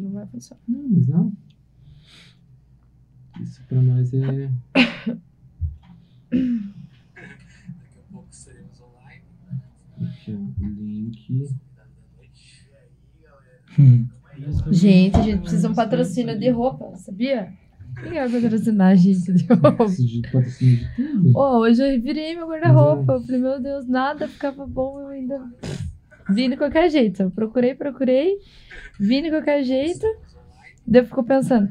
não vai funcionar. Não, mas não. Isso pra nós é. Daqui a pouco estaremos online. Aqui, ó. Link. Galera? Gente, a gente precisa de um patrocínio de roupa, sabia? Quem vai patrocinar a gente de roupa? De patrocínio de tudo. Pô, hoje eu virei meu guarda-roupa. Eu falei, meu Deus, nada ficava bom, eu ainda vim de qualquer jeito. Eu procurei, procurei, vim de qualquer jeito. Daí ficou pensando,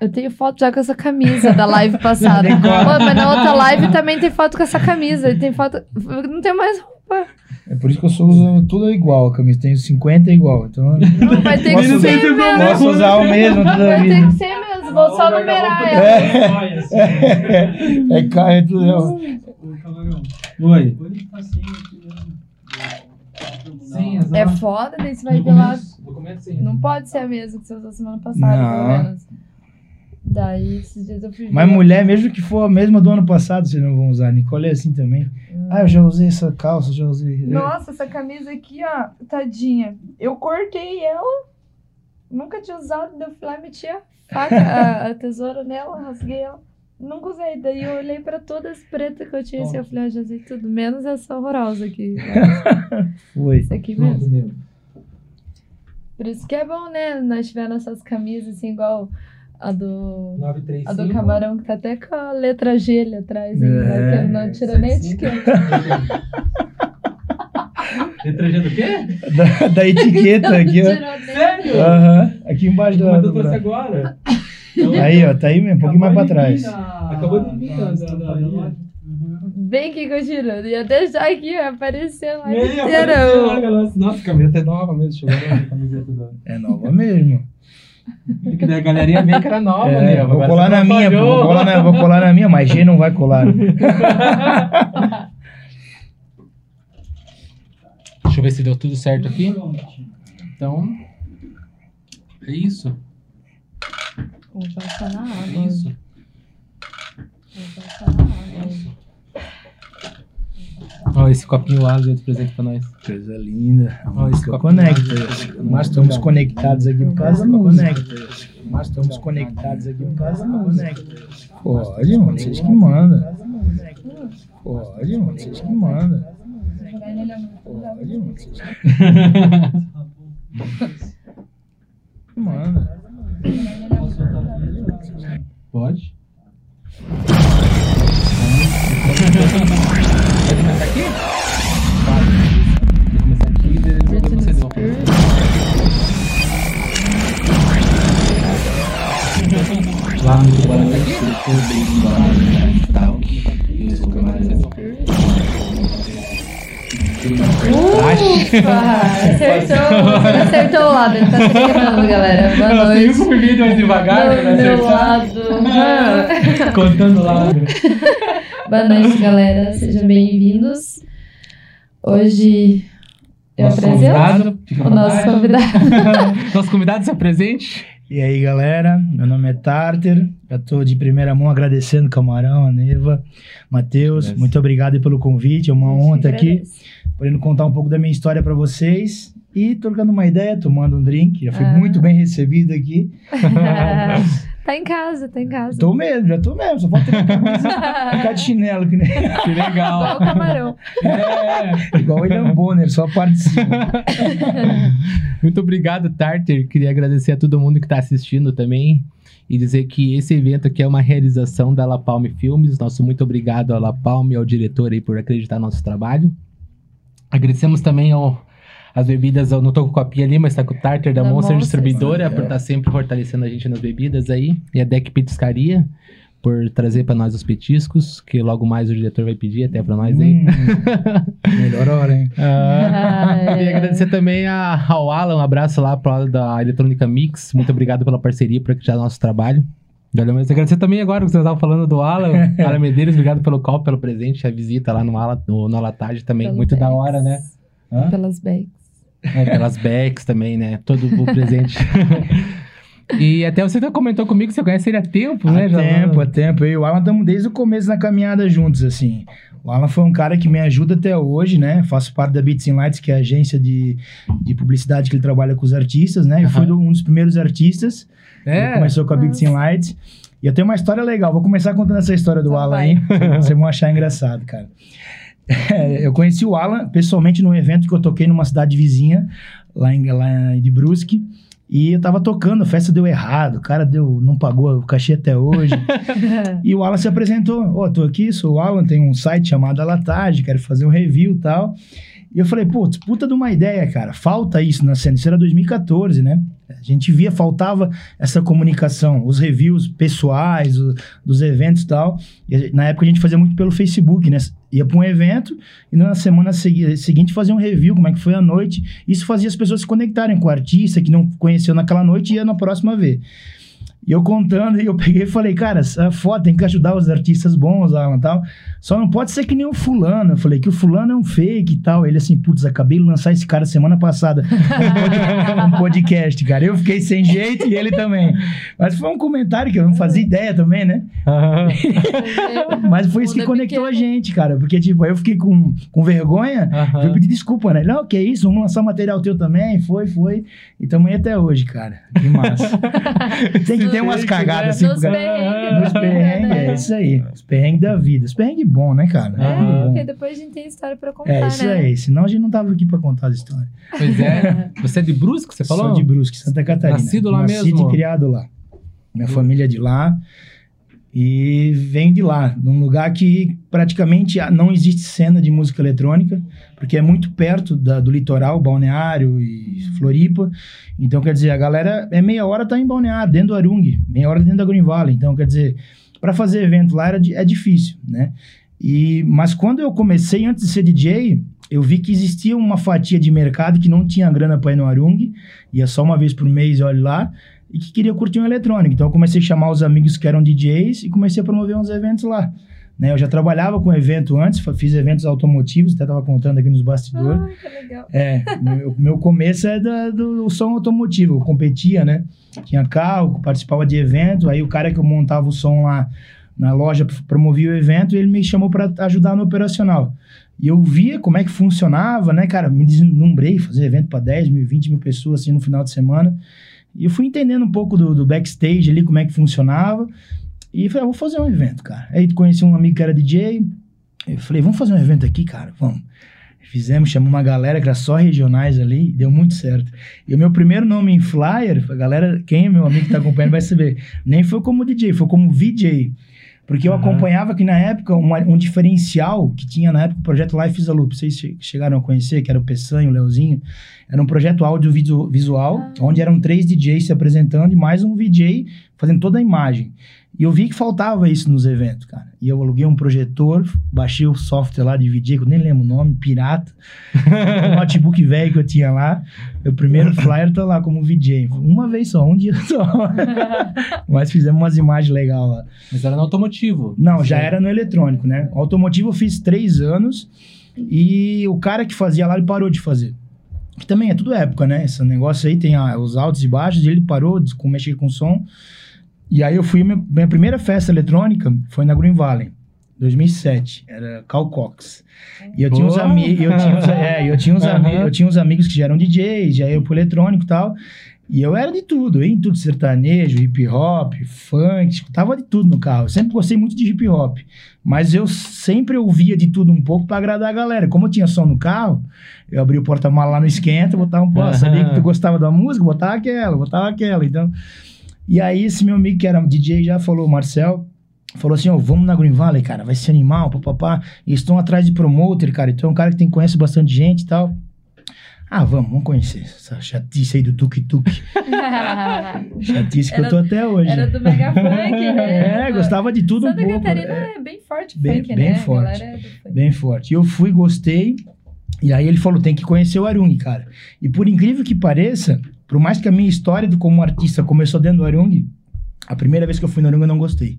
eu tenho foto já com essa camisa da live passada. Pô, mas na outra live também tem foto com essa camisa. E tem foto. Não tem mais roupa. É por isso que eu sou usando tudo igual. A camisa tem 50 igual. Então Não vai ter que ser mesmo. posso usar o mesmo toda Vai ter que ser mesmo. Vou só numerar ela. É, assim. é carro, é põe um passinho aqui, né? Sim, exato. É foda, daí você vai No ver lá. começo- no começo, sim. Não pode ser a mesma que você usou semana passada, Não. pelo menos. Daí, esses dias eu fui ver. Mas mulher, mesmo que for a mesma do ano passado, vocês não vão usar. Nicole é assim também. Ah, eu já usei essa calça, já usei. Nossa, essa camisa aqui, ó, tadinha. Eu cortei ela, nunca tinha usado, daí eu fui lá e meti a faca, a, a tesoura nela, rasguei ela. Nunca usei, daí eu olhei pra todas as pretas que eu tinha assim, eu falei, ah, já usei tudo, menos essa horrorosa aqui. Foi. Essa aqui mesmo. Nilo. Por isso que é bom, né? Nós tivemos essas camisas assim, igual a do. 935. A do camarão que tá até com a letra G ali atrás? É, que ele não tira nem a 75. etiqueta. Letra G do quê? Da, da etiqueta aqui, ó. Sério? Aham. Aqui embaixo da. Mas eu trouxe agora. Aí, ó, tá aí mesmo, um pouquinho mais pra trás. Acabou de vir, da. Bem que eu tirando. Ia deixar aqui, ó, aparecendo lá E aí, inteira. apareceu lá, galera. Nossa, a camiseta é nova mesmo. Chegou a camiseta da. É nova mesmo. Que daí a galerinha vê que era nova, É, né? vou Agora colar na minha, vou colar na, vou colar na minha, mas G não vai colar. Deixa eu ver se deu tudo certo aqui. Então. É isso. Vou passar na É água. isso. Vou passar na água. Ó, esse copinho deu de presente pra nós. Coisa linda. Ó, esse copo conecta. Nós estamos conectados aqui por causa da música. Nós estamos conectados aqui por causa da música. Pode, mano, vocês que mandam. Pode, mano, vocês que mandam. Pode, mano, vocês que mandam. Pode? Começar aqui? Começar aqui e depois você deu. Lá no Tubarão Ufa! Acertou! Acertou o lado, ele tá treinando, galera. Boa noite. eu fui vídeo mais devagar Do meu lado. Contando lá. Boa noite, galera. Sejam bem-vindos. Hoje eu Nosso apresento o nosso convidado. Nosso convidado se apresente. E aí, galera, meu nome é Tarter. Já tô de primeira mão agradecendo o Camarão, a Neva, Matheus. Muito obrigado pelo convite. É uma honra estar aqui, Agradeço. Podendo contar um pouco da minha história para vocês. E trocando uma ideia, tomando um drink. Já fui Ah. muito bem recebido aqui. tá em casa, tá em casa. Tô mesmo, já tô mesmo. Só falta ficar, ficar de chinelo, que nem, Que Igual legal. o camarão. É. igual o William Bonner, só participa. Muito obrigado, Tarter. Queria agradecer a todo mundo que está assistindo também e dizer que esse evento aqui é uma realização da La Palme Filmes. Nosso muito obrigado à La Palme e ao diretor aí por acreditar no nosso trabalho. Agradecemos também ao as bebidas, eu não tô com o copinho ali, mas tá com o Tartar da, Da Monster Monster, Distribuidora, é. por estar sempre fortalecendo a gente nas bebidas aí. E a Deck Petiscaria, por trazer para nós os petiscos, que logo mais o diretor vai pedir até para nós aí. Hum, melhor hora, hein? Ah, Ah, é. E agradecer também a, ao Alan, um abraço lá pro da Eletrônica Mix. Muito obrigado pela parceria por acreditar no nosso trabalho. Valeu, mas agradecer também agora que você estava falando do Alan. Alan Medeiros, obrigado pelo copo, pelo presente, a visita lá no, Ala, no, no Alatade também. Pelo Muito da hora, né? Hã? Pelas bags. É, pelas backs também, né? Todo o presente. E até você comentou comigo que você conhece ele há tempo, Há né? já- tempo, há tempo. Eu e o Alan estamos desde o começo na caminhada juntos, assim. O Alan foi um cara que me ajuda até hoje, né? Faço parte da Beats and Lights, que é a agência de, de publicidade que ele trabalha com os artistas, né? Eu fui Aham. do- um dos primeiros artistas. Ele É. começou com a Beats and Lights. E eu tenho uma história legal. Vou começar contando essa história do Então Alan vai. aí. Vocês vão achar engraçado, cara. É, eu conheci o Alan pessoalmente num evento que eu toquei numa cidade vizinha, lá em, lá de Brusque. E eu tava tocando, a festa deu errado, o cara deu, não pagou o cachê até hoje. e o Alan se apresentou: Ó, tô aqui, sou o Alan, tenho um site chamado Alatage, quero fazer um review e tal. E eu falei, putz, puta de uma ideia, cara. Falta isso na cena. Isso era 2014, né? A gente via, faltava essa comunicação, os reviews pessoais, o- dos eventos e tal. Na época a gente fazia muito pelo Facebook, né? Ia pra um evento e na semana segui- seguinte fazia um review, como é que foi a noite. Isso fazia as pessoas se conectarem com o artista que não conheceu naquela noite e ia na próxima ver. E eu contando, e eu peguei e falei, cara, essa foto tem que ajudar os artistas bons, Alan, e tal. Só não pode ser que nem o fulano. Eu falei que o fulano é um fake e tal. Ele assim, putz, acabei de lançar esse cara semana passada. um podcast, cara. Eu fiquei sem jeito e ele também. Mas foi um comentário que eu não fazia ideia também, né? Mas foi isso que é conectou a gente, cara. Porque, tipo, aí eu fiquei com, com vergonha. Fui pedir desculpa, né? Não, que é isso, vamos lançar material teu também. Foi, foi. E tamo aí até hoje, cara. Que massa. Tem que ter umas Sei, cagadas assim. Nos pro cara- perrengues. Nos da vida, perrengues, né? é isso aí. Os perrengues da vida. Os perrengues bom, né, cara? É, porque depois a gente tem história pra contar, É, isso né? aí. Senão a gente não tava aqui pra contar as histórias. Pois é. Você é de Brusque, você falou? Sou de Brusque, Santa Catarina. Nascido lá Nascido mesmo? e criado lá. Minha família é de lá. E vem de lá, num lugar que praticamente não existe cena de música eletrônica, porque é muito perto da- do litoral, Balneário e Floripa. Então, quer dizer, a galera é meia hora tá em Balneário, dentro do Arung, meia hora dentro da Green Valley. Então, quer dizer, para fazer evento lá era é difícil, né? E, mas quando eu comecei, antes de ser DJ, eu vi que existia uma fatia de mercado que não tinha grana para ir no Arung, ia só uma vez por mês, olha lá, e que queria curtir um eletrônico. Então eu comecei a chamar os amigos que eram DJs e comecei a promover uns eventos lá. Né, eu já trabalhava com evento antes, fiz eventos automotivos, até estava contando aqui nos bastidores. Ai, que legal. É, meu, meu começo é da- do, do som automotivo, eu competia, né? Tinha carro, participava de evento, aí o cara que eu montava o som lá na loja promovia o evento e ele me chamou para ajudar no operacional. E eu via como é que funcionava, né, cara? Me deslumbrei, fazer evento para 10 mil, 20 mil pessoas assim no final de semana. E eu fui entendendo um pouco do, do backstage ali, como é que funcionava. E falei, ah, vou fazer um evento, cara. Aí conheci um amigo que era DJ. Eu falei, vamos fazer um evento aqui, cara? Vamos. Fizemos, chamamos uma galera que era só regionais ali, deu muito certo. E o meu primeiro nome em flyer, a galera, quem é meu amigo que tá acompanhando vai saber, nem foi como DJ, foi como VJ. Porque eu Aham. acompanhava que na época uma- um diferencial que tinha na época o projeto Life is a Loop, vocês che- chegaram a conhecer, que era o Peçanho, o Leozinho. Era um projeto audiovisual, Ah. onde eram três DJs se apresentando e mais um VJ fazendo toda a imagem. E eu vi que faltava isso nos eventos, cara. E eu aluguei um projetor, baixei o software lá de VJ, que eu nem lembro o nome, pirata. um notebook velho que eu tinha lá. Meu primeiro flyer tá lá como VJ. Uma vez só, um dia só. Mas fizemos umas imagens legais lá. Mas era no automotivo. Não, já Sim. era no eletrônico, né? O automotivo eu fiz três anos e o cara que fazia lá, ele parou de fazer. Que também é tudo época, né? Esse negócio aí tem ah, os altos e baixos, e ele parou de com- mexer com som. E aí eu fui, minha, minha primeira festa eletrônica foi na Green Valley, 2007, era Cal Cox. E eu tinha uns amigos, eu tinha uns, é, eu tinha uns, ami- eu tinha uns amigos que já eram DJs, já eu pro eletrônico e tal. E eu era de tudo, eu ia em tudo sertanejo, hip hop, funk, escutava de tudo no carro. Eu sempre gostei muito de hip hop, mas eu sempre ouvia de tudo um pouco pra agradar a galera. Como eu tinha som no carro, eu abria o porta-mala lá no esquenta, botava um pô, Aham. sabia que tu gostava da música, botava aquela, botava aquela. Então, e aí esse meu amigo que era DJ já falou, Marcel, falou assim, ó, vamos na Green Valley, cara, vai ser animal, papapá. E estão atrás de promoter, cara, então é um cara que tem, conhece bastante gente e tal. Ah, vamos, vamos conhecer essa chatice aí do tuk-tuk. Chatice que eu tô até hoje. Era do Mega Funk, né? É, gostava de tudo Santa um pouco. Catarina é, é bem forte Bem- funk, bem né? Forte. é bem forte. E eu fui, gostei. E aí ele falou, tem que conhecer o Arung, cara. E por incrível que pareça, por mais que a minha história do como artista começou dentro do Arung, a primeira vez que eu fui no Arung eu não gostei.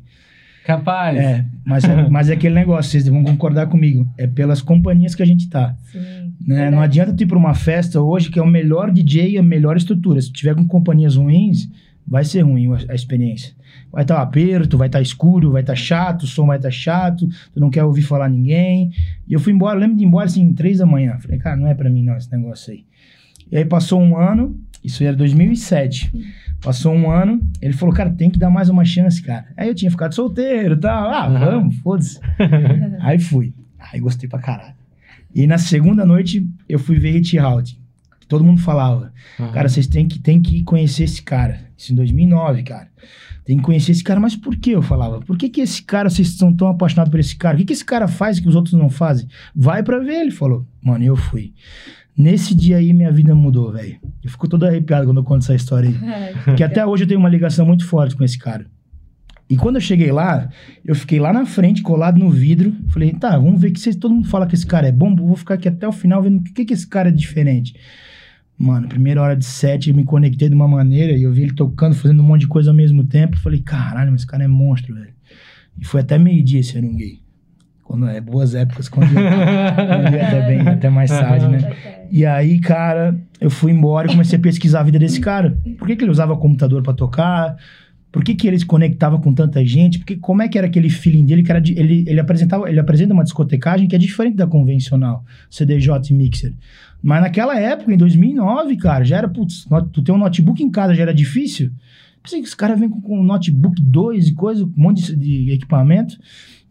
Capaz. É, mas é, mas é aquele negócio, vocês vão concordar comigo. É pelas companhias que a gente tá. Sim. Né? Não adianta tu ir pra uma festa hoje que é o melhor DJ e a melhor estrutura. Se tu tiver com companhias ruins, vai ser ruim a, a experiência. Vai estar um aperto, vai estar escuro, vai estar chato, o som vai estar chato, tu não quer ouvir falar ninguém. E eu fui embora, lembro de ir embora assim, três da manhã. Falei, cara, não é pra mim não esse negócio aí. E aí passou um ano, isso era 2007. Passou um ano, ele falou, cara, tem que dar mais uma chance, cara. Aí eu tinha ficado solteiro e tal. Ah, Uhum. vamos, foda-se. aí fui. Aí gostei pra caralho. E na segunda noite eu fui ver Hit Out. Todo mundo falava, Aham. cara, vocês têm que, têm que conhecer esse cara. Isso em 2009, cara. Tem que conhecer esse cara, mas por que eu falava? Por que, que esse cara, vocês estão tão apaixonados por esse cara? O que, que esse cara faz que os outros não fazem? Vai pra ver, ele falou. Mano, eu fui. Nesse dia aí, minha vida mudou, velho. Eu fico todo arrepiado quando eu conto essa história aí. É. Porque até hoje eu tenho uma ligação muito forte com esse cara. E quando eu cheguei lá, eu fiquei lá na frente, colado no vidro. Falei, tá, vamos ver que vocês, todo mundo fala que esse cara é bom, vou ficar aqui até o final vendo o que, que esse cara é diferente. Mano, primeira hora de set, eu me conectei de uma maneira e eu vi ele tocando, fazendo um monte de coisa ao mesmo tempo. Falei, caralho, mas esse cara é monstro, velho. E foi até meio-dia esse gay. Quando é boas épocas, quando eu, ia até bem, até mais tarde, né? E aí, cara, eu fui embora e comecei a pesquisar a vida desse cara. Por que, que ele usava computador pra tocar? Por que, que ele se conectava com tanta gente? Porque como é que era aquele feeling dele? Que era de- ele, ele apresentava, ele apresenta uma discotecagem que é diferente da convencional, CDJ e Mixer. Mas naquela época, em 2009, cara, já era, putz, tu ter um notebook em casa já era difícil. Pensei que os caras vêm com, com um notebook 2 e coisa, um monte de, de equipamento.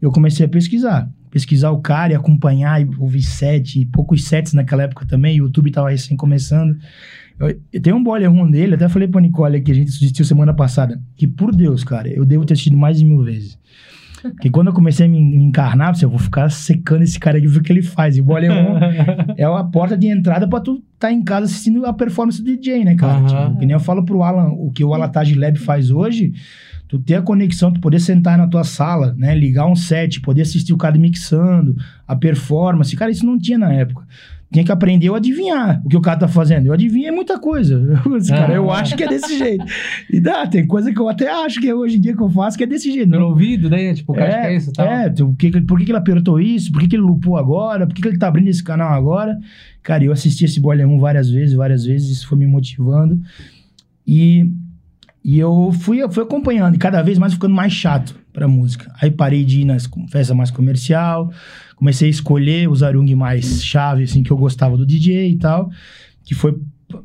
Eu comecei a pesquisar. Pesquisar o cara e acompanhar e ouvir set, e poucos sets naquela época também. O YouTube tava recém começando. Eu, eu tenho um boiler room dele, até falei pra Nicole que a gente assistiu semana passada. Que por Deus, cara, eu devo ter assistido mais de mil vezes. Porque quando eu comecei a me, me encarnar, eu, vou ficar secando esse cara aqui, ver o que ele faz. E o boiler room é a porta de entrada pra tu tá em casa assistindo a performance do DJ, né, cara? Aham. Tipo, que nem eu falo pro Alan, o que o Alatage Lab faz hoje, tu ter a conexão, tu poder sentar na tua sala, né, ligar um set, poder assistir o cara mixando, a performance, cara, isso não tinha na época. Tinha que aprender a adivinhar o que o cara tá fazendo. Eu adivinhei muita coisa. cara, eu Ah. acho que é desse jeito. E dá, tem coisa que eu até acho que é hoje em dia que eu faço que é desse jeito. Pelo Não, ouvido, né? Tipo, o cara acha que é isso e tal. é, tu- que por que, que ele apertou isso? Por que, que ele lupou agora? Por que, que ele tá abrindo esse canal agora? Cara, eu assisti esse Boiler 1 várias vezes, várias vezes, isso foi me motivando. E, e eu fui, eu fui acompanhando, e cada vez mais ficando mais chato pra música. Aí parei de ir nas festas mais comercial, comecei a escolher os arung mais chave, assim, que eu gostava do DJ e tal, que foi,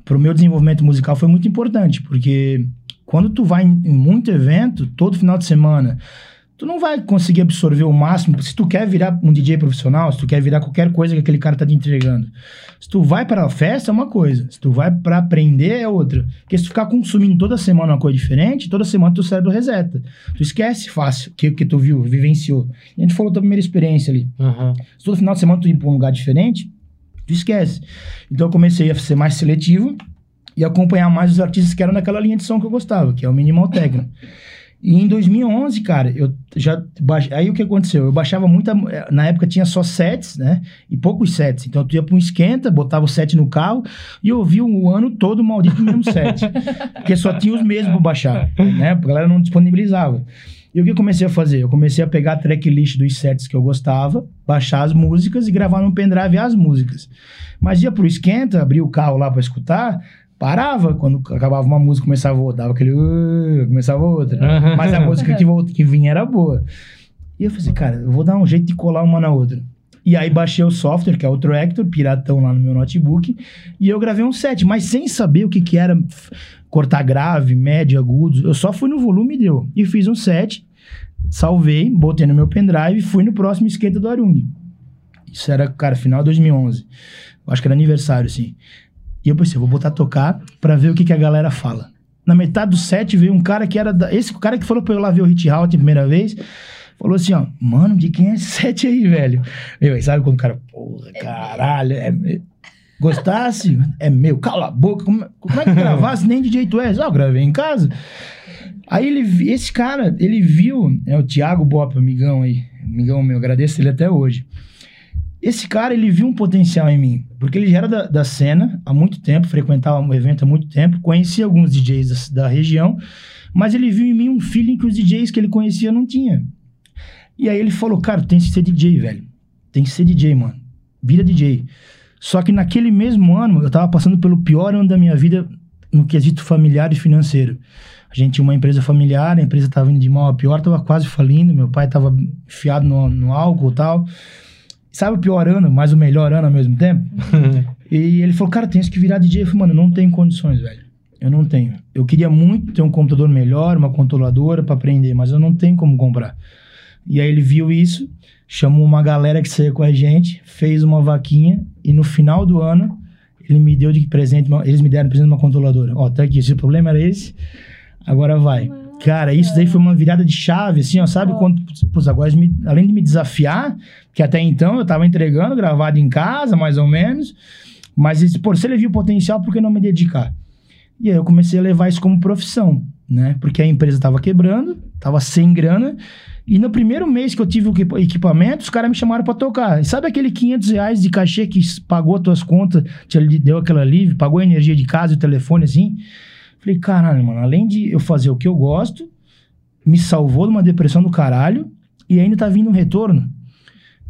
pro meu desenvolvimento musical, foi muito importante, porque quando tu vai em, em muito evento, todo final de semana, tu não vai conseguir absorver o máximo. Se tu quer virar um DJ profissional, se tu quer virar qualquer coisa que aquele cara tá te entregando. Se tu vai para a festa, é uma coisa. Se tu vai para aprender, é outra. Porque se tu ficar consumindo toda semana uma coisa diferente, toda semana teu cérebro reseta. Tu esquece fácil o que, que tu viu, vivenciou. A gente falou da primeira experiência ali. Aham. Se todo final de semana tu ir pra um lugar diferente, tu esquece. Então eu comecei a ser mais seletivo e acompanhar mais os artistas que eram daquela linha de som que eu gostava, que é o minimal techno. E em 2011, cara, eu já baix... aí o que aconteceu? Eu baixava muita, na época tinha só sets, né? E poucos sets. Então tu ia pra um esquenta, botava o set no carro e eu ouvia o ano todo o maldito mesmo set. Porque só tinha os mesmos pra baixar, né? A galera não disponibilizava. E o que eu comecei a fazer? Eu comecei a pegar a tracklist dos sets que eu gostava, baixar as músicas e gravar no pendrive as músicas. Mas ia pro esquenta, abria o carro lá pra escutar, parava. Quando acabava uma música, começava outra, dava aquele. "Uh", começava outra. Aham. Mas a música que, volta, que vinha era boa. E eu falei, cara, eu vou dar um jeito de colar uma na outra. E aí baixei o software, que é o Tractor, piratão lá no meu notebook, e eu gravei um set, mas sem saber o que, que era cortar grave, médio, agudos. Eu só fui no volume e deu. E fiz um set, salvei, botei no meu pendrive e fui no próximo esquenta do Arung. Isso era, cara, final de 2011. Eu acho que era aniversário, assim. E eu pensei, vou botar a tocar pra ver o que, que a galera fala. Na metade do set veio um cara que era. Da, esse cara que falou pra eu lá ver o Hit Out a primeira vez. Falou assim, ó, mano, de quem é esse set aí, velho? Meu, aí sabe quando o cara, porra, caralho, é. me- Gostasse? É meu, cala a boca. Como, como é que gravasse? Nem DJ tu és? Ah, eu gravei em casa. Aí ele, esse cara, ele viu, é o Thiago Bop, amigão aí, amigão meu, agradeço ele até hoje. Esse cara, ele viu um potencial em mim, porque ele já era da, da cena há muito tempo, frequentava o evento há muito tempo, conhecia alguns DJs da, da região, mas ele viu em mim um feeling que os DJs que ele conhecia não tinha. E aí ele falou, cara, tem que ser DJ, velho. Tem que ser DJ, mano. Vira DJ. Só que naquele mesmo ano, eu tava passando pelo pior ano da minha vida no quesito familiar e financeiro. A gente tinha uma empresa familiar, a empresa tava indo de mal a pior, tava quase falindo, meu pai tava enfiado no, no álcool e tal. Sabe o pior ano, mas o melhor ano ao mesmo tempo? e ele falou, cara, tem que virar DJ. Eu falei, mano, não tem condições, velho. Eu não tenho. Eu queria muito ter um computador melhor, uma controladora para aprender, mas eu não tenho como comprar. E aí ele viu isso, chamou uma galera que saiu com a gente, fez uma vaquinha e no final do ano ele me deu de presente, uma- eles me deram de presente uma controladora. Ó, tá aqui, se o problema era esse, agora vai. Cara, isso daí foi uma virada de chave, assim, ó, sabe? Quando, putz, agora me- além de me desafiar, que até então eu tava entregando, gravado em casa, mais ou menos, mas eles, pô, se ele viu potencial, por que não me dedicar? E aí eu comecei a levar isso como profissão, né? Porque a empresa tava quebrando, tava sem grana, e no primeiro mês que eu tive o equipa- equipamento, os caras me chamaram pra tocar. E sabe aquele 500 reais de cachê que pagou tuas contas, te deu aquela alívio, pagou a energia de casa e o telefone, assim? Falei, caralho, mano, além de eu fazer o que eu gosto, me salvou de uma depressão do caralho, e ainda tá vindo um retorno.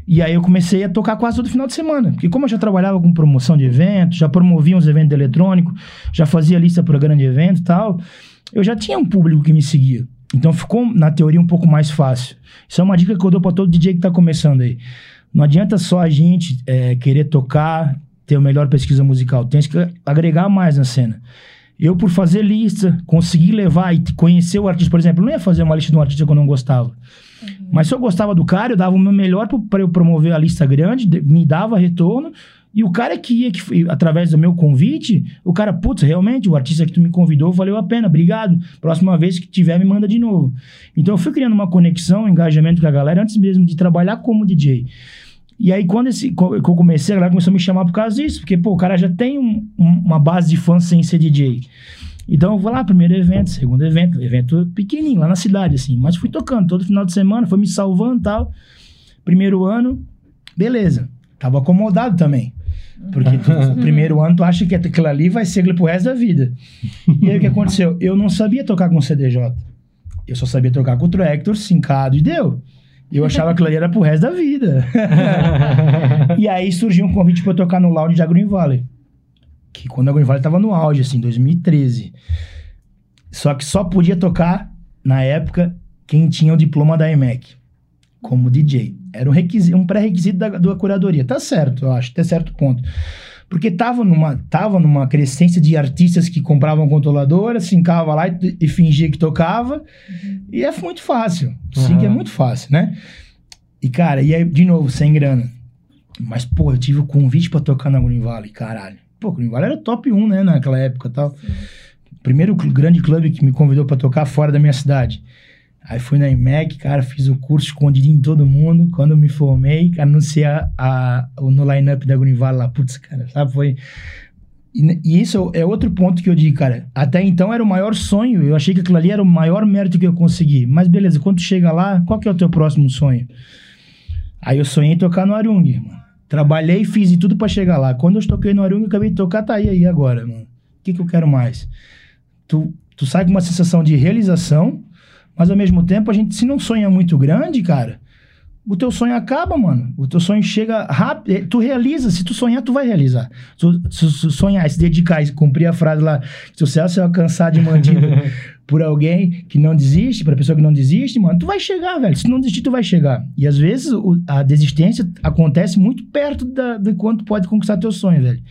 E aí eu comecei a tocar quase todo final de semana. Porque como eu já trabalhava com promoção de eventos, já promovia uns eventos eletrônicos, já fazia lista para grande evento e tal, eu já tinha um público que me seguia. Então ficou, na teoria, um pouco mais fácil. Isso é uma dica que eu dou para todo DJ que tá começando aí. Não adianta só a gente é, querer tocar, ter a melhor pesquisa musical. Tem que agregar mais na cena. Eu, por fazer lista, conseguir levar e conhecer o artista, por exemplo, não ia fazer uma lista de um artista que eu não gostava. Mas se eu gostava do cara, eu dava o meu melhor para eu promover a lista grande, de- me dava retorno. E o cara que ia, que através do meu convite, o cara, putz, realmente, o artista que tu me convidou valeu a pena, obrigado. Próxima vez que tiver, me manda de novo. Então eu fui criando uma conexão, um engajamento com a galera antes mesmo de trabalhar como DJ. E aí, quando esse, que eu comecei, a galera começou a me chamar por causa disso, porque, pô, o cara já tem um- um- uma base de fãs sem ser DJ. Então eu vou lá, primeiro evento, segundo evento, evento pequenininho, lá na cidade, assim. Mas fui tocando todo final de semana, foi me salvando e tal. Primeiro ano, beleza. Tava acomodado também. Porque tu, no primeiro ano tu acha que aquilo ali vai ser pro resto da vida. E aí o que aconteceu? Eu não sabia tocar com CDJ. Eu só sabia tocar com o Tractor, sincado e deu. Eu achava que aquilo ali era pro resto da vida. e aí surgiu um convite pra eu tocar no Lounge de Green Valley. Que quando a Green Valley tava no auge, assim, 2013. Só que só podia tocar, na época, quem tinha o diploma da EMEC. Como DJ. Era um, requisito, um pré-requisito da, da curadoria. Tá certo, eu acho, até certo ponto. Porque tava numa, tava numa crescência de artistas que compravam controladora, sincava lá e, e fingia que tocava. E é muito fácil. Sim, é muito fácil, né? E, cara, e aí, de novo, sem grana. Mas, pô, eu tive o convite pra tocar na Green Valley, caralho. Pô, Green Valley era top 1, né, naquela época tal. Primeiro cl- grande clube que me convidou pra tocar fora da minha cidade. Aí fui na IMEC, cara, fiz o curso escondidinho em todo mundo. Quando me formei, anunciei a, a- o- no line-up da Green Valley lá. Putz, cara, sabe, foi... E, e isso é outro ponto que eu digo, cara. Até então era o maior sonho. Eu achei que aquilo ali era o maior mérito que eu consegui. Mas beleza, quando tu chega lá, qual que é o teu próximo sonho? Aí eu sonhei em tocar no Arung, mano. Trabalhei, fiz de tudo pra chegar lá. Quando eu toquei no Arung, eu acabei de tocar, tá aí, aí agora, mano. O que, que eu quero mais? Tu, tu sai com uma sensação de realização, mas ao mesmo tempo, a gente, se não sonha muito grande, cara, o teu sonho acaba, mano. O teu sonho chega rápido. eh, Tu realiza. Se tu sonhar, tu vai realizar. Se, se sonhar, se dedicar e cumprir a frase lá, se o se alcançar de mandido por alguém que não desiste, pra pessoa que não desiste, mano, tu vai chegar, velho. Se não desistir, tu vai chegar. E às vezes o- a desistência acontece muito perto da, de quanto pode conquistar teu sonho, velho.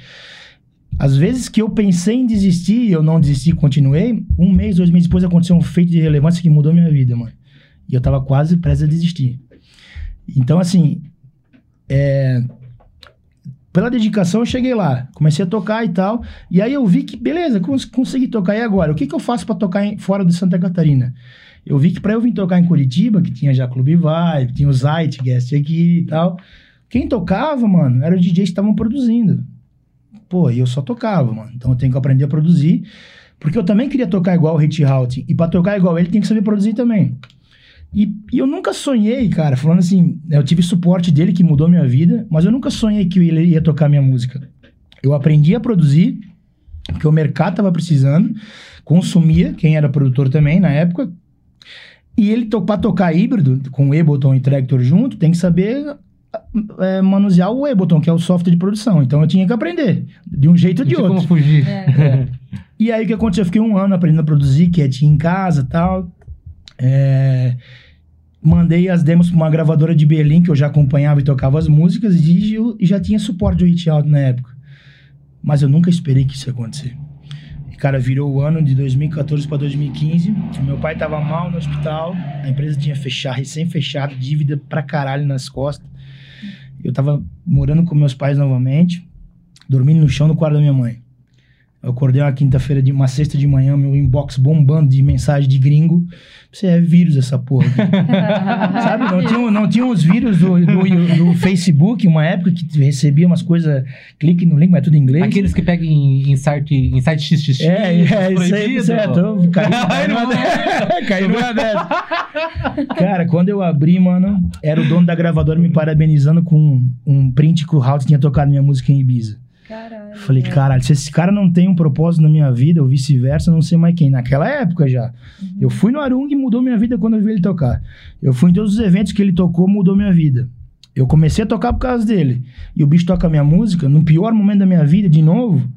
Às vezes que eu pensei em desistir e eu não desisti continuei, um mês, dois meses depois aconteceu um feito de relevância que mudou minha vida, mano. E eu tava quase prestes a desistir. Então, assim, é, pela dedicação eu cheguei lá, comecei a tocar e tal, e aí eu vi que, beleza, cons consegui tocar, e agora? O que, que eu faço pra tocar em- fora de Santa Catarina? Eu vi que pra eu vir tocar em Curitiba, que tinha já Clube Vibe, tinha o Zeitgeist aqui e tal, quem tocava, mano, eram os DJs que estavam produzindo. Pô, e eu só tocava, mano, então eu tenho que aprender a produzir, porque eu também queria tocar igual o Hit Halt, e pra tocar igual ele tem que saber produzir também. E, e eu nunca sonhei, cara, falando assim, eu tive suporte dele que mudou minha vida, mas eu nunca sonhei que ele ia tocar minha música. Eu aprendi a produzir, porque o mercado tava precisando, consumia, quem era produtor também na época, e ele, to pra tocar híbrido, com Ableton e Tractor junto, tem que saber é, manusear o Ableton, que é o software de produção. Então eu tinha que aprender, de um jeito ou de tinha como outro. fugir. É. E aí o que aconteceu? Eu fiquei um ano aprendendo a produzir, quietinho em casa e tal. É, Mandei as demos pra uma gravadora de Berlim, que eu já acompanhava e tocava as músicas, e, eu, já tinha suporte do Hit Out na época. Mas eu nunca esperei que isso ia acontecer. E, cara, virou o ano de 2014 para 2015. Meu pai tava mal no hospital, a empresa tinha fechado, recém-fechado, dívida pra caralho nas costas. Eu tava morando com meus pais novamente, dormindo no chão no quarto da minha mãe. Eu acordei uma quinta-feira, de uma sexta de manhã, meu inbox bombando de mensagem de gringo. Você é vírus essa porra. Sabe? Não tinha, não tinha os vírus do, do, do Facebook, uma época que recebia umas coisas, clique no link, mas é tudo em inglês. Aqueles que pegam em, em site, em site XXX. É, é, isso aí, certo. Caí, caí numa dessa. Caí numa dessa. Cara, quando eu abri, mano, era o dono da gravadora me parabenizando com um print que o House tinha tocado minha música em Ibiza. Caralho. Falei, caralho, se esse cara não tem um propósito na minha vida, ou vice-versa, não sei mais quem. Naquela época já. Eu fui no Arung e mudou minha vida quando eu vi ele tocar. Eu fui em todos os eventos que ele tocou, mudou minha vida. Eu comecei a tocar por causa dele. E o bicho toca minha música no pior momento da minha vida, de novo.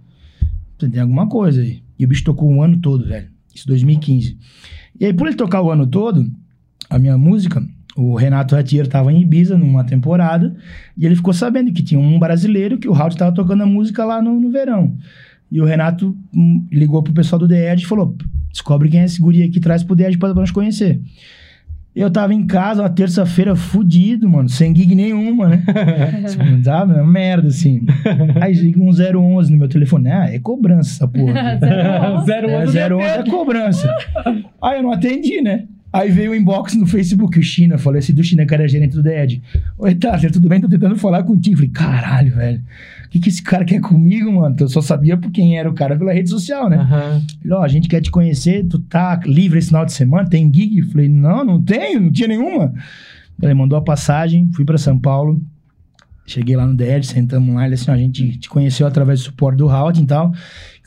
Tem alguma coisa aí. E o bicho tocou um ano todo, velho. Isso 2015. E aí, por ele tocar o ano todo, a minha música, o Renato Ratier estava em Ibiza numa temporada e ele ficou sabendo que tinha um brasileiro que o Raul estava tocando a música lá no, no verão. E o Renato hum, ligou pro pessoal do The Edge e falou: descobre quem é esse guri aqui, traz pro The Edge pra, pra nós conhecer. Eu tava em casa uma terça-feira fudido, mano, sem gig nenhuma, né? Sabe? Uma merda, assim. Aí liga um 011 no meu telefone. Ah, é cobrança essa porra. Zero É, onze 011 é cobrança. Aí eu não atendi, né? Aí veio o inbox no Facebook, o China, falei assim, do China, que era gerente do DED. Oi, Tartar, tudo bem? Tô tentando falar contigo. Falei, caralho, velho. O que, que esse cara quer comigo, mano? Eu só sabia por quem era o cara pela rede social, né? Aham. Falei, ó, a gente quer te conhecer, tu tá livre esse final de semana, tem gig? Falei, não, não tenho, não tinha nenhuma. Ele mandou a passagem, fui pra São Paulo, cheguei lá no DED, sentamos lá, ele assim, ó, a gente te conheceu através do suporte do Routing e tal,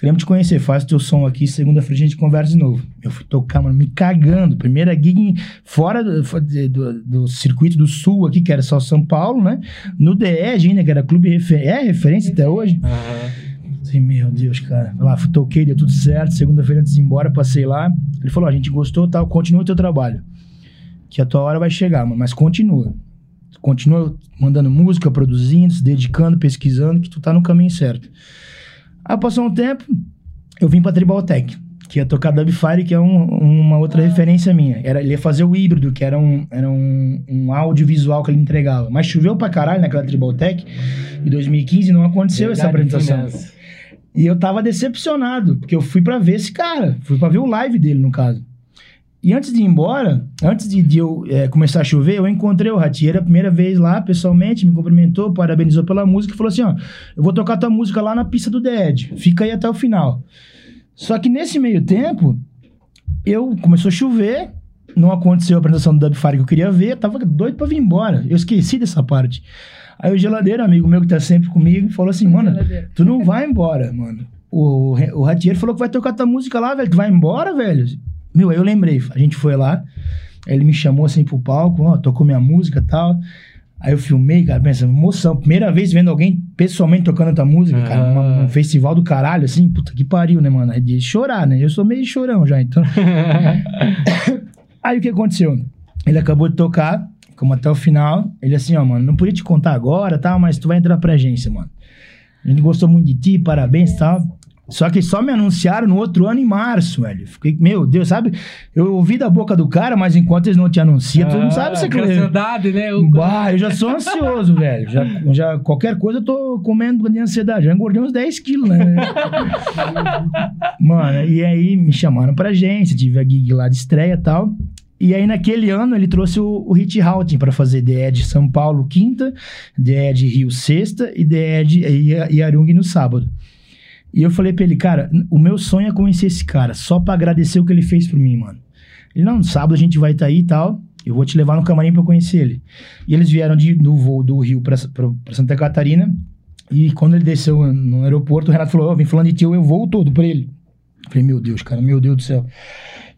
queremos te conhecer, faz teu som aqui, segunda-feira a gente conversa de novo. Eu fui tocar, mano, me cagando, primeira gig fora do, do, do circuito do Sul aqui, que era só São Paulo, né? No DED ainda, que era clube refer é referência até hoje. Assim, meu Deus, cara. Lá, fui, toquei, deu tudo certo. Segunda-feira antes de ir embora, passei lá. Ele falou: a gente gostou tal, continua o teu trabalho. Que a tua hora vai chegar, mano, mas continua. Continua mandando música, produzindo, se dedicando, pesquisando, que tu tá no caminho certo. Aí passou um tempo, eu vim pra Tribal Tech, que ia tocar Dubfire, que é um- uma outra referência minha. Era, ele ia fazer o híbrido, que era um, era um, um audiovisual que ele entregava. Mas choveu pra caralho naquela Tribal Tech. Em 2015 não aconteceu essa Verdade, apresentação. finanças. E eu tava decepcionado, porque eu fui pra ver esse cara. Fui pra ver o live dele, no caso. E antes de ir embora, antes de, de eu eh, começar a chover, eu encontrei o Ratier a primeira vez lá, pessoalmente, me cumprimentou, parabenizou pela música e falou assim: ó, eu vou tocar tua música lá na pista do Dead. Fica aí até o final. Só que nesse meio tempo, eu começou a chover, não aconteceu a apresentação do Dubfire que eu queria ver, tava doido pra vir embora. Eu esqueci dessa parte. Aí o geladeiro, amigo meu que tá sempre comigo, falou assim, mano, Tu não vai embora, mano. O, o Ratier falou que vai tocar tua música lá, velho. Tu vai embora, velho? Meu, aí eu lembrei. A gente foi lá. Aí ele me chamou assim pro palco, ó, tocou minha música e tal. Aí eu filmei, cara, pensa, emoção. Primeira vez vendo alguém pessoalmente tocando tua música, cara, Ah. numa- num festival do caralho, assim, puta que pariu, né, mano? É de chorar, né? Eu sou meio chorão já, então. Aí o que aconteceu? Ele acabou de tocar, como até o final. Ele assim, ó, mano, não podia te contar agora, tal, mas tu vai entrar pra agência, mano. A gente gostou muito de ti, parabéns e tal. Só que só me anunciaram no outro ano, em março, velho. Fiquei, meu Deus, sabe? Eu ouvi da boca do cara, mas enquanto eles não te anunciam, tu não sabe se Ah, que ansiedade, né? O- Bah, eu já sou ansioso, velho. Já, já, qualquer coisa eu tô comendo de ansiedade. Já engordei uns 10 quilos, né? Mano, e aí me chamaram pra agência, tive a gig lá de estreia e tal. E aí, naquele ano, ele trouxe o, o Hit Routing pra fazer The Edge São Paulo quinta, The Edge Rio sexta e The Edge e, e Arung no sábado. E eu falei pra ele, cara, o meu sonho é conhecer esse cara, só pra agradecer o que ele fez por mim, mano. Ele, não, sábado a gente vai estar aí e tal, eu vou te levar no camarim pra conhecer ele. E eles vieram de, do voo do Rio pra, pra, pra Santa Catarina, e quando ele desceu no aeroporto, o Renato falou, ó, vem falando de ti, eu voo todo pra ele. Eu Falei, meu Deus, cara, meu Deus do céu.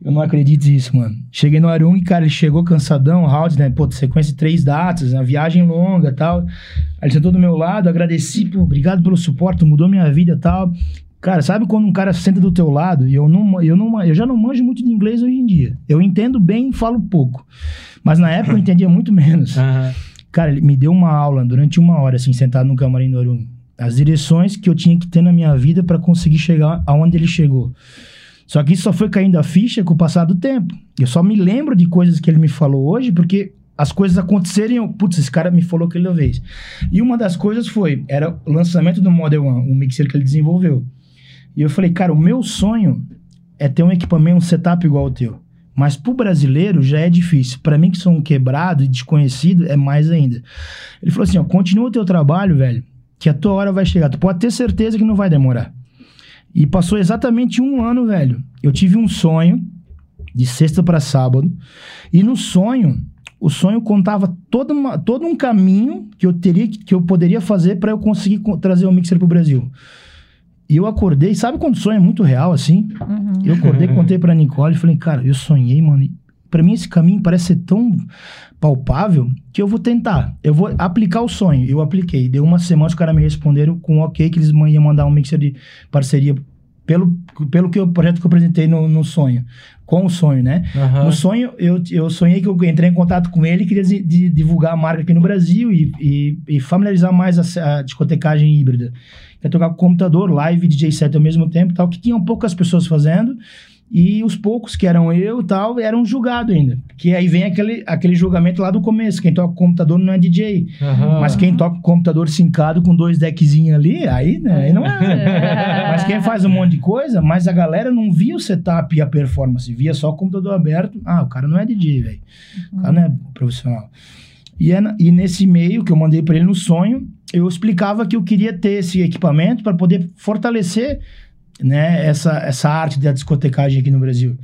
Eu não acredito nisso, mano. Cheguei no Arung, cara, ele chegou cansadão, round, né? Pô, sequência de três datas, uma viagem longa e tal. Aí ele sentou do meu lado, agradeci, pô, obrigado pelo suporte, mudou minha vida e tal. Cara, sabe quando um cara senta do teu lado e eu não, eu não eu já não manjo muito de inglês hoje em dia. Eu entendo bem e falo pouco. Mas na época eu entendia muito menos. Aham. Cara, ele me deu uma aula durante uma hora, assim, sentado no camarim do Arun. As direções que eu tinha que ter na minha vida para conseguir chegar aonde ele chegou. Só que isso só foi caindo a ficha com o passar do tempo. Eu só me lembro de coisas que ele me falou hoje porque as coisas acontecerem. Putz, esse cara me falou aquela vez. E uma das coisas foi: era o lançamento do Model One, um mixer que ele desenvolveu. E eu falei, cara, o meu sonho é ter um equipamento, um setup igual ao teu. Mas pro brasileiro já é difícil. Para mim, que sou um quebrado e desconhecido, é mais ainda. Ele falou assim: ó, continua o teu trabalho, velho, que a tua hora vai chegar. Tu pode ter certeza que não vai demorar. E passou exatamente um ano, velho. Eu tive um sonho, de sexta para sábado, e no sonho, o sonho contava todo, uma, todo um caminho que eu teria que eu poderia fazer para eu conseguir co- trazer o mixer pro Brasil. E eu acordei, sabe quando o sonho é muito real assim? Uhum. Eu acordei, contei pra Nicole e falei, cara, eu sonhei, mano. Pra mim esse caminho parece ser tão palpável que eu vou tentar. Eu vou aplicar o sonho. Eu apliquei. Deu uma semana, os caras me responderam com ok que eles iam mandar um mixer de parceria pelo, pelo que o projeto que eu apresentei no, no sonho. Com o sonho, né? Aham. No sonho, eu, eu sonhei que eu entrei em contato com ele e queria di- di- divulgar a marca aqui no Brasil e, e, e familiarizar mais a, a discotecagem híbrida. Quer tocar com computador, live e DJ set ao mesmo tempo, tal, que tinham poucas pessoas fazendo. E os poucos que eram eu e tal, eram julgados ainda. Que aí vem aquele, aquele julgamento lá do começo. Quem toca com computador não é DJ. Aham. Mas quem toca com computador sincado com dois deckzinhos ali, aí, né, aí não é. Mas quem faz um monte de coisa, mas a galera não via o setup e a performance, via só o computador aberto. Ah, o cara não é DJ, velho. O cara não é profissional. E, é e nesse e-mail que eu mandei pra ele no sonho, eu explicava que eu queria ter esse equipamento para poder fortalecer né, essa, essa arte da discotecagem aqui no Brasil.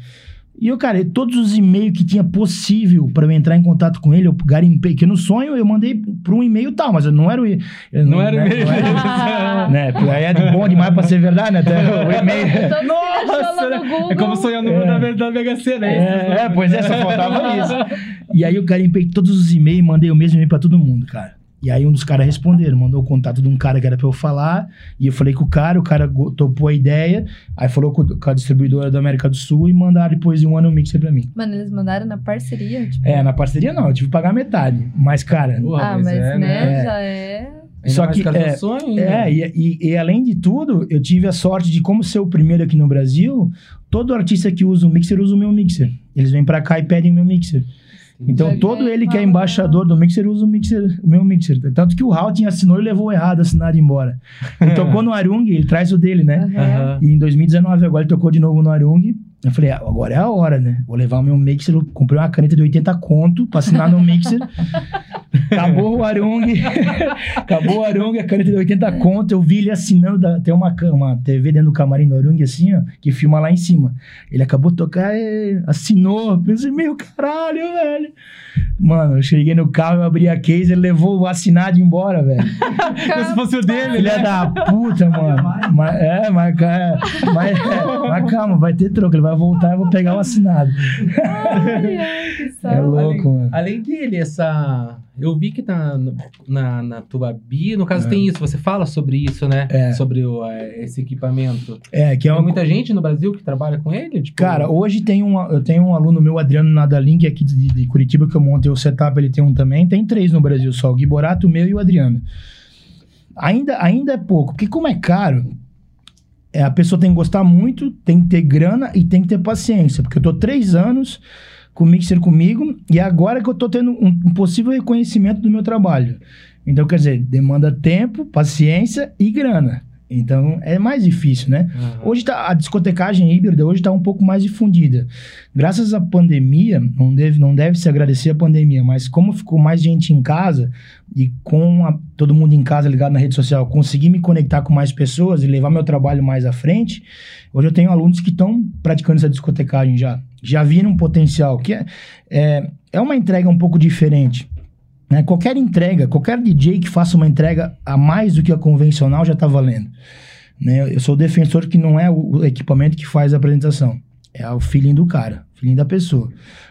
E eu, cara, todos os e-mails que tinha possível para eu entrar em contato com ele, eu garimpei, que no sonho eu mandei para um e-mail tal, mas eu não era o eu Não era o né, e-mail não era- né, aí é de bom demais para ser verdade, né? até O e-mail. Então, você achou lá no Google. É como sonhar no É. da, da Mega Sena, é? É, é, pois é, só faltava isso. E aí eu garimpei todos os e-mails, mandei o mesmo e-mail pra todo mundo, cara. E aí um dos caras responderam, mandou o contato de um cara que era pra eu falar, e eu falei com o cara, o cara topou a ideia, aí falou com, com a distribuidora da América do Sul e mandaram depois de um ano o mixer pra mim. Mano, eles mandaram na parceria, tipo... É, na parceria não, eu tive que pagar metade. Mas, cara, Porra, ah, mas, é, né, É. já é... Ainda Só que, é, sonho, ainda. É, e, e- e além de tudo, eu tive a sorte de, como ser o primeiro aqui no Brasil, todo artista que usa o mixer usa o meu mixer. Eles vêm pra cá e pedem o meu mixer. Então, todo ele que é embaixador do mixer usa o mixer, o meu mixer. Tanto que o Houghton assinou e levou errado assinado embora. Ele tocou no Arung, ele traz o dele, né? Aham. E em 2019, agora ele tocou de novo no Arung. Eu falei, ah, agora é a hora, né? Vou levar o meu mixer. Comprei uma caneta de 80 conto pra assinar no mixer. Acabou o Arung. Acabou o Arung, a caneta de 80 conto. Eu vi ele assinando. Da, tem uma, uma TV dentro do camarim do Arung, assim, ó, que filma lá em cima. Ele acabou de tocar, e assinou. Eu Pensei, meu caralho, velho. Mano, eu cheguei no carro, eu abri a case, ele levou o assinado embora, velho. Como se fosse o dele, Filha né? da puta, mano. Mas, é, mas, é, mas, é, mas calma, vai ter troco. Ele vai voltar e eu vou pegar o assinado. Ai, ai, que É saco. louco, mano. Além dele, essa. Eu vi que na, na, na Tubabi, no caso, É. tem isso. Você fala sobre isso, né? É. Sobre o, é, esse equipamento. É, que é Tem uma. muita gente no Brasil que trabalha com ele? Tipo, Cara, hoje tem um, eu tenho um aluno meu, Adriano Nadalink, aqui de, de Curitiba, que eu montei o setup, ele tem um também. Tem três no Brasil só, o Gui Borato, o meu e o Adriano. Ainda, ainda é pouco, porque como é caro, é, a pessoa tem que gostar muito, tem que ter grana e tem que ter paciência. Porque eu tô três anos com o Mixer comigo e agora que eu tô tendo um, um possível reconhecimento do meu trabalho. Então, quer dizer, demanda tempo, paciência e grana. Então, é mais difícil, né? Aham. Hoje tá, a discotecagem híbrida hoje está um pouco mais difundida. Graças à pandemia, não deve, não deve se agradecer a pandemia, mas como ficou mais gente em casa e com a- todo mundo em casa ligado na rede social, consegui me conectar com mais pessoas e levar meu trabalho mais à frente, hoje eu tenho alunos que estão praticando essa discotecagem já. Já viram um potencial, que é, é, é uma entrega um pouco diferente. Né? Qualquer entrega, qualquer DJ que faça uma entrega a mais do que a convencional já está valendo. Né? Eu sou defensor que não é o equipamento que faz a apresentação. É o feeling do cara, feeling da pessoa.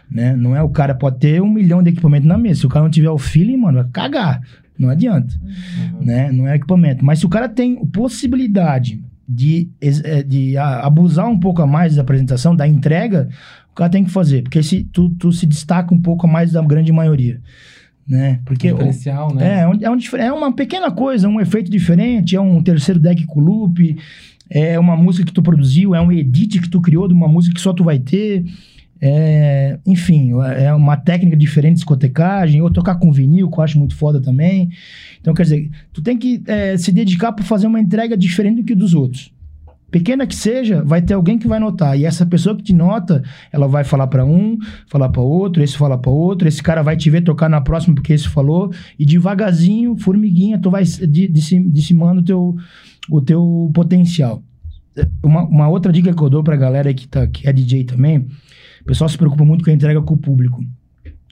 Né? Não é o cara pode ter um milhão de equipamento na mesa. Se o cara não tiver o feeling, mano, vai cagar. Não adianta. Uhum. Né? Não é equipamento. Mas se o cara tem possibilidade de, é, de abusar um pouco a mais da apresentação, da entrega, o cara tem que fazer. Porque se, tu, tu se destaca um pouco mais da grande maioria. Né? Porque o- Diferencial, né? é, é, um- é, um é uma pequena coisa, um efeito diferente, é um terceiro deck com loop, é uma música que tu produziu, é um edit que tu criou de uma música que só tu vai ter. É, enfim, é uma técnica diferente de discotecagem, ou tocar com vinil, que eu acho muito foda também. Então, quer dizer, tu tem que é, se dedicar para fazer uma entrega diferente do que dos outros. Pequena que seja, vai ter alguém que vai notar. E essa pessoa que te nota, ela vai falar para um, falar para outro, esse falar para outro, esse cara vai te ver tocar na próxima porque esse falou, e devagarzinho, formiguinha, tu vai di- dissi- dissimando o teu, o teu potencial. Uma, uma outra dica que eu dou pra galera que, tá, que é DJ também, o pessoal se preocupa muito com a entrega com o público.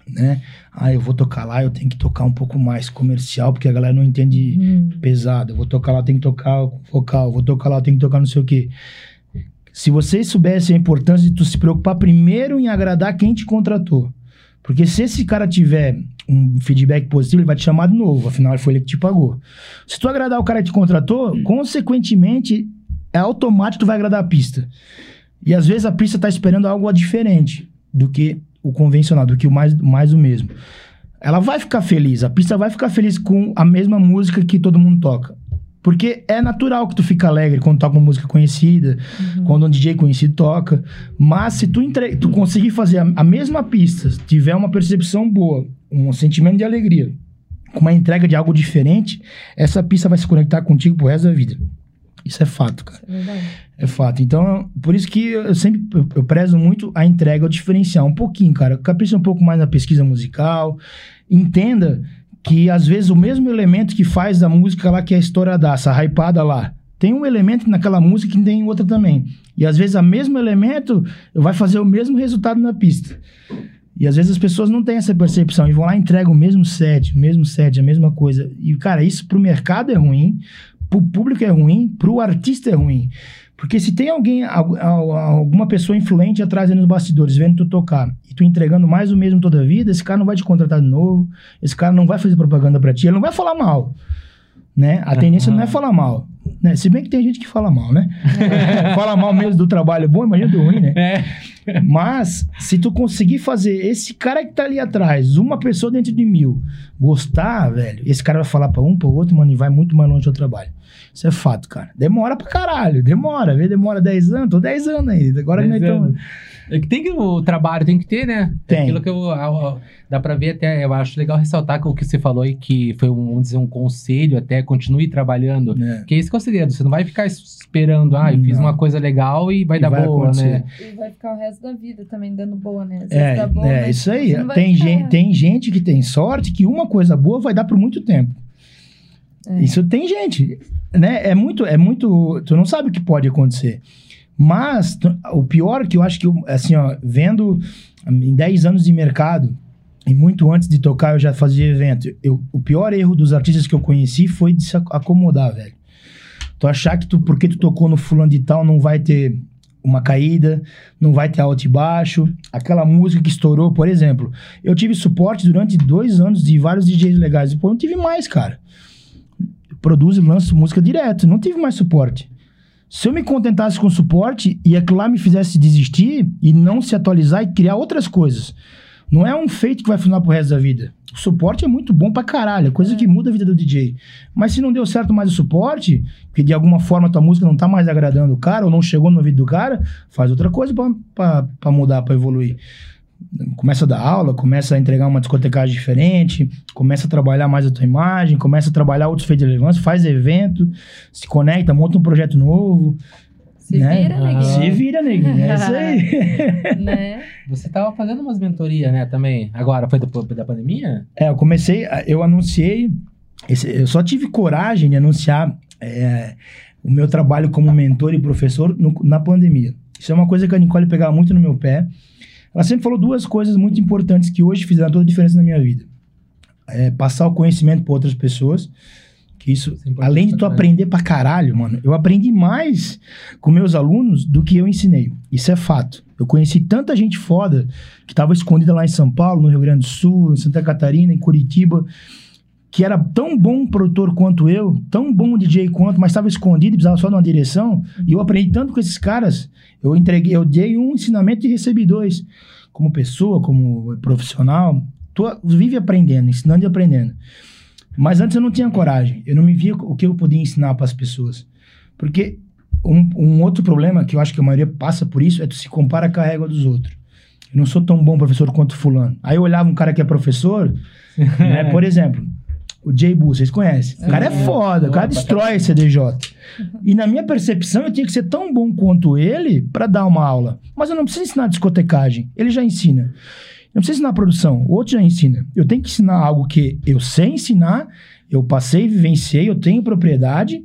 Né? Ah, eu vou tocar lá, eu tenho que tocar um pouco mais comercial, porque a galera não entende Hum. pesado. Eu vou tocar lá, tem que tocar vocal. Vou tocar lá, tem que tocar não sei o quê. Se vocês soubessem a importância de tu se preocupar primeiro em agradar quem te contratou. Porque se esse cara tiver um feedback positivo, ele vai te chamar de novo. Afinal, foi ele que te pagou. Se tu agradar o cara que te contratou, consequentemente, é automático que tu vai agradar a pista. E às vezes a pista tá esperando algo diferente do que o convencional, do que o mais, mais o mesmo. Ela vai ficar feliz, a pista vai ficar feliz com a mesma música que todo mundo toca. Porque é natural que tu fica alegre quando toca uma música conhecida, quando um DJ conhecido toca. Mas se tu, entre... tu conseguir fazer a, a mesma pista, tiver uma percepção boa, um sentimento de alegria, com uma entrega de algo diferente, essa pista vai se conectar contigo pro resto da vida. Isso é fato, cara. É verdade. É fato. Então, por isso que eu sempre eu, eu prezo muito a entrega, o diferencial. Um pouquinho, cara. Capricha um pouco mais na pesquisa musical. Entenda que, às vezes, o mesmo elemento que faz da música lá, que é a estouradaça, a hypada lá, tem um elemento naquela música que tem em outra também. E, às vezes, o mesmo elemento vai fazer o mesmo resultado na pista. E, às vezes, as pessoas não têm essa percepção. E vão lá e entregam o mesmo set, o mesmo set, a mesma coisa. E, cara, isso pro mercado é ruim, pro público é ruim, pro artista é ruim. Porque se tem alguém, al- al- alguma pessoa influente atrás aí nos bastidores, vendo tu tocar, e tu entregando mais o mesmo toda a vida, esse cara não vai te contratar de novo, esse cara não vai fazer propaganda pra ti, ele não vai falar mal. Né? A tendência não é falar mal. Né? Se bem que tem gente que fala mal, né? fala mal mesmo do trabalho bom, imagina do ruim, né? É. Mas, se tu conseguir fazer esse cara que tá ali atrás, uma pessoa dentro de mil, gostar, velho, esse cara vai falar pra um, pra outro, mano, e vai muito mais longe do trabalho. Isso é fato, cara. Demora pra caralho, demora. Vê, demora 10 anos, tô 10 anos aí. Agora que nós estamos. anos. É que tem que o trabalho tem que ter, né? Tem. Aquilo que eu, a- a- dá pra ver até, eu acho legal ressaltar que o que você falou aí que foi um, vamos dizer, um conselho até continue trabalhando. né? Porque esse que é o segredo, você não vai ficar esperando, ah, eu fiz Não. uma coisa legal e vai E dar vai boa, acontecer. né? E vai ficar o resto da vida também dando boa, né? Às vezes É, dá boa, é mas isso aí. Tem ficar- gente, tem gente que tem sorte que uma coisa boa vai dar por muito tempo. É. Isso tem gente, né? É muito, é muito. Tu não sabe o que pode acontecer. Mas o pior que eu acho que, eu, assim, ó, vendo em 10 anos de mercado, e muito antes de tocar eu já fazia evento, eu, o pior erro dos artistas que eu conheci foi de se ac- acomodar, velho. Tu achar que tu, porque tu tocou no fulano de tal, não vai ter uma caída, não vai ter alto e baixo. Aquela música que estourou, por exemplo. Eu tive suporte durante dois anos de vários DJs legais. Depois não tive mais, cara. Produzo e lanço música direto. Não tive mais suporte. Se eu me contentasse com suporte e aquilo lá me fizesse desistir e não se atualizar e criar outras coisas, não é um feito que vai funcionar pro resto da vida. O suporte é muito bom pra caralho, é coisa que muda a vida do DJ. Mas se não deu certo mais o suporte, porque de alguma forma tua música não tá mais agradando o cara ou não chegou no ouvido do cara, faz outra coisa pra- pra pra mudar, pra evoluir. Começa a dar aula, começa a entregar uma discotecagem diferente, começa a trabalhar mais a tua imagem, começa a trabalhar outros feitos de relevância, faz evento, se conecta, monta um projeto novo. Se né? vira, Ah. neguinho. Se vira, neguinho. É isso aí. né? Você tava fazendo umas mentorias, né, também. Agora, foi depois da pandemia? É, eu comecei, eu anunciei, esse- eu só tive coragem de anunciar é, o meu trabalho como mentor e professor no- na pandemia. Isso é uma coisa que a Nicole pegava muito no meu pé. Ela sempre falou duas coisas muito importantes que hoje fizeram toda a diferença na minha vida. É, passar o conhecimento para outras pessoas, que isso, é além de tu também. aprender pra caralho, mano, eu aprendi mais com meus alunos do que eu ensinei. Isso é fato. Eu conheci tanta gente foda que tava escondida lá em São Paulo, no Rio Grande do Sul, em Santa Catarina, em Curitiba, que era tão bom produtor quanto eu, tão bom DJ quanto, mas estava escondido, precisava só de uma direção. E eu aprendi tanto com esses caras. Eu entreguei, eu dei um ensinamento e recebi dois. Como pessoa, como profissional, tô, vive aprendendo, ensinando e aprendendo. Mas antes eu não tinha coragem. Eu não me via o que eu podia ensinar para as pessoas. Porque um, um, outro problema que eu acho que a maioria passa por isso é tu se compara com a régua dos outros. Eu não sou tão bom professor quanto fulano. Aí eu olhava um cara que é professor, né, por exemplo, o Jay Boo, vocês conhecem. O cara é foda, o cara destrói a CDJ. E na minha percepção, eu tinha que ser tão bom quanto ele para dar uma aula. Mas eu não preciso ensinar discotecagem, ele já ensina. Eu não preciso ensinar produção, o outro já ensina. Eu tenho que ensinar algo que eu sei ensinar, eu passei, vivenciei, eu tenho propriedade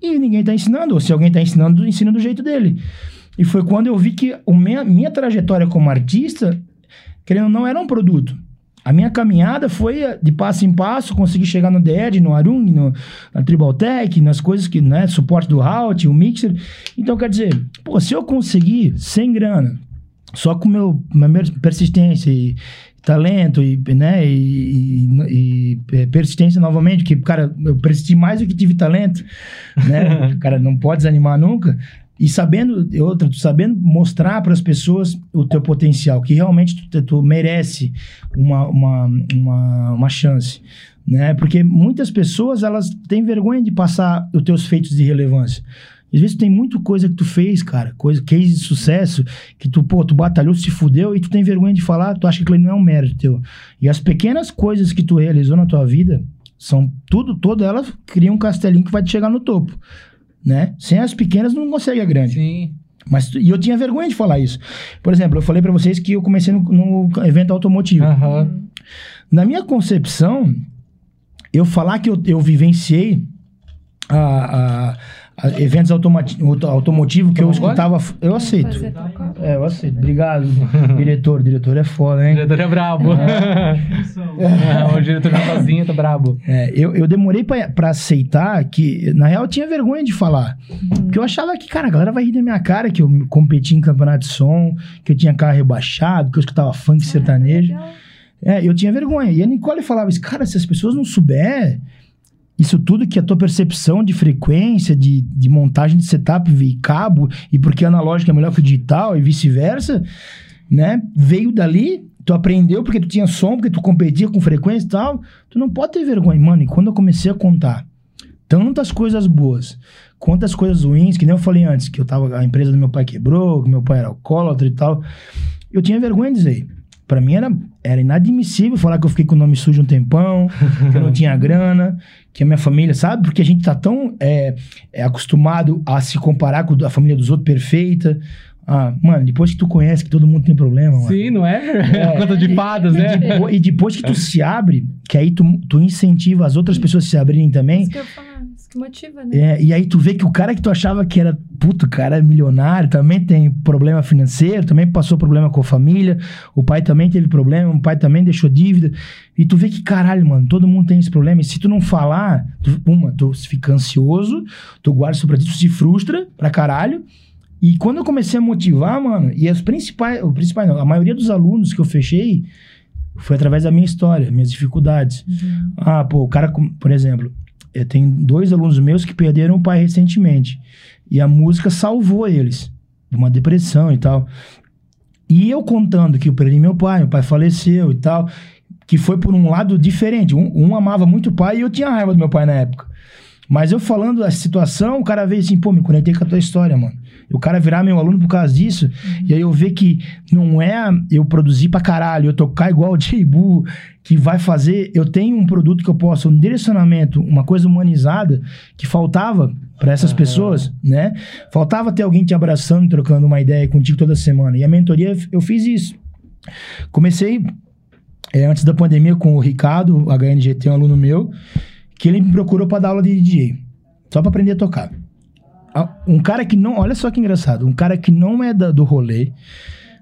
e ninguém está ensinando. Ou se alguém está ensinando, ensina do jeito dele. E foi quando eu vi que a minha, minha trajetória como artista, querendo não, era um produto. A minha caminhada foi de passo em passo, consegui chegar no DED, no Arung, no, na Tribal Tech, nas coisas que, né, suporte do Route, o Mixer. Então, quer dizer, pô, se eu conseguir sem grana, só com meu, minha persistência e talento e, né, e, e, e, persistência novamente, que, cara, eu persisti mais do que tive talento, né? cara, não pode desanimar nunca. E sabendo, outra, tu sabendo mostrar para as pessoas o teu potencial, que realmente tu, tu merece uma, uma, uma, uma chance, né? Porque muitas pessoas, elas têm vergonha de passar os teus feitos de relevância. Às vezes tem muita coisa que tu fez, cara, coisa, case de sucesso, que tu, pô, tu batalhou, se fudeu e tu tem vergonha de falar, tu acha que aquilo não é um mérito teu. E as pequenas coisas que tu realizou na tua vida, são tudo, todas elas criam um castelinho que vai te chegar no topo né? Sem as pequenas não consegue a grande. Sim. Mas, e eu tinha vergonha de falar isso. Por exemplo, eu falei para vocês que eu comecei no, no evento automotivo. Uhum. Na minha concepção, eu falar que eu, eu vivenciei a, a eventos automotivos que eu escutava. Eu aceito. É, eu aceito. Obrigado, diretor. Diretor é foda, hein? O diretor é brabo. É. é, o diretor tá sozinho, tá brabo. É, eu, eu demorei pra, pra aceitar que, na real, eu tinha vergonha de falar. Uhum. Porque eu achava que, cara, a galera vai rir da minha cara que eu competi em campeonato de som, que eu tinha carro rebaixado, que eu escutava funk sertanejo. É, eu tinha vergonha. E a Nicole falava isso, cara, se as pessoas não souber isso tudo que a tua percepção de frequência, de, de montagem de setup e cabo, e porque analógico é melhor que o digital e vice-versa, né? Veio dali, tu aprendeu porque tu tinha som, porque tu competia com frequência e tal. Tu não pode ter vergonha. Mano, e quando eu comecei a contar tantas coisas boas, quantas coisas ruins, que nem eu falei antes, que eu tava, a empresa do meu pai quebrou, que meu pai era alcoólatra e tal, eu tinha vergonha de dizer. Pra mim era, era inadmissível falar que eu fiquei com o nome sujo um tempão, que eu não tinha grana, que a minha família, sabe? Porque a gente tá tão é, é acostumado a se comparar com a família dos outros perfeita. Ah, mano, depois que tu conhece que todo mundo tem problema, mano. Sim, não é? é Conta de fadas, né? E, e, depois que tu se abre, que aí tu, tu incentiva as outras pessoas a se abrirem também. Isso que eu falar que motiva, né? É, e aí tu vê que o cara que tu achava que era, puto, cara é milionário, também tem problema financeiro, também passou problema com a família, o pai também teve problema, o pai também deixou dívida. E tu vê que, caralho, mano, todo mundo tem esse problema. E se tu não falar, tu, uma, tu fica ansioso, tu guarda isso pra ti, tu se frustra pra caralho. E quando eu comecei a motivar, mano, e as principais, o principal não, a maioria dos alunos que eu fechei foi através da minha história, minhas dificuldades. Uhum. Ah, pô, o cara, por exemplo, eu tenho dois alunos meus que perderam o pai recentemente. E a música salvou eles de uma depressão e tal. E eu contando que eu perdi meu pai, meu pai faleceu e tal, que foi por um lado diferente. Um, um amava muito o pai e eu tinha raiva do meu pai na época. Mas eu falando da situação, o cara veio assim, pô, me conectei com a tua história, mano. O cara virar meu aluno por causa disso, uhum. e aí eu ver que não é eu produzir pra caralho, eu tocar igual o J-Bu, que vai fazer. Eu tenho um produto que eu posso, um direcionamento, uma coisa humanizada que faltava para essas uhum. pessoas, né? Faltava ter alguém te abraçando, trocando uma ideia contigo toda semana. E a mentoria, eu fiz isso. Comecei é, antes da pandemia com o Ricardo, HNGT, um aluno meu, que ele me procurou para dar aula de DJ, só para aprender a tocar. Um cara que não, olha só que engraçado, um cara que não é da, do rolê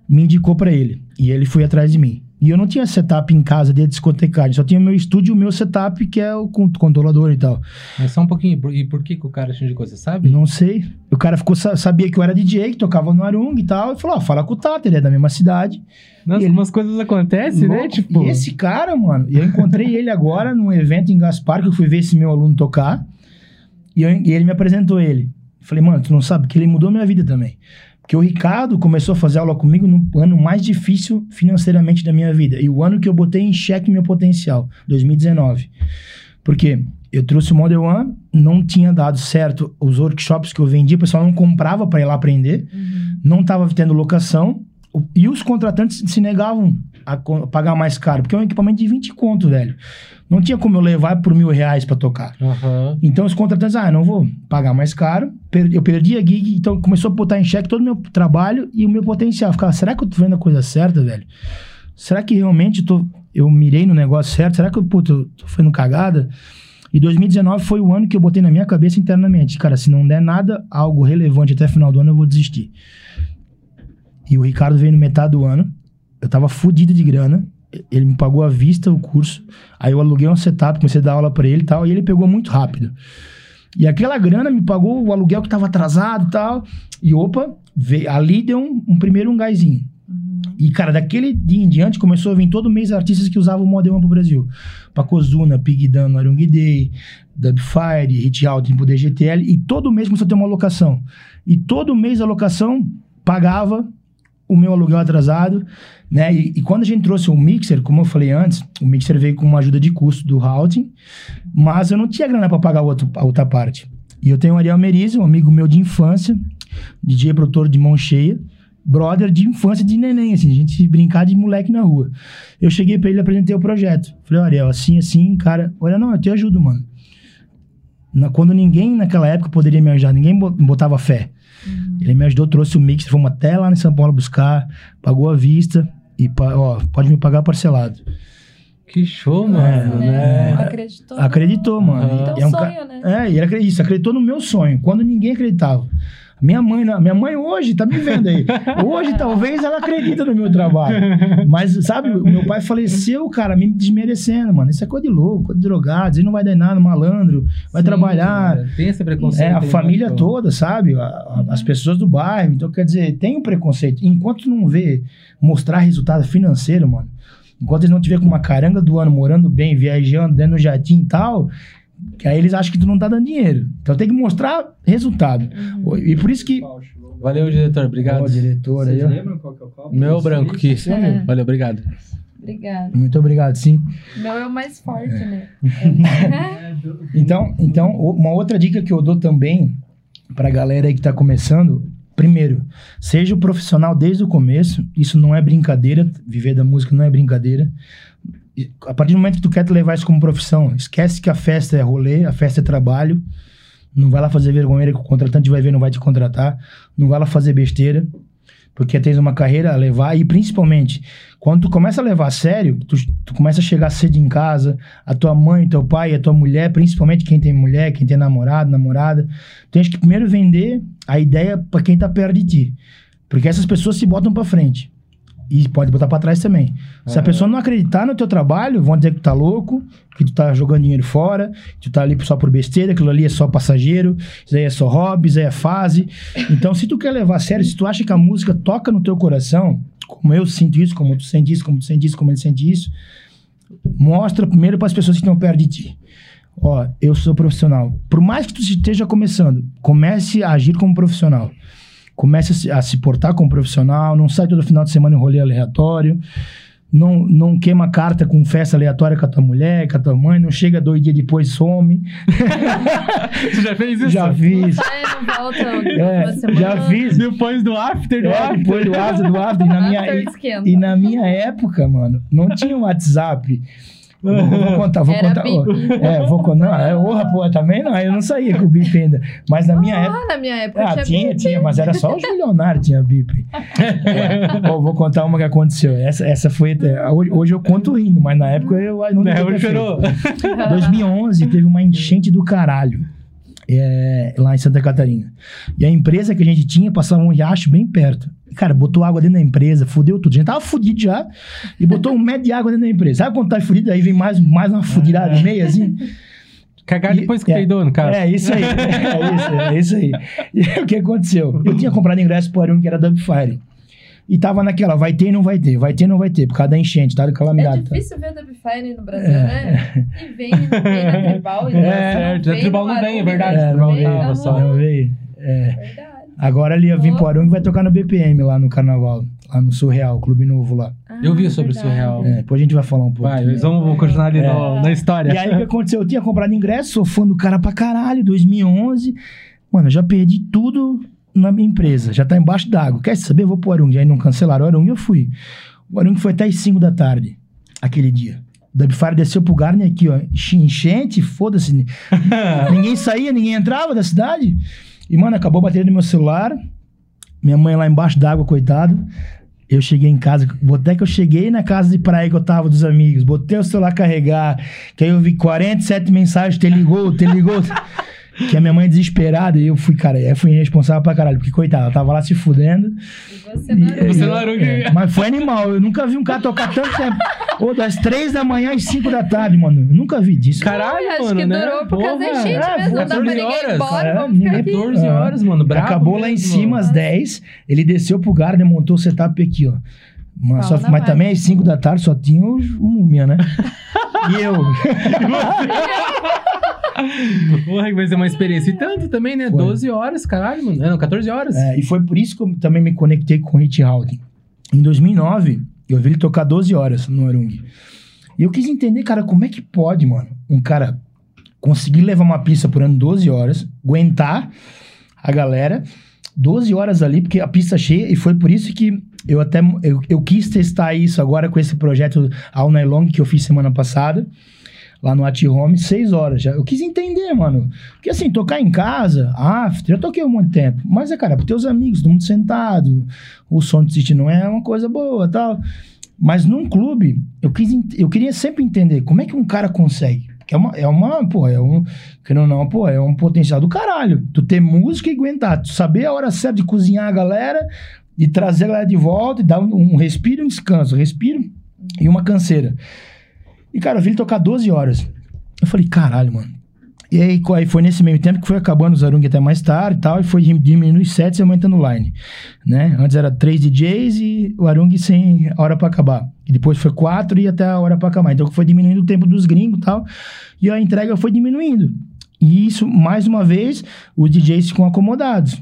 me indicou para ele e ele foi atrás de mim. E eu não tinha setup em casa de discotecagem, só tinha meu estúdio e o meu setup, que é o con- controlador e tal. Mas só um pouquinho. E por que, que o cara te indicou, você sabe? Não sei. O cara ficou, sa- sabia que eu era DJ, que tocava no Arung e tal, e falou: ó, fala com o Tata, ele é da mesma cidade. Nossa, ele- umas coisas acontecem, né? Louco. Tipo. E esse cara, mano, eu encontrei ele agora num evento em Gaspar, que eu fui ver esse meu aluno tocar. E, eu- e ele me apresentou ele. Falei, mano, tu não sabe que ele mudou minha vida também. Porque o Ricardo começou a fazer aula comigo no ano mais difícil financeiramente da minha vida. E o ano que eu botei em xeque meu potencial, 2019. Porque eu trouxe o Model One, não tinha dado certo os workshops que eu vendia, o pessoal não comprava para ir lá aprender não estava tendo locação e os contratantes se negavam a pagar mais caro, porque é um equipamento de 20 conto, velho. Não tinha como eu levar por mil reais para tocar. Aham. Então os contratantes, ah, não vou pagar mais caro, eu perdi a gig, então começou a botar em xeque todo o meu trabalho e o meu potencial. Ficava, será que eu tô vendo a coisa certa, velho? Será que realmente tô, eu mirei no negócio certo? Será que eu, puta, eu tô fazendo cagada? E 2019 foi o ano que eu botei na minha cabeça internamente. Cara, se não der nada, algo relevante até final do ano, eu vou desistir. E o Ricardo veio no metade do ano. Eu tava fudido de grana. Ele me pagou à vista o curso. Aí eu aluguei um setup, comecei a dar aula pra ele e tal. E ele pegou muito rápido. E aquela grana me pagou o aluguel que tava atrasado e tal. E opa, veio, ali deu um, um primeiro um gásinho. E, cara, daquele dia em diante começou a vir todo mês artistas que usavam o Model 1 pro Brasil. Pacozuna, Pig Dan, Arung Day, Dubfire, Hit Out, Poder GTL. E todo mês começou a ter uma locação. E todo mês a locação pagava o meu aluguel atrasado, né? E, e quando a gente trouxe o mixer, como eu falei antes, o mixer veio com uma ajuda de custo do routing, mas eu não tinha grana para pagar outro- a outra parte. E eu tenho o Ariel Meriz, um amigo meu de infância, DJ produtor de mão cheia, brother de infância de neném, assim, a gente brincar de moleque na rua. Eu cheguei pra ele apresentei o projeto. Falei, Ariel, assim, assim, cara, olha, não, eu te ajudo, mano. Na- quando ninguém naquela época poderia me ajudar, ninguém bo- botava fé. Ele me ajudou, trouxe o mix, fomos até lá em São Paulo buscar, pagou à vista e, pa- ó, pode me pagar parcelado. Que show, mano, É, né? Acreditou. Acreditou, mano. Então É um ca- sonho, né? É, e ele acreditou no meu sonho, quando ninguém acreditava. Minha mãe, minha mãe hoje tá me vendo aí. Hoje, talvez, ela acredita no meu trabalho. Mas, sabe, o meu pai faleceu, cara, me desmerecendo, mano. Isso é coisa de louco, coisa de drogado, isso não vai dar nada, malandro, vai Sim, trabalhar. cara, Tem esse preconceito. É, a família toda, sabe? A- a- as pessoas do bairro. Então, quer dizer, tem um preconceito. Enquanto não vê mostrar resultado financeiro, mano, enquanto eles não tiver com uma caranga do ano, morando bem, viajando, dentro do jatinho e tal, que aí eles acham que tu não tá dando dinheiro. Então tem que mostrar resultado. E por isso que. Valeu, diretor. Obrigado. Ó, diretor aí, Vocês ó. lembram qual que é o copo? Meu branco aí? aqui. Aí. Valeu, obrigado. Obrigada. Muito obrigado, sim. Meu é o mais forte, né? É, Então, então, uma outra dica que eu dou também pra galera aí que tá começando, primeiro, seja o profissional desde o começo, isso não é brincadeira, viver da música não é brincadeira. A partir do momento que tu quer te levar isso como profissão, esquece que a festa é rolê, a festa é trabalho. Não vai lá fazer vergonha que o contratante vai ver, não vai te contratar. Não vai lá fazer besteira. Porque tens uma carreira a levar e principalmente quando tu começa a levar a sério, tu, tu começa a chegar cedo em casa, a tua mãe, teu pai, a tua mulher, principalmente quem tem mulher, quem tem namorado, namorada, tu tens que primeiro vender a ideia pra quem tá perto de ti. Porque essas pessoas se botam pra frente. E pode botar pra trás também. Se a pessoa não acreditar no teu trabalho, vão dizer que tu tá louco, que tu tá jogando dinheiro fora, que tu tá ali só por besteira, aquilo ali é só passageiro, isso aí é só hobby, isso aí é fase. Então, se tu quer levar a sério, se tu acha que a música toca no teu coração, como eu sinto isso, como tu sente isso, como tu sente isso, como ele sente isso, mostra primeiro para as pessoas que estão perto de ti. Ó, eu sou profissional. Por mais que tu esteja começando, comece a agir como profissional. Comece a se, a se portar como profissional, não sai todo final de semana em rolê aleatório. Não, não queima carta com festa aleatória com a tua mulher, com a tua mãe, não chega dois dias depois e some. Você já fez isso? Já fiz. Não volta É, já fiz. Depois do after, do É, after. depois do after, do after. E na minha, e- e na minha época, mano, não tinha WhatsApp. Vou, vou contar, vou Era contar. bip. é, vou contar. Não, é, porra, pô, também não, eu não saía com o bip ainda. Mas na minha época. Ah, na minha época Ah, tinha, tinha, bip. tinha, mas era só os milionários tinha bip. É, vou contar uma que aconteceu. Essa, essa foi até. Hoje, hoje eu conto rindo, mas na época eu não chorou. feito. 2011 teve uma enchente do caralho. É, lá em Santa Catarina. E a empresa que a gente tinha passava um riacho bem perto. E, cara, botou água dentro da empresa, fudeu tudo. A gente tava fudido já e botou um metro de água dentro da empresa. Sabe quando tá fudido? Aí vem mais, mais uma fudidada no meio, assim. Cagar depois que é, peidou, no caso. É isso aí, é isso, é isso aí. E o que aconteceu? Eu tinha comprado ingresso pro Arun, que era Dubfire. E tava naquela, vai ter e não vai ter, vai ter e não vai ter, por causa da enchente, tá? Do É calamidade. tá? difícil ver Dubfire no Brasil, né? E vem, não vem na tribal. E É, não a tribal não vem, é verdade, É, a não tribal veio, aham, não veio. É. Verdade. Agora vir pro Arung e vai tocar no BPM lá no carnaval, lá no Surreal, Clube Novo lá. Eu vi Ah, sobre o. Surreal. É, depois a gente vai falar um pouco. Vai, também. vamos, continuar ali no- na história. E aí o que aconteceu? Eu tinha comprado ingresso, sou fã do cara pra caralho, 2011. Mano, eu já perdi tudo na minha empresa, já tá embaixo d'água. Quer saber? Eu vou pro Arung. Aí não cancelaram o Arung, eu fui. O Arung foi até as 5 da tarde, aquele dia. O Dubfire desceu pro Garner aqui, ó. enche- Enchente, foda-se. ninguém saía, ninguém entrava da cidade. E, mano, acabou a bateria do meu celular. Minha mãe lá embaixo d'água, coitado. Eu cheguei em casa, até que eu cheguei na casa de praia que eu tava dos amigos, botei o celular carregar, que aí eu vi 47 mensagens, te ligou, te ligou. que a minha mãe é desesperada, e eu fui, cara, eu fui responsável pra caralho, porque coitada, ela tava lá se fudendo. E você não E- Você e- não era o que- é, mas foi animal, eu nunca vi um cara tocar tanto tempo. Ou das 3 da manhã às 5 da tarde, mano. Eu nunca vi disso. Caralho, Acho mano, que né? durou por causa da Porra. enchente É, mesmo. Não dá pra 14 ninguém ir horas, embora, é, vamos ficar ninguém- aqui. 14 horas, mano. Brabo Acabou lá em mesmo. cima às 10, ele desceu pro Garden, montou o setup aqui, ó. Mas, só- mas vibe. também às 5 da tarde só tinha os múmia, né? e eu. Porra, vai ser uma experiência. E tanto também, né? Foi. 12 horas, caralho, mano. Não, 14 horas. É, e foi por isso que eu também me conectei com o Hit Hawking. Em 2009, eu vi ele tocar 12 horas no Arung. E eu quis entender, cara, como é que pode, mano, um cara conseguir levar uma pista por ano 12 horas, aguentar a galera 12 horas ali, porque a pista cheia, e foi por isso que eu até eu, eu quis testar isso agora com esse projeto All Night Long que eu fiz semana passada, lá no At Home, 6 horas já. Eu quis entender, mano. Porque assim, tocar em casa, after, eu toquei há muito tempo. Mas é, cara, pros teus amigos, todo mundo sentado, o som de assistir não é uma coisa boa tal. Mas num clube, eu, quis, eu queria sempre entender como é que um cara consegue. É uma, é uma pô, é um, querendo ou não, pô, é um potencial do caralho. Tu ter música e aguentar, tu saber a hora certa de cozinhar a galera, de trazer a galera de volta, e dar um, um respiro e um descanso, respiro e uma canseira. E, cara, eu vi ele tocar 12 horas. Eu falei, caralho, mano. E aí, aí foi nesse meio tempo que foi acabando os Arung até mais tarde e tal, e foi diminuindo os sets e aumentando o line, né? Antes era três DJs e o Arung sem hora pra acabar. E depois foi quatro e até a hora pra acabar. Então foi diminuindo o tempo dos gringos e tal, e a entrega foi diminuindo. E isso, mais uma vez, os DJs ficam acomodados.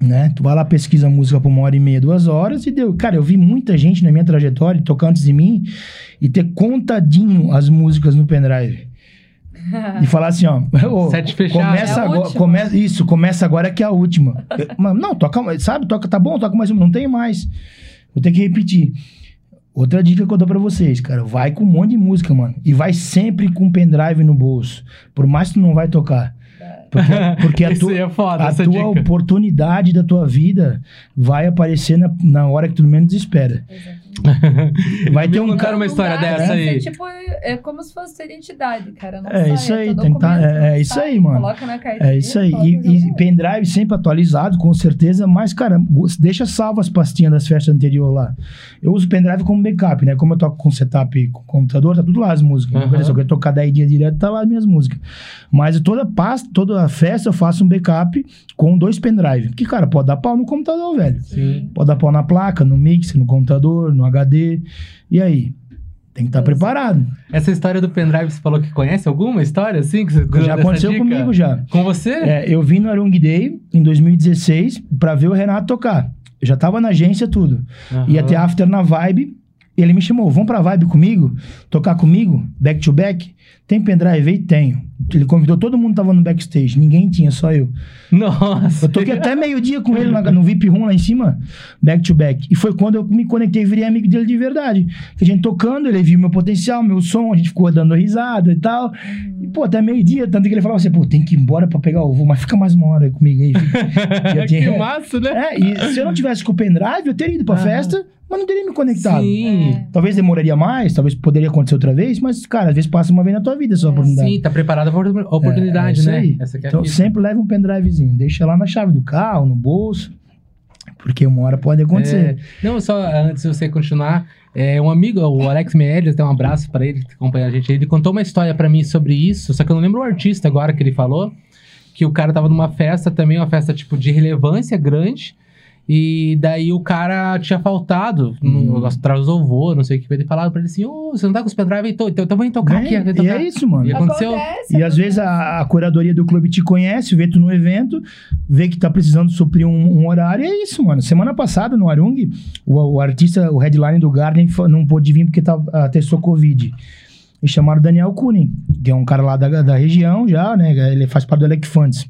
Né? Tu vai lá, pesquisa a música por uma hora e meia, duas horas e deu. Cara, eu vi muita gente na minha trajetória tocar antes de mim e ter contadinho as músicas no pendrive. E falar assim, ó. ô, Sete fechado. É Começa a agora. Começa, isso, começa agora que é a última. Eu- Mas, não, toca, mais, sabe? Toca, tá bom, toca mais uma. Não tem mais. Vou ter que repetir. Outra dica que eu dou pra vocês, cara. Vai com um monte de música, mano. E vai sempre com pendrive no bolso. Por mais que tu não vai tocar. Porque, porque a, tua, é foda, a essa tua dica. oportunidade da tua vida vai aparecer na, na hora que tu menos espera. Vai ter um contaram uma história dessa né? aí. É, tipo, é como se fosse identidade, cara. Não É sai, isso aí, teu tentar- é- é isso aí, mano. Coloca na carteira. É isso aí. E, e pendrive sempre atualizado, com certeza, mas, cara, deixa salvo as pastinhas das festas anteriores lá. Eu uso pendrive como backup, né? Como eu toco com setup com computador, tá tudo lá as músicas. Uhum. Se eu quero tocar 10 dias direto, tá lá as minhas músicas. Mas toda pasta, toda festa eu faço um backup com dois pendrive. Que, cara, pode dar pau no computador, velho. Sim. Pode dar pau na placa, no mixer, no computador, no HD. E aí? Tem que estar Exato. preparado. Essa história do pendrive, você falou que conhece alguma história assim? Que você Já aconteceu dica? comigo já. Com você? É, eu vim no Arung Day em 2016 pra ver o Renato tocar. Eu já tava na agência, tudo. Aham. Ia ter after na Vibe. Ele me chamou, vamos pra Vibe comigo? Tocar comigo? Back to back? Tem pendrive aí? Tenho. Ele convidou todo mundo que tava no backstage. Ninguém tinha, só eu. Nossa. Eu toquei até meio-dia com ele na- no VIP Room lá em cima, back to back. E foi quando eu me conectei e virei amigo dele de verdade. A gente tocando, ele viu meu potencial, meu som, a gente ficou dando risada e tal. E, pô, até meio-dia, tanto que ele falava assim, pô, tem que ir embora pra pegar o voo, mas fica mais uma hora comigo aí. Fica. Eu que tinha- massa, né? É, e se eu não tivesse com o pendrive, eu teria ido pra Aham. festa, mas não teria me conectado. Sim. É. Talvez demoraria mais, talvez poderia acontecer outra vez, mas, cara, às vezes passa uma vez na tua vida essa É. oportunidade. Sim, tá preparada pra oportun- oportunidade, É, é isso né? aí. Essa que é a Então sempre leva um pendrivezinho, deixa lá na chave do carro, no bolso, porque uma hora pode acontecer. É. Não, só antes de você continuar, é, um amigo, o Alex Meirelles, tem um abraço pra ele que acompanha a gente. Ele contou uma história pra mim sobre isso, só que eu não lembro o artista agora que ele falou, que o cara tava numa festa também, uma festa tipo de relevância grande. E daí o cara tinha faltado, Uhum. no, atrasou o voo, não sei o que. Ele falava pra ele assim: Ô, você não tá com os pendrive? Então, então, então vem tocar aqui, É, vem e tocar. é isso, mano. E aconteceu- Acontece, E às vezes a, a curadoria do clube te conhece, vê tu no evento, vê que tá precisando suprir um, um horário, e é isso, mano. Semana passada, no Arung, o, o artista, o headline do Garden não pôde vir porque tá, testou Covid. E chamaram o Daniel Kunin, que é um cara lá da, da região já, né? Ele faz parte do Elec Funds.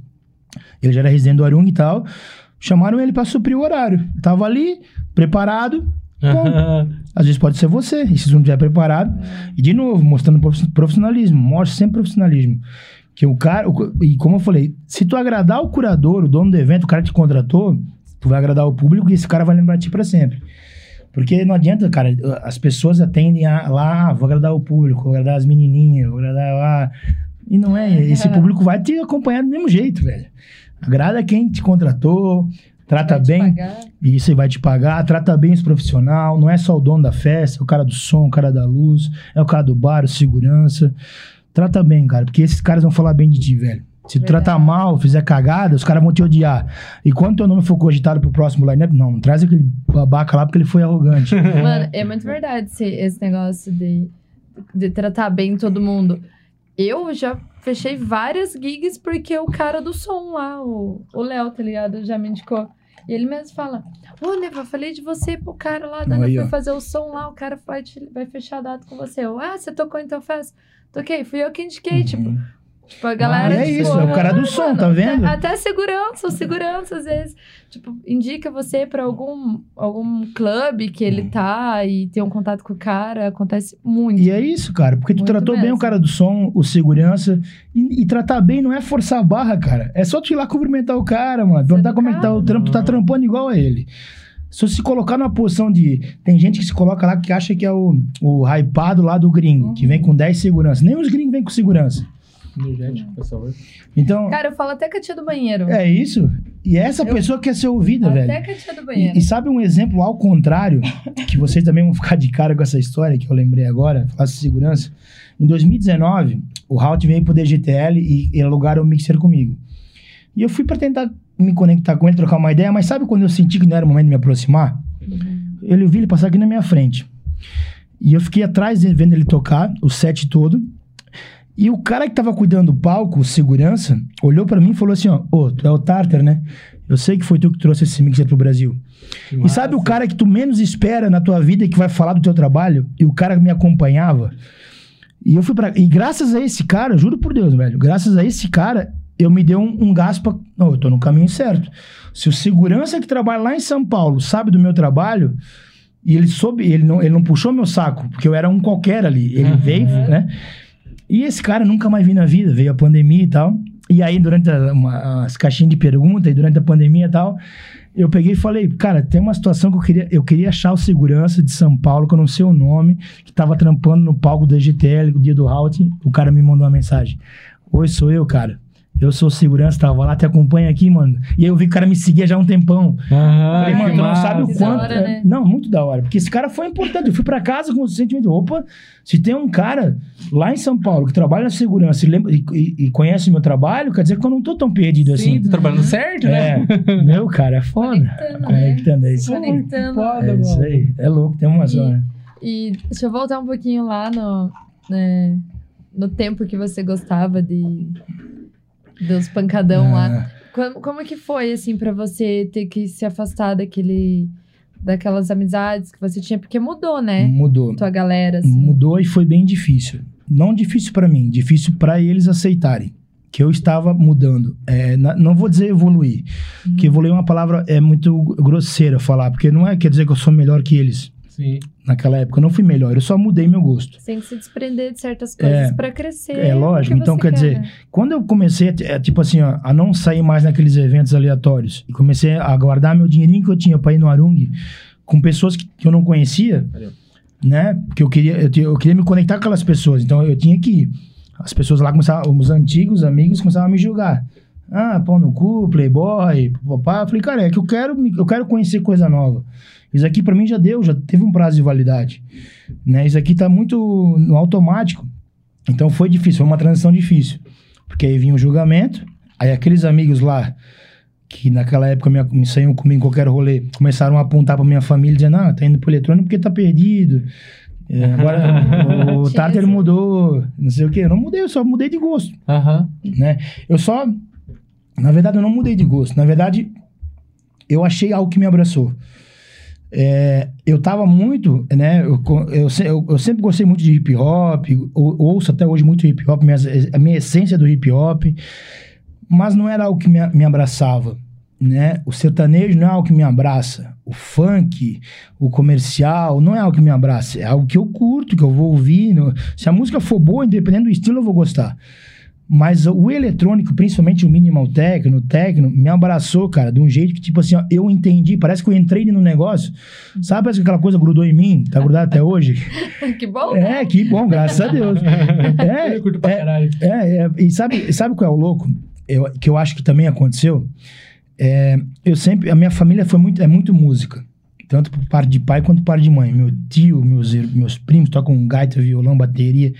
Ele já era residente do Arung e tal. Chamaram ele pra suprir o horário. Tava ali, preparado. Bom, às vezes pode ser você, e se você não estiver preparado. E de novo, mostrando profi- profissionalismo. Mostra sempre profissionalismo. Que o cara, o- e como eu falei, se tu agradar o curador, o dono do evento, o cara que te contratou, tu vai agradar o público e esse cara vai lembrar de ti pra sempre. Porque não adianta, cara, as pessoas atendem a, lá, ah, vou agradar o público, vou agradar as menininhas, vou agradar lá. E não é, esse público vai te acompanhar do mesmo jeito, velho. Agrada quem te contratou, trata bem. pagar. E isso aí vai te pagar, trata bem os profissional, não é só o dono da festa, é o cara do som, o cara da luz, é o cara do bar, o segurança. Trata bem, cara, porque esses caras vão falar bem de ti, velho. Se tu Verdade. tratar mal, fizer cagada, os caras vão te odiar. E quando teu nome for cogitado pro próximo lineup, não, não traz aquele babaca lá porque ele foi arrogante. Mano, é muito verdade esse, esse negócio de, de tratar bem todo mundo. Eu já fechei várias gigs porque o cara do som lá, o Léo, tá ligado? Já me indicou. E ele mesmo fala: Ô, Neva, falei de você pro cara lá, Dana ó. fazer o som lá, o cara vai, te- vai fechar a data com você. Eu, ah, você tocou tua festa? Toquei, fui eu que indiquei, tipo. Uhum. Tipo, a galera. é tipo, isso, é o cara do som, tá vendo? Até, até segurança, o segurança, às vezes, tipo, indica você pra algum, algum clube que ele tá e tem um contato com o cara, acontece muito. E é isso, cara, porque tu Muito tratou bem mesmo. o cara do som, o segurança. E, e tratar bem não é forçar a barra, cara. É só tu ir lá cumprimentar o cara, mano. Perguntar como é que tá o trampo, tu tá trampando igual a ele. Se você se colocar numa posição de. Tem gente que se coloca lá que acha que é o, o hypado lá do gringo, que vem com 10 segurança. Nem os gringos vêm com segurança. Energético, por favor. Então, Cara, eu falo até com a tia do banheiro. é isso. E essa Eu- pessoa quer ser ouvida, velho. até com a tia do banheiro. E, e sabe um exemplo ao contrário, que vocês também vão ficar de cara com essa história que eu lembrei agora, falar de segurança. Em 2019, o Halt veio pro DGTL e, e alugaram o mixer comigo. E eu fui pra tentar me conectar com ele, trocar uma ideia, mas sabe quando eu senti que não era o momento de me aproximar? Uhum. Eu vi ele passar aqui na minha frente. E eu fiquei atrás dele, vendo ele tocar, o set todo. E o cara que tava cuidando do palco, segurança, olhou pra mim e falou assim: ó, ô, tu é o Tartar, né? Eu sei que foi tu que trouxe esse mixer pro Brasil. E sabe o cara que tu menos espera na tua vida e que vai falar do teu trabalho? E o cara me acompanhava. E eu fui pra. E graças a esse cara, juro por Deus, velho, graças a esse cara, eu me dei um, um gás pra. Não, eu tô no caminho certo. Se o segurança que trabalha lá em São Paulo sabe do meu trabalho, e ele soube, ele não, ele não puxou meu saco, porque eu era um qualquer ali. Ele Uhum. veio, né? E esse cara nunca mais vi na vida, veio a pandemia e tal. E aí, durante a- uma- as caixinhas de pergunta e durante a pandemia e tal, eu peguei e falei, cara, tem uma situação que eu queria, eu queria achar o segurança de São Paulo, que eu não sei o nome, que tava trampando no palco do EGTL, o dia do Halt, o cara me mandou uma mensagem. Oi, sou eu, cara. Eu sou segurança, tava lá, te acompanha aqui, mano. E aí eu vi que o cara me seguia já há um tempão. Ah, Falei, mano, tu não sabe o da quanto. hora, é- né? Não, muito da hora. Porque esse cara foi importante. Eu fui pra casa com o sentimento de opa, se tem um cara lá em São Paulo que trabalha na segurança e, lembra- e- e- conhece meu trabalho, quer dizer que eu não tô tão perdido Sim, assim. tô trabalhando certo, né? É, meu, cara, é foda. Conectando, né? Conectando, é isso. Conectando. É isso aí. É louco, tem uma zona. E deixa eu voltar um pouquinho lá no, né, no tempo que você gostava de dos pancadão lá. Ah, Como, como que foi, assim, pra você ter que se afastar daquele, daquelas amizades que você tinha? Porque mudou, né? Mudou. Tua galera, assim. Mudou e foi bem difícil. Não difícil pra mim, difícil pra eles aceitarem que eu estava mudando. É, na- não vou dizer evoluir, porque evoluir é uma palavra é muito grosseira falar, porque não é quer dizer que eu sou melhor que eles. Sim. naquela época. Eu não fui melhor, eu só mudei meu gosto. Você tem que se desprender de certas coisas É. pra crescer. É lógico, então você quer dizer, né? Quando eu comecei, a, é, tipo assim, ó, a não sair mais naqueles eventos aleatórios, e comecei a guardar meu dinheirinho que eu tinha pra ir no Arung com pessoas que, que eu não conhecia, Valeu. né? Porque eu queria, eu, eu queria me conectar com aquelas pessoas, então eu tinha que ir. As pessoas lá começavam, os antigos amigos começavam a me julgar. Ah, pau no cu, playboy, papá. Eu falei, cara, é que eu quero, eu quero conhecer coisa nova. Isso aqui pra mim já deu, já teve um prazo de validade. Né? Isso aqui tá muito no automático. Então foi difícil, foi uma transição difícil. Porque aí vinha o julgamento, aí aqueles amigos lá, que naquela época me, me saíam comigo em qualquer rolê, começaram a apontar pra minha família, dizendo, ah, tá indo pro eletrônico porque tá perdido. É, agora o isso. mudou, não sei o quê. Eu não mudei, eu só mudei de gosto, Aham. né? Eu só... Na verdade, eu não mudei de gosto. Na verdade, eu achei algo que me abraçou. É, eu tava muito, né? Eu, eu, eu- sempre gostei muito de hip hop, ou- ouço até hoje muito hip hop, minhas- a minha essência do hip hop, mas não era algo que me, me abraçava, né? O sertanejo não é algo que me abraça, o funk, o comercial, não é algo que me abraça, é algo que eu curto, que eu vou ouvir. se a música for boa, independente do estilo, eu vou gostar. Mas o eletrônico, principalmente o minimal techno, techno, me abraçou, cara, de um jeito que, tipo assim, ó, eu entendi. Parece que eu entrei no negócio. Sabe, parece que aquela coisa grudou em mim, tá grudado até hoje. que bom, né? É, que bom, graças a Deus. É, eu curto pra é, caralho. é, é, e sabe, sabe qual é o louco? Eu, que eu acho que também aconteceu? É, eu sempre, a minha família foi muito, é muito música. Tanto por parte de pai quanto por parte de mãe. Meu tio, meus, meus primos tocam gaita, violão, bateria.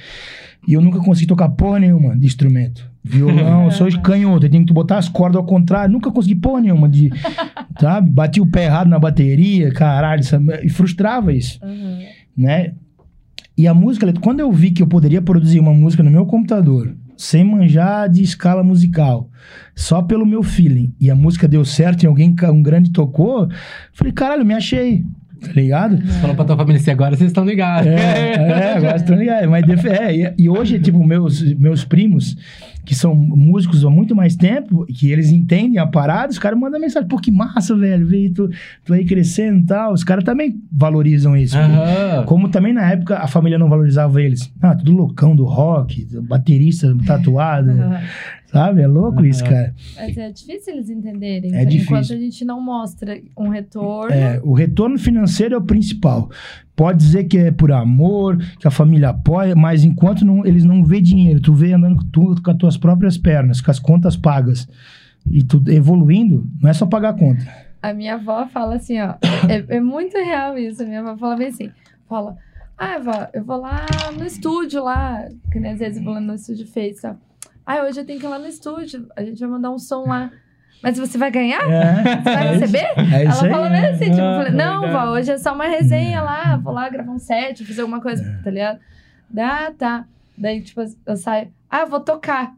E eu nunca consegui tocar porra nenhuma de instrumento. Violão, eu sou canhoto, eu tenho que botar as cordas ao contrário. Nunca consegui porra nenhuma de. sabe? Bati o pé errado na bateria, caralho. sabe? E frustrava isso Uhum. né? E a música, quando eu vi que eu poderia produzir uma música no meu computador, sem manjar de escala musical, só pelo meu feeling, e a música deu certo e alguém, um grande tocou, falei, caralho, me achei, tá ligado? Você falou pra tua família assim, agora vocês estão ligados. É, é, agora estão ligados. Mas é, e, e hoje, tipo, meus, meus primos, que são músicos há muito mais tempo, que eles entendem a parada, os caras mandam mensagem, pô, que massa, velho, veio tu, tu aí crescendo e tal. Os caras também valorizam isso. Aham. Como também na época a família não valorizava eles. Ah, tudo loucão do rock, baterista tatuado, Uhum. Sabe? É louco isso, Aham. cara. Mas é difícil eles entenderem. É Então, difícil. Enquanto a gente não mostra um retorno. É, o retorno financeiro é o principal. Pode dizer que é por amor, que a família apoia, mas enquanto não- eles não vê dinheiro, tu vê andando com, tu, com as tuas próprias pernas, com as contas pagas, e tu evoluindo, não é só pagar a conta. A minha avó fala assim, ó. É, é muito real isso. A minha avó fala bem assim. Fala, ah, avó, eu vou lá no estúdio lá. Que nem às vezes eu vou lá no estúdio fez, ó. Ah, hoje eu tenho que ir lá no estúdio. A gente vai mandar um som lá. Mas você vai ganhar? É, Você vai é receber? é Ela fala mesmo assim, tipo, eu Ah, falei, não, verdade. vó, hoje é só uma resenha lá, vou lá gravar um set, fazer alguma coisa, É. tá ligado? Dá, tá. Daí, tipo, eu saio, ah, vou tocar.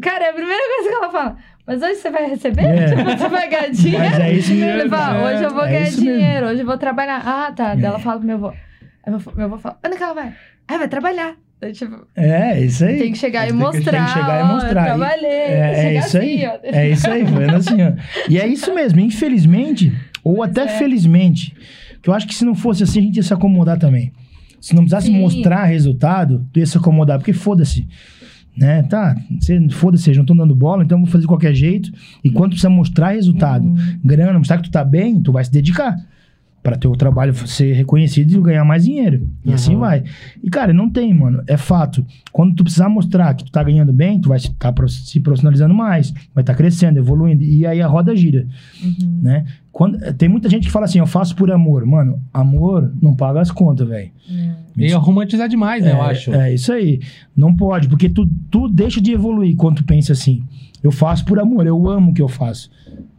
Cara, é a primeira coisa que ela fala. Mas hoje você vai receber? É. Tipo, você vai ganhar dinheiro? Mas é isso Eu mesmo. falei, "Vó, hoje eu vou É ganhar isso mesmo. dinheiro, hoje eu vou trabalhar. Ah, tá. Daí ela É. fala pro meu avô. Aí meu avô fala, onde que ela vai? Ah, vai trabalhar. Daí, tipo, É, isso aí. tem que chegar e mostrar. tem que chegar e mostrar. Trabalhei. É, é isso aí. assim, ó. É isso aí, foi assim, ó. E é isso mesmo, infelizmente, ou Mas até é. felizmente, que eu acho que se não fosse assim, a gente ia se acomodar também. Se não precisasse Sim. mostrar resultado, tu ia se acomodar, porque foda-se. Né? Tá, foda-se, não estão dando bola, então eu vou fazer de qualquer jeito. E quando tu precisa mostrar resultado, Uhum. grana, mostrar que tu tá bem, tu vai se dedicar. Pra teu trabalho ser reconhecido e ganhar mais dinheiro. E assim Uhum. vai. E, cara, não tem, mano. É fato. Quando tu precisar mostrar que tu tá ganhando bem, tu vai estar tá se profissionalizando mais, vai estar crescendo, evoluindo. E aí a roda gira, Uhum. né? Quando, tem muita gente que fala assim, eu faço por amor. Mano, amor não paga as contas, velho. E é romantizar demais, né, eu É, acho. É isso aí. Não pode, porque tu, tu deixa de evoluir quando tu pensa assim. Eu faço por amor, eu amo o que eu faço.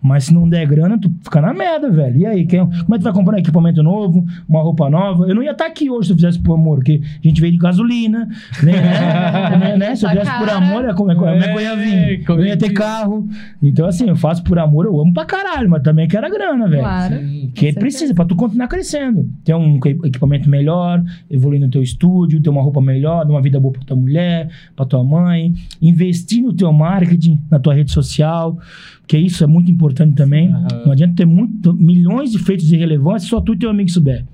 Mas se não der grana, tu fica na merda, velho. E aí, quem, como é que tu vai comprar um equipamento novo, uma roupa nova? Eu não ia estar aqui hoje se eu fizesse por amor, porque a gente veio de gasolina, né? né, né? Se eu Tá fizesse por amor, é como é, como é que eu ia É, vir? Eu como não ia é ter carro. Então, assim, eu faço por amor, eu amo pra caralho, mas também quero a grana, velho. Claro. Sim. Que precisa pra tu continuar crescendo. Ter um equi- equipamento melhor, evoluir no teu estúdio, ter uma roupa melhor, dar uma vida boa pra tua mulher, pra tua mãe, investir no teu marketing, na tua rede social, porque isso é muito importante também. Aham. Não adianta ter muito, milhões de feitos irrelevantes se só tu e teu amigo souber.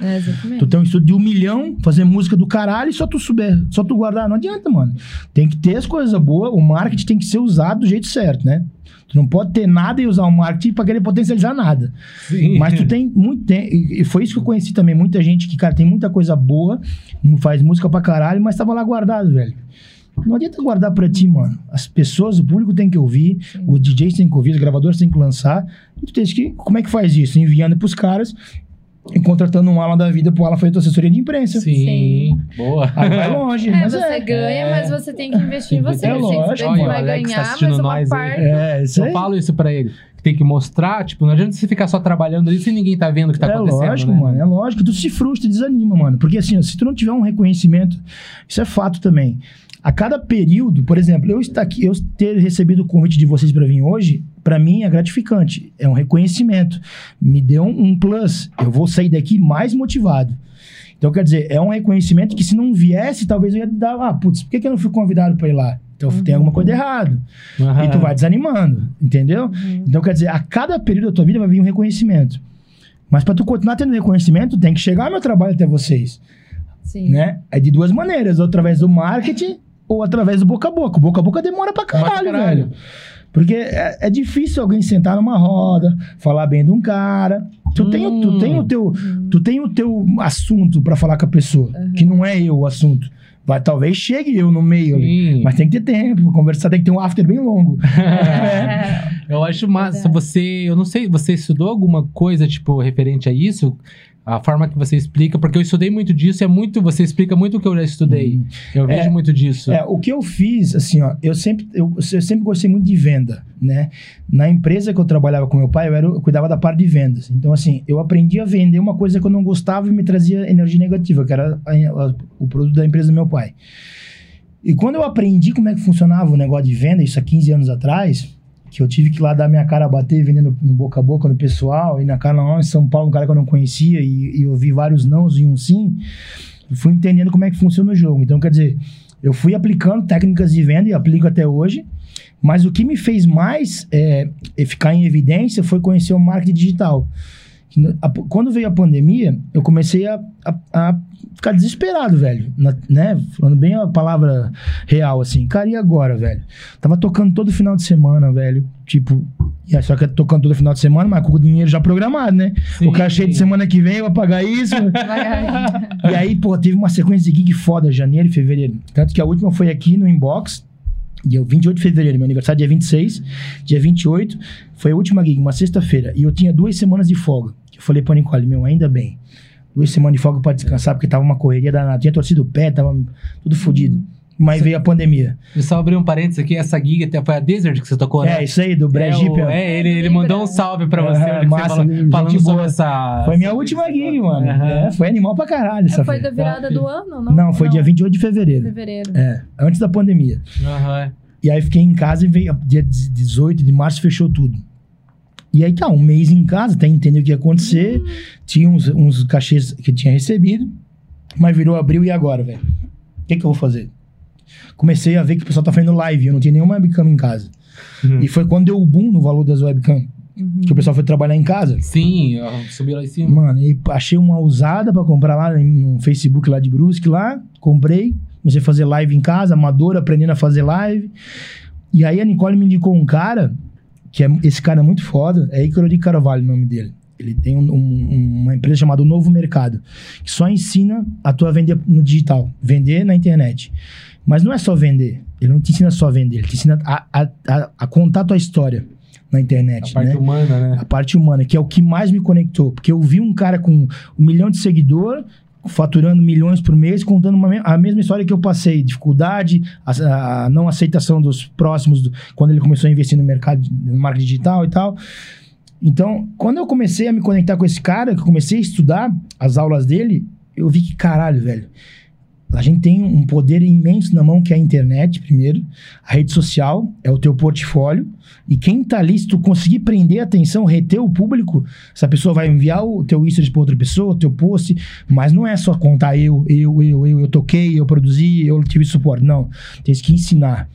É, exatamente. Tu tem um estúdio de um milhão, fazer música do caralho e só tu souber, só tu guardar. Não adianta, mano. Tem que ter as coisas boas, o marketing tem que ser usado do jeito certo, né? Tu não pode ter nada e usar o marketing pra querer potencializar nada. Sim. Mas tu tem muito. Tem, e e foi isso que eu conheci também. Muita gente que, cara, tem muita coisa boa, faz música pra caralho, mas tava lá guardado, velho. Não adianta guardar pra ti, mano. As pessoas, o público tem que ouvir, os DJs têm que ouvir, os gravadores têm que lançar. E tu tens que. Como é que faz isso? Enviando pros caras e contratando um Alan da vida pro Alan fazer tua assessoria de imprensa. Sim. Boa. Aí vai longe. É, mas você é. ganha, mas você tem que investir em você. É você tem que lógico, saber que mano. vai Alex tá ganhar, assistindo mas uma nós parte. É, isso Eu aí. falo isso pra ele. que Tem que mostrar, tipo, não adianta você ficar só trabalhando ali se ninguém tá vendo o que tá é acontecendo. lógico, né? mano. É lógico. Tu se frustra e desanima, mano. Porque assim, ó, se tu não tiver um reconhecimento, isso é fato também. A cada período, por exemplo, eu estar aqui, eu ter recebido o convite de vocês pra vir hoje, pra mim é gratificante. É um reconhecimento. Me deu um, um plus. Eu vou sair daqui mais motivado. Então, quer dizer, é um reconhecimento que se não viesse, talvez eu ia dar, ah, putz, por que, que eu não fui convidado pra ir lá? Então tem alguma coisa errada. Aham. E tu vai desanimando, entendeu? Então, quer dizer, a cada período da tua vida vai vir um reconhecimento. Mas pra tu continuar tendo reconhecimento, tem que chegar meu trabalho até vocês, Sim. né? É de duas maneiras, ou através do marketing ou através do boca a boca. O boca a boca demora pra Demora pra caralho, caralho. velho. Porque é, é difícil alguém sentar numa roda, falar bem de um cara. Tu, tem, o- tu, Hum. tem o teu, tu tem o teu assunto pra falar com a pessoa, que não é eu o assunto. Vai, talvez chegue eu no meio ali. Sim. Mas tem que ter tempo, pra conversar tem que ter um after bem longo. É. Eu acho massa. Você, eu não sei, você estudou alguma coisa, tipo, referente a isso? A forma que você explica, porque eu estudei muito disso, é muito, você explica muito o que eu já estudei. Eu vejo É, muito disso. É, o que eu fiz, assim, ó, eu sempre, eu, eu sempre gostei muito de venda, né? Na empresa que eu trabalhava com meu pai, eu, era, eu cuidava da parte de vendas. Então, assim, eu aprendi a vender uma coisa que eu não gostava e me trazia energia negativa, que era a- a- o produto da empresa do meu pai. E quando eu aprendi como é que funcionava o negócio de venda, isso há 15 anos atrás, que eu tive que ir lá dar minha cara a bater vendendo no boca a boca no pessoal, e na cara em São Paulo, um cara que eu não conhecia, e, e ouvi vários nãos e um sim, fui entendendo como é que funciona o jogo. Então, quer dizer, eu fui aplicando técnicas de venda e aplico até hoje, mas o que me fez mais é, é ficar em evidência foi conhecer o marketing digital. Quando veio a pandemia, eu comecei a, a- a ficar desesperado, velho. Na- né? Falando bem a palavra real, assim. Cara, e agora, velho? Tava tocando todo final de semana, velho. Tipo, só que tocando todo final de semana, mas com o dinheiro já programado, né? Sim. O cachê de semana que vem eu vou pagar isso. E aí, pô, teve uma sequência de gig foda, janeiro e fevereiro. Tanto que a última foi aqui no Inbox, dia 28 de fevereiro, meu aniversário dia 26, dia 28, foi a última gig, uma sexta-feira. E eu tinha duas semanas de folga. Eu falei pra Nicole, meu, ainda bem. Duas semanas de folga pra descansar, porque tava uma correria danada. Tinha torcido o pé, tava tudo fodido. Mas veio a pandemia. Eu só abri um parênteses aqui, essa gig até foi a Desert que você tocou, né? É, isso aí, do É, Brejip. o- é, ele, ele mandou um salve pra você, que massa, você gente falando boa. sobre essa... Foi minha última gig, negócio. mano. É, foi animal pra caralho essa Foi festa. da virada do ano, não? Não, foi dia 28 de fevereiro. Fevereiro. É, antes da pandemia. Aham. E aí fiquei em casa e veio dia 18 de março fechou tudo. E aí tá, um mês em casa, até entender o que ia acontecer. Tinha uns, uns cachês que eu tinha recebido, mas virou abril e agora, velho? O que, que eu vou fazer? Comecei a ver que o pessoal tá fazendo live, eu não tinha nenhuma webcam em casa. Uhum. E foi quando deu o boom no valor das webcam, que o pessoal foi trabalhar em casa. Sim, subiu lá em cima. Mano, e achei uma usada pra comprar lá no Facebook lá de Brusque lá, comprei, comecei a fazer live em casa, amador, aprendendo a fazer live. E aí a Nicole me indicou um cara, que é esse cara é muito foda, é Ícaro de Carvalho o nome dele. Ele tem um- um- uma empresa chamada Novo Mercado, que só ensina a tu a vender no digital, vender na internet. Mas não é só vender, ele não te ensina só a vender, ele te ensina a, a, a, a contar a tua história na A internet, parte né? humana, né? a parte humana, que é o que mais me conectou. Porque eu vi um cara com um milhão de seguidor, faturando milhões por mês, contando uma a mesma história que eu passei. Dificuldade, a, a não aceitação dos próximos, do- quando ele começou a investir no mercado, no marketing digital e tal. Então, quando eu comecei a me conectar com esse cara, que eu comecei a estudar as aulas dele, eu vi que, caralho, velho, a gente tem um poder imenso na mão que é a internet, primeiro. A rede social é o teu portfólio. E quem tá ali, se tu conseguir prender a atenção, reter o público, essa pessoa vai enviar o teu history pra outra pessoa, o teu post. Mas não é só contar eu, eu, eu, eu, eu toquei, eu produzi, eu tive suporte. Não. Tem que ensinar.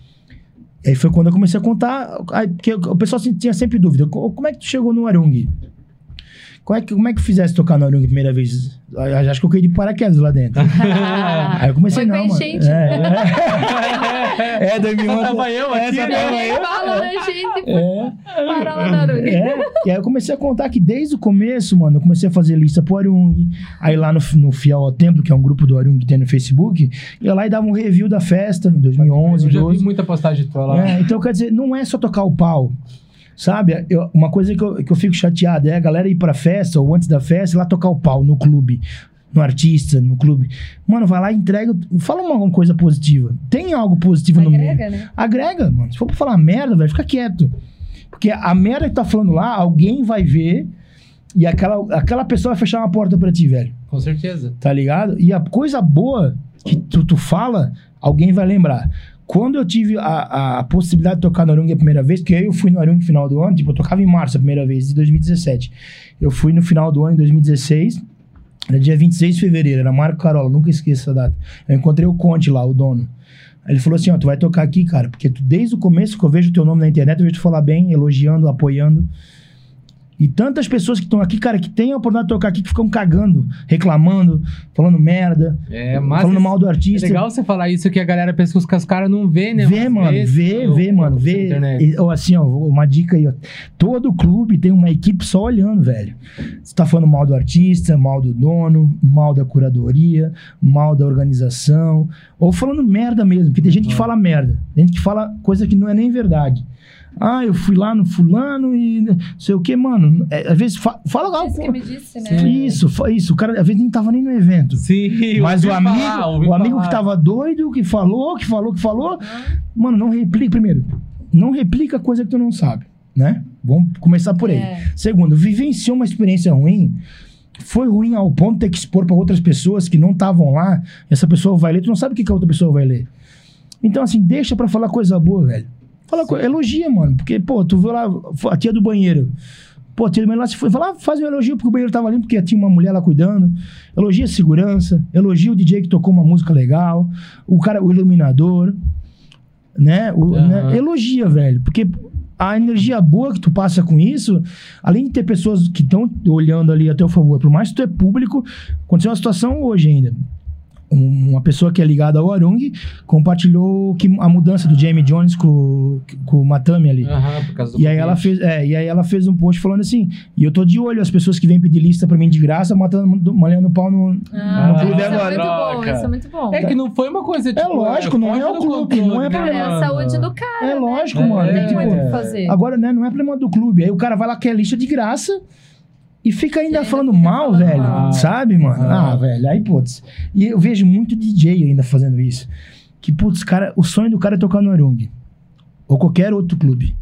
E aí foi quando eu comecei a contar, aí, porque o pessoal tinha sempre dúvida. "Co- Como é que tu chegou no Arung? Como é que, como é que fizesse tocar no Arung a primeira vez? Eu Acho que eu caí de paraquedas lá dentro. Aí eu comecei, Foi não, mano. enchente. É, é. é 2011. Tava eu aqui, essa né? tava eu. fala da gente É. na Arung. É, e aí eu comecei a contar que desde o começo, mano, eu comecei a fazer lista pro Arung. Aí lá no, no Fiel ao Templo, que é um grupo do Arung que tem no Facebook, ia lá e dava um review da festa, em 2011, Eu já vi 12. muita postagem tua lá. É, então, quer dizer, não é só tocar o pau. Sabe? Eu- uma coisa que eu, que eu fico chateado é a galera ir pra festa ou antes da festa ir lá tocar o pau no clube, no artista, no clube. Mano, vai lá e entrega. Fala uma, uma coisa positiva. Tem algo positivo no meio. Agrega, né? Agrega, mano. Se for pra falar merda, velho, fica quieto. Porque a merda que tá falando lá, alguém vai ver e aquela, aquela pessoa vai fechar uma porta pra ti, velho. Com certeza. Tá ligado? E a coisa boa que tu, tu fala, alguém vai lembrar. Quando eu tive a, a possibilidade de tocar no Arung a primeira vez, que eu fui no Arung no final do ano, tipo, eu tocava em março a primeira vez, de 2017. Eu fui no final do ano, em 2016, era dia 26 de fevereiro, era Marco Carola, nunca esqueço essa data. Eu encontrei o Conte lá, o dono. Ele falou assim, ó, tu vai tocar aqui, cara, porque tu, desde o começo que eu vejo o teu nome na internet, eu vejo tu falar bem, elogiando, apoiando. E tantas pessoas que estão aqui, cara, que têm a oportunidade de tocar aqui, que ficam cagando, reclamando, falando merda, É, mas falando mal do é artista. legal você falar isso que a galera pensa que os caras não vê, né? Vê, mano, esse- vê, no- vê, mano, vê. E, Ou assim, ó, uma dica aí, ó. Todo clube tem uma equipe só olhando, velho. Você tá falando mal do artista, mal do dono, mal da curadoria, mal da organização, ou falando merda mesmo, porque tem gente que fala merda, tem gente que fala coisa que não é nem verdade. Ah, eu fui lá no fulano e não sei o que, mano. É, às vezes fa- fala algo. Isso que me disse, né? Isso, isso. O cara às vezes nem tava nem no evento. Sim, Mas o amigo, falar, o amigo falar. que tava doido, que falou, que falou, que falou, mano, não replica. Primeiro, não replica coisa que tu não sabe, né? Vamos começar por aí. É. Segundo, vivenciou uma experiência ruim. Foi ruim ao ponto de ter que expor para outras pessoas que não estavam lá. Essa pessoa vai ler, tu não sabe o que, que a outra pessoa vai ler. Então, assim, deixa pra falar coisa boa, velho. Fala, elogia, mano. Porque, pô, tu viu lá a tia do banheiro. Pô, a tia do banheiro lá se foi. Fala, ah, faz um elogio porque o banheiro tava limpo, porque tinha uma mulher lá cuidando. Elogia a segurança. Elogia o DJ que tocou uma música legal. O cara, o iluminador. Né? O- Aham. né? Elogia, velho. Porque a energia boa que tu passa com isso, além de ter pessoas que estão olhando ali a teu favor, por mais que tu é público, aconteceu uma situação hoje ainda. Um- Uma pessoa que é ligada ao Arung compartilhou que a mudança do Jamie Jones com, com o Matami ali. Aham, por causa do E aí ela fez, é, e aí ela fez um post falando assim, e eu tô de olho as pessoas que vêm pedir lista pra mim de graça, matando, malhando o pau no Ah, no isso clube é agora. muito bom, isso é muito bom. É que não foi uma coisa tipo. lógico, não é o clube, não é né, problema. É a saúde do cara. É lógico, É, mano. Não é tem tipo, muito o que fazer. Agora, né, não é problema do clube. Aí o cara vai lá quer lista de graça e fica ainda falando mal, velho. Sabe, mano? Ah. Ah, velho, aí, putz. E eu vejo muito DJ ainda fazendo isso. Que, putz, cara, o sonho do cara é tocar no Arung. Ou qualquer outro clube.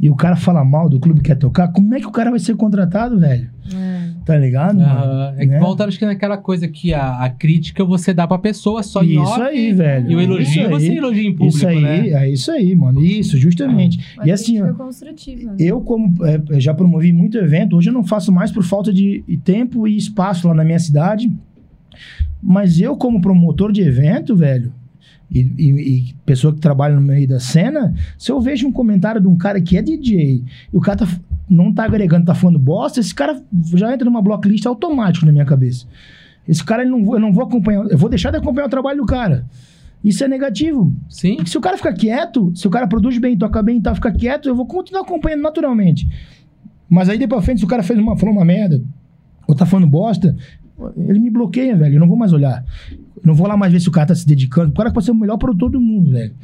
E o cara fala mal do clube que quer tocar, como é que o cara vai ser contratado, velho? É. Tá ligado, mano? Aham. É que Né? volta, acho que naquela coisa que a, a crítica você dá pra pessoa só em Isso aí, velho. E o elogio Isso você aí. elogia em público, Isso aí, né? é isso aí, mano. Isso, justamente. Mas e assim, construtiva. Eu, como é, já promovi muito evento, hoje eu não faço mais por falta de tempo e espaço lá na minha cidade. Mas eu, como promotor de evento, velho, e, e- e pessoa que trabalha no meio da cena, se eu vejo um comentário de um cara que é DJ e o cara tá, não tá agregando, tá falando bosta, esse cara já entra numa blocklist automático na minha cabeça. Esse cara, ele não, eu não vou acompanhar, eu vou deixar de acompanhar o trabalho do cara. Isso é negativo. Sim. Porque se o cara ficar quieto, se o cara produz bem, toca bem e tal, fica quieto, eu vou continuar acompanhando naturalmente. Mas aí, depois pra frente, se o cara fez uma, falou uma merda, ou tá falando bosta, ele me bloqueia, velho. Eu não vou mais olhar. Não vou lá mais ver se o cara tá se dedicando. O cara pode ser o melhor produtor do mundo, velho.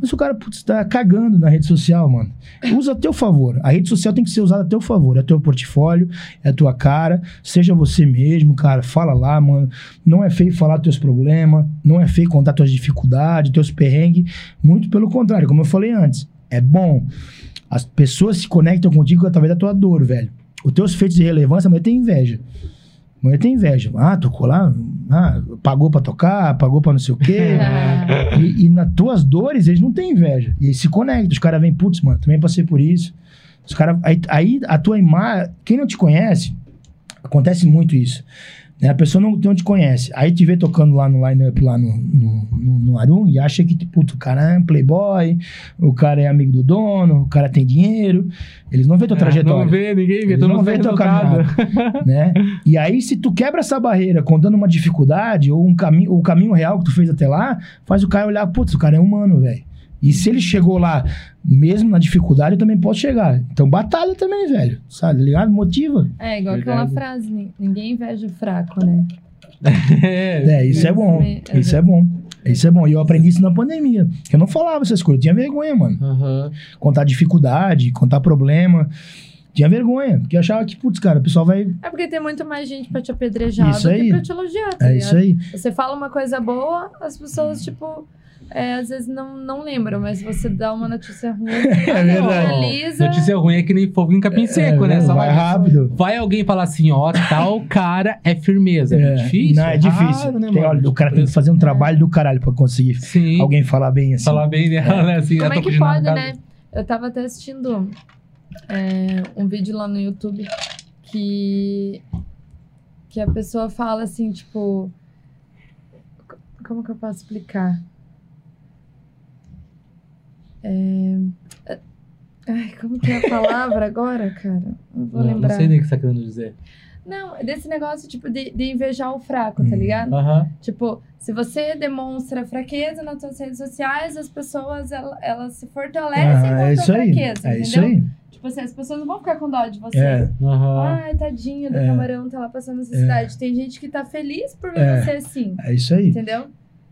Mas se o cara putz, tá cagando na rede social, mano, usa a teu favor. A rede social tem que ser usada a teu favor. É teu portfólio, é a tua cara. Seja você mesmo, cara. Fala lá, mano. Não é feio falar teus problemas. Não é feio contar tuas dificuldades, teus perrengues. Muito pelo contrário, como eu falei antes. É bom. As pessoas se conectam contigo através da tua dor, velho. Os teus feitos de relevância, mas tem inveja. Mulher tem inveja. Ah, tocou lá, ah, pagou pra tocar, pagou pra não sei o quê. e, e nas tuas dores, eles não têm inveja. E eles se conectam. Os caras vêm, putz, mano, também passei por isso. Os caras. Aí, aí a tua imagem. Quem não te conhece, Acontece muito isso. Né? A pessoa não, não te conhece. Aí te vê tocando lá no line-up lá no, no, no, no Arum e acha que, puto, o cara é playboy, o cara é amigo do dono, o cara tem dinheiro. Eles não vê tua trajetória. É, Não vê, ninguém vê, Eles todo não vê teu caminhada, né? E aí, se tu quebra essa barreira contando uma dificuldade ou um caminho, o caminho real que tu fez até lá, faz o cara olhar, putz, o cara é humano, velho. E se ele chegou lá, mesmo na dificuldade, eu também posso chegar. Então batalha também, velho. Sabe, tá ligado? Motiva. É, igual Verdade. aquela frase, "Nin- ninguém inveja o fraco, né? É. É, isso é bom. Exatamente. Isso é bom. Isso é bom. E eu aprendi isso na pandemia. Eu não falava essas coisas. Eu tinha vergonha, mano. Aham. Contar dificuldade, contar problema. Tinha vergonha. Porque eu achava que, putz, cara, o pessoal vai. É porque tem muito mais gente pra te apedrejar Isso do aí. que pra te elogiar, tá É ligado? isso aí. Você fala uma coisa boa, as pessoas, tipo, é, às vezes não, não lembram, mas se você dá uma notícia ruim, É verdade. analisa. Notícia ruim é que nem fogo em capim seco, né? É, Só vai vai, rápido. vai alguém falar assim, ó, tal cara é firmeza. É, muito difícil. Não, é difícil. raro, né, Tem- olha, o cara tem que fazer um trabalho do caralho pra conseguir Sim. alguém falar bem assim. falar bem dela, né? Assim, Como é que pode, né? Eu tava até assistindo é, um vídeo lá no YouTube que, que a pessoa fala assim, tipo. co- Como que eu posso explicar? É, é- ai, como que é a palavra agora, cara? Não vou Não, não lembrar. sei nem o que você tá querendo dizer. Não, é desse negócio, tipo, de, de invejar o fraco, tá Hum. ligado? Aham. Tipo, se você demonstra fraqueza nas suas redes sociais, as pessoas, ela- elas se fortalecem Ah, com a é isso aí. fraqueza, É entendeu? isso aí. Tipo assim, as pessoas não vão ficar com dó de você. É. Aham. Ai, tadinho do É. camarão, tá lá passando necessidade. Tem gente que tá feliz por ver É. você assim, É isso aí. entendeu?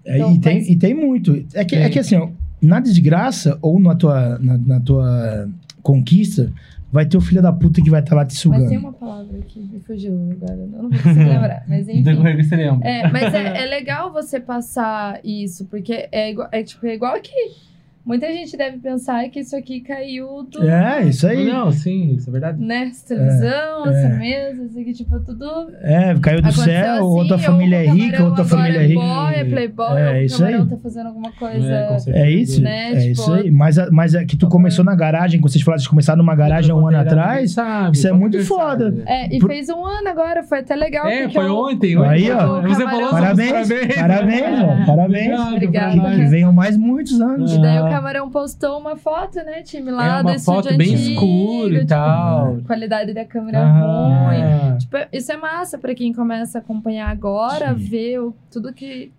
É, Então, e, tem, faz- e tem muito. É que, é que assim, ó, na desgraça ou na tua, na, na tua conquista, vai ter o filho da puta que vai estar lá te Mas sugando. tem uma palavra que me fugiu agora, eu não vou conseguir lembrar, mas enfim. decorrer você lembra. É, mas é, é legal você passar isso, porque é igual, é, tipo, é igual aqui. Muita gente deve pensar que isso aqui caiu do. É, isso aí. Não, sim, isso é verdade. Né? Essa televisão, É, essa é. mesa, isso aqui, tipo, tudo. É, caiu do céu, assim, outra ou família é rica, outra família é é rica. boy, é playboy, É, isso aí. tá fazendo alguma É, coisa. certeza. É isso, Né, é tipo, isso aí. Mas, mas a- que tu começou na garagem, quando vocês falaram de começar numa garagem há um ano atrás, Sabe, isso é muito foda. sabe. É, e Por- fez um ano agora, foi até legal. É, foi eu- ontem. Aí, ó. Você falou Parabéns, parabéns. parabéns, parabéns. Que, que venham mais muitos anos. E daí o. Camarão postou uma foto, né, time? Lá É uma do estúdio foto bem antigo, escura e tipo, tal. Qualidade da câmera ruim. Ah, Tipo, isso é massa pra quem começa a acompanhar agora, Sim. ver o- tudo que.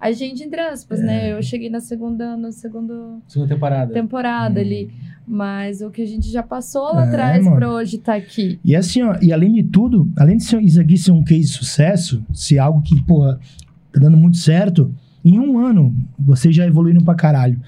A gente, entre aspas, É. né? Eu cheguei na segunda, na segunda segunda temporada. temporada Hum. ali. Mas o que a gente já passou lá É, atrás mano. pra hoje tá aqui. E assim, ó, e além de tudo, além de ser, isso aqui ser um case de sucesso, ser algo que, porra, tá dando muito certo, em um ano vocês já evoluíram pra caralho.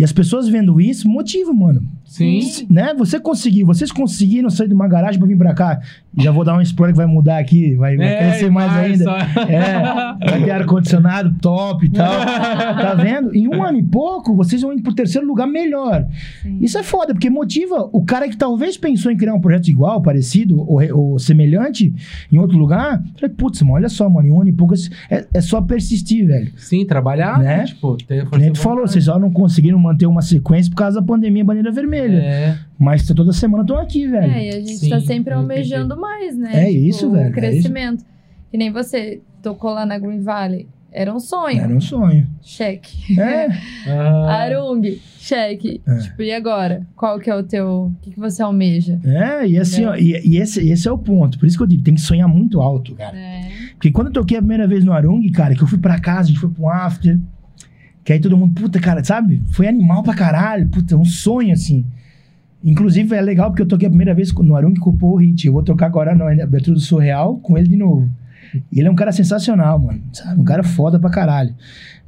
E as pessoas vendo isso, motiva, mano. Sim. Né? Você conseguiu, vocês conseguiram sair de uma garagem pra vir pra cá. Já vou dar um spoiler que vai mudar aqui, vai, vai É, crescer mais ainda. só- É, vai ter ar-condicionado top e tal. Tá vendo? Em um ano e pouco, vocês vão indo pro terceiro lugar melhor. Sim. Isso é foda, porque motiva o cara que talvez pensou em criar um projeto igual, parecido ou, ou semelhante em outro lugar. Falei, putz, mano, olha só, mano, em um ano e pouco é, é só persistir, velho. Sim, trabalhar, Né? né? Tipo, ter Que nem tu falou, vocês só não conseguiram manter uma sequência por causa da pandemia bandeira vermelha. É. Mas toda semana estão aqui, velho. É, e a gente Sim, tá sempre eu almejando mais, né? É isso, velho, é O crescimento. Que nem você tocou lá na Green Valley. Era um sonho. Era um sonho. Cheque. É, Ah, Arung, cheque. É. Tipo, e agora? Qual que é o teu... O que, que você almeja? é, e assim, ó, e, e esse, esse é o ponto. Por isso que eu digo, tem que sonhar muito alto, cara. É. Porque quando eu toquei a primeira vez no Arung, cara, que eu fui pra casa, a gente foi pra um after. Que aí todo mundo, puta, cara, sabe? Foi animal pra caralho. Puta, um sonho, assim. Inclusive, é legal porque eu toquei a primeira vez no Arung com o Paul Hit. Eu vou tocar agora na abertura do Surreal com ele de novo. E ele é um cara sensacional, mano. Sabe? Um cara foda pra caralho.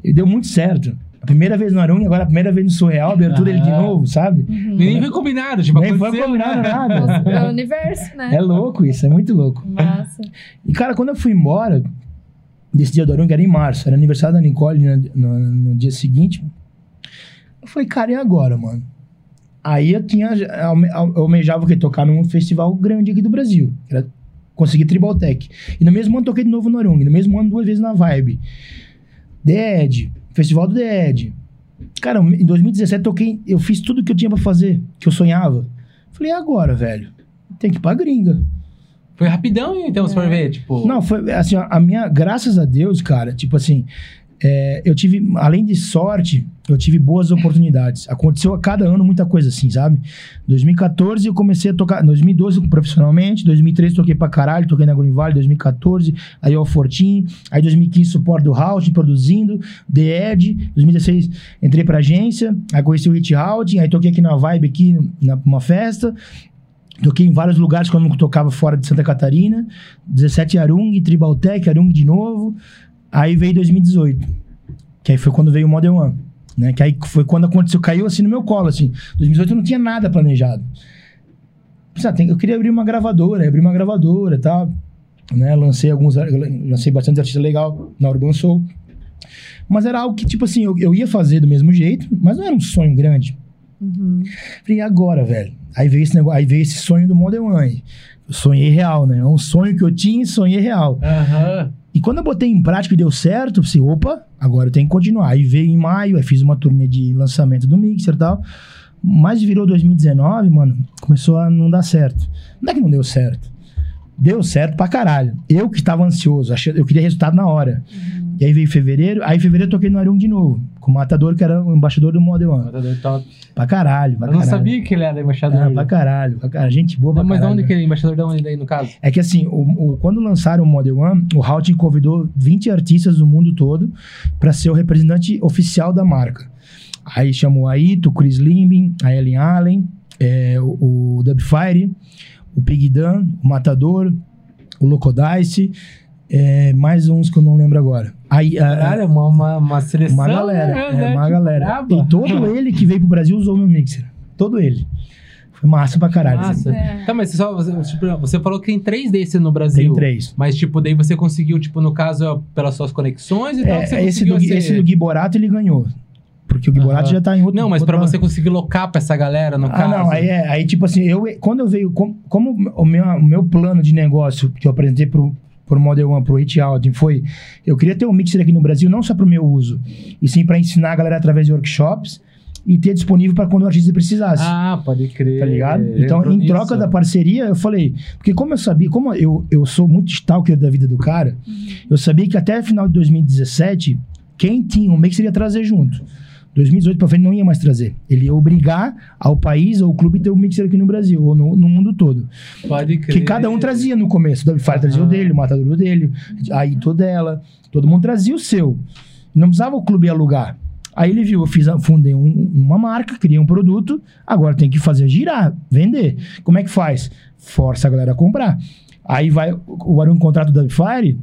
E deu muito certo. A primeira vez no Arung, agora a primeira vez no Surreal, abertura ele de Ah. novo, sabe? Uhum. Nem foi combinado, tipo, Nem foi aconteceu, combinado né? nada. É o universo, né? É louco isso, é muito louco. Massa. E, cara, quando eu fui embora desse dia do Arung, era em março, era aniversário da Nicole né, no, no dia seguinte. Eu falei, cara, e agora, mano? Aí eu tinha. Eu almejava o quê? Tocar num festival grande aqui do Brasil. Que era conseguir Tribal Tech. E no mesmo ano toquei de novo no Arung. No mesmo ano, duas vezes na Vibe. Edge, Festival do Edge. Cara, em 2017 toquei. Eu fiz tudo que eu tinha pra fazer, que eu sonhava. Falei, e agora, velho? Tem que ir pra gringa. Foi rapidão, então, se for ver, tipo... Não, foi assim, a minha, graças a Deus, cara, tipo assim, é, eu tive, além de sorte, eu tive boas oportunidades. Aconteceu a cada ano muita coisa assim, sabe? 2014 eu comecei a tocar, 2012 profissionalmente, 2013 toquei pra caralho, toquei na Green Valley, 2014, aí o Fortin, aí 2015 suporte do House, produzindo, The Edge, 2016 entrei pra agência, aí conheci o Hit House, aí toquei aqui na Vibe, aqui na- numa festa, Toquei em vários lugares quando eu tocava fora de Santa Catarina. 17 Arung, Tribal Tech, Arung de novo. Aí veio 2018. Que aí foi quando veio o Model One. Né? Que aí foi quando aconteceu, caiu assim no meu colo, assim. 2018 eu não tinha nada planejado. Ah, eu queria abrir uma gravadora, abrir uma gravadora e tal. Né? Lancei alguns, lancei bastante artista legal na Urban Soul. Mas era algo que, tipo assim, eu, eu ia fazer do mesmo jeito, mas não era um sonho grande. Uhum. Falei, e agora, velho? Aí veio esse negócio, aí veio esse sonho do Model One. Eu sonhei real, né? É um sonho que eu tinha e sonhei real. Aham. E quando eu botei em prática e deu certo, eu pensei, opa, agora eu tenho que continuar. Aí veio em maio, aí fiz uma turnê de lançamento do Mixer e tal. Mas virou 2019, mano, começou a não dar certo. Não é que não deu certo. Deu certo pra caralho. Eu que estava ansioso, achei, eu queria resultado na hora. E aí veio fevereiro, aí em fevereiro eu toquei no Arung de novo, com o Matador, que era o embaixador do Model One. Matador top. Pra caralho, pra Eu não caralho. sabia que ele era embaixador. Ah, pra caralho, pra caralho. Gente boa pra Não, mas de caralho. onde que ele é embaixador de onde daí, no caso? É que assim, o, o- quando lançaram o Model One, o Houghton convidou 20 artistas do mundo todo para ser o representante oficial da marca. Aí chamou a Ito, o Chris Limbing, a Ellen Allen, é, o, o Dubfire, o Pig Dan, o Matador, o Locodice, é, mais uns que eu não lembro agora. Aí, a- Caralho, uma, uma, uma seleção. uma galera, né, é, uma galera. braba. E todo ele que veio pro Brasil usou meu mixer. Todo ele. Foi massa pra caralho. Massa. É. Tá, mas você, só, você, tipo, você falou que tem três desses no Brasil. Tem três. Mas, tipo, daí você conseguiu, tipo, no caso, pelas suas conexões e tal, que você É, esse, conseguiu do, ser- esse do Gui Borato ele ganhou. Porque o Gui Aham. Borato já tá em outro. Não, mas pra outra- você conseguir locar pra essa galera, no Ah, caso. não, aí é. Aí, tipo assim, eu, quando eu veio. Como, como o, meu, o meu plano de negócio que eu apresentei pro, pro Model One, pro Hit Out, foi. Eu queria ter um mixer aqui no Brasil, não só pro meu uso, e sim pra ensinar a galera através de workshops e ter disponível pra quando o artista precisasse. Ah, pode crer. Tá ligado? Então, em troca nisso. da parceria, eu falei. Porque, como eu sabia, como eu, eu sou muito stalker da vida do cara, eu sabia que até final de 2017, quem tinha um mixer ia trazer junto. 2018 pra frente não ia mais trazer. Ele ia obrigar ao país ou ao clube ter um mixer aqui no Brasil, ou no, no mundo todo. Pode crer. Que cada um trazia no começo. O Dubfire trazia o Aham. dele, o Matador o dele, a Ito dela. Todo mundo trazia o seu. Não precisava o clube alugar. Aí ele viu, eu fiz, fundei um- uma marca, criei um produto, agora tem que fazer girar, vender. Como é que faz? Força a galera a comprar. Aí vai, o Arun contrato do Dubfire,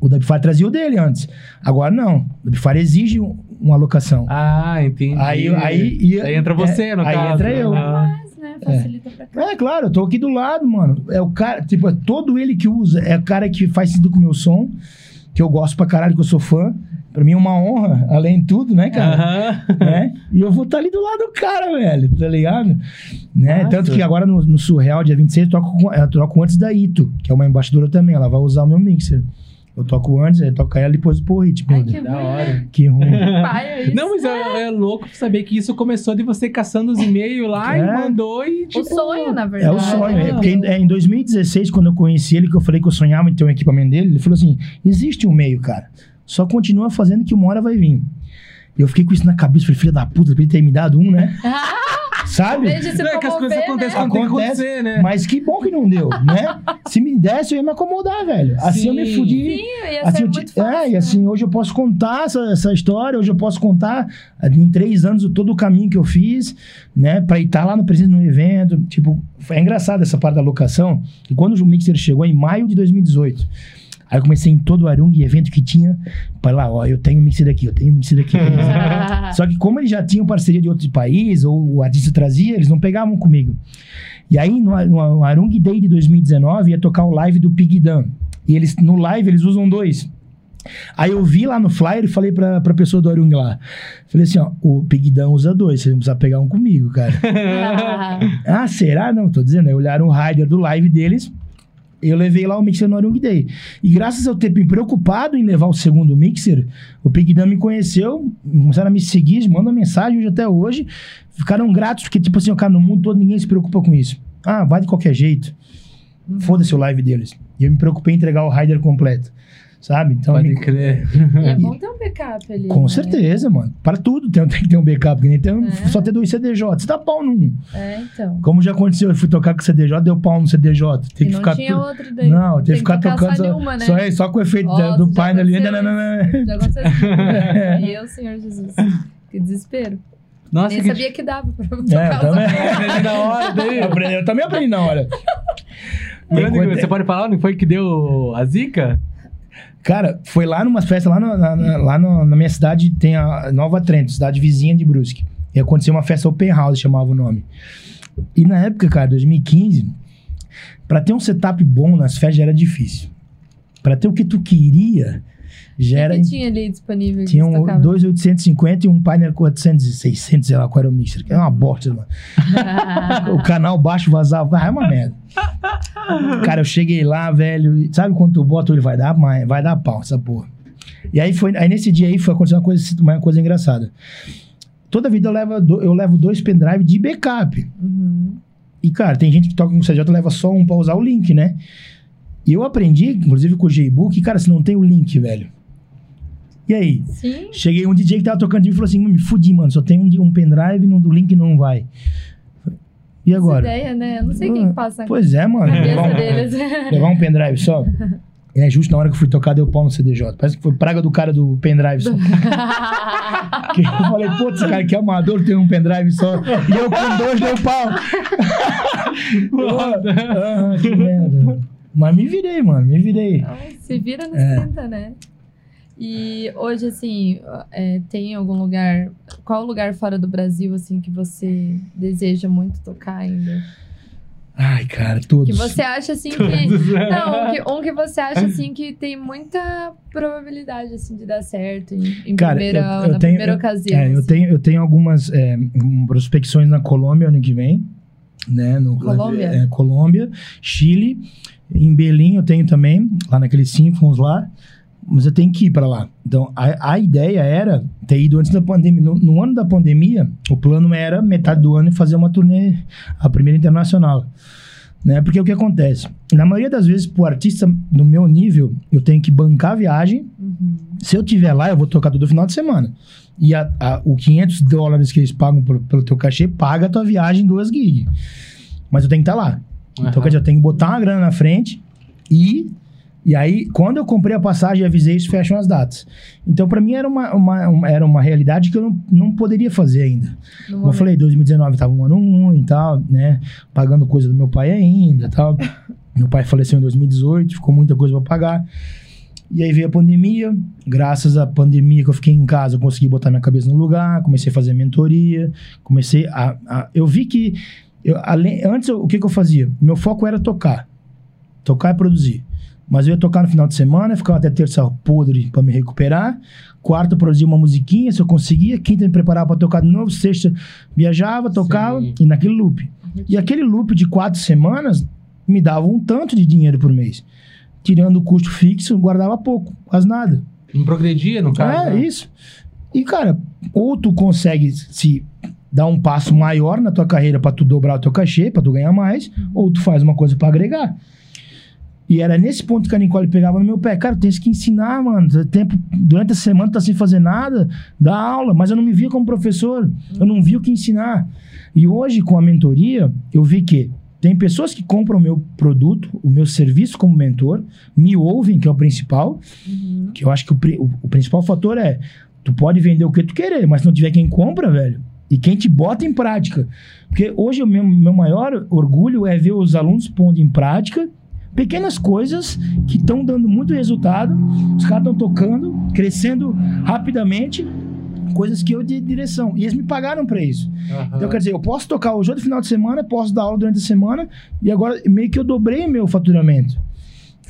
o Dubfire trazia o dele antes. Agora não. O Dubfire exige um- uma alocação. Ah, entendi. Aí, aí, ia- Aí entra você, no aí caso. entra eu. Ah. Né? Facilita pra cá. É, claro, eu tô aqui do lado, mano. É o cara, tipo, é todo ele que usa. É o cara que faz sentido com o meu som, que eu gosto pra caralho, que eu sou fã. Pra mim é uma honra, além de tudo, né, cara? Aham. né? E eu vou estar ali do lado do cara, velho, tá ligado? Né? Massa. Tanto que agora no, no Surreal, dia 26, eu toco, com- eu toco antes da Ito, que é uma embaixadora também. Ela vai usar o meu mixer. Eu toco antes, aí toca ela e depois o hit, meu Ai, que Da hora. Que ruim. Pai, é. Não, mas é, é louco saber que isso começou de você caçando os e-mails lá e É. mandou e O tipo... sonho, na É verdade. o sonho. né? É porque em, é, em 2016, quando eu conheci ele, que eu falei que eu sonhava em ter um equipamento dele, ele falou assim: existe um meio, cara. Só continua fazendo que uma hora vai vir. E eu fiquei com isso na cabeça, falei, filha da puta, pra ele ter me dado um, né? Sabe? Não, é que as coisas acontecem né? quando tem que Acontece, acontecer, né? Mas que bom que não deu, né? Se me desse, eu ia me acomodar, velho. Assim eu me Sim. fudi. Sim, ia Assim, ser eu muito fácil. é, e né? assim, hoje eu posso contar essa, essa história, hoje eu posso contar eh, em três anos o- todo o caminho que eu fiz, né, pra estar lá no presente no evento. Tipo, é engraçado essa parte da locação, que quando o Mixer chegou em maio de 2018, aí eu comecei em todo o Arung, evento que tinha, pra lá, ó, eu tenho Mixer aqui, eu tenho Mixer aqui. Só que como eles já tinham parceria de outros países, ou o artista trazia, eles não pegavam comigo. E aí, no, no Arung Day de 2019, ia tocar o live do Pig Dan. E eles, no live, eles usam dois. Aí eu vi lá no flyer e falei pra, pra pessoa do Arung lá. Falei assim, ó, o Pig Dan usa dois, vocês vão precisar pegar um comigo, cara. ah, será? Não, tô dizendo. Aí olharam o rider do live deles. Eu levei lá o mixer no Arung Day. E graças a eu ter me preocupado em levar o segundo mixer, o Pig Dan me conheceu, começaram a me seguir, mandam mensagem hoje até hoje. Ficaram gratos, porque, tipo assim, cara, no mundo todo ninguém se preocupa com isso. Ah, vai de qualquer jeito. Foda-se o live deles. E eu me preocupei em entregar o rider completo. Sabe? Então, Pode me- crer. E é bom ter um backup ali. com né? certeza, mano. Para tudo tem, tem que ter um backup. Que nem tem um- É. só ter dois CDJ. Você dá pau num. É, então. Como já aconteceu, eu fui tocar com o CDJ, deu pau no CDJ. Tem e que não ficar tinha tudo. outro daí. Não, tem que Tem ficar que tocando caçar só, nenhuma, né? só, é, só com o efeito da- do painel ali. Não, não, não, Já aconteceu assim. e eu, Senhor Jesus. Que desespero. Nossa, Nem que sabia que dava pra não. É, tocar eu também. Aprendi na hora daí. Eu aprendi- Eu também aprendi na hora. Coisa- Você pode falar onde foi que deu a zica? Cara, foi lá numa festa, lá, na, na- lá no- na minha cidade, tem a Nova Trento, cidade vizinha de Brusque. E aconteceu uma festa open house, chamava o nome. E na época, cara, 2015, pra ter um setup bom nas festas era difícil. Pra ter o que tu queria, já O era... que tinha ali disponível? Tinha um, dois 850 e um Pioneer 400, 600, sei lá qual era o mixer. Que é uma bosta, mano. O canal baixo vazava, ah, é uma merda. Cara, eu cheguei lá, velho, e sabe quando tu bota ele vai dar, mas vai dar pau, essa porra. E aí foi, aí nesse dia aí foi acontecer uma coisa, uma coisa engraçada. Toda vida eu levo, eu levo dois pendrive de backup. Uhum. E, cara, tem gente que toca com CJ leva só um pra usar o link, né? E eu aprendi, inclusive com o J-Book, cara, se não tem o link, velho. E aí? Sim. Cheguei um DJ que tava tocando de mim e falou assim: me fudi, mano, só tem um, um pendrive e o link não vai. E Essa agora? ideia, né? Eu não sei quem que passa Pois é, mano. cabeça Levar um, deles. levar um pendrive só. É justo na hora que eu fui tocar, deu pau no CDJ. Parece que foi praga do cara do pendrive só. Que eu falei, pô, esse cara aqui é amador, tem um pendrive só. E eu com dois deu pau. ah, que merda. Mas me virei, mano, me virei. Se vira nos É. 30, né? E hoje, assim, é, tem algum lugar... Qual lugar fora do Brasil, assim, que você deseja muito tocar ainda? Ai, cara, todos. Que você acha, assim, que... Não, um que, um que você acha, assim, que tem muita probabilidade, assim, de dar certo em, em Cara, primeira, eu- eu na tenho- primeira ocasião. É, eu assim. tenho, eu tenho algumas é, prospecções na Colômbia ano que vem. Né, no, Colômbia? É, Colômbia, Chile. Em Berlim eu tenho também, lá naqueles Symphons lá. Mas eu tenho que ir para lá. Então, a, a ideia era ter ido antes da pandemia. No, no ano da pandemia, o plano era metade do ano fazer uma turnê, a primeira internacional. Né? Porque o que acontece? Na maioria das vezes, pro artista no meu nível, eu tenho que bancar a viagem, Uhum. se eu tiver lá, eu vou tocar todo final de semana. E a, a, o 500 dólares que eles pagam pelo, pelo teu cachê, paga a tua viagem em duas gigs. Mas eu tenho que estar lá. Então, Aham. quer dizer, eu tenho que botar uma grana na frente e... E aí, quando eu comprei a passagem e avisei isso, fecham as datas. Então, pra mim, era uma, uma- uma- era uma realidade que eu não, não poderia fazer ainda. No Como eu falei, 2019 tava um ano ruim e tal, né? Pagando coisa do meu pai ainda e tal. Meu pai faleceu em 2018, ficou muita coisa pra pagar. E aí veio a pandemia. Graças à pandemia que eu fiquei em casa, eu consegui botar minha cabeça no lugar, comecei a fazer mentoria, comecei a. a- eu vi que. eu- além, antes, eu- o que, que eu fazia? Meu foco era tocar. Tocar e produzir. Mas eu ia tocar no final de semana, ficava até terça podre pra me recuperar. Quarta, produzia uma musiquinha, se eu conseguia. Quinta, me preparava pra tocar de novo. Sexta, viajava, tocava, Sim. e naquele loop. E aquele loop de quatro semanas me dava um tanto de dinheiro por mês. Tirando o custo fixo, guardava pouco, quase nada. Não progredia, no caso. É, né? isso. E, cara, ou tu consegue se dar um passo maior na tua carreira pra tu dobrar o teu cachê, pra tu ganhar mais, ou tu faz uma coisa pra agregar. E era nesse ponto que a Nicole pegava no meu pé. Cara, tem que ensinar, mano. Tempo, durante a semana tá sem fazer nada, dá aula, mas eu não me via como professor. Eu não vi o que ensinar. E hoje, com a mentoria, eu vi que tem pessoas que compram o meu produto, o meu serviço como mentor, me ouvem, que é o principal, Uhum. que eu acho que o, o- o principal fator é tu pode vender o que tu querer, mas se não tiver quem compra, velho, e quem te bota em prática. Porque hoje o meu, meu maior orgulho é ver os alunos pondo em prática pequenas coisas que estão dando muito resultado, os caras estão tocando, crescendo rapidamente, coisas que eu de direção. E eles me pagaram para isso. Aham. Então, quer dizer, eu posso tocar hoje no final de semana, posso dar aula durante a semana, e agora meio que eu dobrei meu faturamento.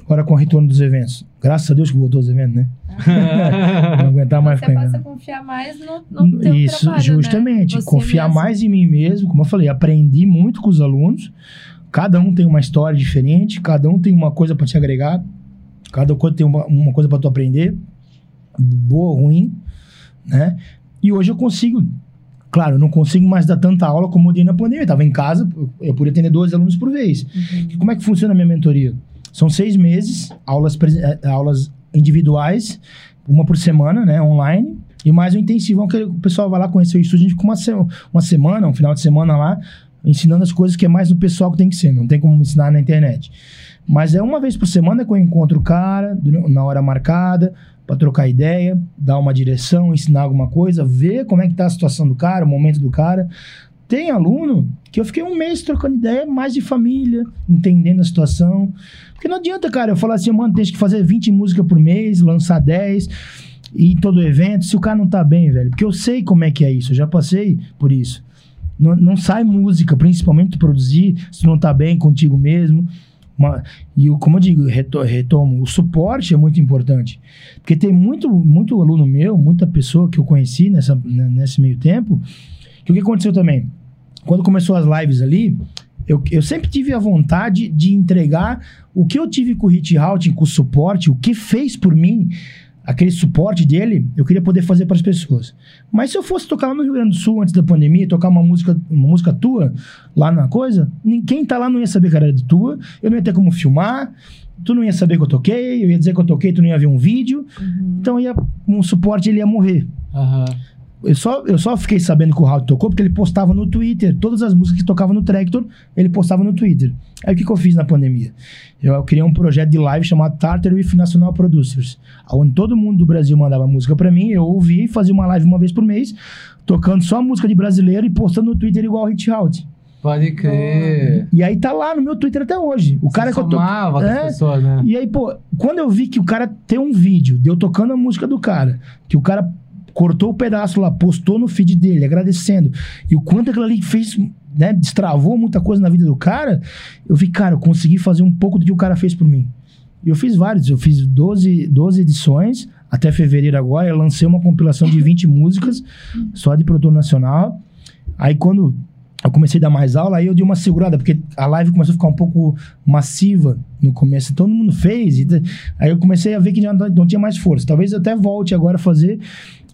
Agora com o retorno dos eventos. Graças a Deus que voltou os eventos, né? Não aguentar mais Você ficar passa a confiar mais no, no teu Isso, trabalho, justamente. Né? Confiar mesmo. mais em mim mesmo. Como eu falei, aprendi muito com os alunos. Cada um tem uma história diferente, cada um tem uma coisa para te agregar, cada coisa tem uma, uma coisa para tu aprender, boa ou ruim, né? E hoje eu consigo Claro, eu não consigo mais dar tanta aula como eu dei na pandemia. Eu tava em casa, eu podia atender 12 alunos por vez. E como é que funciona a minha mentoria? São seis meses, aulas, presen- eh, aulas individuais, uma por semana, né, online, e mais um intensivão que o pessoal vai lá conhecer o estúdio, a gente fica uma, se- uma semana, um final de semana lá, ensinando as coisas que é mais no pessoal que tem que ser, não tem como ensinar na internet. Mas é uma vez por semana que eu encontro o cara, na hora marcada, para trocar ideia, dar uma direção, ensinar alguma coisa, ver como é que tá a situação do cara, o momento do cara. Tem aluno que eu fiquei um mês trocando ideia mais de família, entendendo a situação. Porque não adianta, cara, eu falar assim, mano, tem que fazer 20 músicas por mês, lançar 10, ir em todo evento, se o cara não tá bem, velho. Porque eu sei como é que é isso, eu já passei por isso. Não, não sai música, principalmente produzir, se não tá bem contigo mesmo. Uma- e o- como eu digo, reto- retomo, o suporte é muito importante. Porque tem muito, muito aluno meu, muita pessoa que eu conheci nessa, né, nesse meio tempo, que o que aconteceu também? Quando começou as lives ali, eu, eu sempre tive a vontade de entregar o que eu tive com o Hit Routing, com o suporte, o que fez por mim, aquele suporte dele, eu queria poder fazer para as pessoas. Mas se eu fosse tocar lá no Rio Grande do Sul antes da pandemia, tocar uma música, uma música tua lá na coisa, ninguém tá lá não ia saber que era de tua, eu não ia ter como filmar, tu não ia saber que eu toquei, eu ia dizer que eu toquei, tu não ia ver um vídeo, então ia, um suporte ele ia morrer. Aham. Eu só, eu só fiquei sabendo que o Raul tocou porque ele postava no Twitter. Todas as músicas que tocava no Tractor, ele postava no Twitter. Aí o que, que eu fiz na pandemia? Eu, criei um projeto de live chamado Tartar with National Producers, onde todo mundo do Brasil mandava música pra mim, eu ouvia e fazia uma live uma vez por mês, tocando só música de brasileiro e postando no Twitter igual o Hit Out. Pode crer. E aí tá lá no meu Twitter até hoje. O cara Você que eu É. pessoas, né? E aí, pô, quando eu vi que o cara tem um vídeo de eu tocando a música do cara, que o cara cortou o pedaço lá, postou no feed dele, agradecendo, e o quanto aquilo ali fez, né, destravou muita coisa na vida do cara, eu vi, cara, eu consegui fazer um pouco do que o cara fez por mim. E eu fiz vários, eu fiz 12, 12 edições, até fevereiro agora, eu lancei uma compilação de 20 músicas, só de produtor nacional. Aí quando eu comecei a dar mais aula, aí eu dei uma segurada, porque a live começou a ficar um pouco massiva no começo, todo mundo fez, e aí eu comecei a ver que não, não tinha mais força. Talvez eu até volte agora a fazer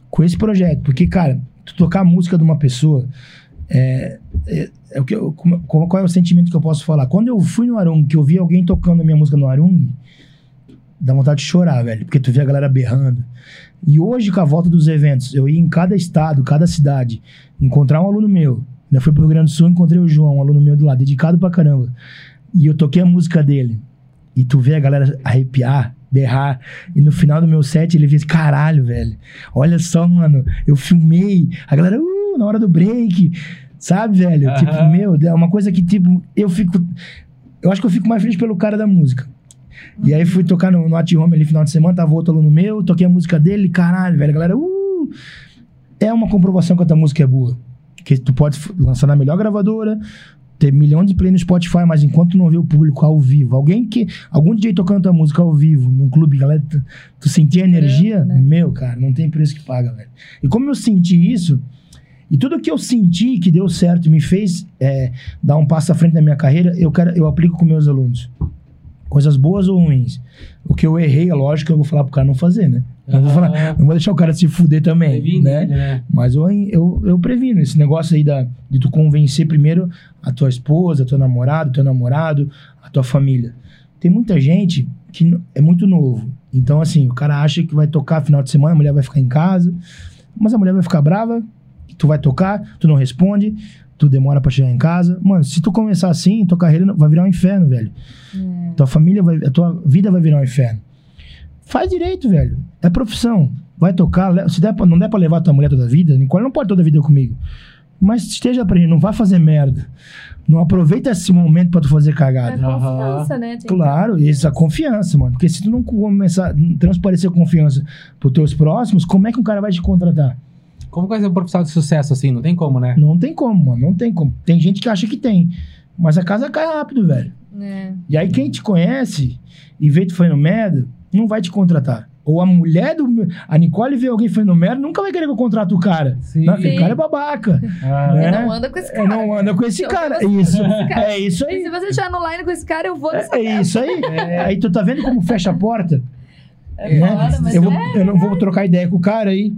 com esse projeto, porque, cara, tu tocar a música de uma pessoa, é, é, é como- qual é o sentimento que eu posso falar? Quando eu fui no Arung, que eu vi alguém tocando a minha música no Arung, dá vontade de chorar, velho, porque tu vê a galera berrando. E hoje, com a volta dos eventos, eu ia em cada estado, cada cidade, encontrar um aluno meu. Eu fui pro Rio Grande do Sul, encontrei o João, um aluno meu do lado, dedicado pra caramba. E eu toquei a música dele. E tu vê a galera arrepiar, berrar. E no final do meu set ele fez, caralho, velho. Olha só, mano, eu filmei. A galera, uh, na hora do break. Sabe, velho? Aham. Tipo, meu, é uma coisa que, tipo, eu fico. Eu acho que eu fico mais feliz pelo cara da música. E aí fui tocar no, no At Home ali final de semana, tava outro aluno meu, toquei a música dele, caralho, velho, a galera, uh! É uma comprovação que a tua música é boa. Que tu pode lançar na melhor gravadora, ter milhão de play no Spotify, mas enquanto tu não vê o público ao vivo, alguém que. Algum DJ tocando tua música ao vivo, num clube, galera, tu, tu sentir a energia, né? meu, cara, não tem preço que paga, velho. E como eu senti isso, e tudo que eu senti que deu certo e me fez é, dar um passo à frente na minha carreira, eu, quero, eu aplico com meus alunos. Coisas boas ou ruins. O que eu errei, é lógico eu vou falar pro cara não fazer, né? Não vou, falar, não vou deixar o cara se fuder também, Previne, né? né? Mas eu, eu, eu previno esse negócio aí da, de tu convencer primeiro a tua esposa, teu namorado, teu namorado, a tua família. Tem muita gente que é muito novo. Então, assim, o cara acha que vai tocar final de semana, a mulher vai ficar em casa, mas a mulher vai ficar brava, tu vai tocar, tu não responde, tu demora pra chegar em casa. Mano, se tu começar assim, tua carreira vai virar um inferno, velho. Tua família vai. A tua vida vai virar um inferno. Faz direito, velho. É profissão. Vai tocar. Se der pra- não der pra levar tua mulher toda a vida, Nicole não pode toda a vida comigo. Mas esteja aprendendo, não vai fazer merda. Não aproveita esse momento pra tu fazer É cagada. confiança, né? Tem que- Claro, isso, a confiança, mano. Porque se tu não começar a transparecer confiança pros teus próximos, como é que um cara vai te contratar? Como vai ser um profissional de sucesso assim? Não tem como, né? Não tem como, mano. Não tem como. Tem gente que acha que tem. Mas a casa cai rápido, velho. É. E aí quem te conhece e vê tu fazendo merda, não vai te contratar. Ou a mulher do. A Nicole vê alguém fazendo merda, nunca vai querer que eu contrate o cara. Sim. Não, Sim. cara é babaca. Ah, É. E não anda com esse É, cara. não anda com esse Não cara. anda com Isso. esse cara. É isso E aí. se você estiver no line com esse cara, eu vou nessa É, é isso aí. Aí tu tá vendo como fecha a porta? É né? mas eu, vou- é. eu não vou trocar ideia com o cara aí.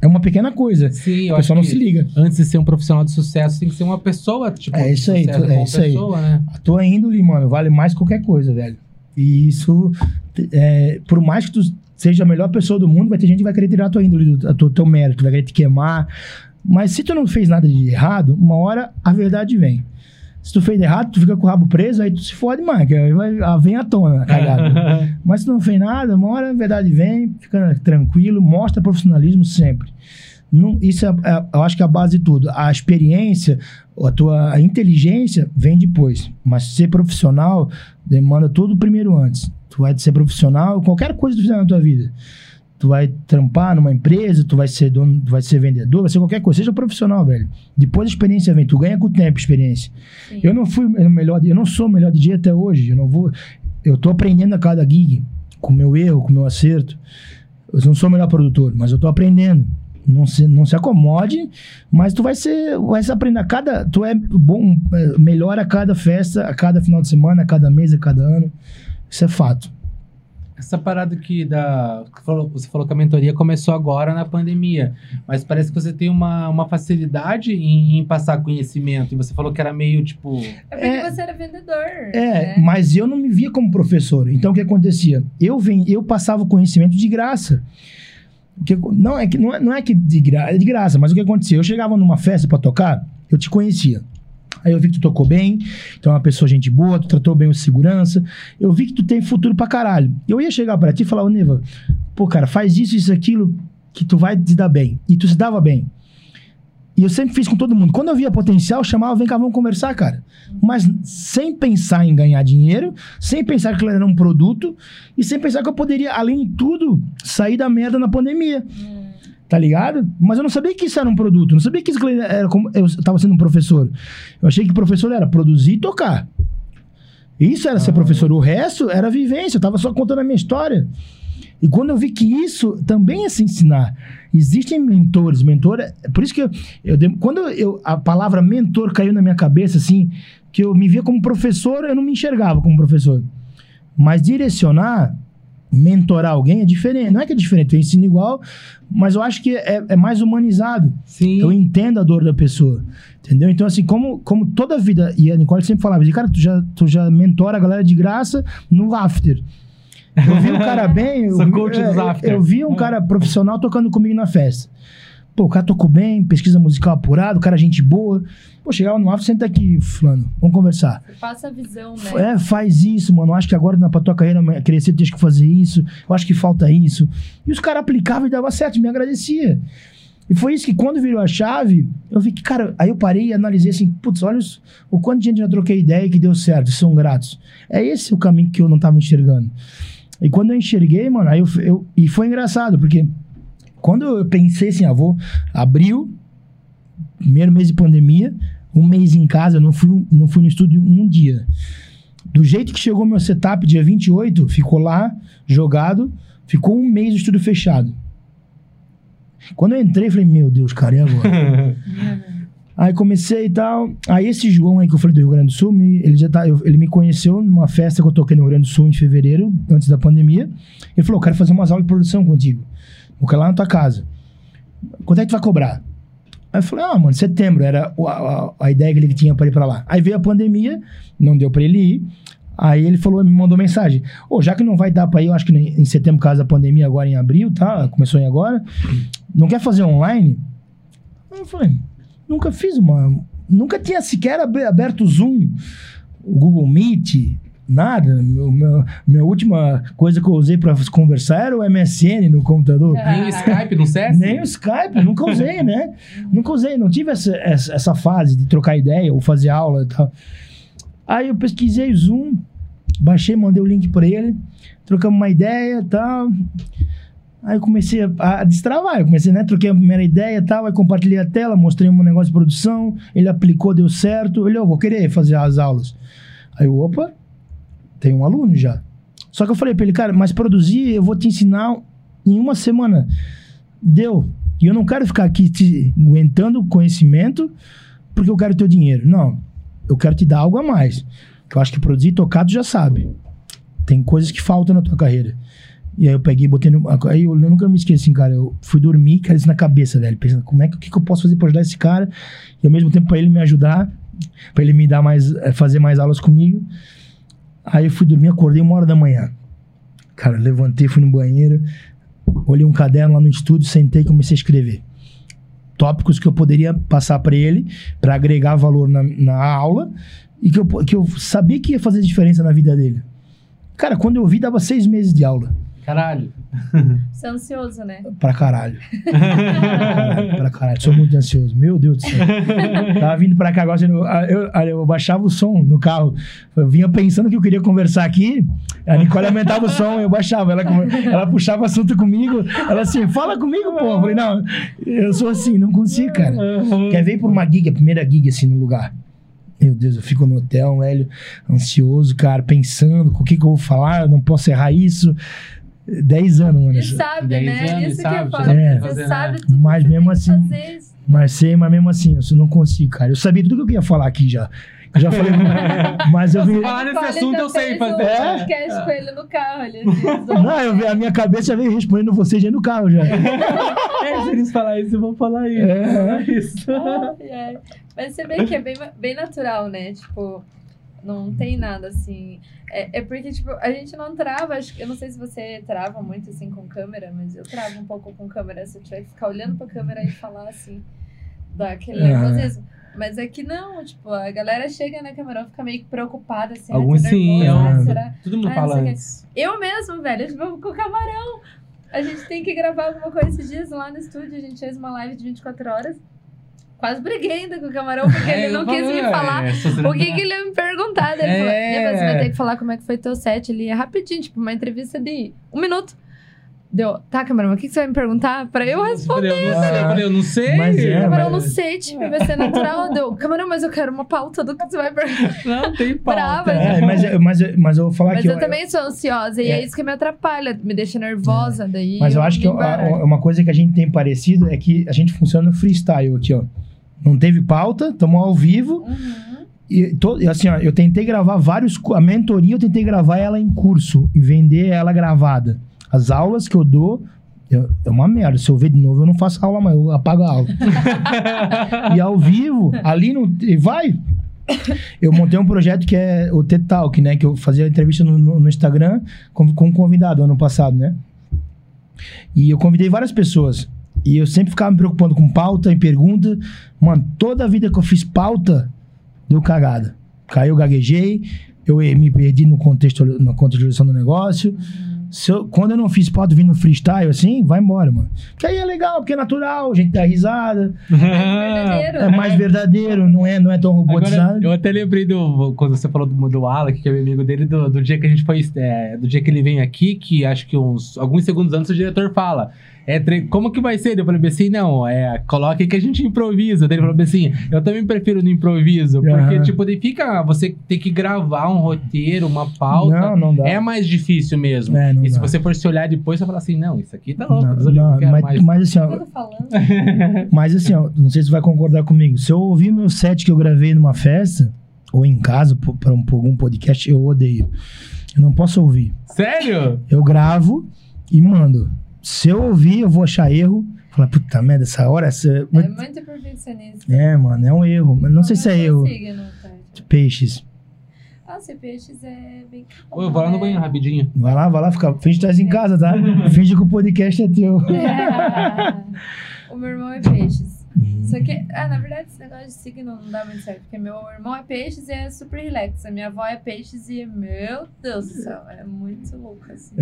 É uma pequena coisa. Sim, acho pessoal não se liga. antes de ser um profissional de sucesso, tem que ser uma pessoa, tipo, É isso aí, sucesso tu- é isso aí. pessoa, né? A tua índole, mano, vale mais que qualquer coisa, velho. E isso, é, por mais que tu seja a melhor pessoa do mundo, vai ter gente que vai querer tirar a tua índole, do a tua- teu mérito, vai querer te queimar. Mas se tu não fez nada de errado, uma hora a verdade vem. Se tu fez errado, tu fica com o rabo preso, aí tu se fode mais, que aí vai, ah, vem à tona a cagada. Mas se tu não fez nada, uma hora a verdade vem, fica tranquilo, mostra profissionalismo sempre. Não- isso é, é- eu acho que é a base de tudo. A experiência, a tua a inteligência vem depois. Mas ser profissional demanda tudo primeiro antes. Tu vai ser profissional, qualquer coisa que tu fizer na tua vida. Tu vai trampar numa empresa, tu vai ser dono, tu vai ser vendedor, vai ser qualquer coisa. Seja profissional, velho. Depois a experiência vem. Tu ganha com o tempo experiência. Sim. Eu não fui o melhor, eu não sou o melhor DJ até hoje. Eu não vou. Eu tô aprendendo a cada gig, com o meu erro, com o meu acerto. Eu não sou o melhor produtor, mas eu tô aprendendo. Não se, não se acomode, mas tu vai ser, vai se aprender a cada, tu é bom, é, melhor a cada festa, a cada final de semana, a cada mês, a cada ano. Isso é fato. Essa parada da. que falou- Você falou que a mentoria começou agora na pandemia, mas parece que você tem uma, uma facilidade em, em passar conhecimento. E você falou que era meio tipo. É porque É- você era vendedor. É, né? mas eu não me via como professor. Então o que acontecia? Eu vem, eu passava o conhecimento de graça. Que- não é que não é, não é que de, gra, é de graça, mas o que acontecia? Eu chegava numa festa pra tocar, eu te conhecia. Aí eu vi que tu tocou bem, tu é uma pessoa gente boa, tu tratou bem o segurança. Eu vi que tu tem futuro pra caralho. Eu ia chegar pra ti e falar, ô Neva, pô, cara, faz isso, isso, aquilo, que tu vai te dar bem. E tu se dava bem. E eu sempre fiz com todo mundo. Quando eu via potencial, eu chamava, vem cá, vamos conversar, cara. Mas sem pensar em ganhar dinheiro, sem pensar que aquilo era um produto, e sem pensar que eu poderia, além de tudo, sair da merda na pandemia. Tá ligado? Mas eu não sabia que isso era um produto, não sabia que isso era como. Eu tava sendo um professor. Eu achei que professor era produzir e tocar. Isso era ser professor. O resto era vivência, eu tava só contando a minha história. E quando eu vi que isso também é se ensinar. Existem mentores, mentor. é- Por isso que eu, eu quando eu, a palavra mentor caiu na minha cabeça, assim, que eu me via como professor, eu não me enxergava como professor. Mas direcionar, mentorar alguém é diferente. Não é que é diferente, eu ensino igual, mas eu acho que é, é mais humanizado. Sim. Eu entendo a dor da pessoa. Entendeu? Então, assim, como, como toda a vida, e a Nicole sempre falava, assim, cara, tu já, tu já mentora a galera de graça no after. Eu vi um cara bem. Eu, Sou vi- coach é, eu- vi um cara profissional tocando comigo na festa. Pô, o cara tocou bem, pesquisa musical apurada, o cara é gente boa. Pô, chegava no after, senta aqui, fulano, vamos conversar. Passa a visão, né? É, faz isso, mano. Eu acho que agora na pra tua carreira crescer, tu tens que fazer isso. Eu acho que falta isso. E os caras aplicavam e dava certo, me agradecia. E foi isso que quando virou a chave, eu vi que, cara, aí eu parei e analisei assim, putz, olha os- o quanto de gente já troquei ideia e que deu certo, são gratos. É esse o caminho que eu não tava enxergando. E quando eu enxerguei, mano, aí eu, eu e foi engraçado, porque quando eu pensei assim, ah, vou abril, primeiro mês de pandemia, um mês em casa, eu não fui, não fui no estúdio um dia. Do jeito que chegou meu setup, dia 28, ficou lá, jogado, ficou um mês o estúdio fechado. Quando eu entrei, eu falei, meu Deus, cara, e agora? aí comecei e tal. Aí esse João aí que eu falei do Rio Grande do Sul, me- ele já tá, eu- ele me conheceu numa festa que eu toquei no Rio Grande do Sul em fevereiro, antes da pandemia. Ele falou, quero fazer umas aulas de produção contigo. Vou lá na tua casa. Quanto é que tu vai cobrar? Aí eu falei, ah, mano, setembro era a, a- a ideia que ele tinha pra ir pra lá. Aí veio a pandemia, não deu pra ele ir. Aí ele falou, me mandou mensagem. Ô, já que não vai dar pra ir, eu acho que em setembro, causa da pandemia, agora em abril, tá? Começou em agora. Não quer fazer online? Eu falei, nunca fiz uma. Nunca tinha sequer ab- aberto o Zoom, o Google Meet, nada. Meu, meu- minha última coisa que eu usei pra conversar era o MSN no computador. Nem o Skype no CS? Nem o Skype, nunca usei, né? Nunca usei, não tive essa, essa, essa fase de trocar ideia ou fazer aula e tal. Aí eu pesquisei Zoom, baixei, mandei o link pra ele, trocamos uma ideia e tal. Aí eu comecei a, a destravar, eu comecei, né? Troquei a primeira ideia e tal, aí compartilhei a tela, mostrei um negócio de produção, ele aplicou, deu certo. Ele, eu vou querer fazer as aulas. Aí eu, opa, tem um aluno já. Só que eu falei pra ele, cara, mas produzir eu vou te ensinar em uma semana. Deu. E eu não quero ficar aqui te aguentando conhecimento porque eu quero teu dinheiro. Não. Eu quero te dar algo a mais. Eu acho que produzir e tocar tu já sabe. Tem coisas que faltam na tua carreira. E aí eu peguei, botei no. Aí eu, eu nunca me esqueci, cara. Eu fui dormir, cara, isso na cabeça, velho. Pensando, como é que, o que, que eu posso fazer pra ajudar esse cara? E ao mesmo tempo pra ele me ajudar, pra ele me dar mais. eh, fazer mais aulas comigo. Aí eu fui dormir, acordei uma hora da manhã. Cara, levantei, fui no banheiro, olhei um caderno lá no estúdio, sentei e comecei a escrever. Tópicos que eu poderia passar pra ele, pra agregar valor na, na aula e que eu, que eu sabia que ia fazer diferença na vida dele. Cara, quando eu vi, dava seis meses de aula. Caralho. Você é ansioso, né? Pra caralho. caralho. Pra caralho. Sou muito ansioso. Meu Deus do céu. Tava vindo pra cá agora. Eu, eu, eu baixava o som no carro. Eu vinha pensando que eu queria conversar aqui. A Nicole aumentava o som, eu baixava. Ela, ela puxava assunto comigo. Ela assim, fala comigo, pô. Eu falei, não, eu sou assim, não consigo, cara. Quer ver por uma gig, a primeira gig assim no lugar. Meu Deus, eu fico no hotel, velho, ansioso, cara, pensando com o que, que eu vou falar, eu não posso errar isso. Dez anos, mano. E sabe, Dez né? anos, Isso sabe? que é Já foda. sabe o que Você sabe né? tudo Mas que você mesmo assim- fazer. Mas sei, mas mesmo assim, eu não consigo, cara. Eu sabia tudo que eu queria falar aqui já. Eu já falei, mas eu vi. Falar nesse assunto eu sei fazer. um É? podcast com ele no carro assim, Não, eu vi, a minha cabeça já veio respondendo você já no carro já. É, se eles falarem isso, eu vou falar isso. É. isso. Ai, ai. Mas você vê que é bem, bem natural, né? Tipo, não tem nada assim. É, é porque, tipo, a gente não trava. Acho, que- eu não sei se você trava muito assim com câmera, mas eu travo um pouco com câmera. Se eu tiver que ficar olhando pra câmera e falar assim, dá aquele Ah. nervosismo. Mas aqui não, tipo, a galera chega na e fica meio que preocupada, assim. Alguns sim, nervosa, eu- será? Todo mundo Ah, fala antes. Eu mesmo, velho, tipo, com o camarão. A gente tem que gravar alguma coisa esses dias lá no estúdio. A gente fez uma live de 24 horas. Quase briguei ainda com o camarão, porque É, ele não eu quis falei, me falar é, o que, que ele ia me perguntar. Ele falou, É. "Né, mas você vai ter que falar como é que foi teu set. Ele é rapidinho, tipo, uma entrevista de um minuto. Deu, tá, camarão, o que, que você vai me perguntar? Pra eu responder. Eu falei, eu não sei. Eu falei, eu não sei. Mas é, Camarão, mas- não sei, tipo, vai ser natural. Deu, camarão, mas eu quero uma pauta do que você vai perguntar. Não, tem pauta. Brava, É, mas, eu- mas, eu- mas eu vou falar Mas que eu, também sou ansiosa, e é. É. isso que me atrapalha, me deixa nervosa. Daí Mas eu acho que a- uma coisa que a gente tem parecido é que a gente funciona no freestyle aqui, ó. Não teve pauta, estamos ao vivo. Uhum. E to- assim, ó, eu tentei gravar vários. A mentoria eu tentei gravar ela em curso e vender ela gravada. As aulas que eu dou. eu- é uma merda. Se eu ver de novo, eu não faço aula, mas eu apago a aula. e ao vivo, ali no. e Vai! Eu montei um projeto que é o TED Talk, né? Que eu fazia entrevista no, no- no Instagram com, com um convidado ano passado, né? E eu convidei várias pessoas. E eu sempre ficava me preocupando com pauta e pergunta. Mano, toda a vida que eu fiz pauta, deu cagada. Caiu, gaguejei, eu me perdi no contexto, na contextualização do negócio. Se eu- quando eu não fiz pauta vindo freestyle, assim, vai embora, mano. Que aí é legal, porque é natural, a gente dá risada, Verdadeiro. é mais verdadeiro, não é, não é tão robotizado. Agora, eu até lembrei do. Quando você falou do, do Alec, que é meu amigo dele, do, do dia que a gente foi. é, do dia que ele vem aqui, que acho que uns. Alguns segundos antes o diretor fala. É, tre- como que vai ser? Eu falei assim, não, é, coloca aí que a gente improvisa. Daí ele falou bem assim, eu também prefiro no improviso, porque, Aham. tipo, daí fica, você tem que gravar um roteiro, uma pauta. Não, não dá. É mais difícil mesmo. É, não e se dá. você for se olhar depois, você vai falar assim, não, isso aqui tá louco. Não, não, não mas, mais. mas assim, ó, eu tô falando? Mas assim, ó, não sei se você vai concordar comigo. Se eu ouvir meu set que eu gravei numa festa, ou em casa, por, pra um- algum podcast, eu odeio. Eu não posso ouvir. Sério? Eu gravo e mando. Se eu ouvir, eu vou achar erro. Falar, puta merda, essa hora. Essa... É muito perfeccionista. É, mano, é um erro. Mas não sei se é erro. Signo, tá? Peixes. Ah, se peixes é bem. Ô, eu vou lá no É. banheiro rapidinho. Vai lá, vai lá, fica. Finge que tá em casa, tá? Finge que o podcast é teu. o meu irmão é peixes. Hum. Só que, ah, na verdade, esse negócio de signo não dá muito certo, porque meu irmão é peixes e é super relax. A minha avó é peixes e, meu Deus do céu, é muito louca, assim.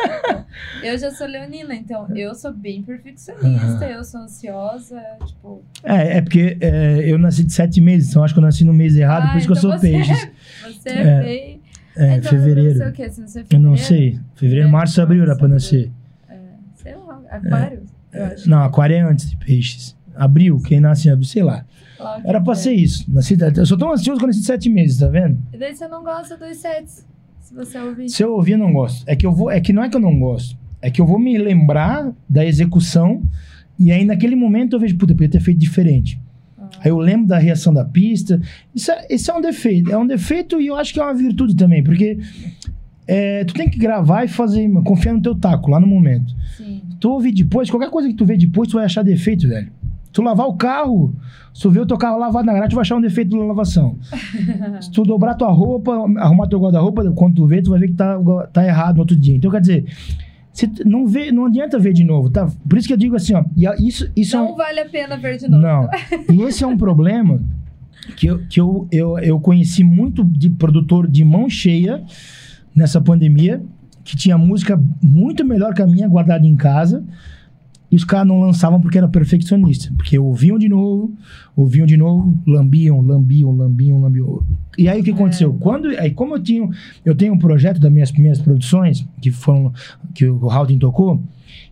eu já sou leonina, então eu sou bem perfeccionista, eu sou ansiosa, tipo... É, é porque é, eu nasci de sete meses, então acho que eu nasci no mês errado, ah, por isso que eu então sou você peixes. É, você é, É, bem... É, então, fevereiro. Você é o você é Eu não fevereiro? sei. Fevereiro, março, abril era pra nascer. É, sei lá, aquário, eu acho. Não, aquário é antes de peixes. Abril, quem nasce em abril, sei lá. Era pra é. ser isso. Nasci, eu sou tão ansioso quando eu nasci de sete meses, tá vendo? E daí você não gosta dos sets, se você ouvir. Se eu ouvir, eu não gosto. É que eu vou. É que não é que eu não gosto. É que eu vou me lembrar da execução e aí naquele momento eu vejo, puta, eu podia ter feito diferente. Ah. Aí eu lembro da reação da pista. Isso é, isso é um defeito. É um defeito e eu acho que é uma virtude também, porque é, tu tem que gravar e fazer, confiar no teu taco lá no momento. Sim. Tu ouvir depois, qualquer coisa que tu vê depois, tu vai achar defeito, velho. Tu lavar o carro, se tu vê o teu carro lavado na garagem, tu vai achar um defeito na lavação. se tu dobrar tua roupa, arrumar teu guarda-roupa, quando tu vê, tu vai ver que tá, tá errado no outro dia. Então, quer dizer, se não vê, não adianta ver de novo, tá? Por isso que eu digo assim, ó, isso, isso é um- Não vale a pena ver de novo. não. E esse é um problema que, eu, que eu, eu, eu conheci muito de produtor de mão cheia nessa pandemia, que tinha música muito melhor que a minha guardada em casa. E os caras não lançavam porque era perfeccionista. Porque ouviam de novo, ouviam de novo, lambiam, lambiam, lambiam, lambiam. E aí o que aconteceu? Quando, aí como eu tinha, eu tenho um projeto das minhas primeiras produções, que foram, que o Haldin tocou,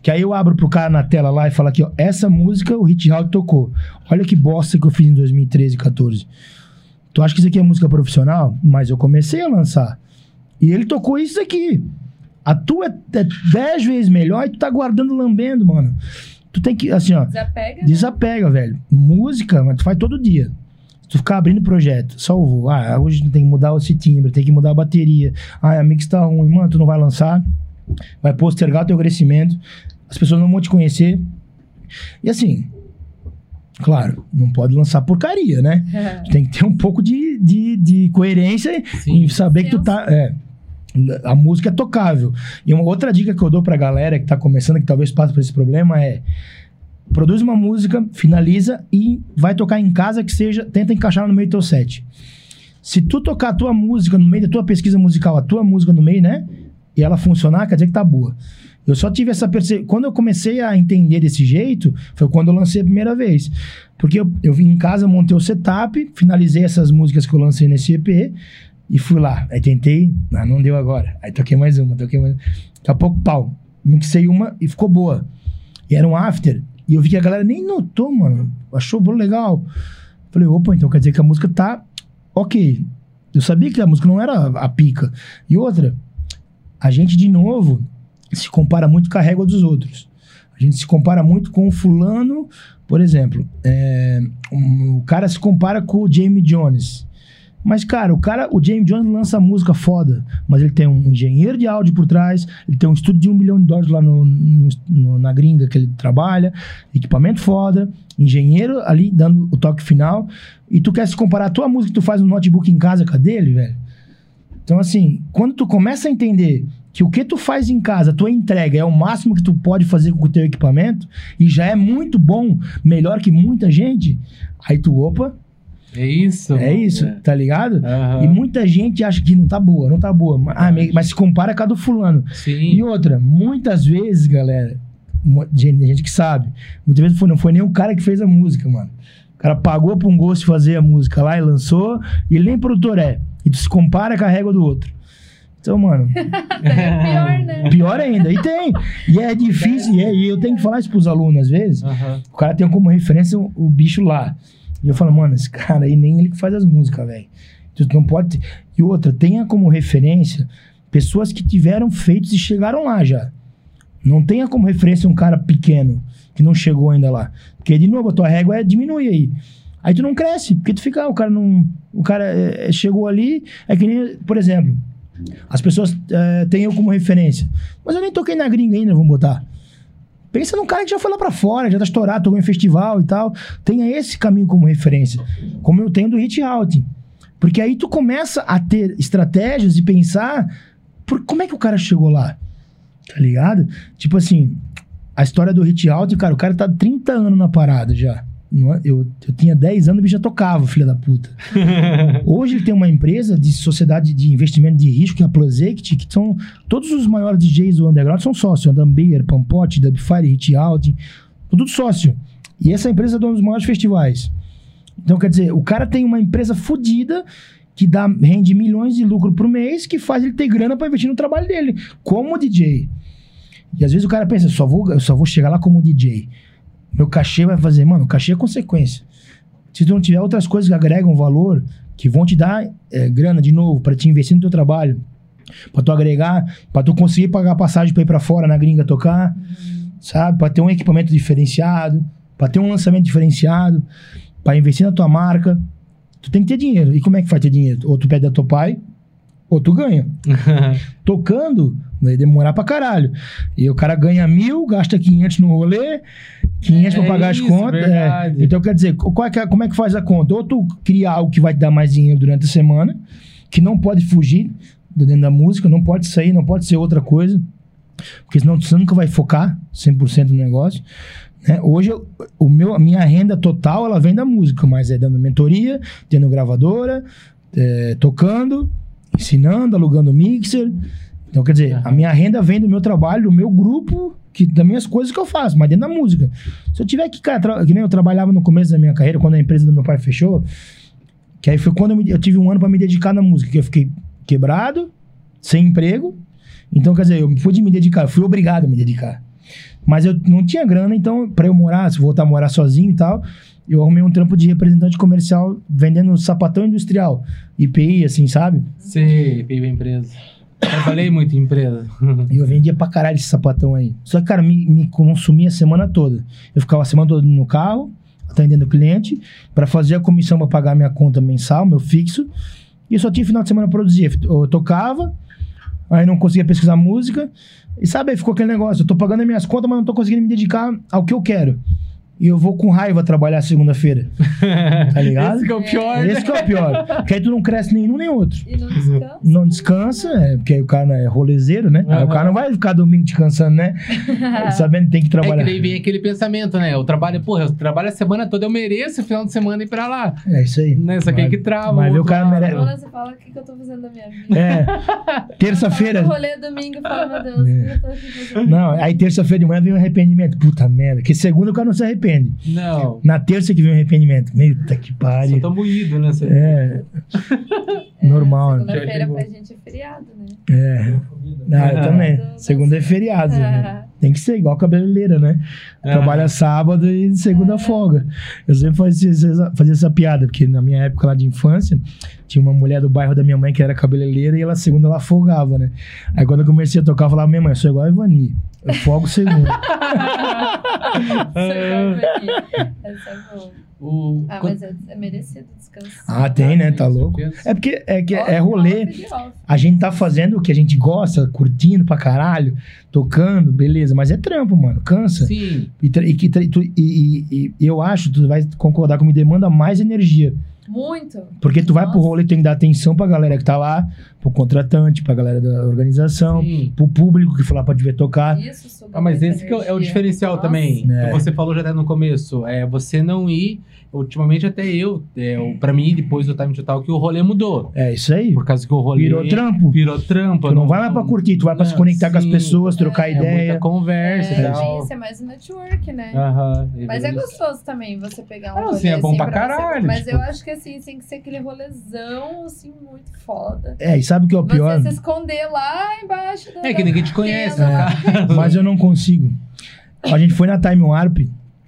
que aí eu abro pro cara na tela lá e falo aqui, ó, essa música o Hit Haldin tocou. Olha que bosta que eu fiz em 2013 e 14. Tu acha que isso aqui é música profissional? Mas eu comecei a lançar. E ele tocou isso aqui. A tua é 10 vezes melhor e tu tá guardando lambendo, mano. Tu tem que, assim, ó, Desapega. né? desapega, velho. Música, mas tu faz todo dia. Se tu ficar abrindo projeto, salvo. Ah, hoje tem que mudar esse timbre, tem que mudar a bateria. Ah, a mix tá ruim, mano, tu não vai lançar. Vai postergar teu crescimento. As pessoas não vão te conhecer. E assim, claro, não pode lançar porcaria, né? Tu tem que ter um pouco de, de, de coerência Sim. e saber que tu tá. É, a música é tocável. E uma outra dica que eu dou pra galera que tá começando, que talvez passe por esse problema, é. Produz uma música, finaliza e vai tocar em casa que seja. Tenta encaixar no meio do teu set. Se tu tocar a tua música no meio da tua pesquisa musical, a tua música no meio, né? E ela funcionar, quer dizer que tá boa. Eu só tive essa percepção. Quando eu comecei a entender desse jeito, foi quando eu lancei a primeira vez. Porque eu, eu vim em casa, montei o setup, finalizei essas músicas que eu lancei nesse EP e fui lá. Aí tentei, não deu agora. Aí toquei mais uma, toquei mais Daqui a pouco, pau. Mixei uma e ficou boa. E era um after. E eu vi que a galera nem notou, mano. Achou bom legal. Falei, opa, então quer dizer que a música tá ok. Eu sabia que a música não era a pica. E outra, a gente, de novo, se compara muito com a régua dos outros. A gente se compara muito com o fulano, por exemplo. é, um- o cara se compara com o Jamie Jones. Mas, cara, o cara, o Jamie Jones lança música foda, mas ele tem um engenheiro de áudio por trás, ele tem um estúdio de um milhão de dólares lá no, no- na gringa que ele trabalha, equipamento foda, engenheiro ali dando o toque final, e tu quer se comparar a tua música que tu faz no notebook em casa com a dele, velho? Então, assim, quando tu começa a entender que o que tu faz em casa, tua entrega é o máximo que tu pode fazer com o teu equipamento, e já é muito bom, melhor que muita gente, aí tu, opa, É isso. é isso, tá ligado? Aham. E muita gente acha que não tá boa, não tá boa. Ah, mas se compara com a do fulano. Sim. E outra, muitas vezes, galera, gente, gente que sabe, muitas vezes não foi nem o cara que fez a música, mano. O cara pagou pra um gosto fazer a música lá e lançou, e ele nem produtor é. E tu se compara com a régua do outro. Então, mano, É pior, né? pior ainda. E tem. E é difícil, e, é- e eu tenho que falar isso pros alunos às vezes. Aham. O cara tem como referência o, o bicho lá. E eu falo, mano, esse cara aí nem ele que faz as músicas, velho. Tu não pode. E outra, tenha como referência pessoas que tiveram feitos e chegaram lá já. Não tenha como referência um cara pequeno que não chegou ainda lá. Porque, de novo, a tua régua é diminui aí. Aí tu não cresce, porque tu fica, ah, o cara não. O cara é, chegou ali, é que nem, por exemplo, as pessoas é, têm eu como referência. Mas eu nem toquei na gringa ainda, vamos botar. Pensa num cara que já foi lá pra fora, já tá estourado, tocou em festival e tal. Tenha esse caminho como referência. Como eu tenho do Hit Out. Porque aí tu começa a ter estratégias e pensar por como é que o cara chegou lá. Tá ligado? Tipo assim, a história do Hit Out, cara, o cara tá 30 anos na parada já. É? Eu, eu tinha 10 anos e o bicho já tocava, filha da puta. Hoje ele tem uma empresa de sociedade de investimento de risco, que é a Plus Equity, que são todos os maiores DJs do underground são sócios. Dumbeer, Pampote, Dubfire, Hit Out, tudo sócio. E essa empresa é dona dos maiores festivais. Então, quer dizer, o cara tem uma empresa fodida que dá, rende milhões de lucro por mês, que faz ele ter grana pra investir no trabalho dele, como DJ. E às vezes o cara pensa, só vou, eu só vou chegar lá como DJ. Meu cachê vai fazer, mano, o cachê é consequência. Se tu não tiver outras coisas que agregam valor, que vão te dar é, grana de novo para te investir no teu trabalho, para tu agregar, para tu conseguir pagar passagem para ir para fora na gringa tocar, sabe? Para ter um equipamento diferenciado, para ter um lançamento diferenciado, para investir na tua marca, tu tem que ter dinheiro. E como é que vai ter dinheiro? Ou tu pede da teu pai, ou tu ganha. Tocando, vai demorar pra caralho. E o cara ganha mil, gasta 500 no rolê, 500 pra É pagar as isso, contas. é. Então, quer dizer, é que é- como é que faz a conta? Ou tu cria algo que vai te dar mais dinheiro durante a semana, que não pode fugir de dentro da música, não pode sair, não pode ser outra coisa, porque senão você nunca vai focar 100% no negócio. né? Hoje, o meu, a minha renda total, ela vem da música, mas é dando mentoria, tendo gravadora, é, tocando, ensinando, alugando mixer. Então, quer dizer, a minha renda vem do meu trabalho, do meu grupo, que, das minhas coisas que eu faço, mas dentro da música. Se eu tiver que, cara, que nem eu trabalhava no começo da minha carreira, quando a empresa do meu pai fechou, que aí foi quando eu, me- eu tive um ano pra me dedicar na música, que eu fiquei quebrado, sem emprego. Então, quer dizer, eu pude me dedicar, fui obrigado a me dedicar. Mas eu não tinha grana, então, pra eu morar, se voltar a morar sozinho e tal, eu arrumei um trampo de representante comercial vendendo sapatão industrial, IPI, assim, sabe? Sei, veio a empresa. Trabalhei muito em empresa. E eu vendia pra caralho esse sapatão aí. Só que, cara, me, me consumia a semana toda. Eu ficava a semana toda no carro, atendendo o cliente, pra fazer a comissão pra pagar minha conta mensal, meu fixo. E eu só tinha final de semana pra produzir. Eu tocava, aí não conseguia pesquisar música. E sabe, aí ficou aquele negócio. Eu tô pagando as minhas contas, mas não tô conseguindo me dedicar ao que eu quero. E eu vou com raiva trabalhar segunda-feira. Tá ligado? Esse que é o pior, né? Esse que é o pior. Porque aí tu não cresce nenhum nem outro. E não descansa. Não descansa, é, porque aí o cara é rolezeiro, né? Aí o cara não vai ficar domingo descansando, né? Sabendo que tem que É que trabalhar. daí vem aquele pensamento, né? Eu trabalho, porra, eu trabalho a semana toda, eu mereço o final de semana ir pra lá. É isso aí. Né? Só que aí que trava. Mas o cara merece- Agora você fala o que, que eu tô fazendo da minha vida. É. Terça-feira. Rolê domingo, eu falo, meu Deus, o que eu tô aqui fazendo? Não, aí terça-feira de manhã vem o arrependimento. Puta merda. Porque segunda o cara não se arrepende. Não. Na terça que vem o arrependimento. Eita que Só pariu. tô moído, né? Você- É. É, Normal, né? Segunda-feira pra gente é feriado, né? É. Não, eu também. Segunda é feriado, né? Tem que ser igual cabeleireira, né? Ah. Trabalha sábado e segunda É. folga. Eu sempre fazia, essa- fazia essa piada, porque na minha época lá de infância, tinha uma mulher do bairro da minha mãe que era cabeleireira e ela segunda ela folgava, né? Aí quando eu comecei a tocar, eu falava, minha mãe, eu sou igual a Ivani. Eu folgo segunda. Essa é boa. O... Ah, mas é, é merecido descansar. ah, tem, né? Tá louco. É porque é, que é rolê. A gente tá fazendo o que a gente gosta, curtindo pra caralho, tocando, beleza, mas é trampo, mano, cansa. Sim. E, e e- e- e eu acho, tu vai concordar comigo, demanda mais energia. Muito. Porque tu vai pro rolê e tem que dar atenção pra galera que tá lá, pro contratante, pra galera da organização, Sim. pro público que foi lá pra te ver tocar. Isso Ah, mas esse que é o- é diferencial Nossa. também. É. Que você falou já até no começo. É você não ir. Ultimamente, até eu, é, pra mim, depois do Time Total, que o rolê mudou. É isso aí. Por causa que o rolê. Virou trampo. Virou trampo. Tu não vai lá pra curtir, tu vai pra se conectar com as sim. pessoas, trocar É ideia. muita conversa e É, tal. isso é mais um network, né? Aham. Mas é gostoso também você pegar um Ah, rolê assim, é bom assim pra você- caralho, Mas tipo- eu acho que assim, tem que ser aquele rolezão, assim, muito foda. É, e sabe o que é o pior? Você se esconder lá embaixo da... É que ninguém te conhece, né? Mas eu não consigo. A gente foi na Time Warp.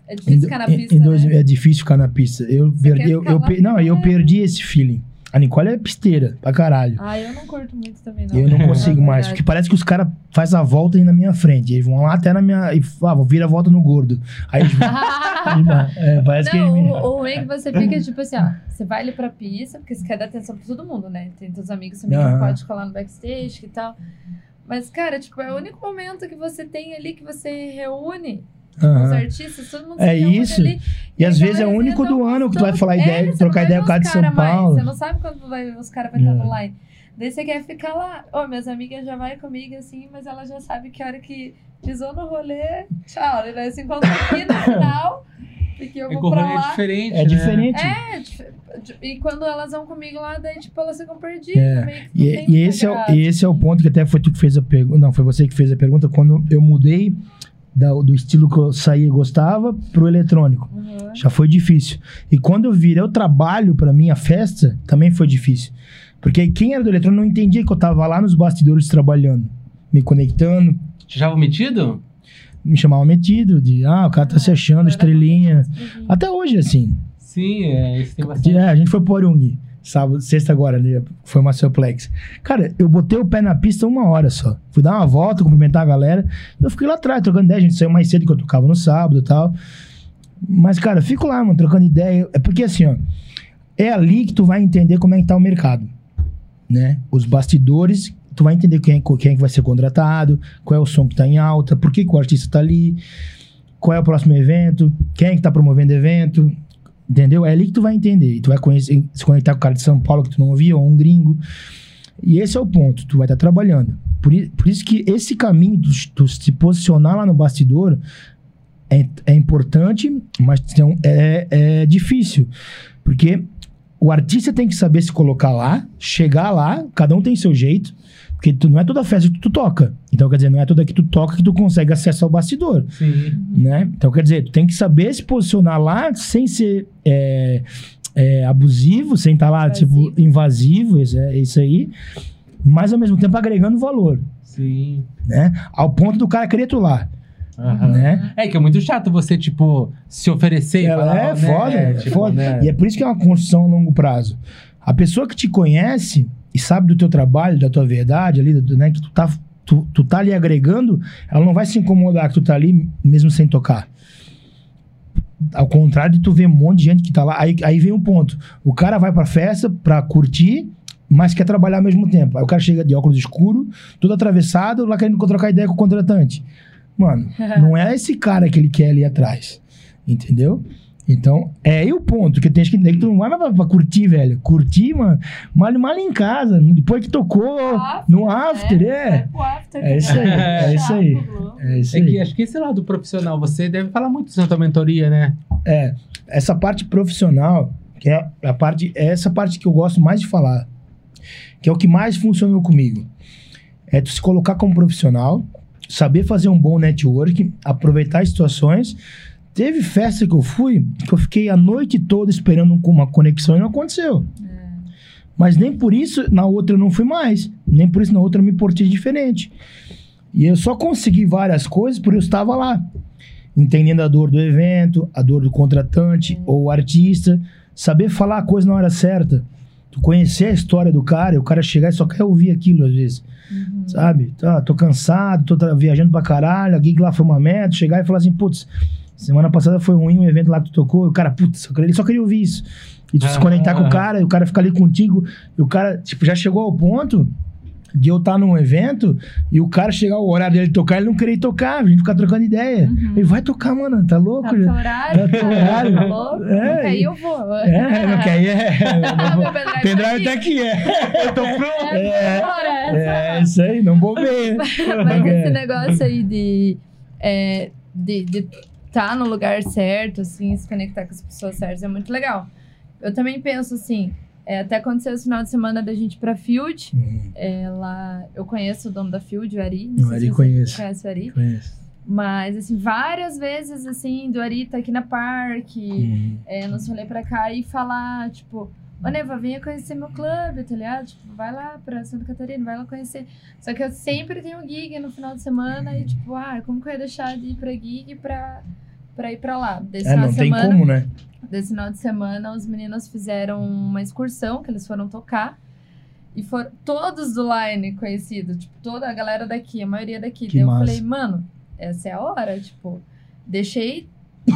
É Em, difícil ficar na em- pista, em dois- né? É difícil ficar na pista. Eu Você perdi, eu, eu não, eu perdi esse feeling. A Nicole é pisteira, pra caralho. Ah, eu não curto muito também, não. Eu não consigo Na mais, porque parece que os caras fazem a volta aí na minha frente. Eles vão lá até na minha. E ah, vou vir a volta no gordo. Aí eles vão. é, parece que. Não, eles me- o, o ruim é que você fica tipo assim, ó. Você vai ali pra pista, porque você quer dar atenção pra todo mundo, né? Tem teus amigos também que pode colar no backstage e tal. Mas, cara, tipo, é o único momento que você tem ali que você reúne os artistas, todo mundo É isso. ali. E às vezes é o único do ano que tu vai falar É, ideia, trocar ideia com o cara de São mais, Paulo. Você não sabe quando vai, os caras vão estar É. no line. Daí você quer ficar lá. Ô, minhas amigas já vai comigo assim, mas ela já sabe que a hora que pisou no rolê, tchau. Ele vai se encontrar aqui no final. Porque eu É vou pra é lá. diferente. É né? diferente. É, e quando elas vão comigo lá, daí, tipo, elas ficam perdidas. É, E, tem e esse, é, o- e esse é o assim. ponto que até foi tu que fez a pergunta. Não, foi você que fez a pergunta. Quando eu mudei da- do estilo que eu saía e gostava pro eletrônico. Uhum. Já foi difícil. E quando eu virei o trabalho pra minha festa, também foi difícil. Porque quem era do eletrônico não entendia que eu tava lá nos bastidores trabalhando, me conectando, Te já metido? me chamavam metido, de ah, o cara tá se achando, estrelinha. Até hoje, assim. Sim, é, isso tem De- bastante. é, a gente foi pro Orung, sábado, sexta agora, né? Foi uma Suplex. Cara, eu botei o pé na pista uma hora só. Fui dar uma volta, cumprimentar a galera. Eu fiquei lá atrás, trocando ideia. A gente saiu mais cedo que eu tocava no sábado e tal. Mas, cara, fico lá, mano, trocando ideia. É porque assim, ó. É ali que tu vai entender como é que tá o mercado. né? Os bastidores, tu vai entender quem, é- quem é que vai ser contratado, qual é o som que tá em alta, por que, que o artista tá ali, qual é o próximo evento, quem é que tá promovendo evento, entendeu? É ali que tu vai entender. E tu vai conhecer, se conectar com o cara de São Paulo que tu não ouvia, ou um gringo. E esse é o ponto, tu vai estar trabalhando. Por, por isso que esse caminho de tu se posicionar lá no bastidor é, é importante, mas não- é, é difícil. Porque o artista tem que saber se colocar lá, chegar lá, cada um tem seu jeito. Porque tu, não é toda festa que tu toca. Então, quer dizer, não é toda que tu toca que tu consegue acesso ao bastidor Sim. né? Então, quer dizer, tu tem que saber se posicionar lá sem ser é, é, abusivo, sem estar lá, Invasivo. tipo, invasivo, isso, é, isso aí, mas ao mesmo tempo agregando valor, Sim. né? Ao ponto do cara querer tu lá, Aham. né? É que é muito chato você, tipo, se oferecer e Ela falar, é né? foda, é tipo, foda. né? E é por isso que é uma construção a longo prazo. A pessoa que te conhece e sabe do teu trabalho, da tua verdade ali, né, que tu tá, tu, tu tá ali agregando, ela não vai se incomodar que tu tá ali mesmo sem tocar. Ao contrário de tu ver um monte de gente que tá lá, aí, aí vem um ponto. O cara vai pra festa pra curtir, mas quer trabalhar ao mesmo tempo. Aí o cara chega de óculos escuro, todo atravessado, lá querendo trocar ideia com o contratante. Mano, não é esse cara que ele quer ali atrás. Entendeu? Então, é aí o ponto, que tem gente que entender que tu não vai mais pra, pra curtir, velho. Curtir, mano, mal, mal em casa, depois que tocou, After, no after, é. Vai pro after. É isso aí, é isso aí. Chato, É isso É que aí. acho que esse lado profissional, você deve falar muito isso na tua mentoria, né? É, essa parte profissional, que é a parte, é essa parte que eu gosto mais de falar, que é o que mais funcionou comigo. É tu se colocar como profissional, saber fazer um bom network, aproveitar as situações. Teve festa que eu fui, que eu fiquei a noite toda esperando com uma conexão e não aconteceu. Mas nem por isso na outra eu não fui mais. Nem por isso na outra eu me portei diferente. E eu só consegui várias coisas porque eu estava lá. Entendendo a dor do evento, a dor do contratante ou o artista. Saber falar a coisa na hora certa. Tu conhecer a história do cara e o cara chegar e só quer ouvir aquilo às vezes. Sabe? Tá, tô cansado, tô viajando pra caralho, a gig lá foi uma merda. Chegar e falar assim, putz, semana passada foi ruim o evento lá que tu tocou. E o cara, putz, só queria- ele só queria ouvir isso. E tu se Ah, conectar com ah. o cara e o cara ficar ali contigo. E o cara, tipo, já chegou ao ponto de eu estar num evento e o cara chegar o horário dele tocar, ele não queria tocar, a gente ficar trocando ideia. Ele vai tocar, mano, tá louco? Tá horário? Tá horário. Tá louco? É, e- ir, eu vou. É, não quer ir, é. Ah, meu pendrive tá tá aqui, é. Eu tô pronto. É, Bora. é isso aí, não bobeia. Mas É. esse negócio aí de é, de de tá no lugar certo, assim, se conectar com as pessoas certas é muito legal. Eu também penso assim, é, até aconteceu esse final de semana da gente ir pra Field. É, lá, eu conheço o dono da Field, o Ari. não O sei Ari conheço. Conhece o Ari. Conheço. Mas, assim, várias vezes, assim, do Ari tá aqui na parque, Uhum. é, nos rolê pra cá e falar, tipo, ô Neva, venha conhecer meu clube, tá ligado? Tipo, vai lá pra Santa Catarina, vai lá conhecer. Só que eu sempre tenho gig no final de semana e, tipo, ah, como que eu ia deixar de ir pra gig pra, pra ir pra lá? Desse É, final não de tem semana, como, né? Desse final de semana, os meninos fizeram uma excursão que eles foram tocar. E foram todos do line conhecidos, tipo, toda a galera daqui, a maioria daqui. Que Daí eu massa. falei, mano, essa é a hora, tipo, deixei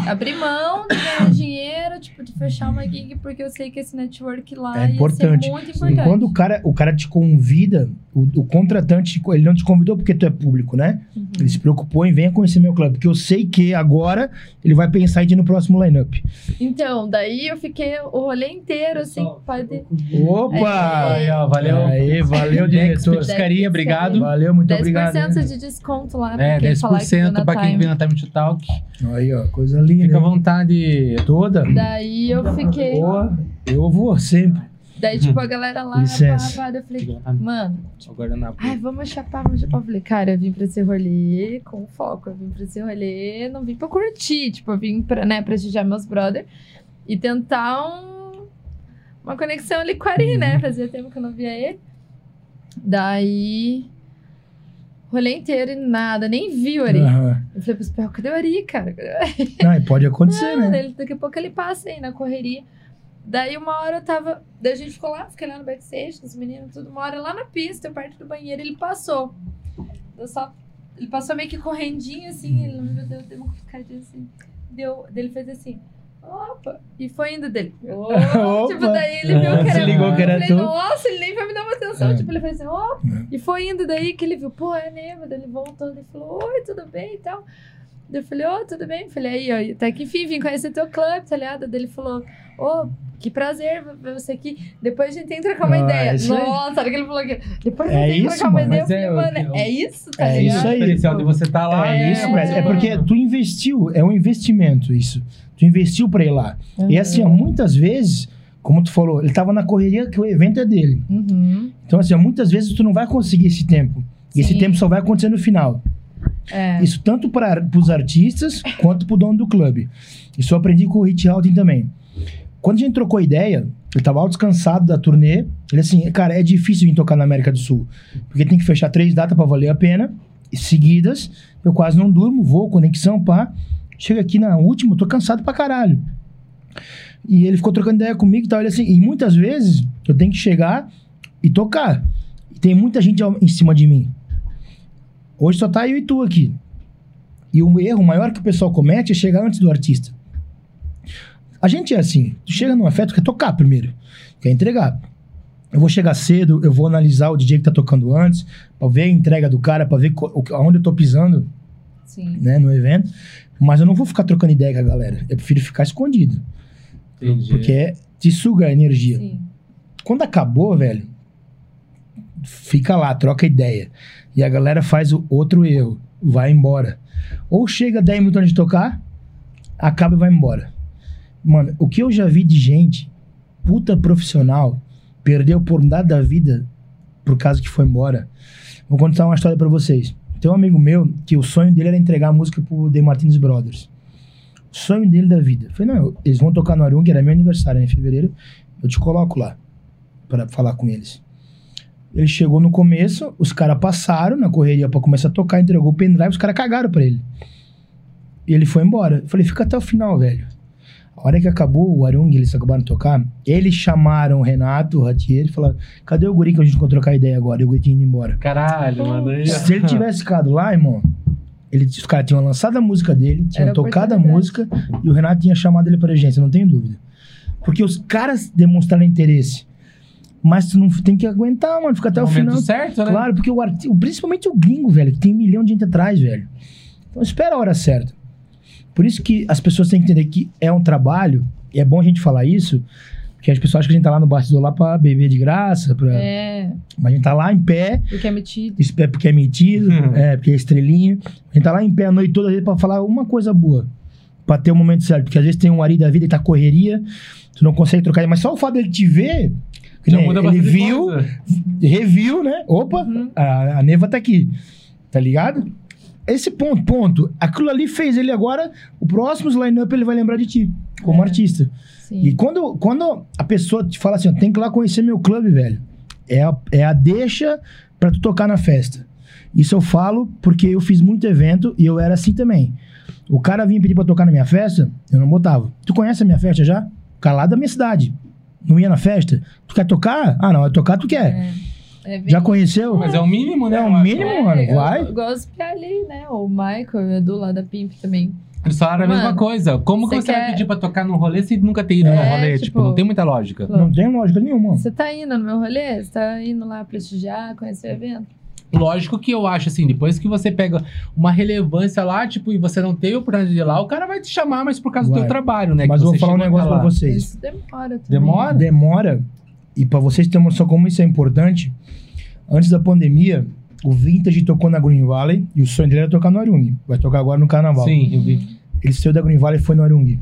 abrir mão de ganhar dinheiro, tipo, de fechar uma gig, porque eu sei que esse network lá É ia importante. ser muito E importante. quando o cara, o cara te convida, o, o contratante, ele não te convidou porque tu é público, né? Uhum. Ele se preocupou em venha conhecer meu clube. Porque eu sei que agora ele vai pensar em ir no próximo lineup. Então, daí eu fiquei o rolê inteiro, assim, pode... Opa! Aí, ó, valeu. Aí, valeu, diretor. Petiscaria, obrigado. Valeu, muito 10% obrigado. né? de desconto lá É, quem falar que 10% deu na pra quem Time. vem na Time to Talk. Aí, ó, coisa linda. Fica à hein? vontade. Toda. Daí eu fiquei... Boa. Eu vou sempre. Daí, tipo, a galera lá, Licença. pá, pá, daí eu falei, mano, O guardanapo. ai, vamos chapar, vamos chapar. Eu falei, cara, eu vim pra esse rolê com foco, eu vim pra esse rolê, não vim pra curtir, tipo, eu vim pra, né, prestigiar meus brother e tentar um, uma conexão ali com o Ari, né, fazia tempo que eu não via ele. Daí, rolê inteiro e nada, nem vi o Ari. Aham. Eu falei pro Spell, cadê o Ari, cara? Não, e pode acontecer, Não, né? ele- daqui a pouco ele passa aí na correria. Daí uma hora eu tava. Daí a gente ficou lá, fiquei lá no backstage, os meninos, tudo. Uma hora lá na pista, eu perto do banheiro, ele passou. Eu só. Ele passou meio que correndinho assim, ele não me deu, deu uma ficadinha assim. Deu, daí ele fez assim. Opa! E foi indo dele. Oh, Opa! tipo, daí ele viu É, que se era. ligou que era eu falei, tu. nossa, ele nem vai me dar uma atenção. É. Tipo, ele fez assim, ó. É. E foi indo daí que ele viu, pô, é mesmo. Daí ele voltou, ele falou, oi, tudo bem e tal. Daí eu falei, ô, tudo bem? Eu Falei, aí, ó, até que enfim, vim conhecer teu clube, tá ligado? Daí ele falou, ô, que prazer ver você aqui. Depois a gente tem que trocar uma Ah, ideia. Nossa, a hora que ele falou que. Depois a É gente tem que trocar uma ideia. Eu é falei, o mano, eu- é isso, tá É ligado? isso aí. O de você tá lá. É É, isso. É é. porque tu investiu, é um investimento isso. Tu investiu pra ir lá. E assim, ó, muitas vezes, como tu falou, ele tava na correria que o evento é dele. Uhum. Então, assim, ó, muitas vezes tu não vai conseguir esse tempo. E esse tempo só vai acontecer no final. É. Isso tanto para os artistas quanto pro dono do clube. Isso eu aprendi com o Rich Houghton também. Quando a gente trocou ideia, ele tava alto descansado da turnê. Ele assim, cara, é difícil vir tocar na América do Sul. Porque tem que fechar três datas pra valer a pena. E seguidas, eu quase não durmo, vou, conexão, pá. Chega aqui na última, tô cansado pra caralho. E ele ficou trocando ideia comigo e tal. Ele assim, e muitas vezes eu tenho que chegar e tocar. E tem muita gente em cima de mim. Hoje só tá eu e tu aqui. E o erro maior que o pessoal comete é chegar antes do artista. A gente é assim. Tu chega numa festa, tu quer tocar primeiro. Quer entregar. Eu vou chegar cedo, eu vou analisar o DJ que tá tocando antes, pra ver a entrega do cara, pra ver aonde eu tô pisando, Sim. né, no evento. Mas eu não vou ficar trocando ideia com a galera. Eu prefiro ficar escondido. Entendi. Porque te suga a energia. Sim. Quando acabou, velho, fica lá, troca ideia. E a galera faz o outro erro, vai embora. Ou chega 10 minutos antes de tocar, acaba e vai embora. Mano, o que eu já vi de gente, puta profissional, perdeu a oportunidade da vida por causa que foi embora. Vou contar uma história pra vocês. Tem um amigo meu que o sonho dele era entregar a música pro The Martins Brothers. O sonho dele da vida. Eu falei, não, eles vão tocar no Arung, era meu aniversário né, em fevereiro, eu te coloco lá para falar com eles. Ele chegou no começo, os caras passaram na correria pra começar a tocar, entregou o pendrive, os caras cagaram pra ele. E ele foi embora. Eu falei, fica até o final, velho. A hora que acabou o Arung, eles acabaram de tocar, eles chamaram o Renato, o Ratier, e falaram: cadê o guri que a gente ficou trocar ideia agora? E o guri tinha ido embora. Caralho, mano. aí- Se ele tivesse ficado lá, irmão, ele, os caras tinham lançado a música dele, tinham tocado a oportunidade. música e o Renato tinha chamado ele para agência, não tenho dúvida. Porque os caras demonstraram interesse. Mas tu não tem que aguentar, mano, fica até o momento final. certo, né? Claro, porque o principalmente o gringo, velho, que tem um milhão de gente atrás, velho. Então espera a hora certa. Por isso que as pessoas têm que entender que é um trabalho, e é bom a gente falar isso, porque as pessoas acham que a gente tá lá no bastidor lá pra beber de graça, pra... É, mas a gente tá lá em pé, porque é metido. isso é porque é metido, é porque é estrelinha. A gente tá lá em pé a noite toda pra falar uma coisa boa. Pra ter o momento certo. Porque às vezes tem um ari da vida e tá correria, tu não consegue trocar. Mas só o fato dele te ver, que Já muda ele viu, coisa. reviu, né? Opa, Uhum. a, a Neva tá aqui. Tá ligado? Esse ponto, ponto. Aquilo ali fez ele agora, o próximo line-up ele vai lembrar de ti, como É. artista. Sim. E quando, quando a pessoa te fala assim, tem que ir lá conhecer meu clube, velho. É a, é a deixa pra tu tocar na festa. Isso eu falo porque eu fiz muito evento e eu era assim também. O cara vinha pedir pra tocar na minha festa, eu não botava. Tu conhece a minha festa já? Calado da minha cidade. Não ia na festa? Tu quer tocar? Ah, não, é tocar tu quer. É. É bem- Já conheceu? Mas é o mínimo, né? É o mínimo, mano. eu- Vai. Eu gosto de ali, né? O Michael e o Edu lá da Pimp também. Eles falaram a mesma Mano, coisa. Como que você você vai quer- pedir pra tocar num rolê se nunca ter ido É, num rolê? tipo- Tipo, não tem muita lógica. Não tem lógica nenhuma. Você tá indo no meu rolê? Você tá indo lá prestigiar, conhecer o evento? Lógico que eu acho assim, depois que você pega uma relevância lá, tipo, e você não tem a oportunidade de ir lá, o cara vai te chamar, mas por causa do teu trabalho, né? Mas eu vou falar um negócio pra vocês. Isso demora também. Demora? Demora. E pra vocês terem uma noção como isso é importante, antes da pandemia, o Vintage tocou na Green Valley e o sonho dele era tocar no Arung. Vai tocar agora no Carnaval. Sim, eu vi. Ele saiu da Green Valley e foi no Arung.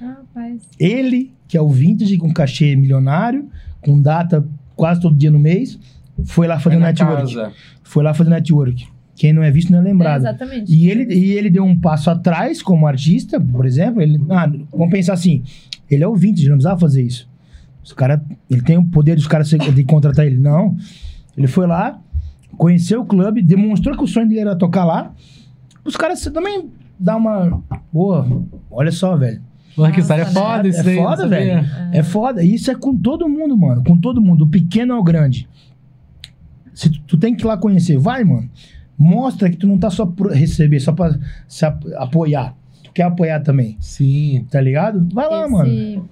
Rapaz. Ele, que é o Vintage com cachê milionário, com data quase todo dia no mês, foi lá fazer Foi na network. casa. Foi lá fazer network. Quem não é visto não é É, lembrado. exatamente. E ele, e ele deu um passo atrás como artista, por exemplo. Ele, ah, vamos pensar assim: ele é o vintage, não precisava fazer isso. Os cara, ele tem o poder dos caras de contratar ele. Não. Ele foi lá, conheceu o clube, demonstrou que o sonho dele era tocar lá. Os caras também dá uma. Boa, olha só, velho. Porra, que história é né? foda isso É não foda, velho. É foda. E isso é com todo mundo, mano. Com todo mundo, do pequeno ao grande. Se tu, tu tem que ir lá conhecer, vai, mano. Mostra que tu não tá só por receber, só pra se ap- apoiar. quer apoiar também, Sim. tá ligado? Vai lá, mano.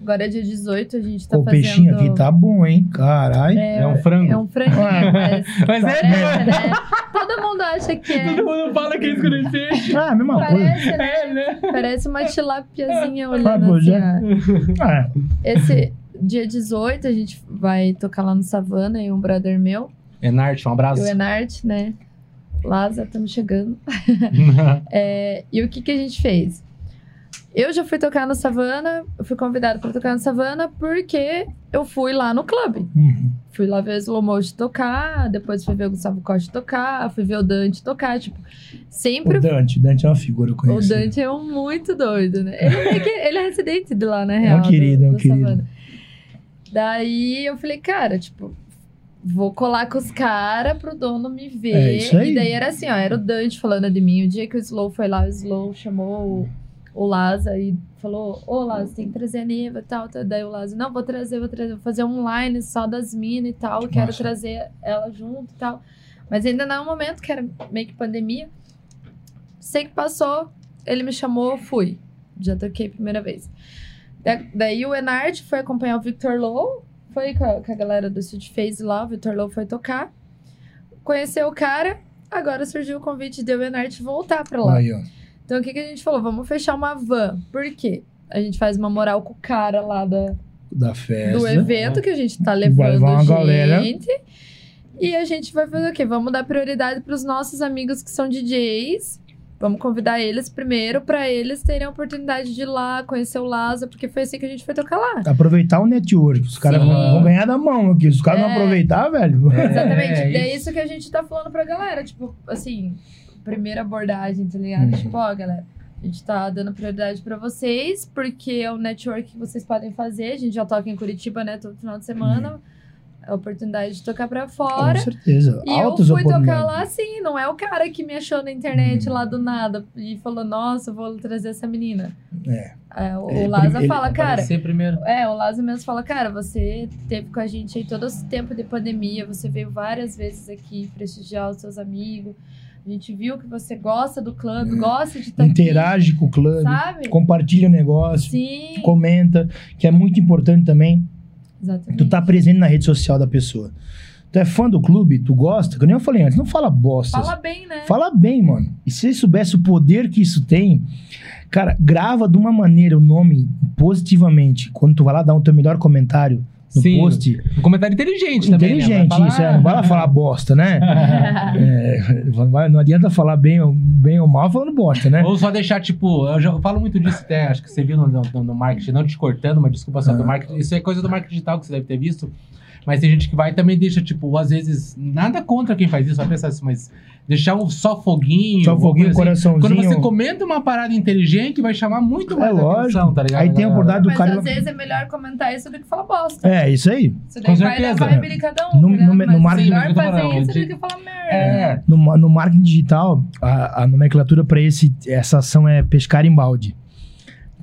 Agora é dia 18, a gente tá o fazendo... peixinho aqui tá bom, hein? Caralho. É, É um frango. É um franguinho, Ah. mas... Mas é, Parece, né? Todo mundo acha que é. Todo mundo fala que é isso quando ele peixe. Ah, a mesma coisa. Parece, né? É, né? Parece uma tilapiazinha Ah, olhando pô, assim, já- ó. Ah, Esse dia 18 a gente vai tocar lá no Savana e um brother meu, Enarte, um abraço. e o Enart, né? Lázaro, estamos chegando. É, e o que, que a gente fez? Eu já fui tocar no Savana, eu fui convidada para tocar no Savana porque eu fui lá no clube. uhum. Fui lá ver o Slow Motion tocar, depois fui ver o Gustavo Costa tocar, fui ver o Dante tocar, tipo, sempre O Dante, o Dante é uma figura, eu O. Dante é um muito doido, né? Ele, é ele é residente de lá, na É um real. do- querido, é um do querido. Savana. Daí eu falei, cara, tipo, vou colar com os caras pro dono me ver. É isso aí. E daí era assim, ó, era o Dante falando de mim. O dia que o Slow foi lá, o Slow chamou o, Laza e falou: Ô, Laza, tem que trazer a Neva e tal, tal. Daí o Laza, não, vou trazer, vou trazer, vou fazer online só das minas e tal. Que quero massa. trazer ela junto e tal. Mas ainda não é um momento que era meio que pandemia. Sei que passou, ele me chamou, fui. Já toquei a primeira vez. Da- daí o Enart foi acompanhar o Victor Low, foi com a, com a galera do Street Phase lá, o Victor Low foi tocar. Conheceu o cara, agora surgiu o convite de o Enart voltar pra lá. Aí, ó. Então o que, que a gente falou? Vamos fechar uma van. Por quê? A gente faz uma moral com o cara lá da, Da festa. do evento que a gente tá Vai levando levar uma gente. galera. E a gente vai fazer o quê? Vamos dar prioridade pros nossos amigos que são DJs. Vamos convidar eles primeiro pra eles terem a oportunidade de ir lá conhecer o Laza, porque foi assim que a gente foi tocar lá. Aproveitar o network. Os caras vão, ganhar da mão aqui. Se os caras não É. aproveitar, velho. É, Exatamente. é e é isso. isso que a gente tá falando pra galera. Tipo, assim, primeira abordagem, tá ligado? Uhum. Tipo, ó, galera, a gente tá dando prioridade pra vocês, porque é o network que vocês podem fazer. A gente já toca em Curitiba, né, todo final de semana. É a oportunidade de tocar pra Com fora. certeza. E eu Altas fui tocar lá assim, não é o cara que me achou na internet lá do nada e falou, nossa, eu vou trazer essa menina. É. É, o Ele- o Laza ele- fala, cara, primeiro. é, o Lazo mesmo fala, cara, você teve com a gente aí todo esse tempo de pandemia, você veio várias vezes aqui prestigiar os seus amigos. A gente viu que você gosta do clube, gosta de estar Interage com o aqui, clube. sabe? Compartilha o negócio. Sim, Comenta. Que é muito importante também. exatamente. Tu tá presente na rede social da pessoa. Tu é fã do clube, tu gosta, que nem eu falei antes, não fala bosta. Fala bem, né? Fala bem, mano. E se você soubesse o poder que isso tem, cara, grava de uma maneira o nome positivamente. Quando tu vai lá dar o teu melhor comentário no Sim. post. Um comentário inteligente também. né? Inteligente, falar- isso, é, não vai lá falar bosta, né? É, não adianta falar bem, ou- bem ou mal falando bosta, né? Ou só deixar, tipo, eu já eu falo muito disso até, acho que você viu no, no, no marketing, não te cortando, mas desculpa só, do Ah. marketing. Isso é coisa do marketing digital que você deve ter visto. Mas tem gente que vai e também deixa, tipo, às vezes, nada contra quem faz isso, vai pensar assim, mas deixar um só foguinho. Só foguinho, assim. coraçãozinho. Quando você comenta uma parada inteligente, vai chamar muito É mais lógico. atenção, tá ligado? Aí tem a oportunidade do Mas cara. às vezes é melhor comentar isso do que falar bosta. É, isso aí. Isso daí Com vai certeza. da vibe cada um. No- tá ligado? no- no Mas marketing- melhor mas fazer isso de- do que falar merda. É, No, ma- no marketing digital, a, a nomenclatura para essa ação é pescar em balde.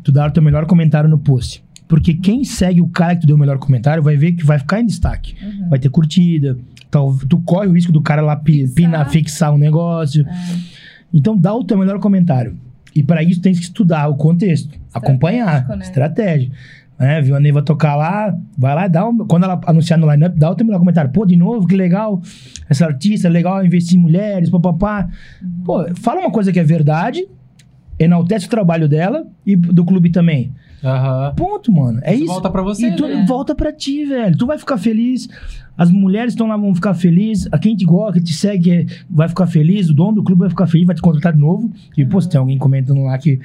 Tu dá o teu melhor comentário no post. Porque quem segue o cara que tu deu o melhor comentário vai ver que vai ficar em destaque. Uhum. Vai ter curtida. tal- tu corre o risco do cara lá Fixar. pinar, fixar um negócio. Então dá o teu melhor comentário. E para isso tem que estudar o contexto, acompanhar, né? estratégia. Né? Viu a Neiva tocar lá, vai lá, dá um, quando ela anunciar no line-up, dá o teu melhor comentário. Pô, de novo, que legal, essa artista, legal investir em mulheres, papapá. Pô, fala uma coisa que é verdade, enaltece o trabalho dela e do clube também. Aham. Ponto, mano. É isso. Volta pra você, E tu né? volta pra ti, velho. Tu vai ficar feliz. As mulheres estão lá, vão ficar felizes. A quem te gosta, que te segue, é, vai ficar feliz. O dono do clube vai ficar feliz, vai te contratar de novo. E, pô, se tem alguém comentando lá que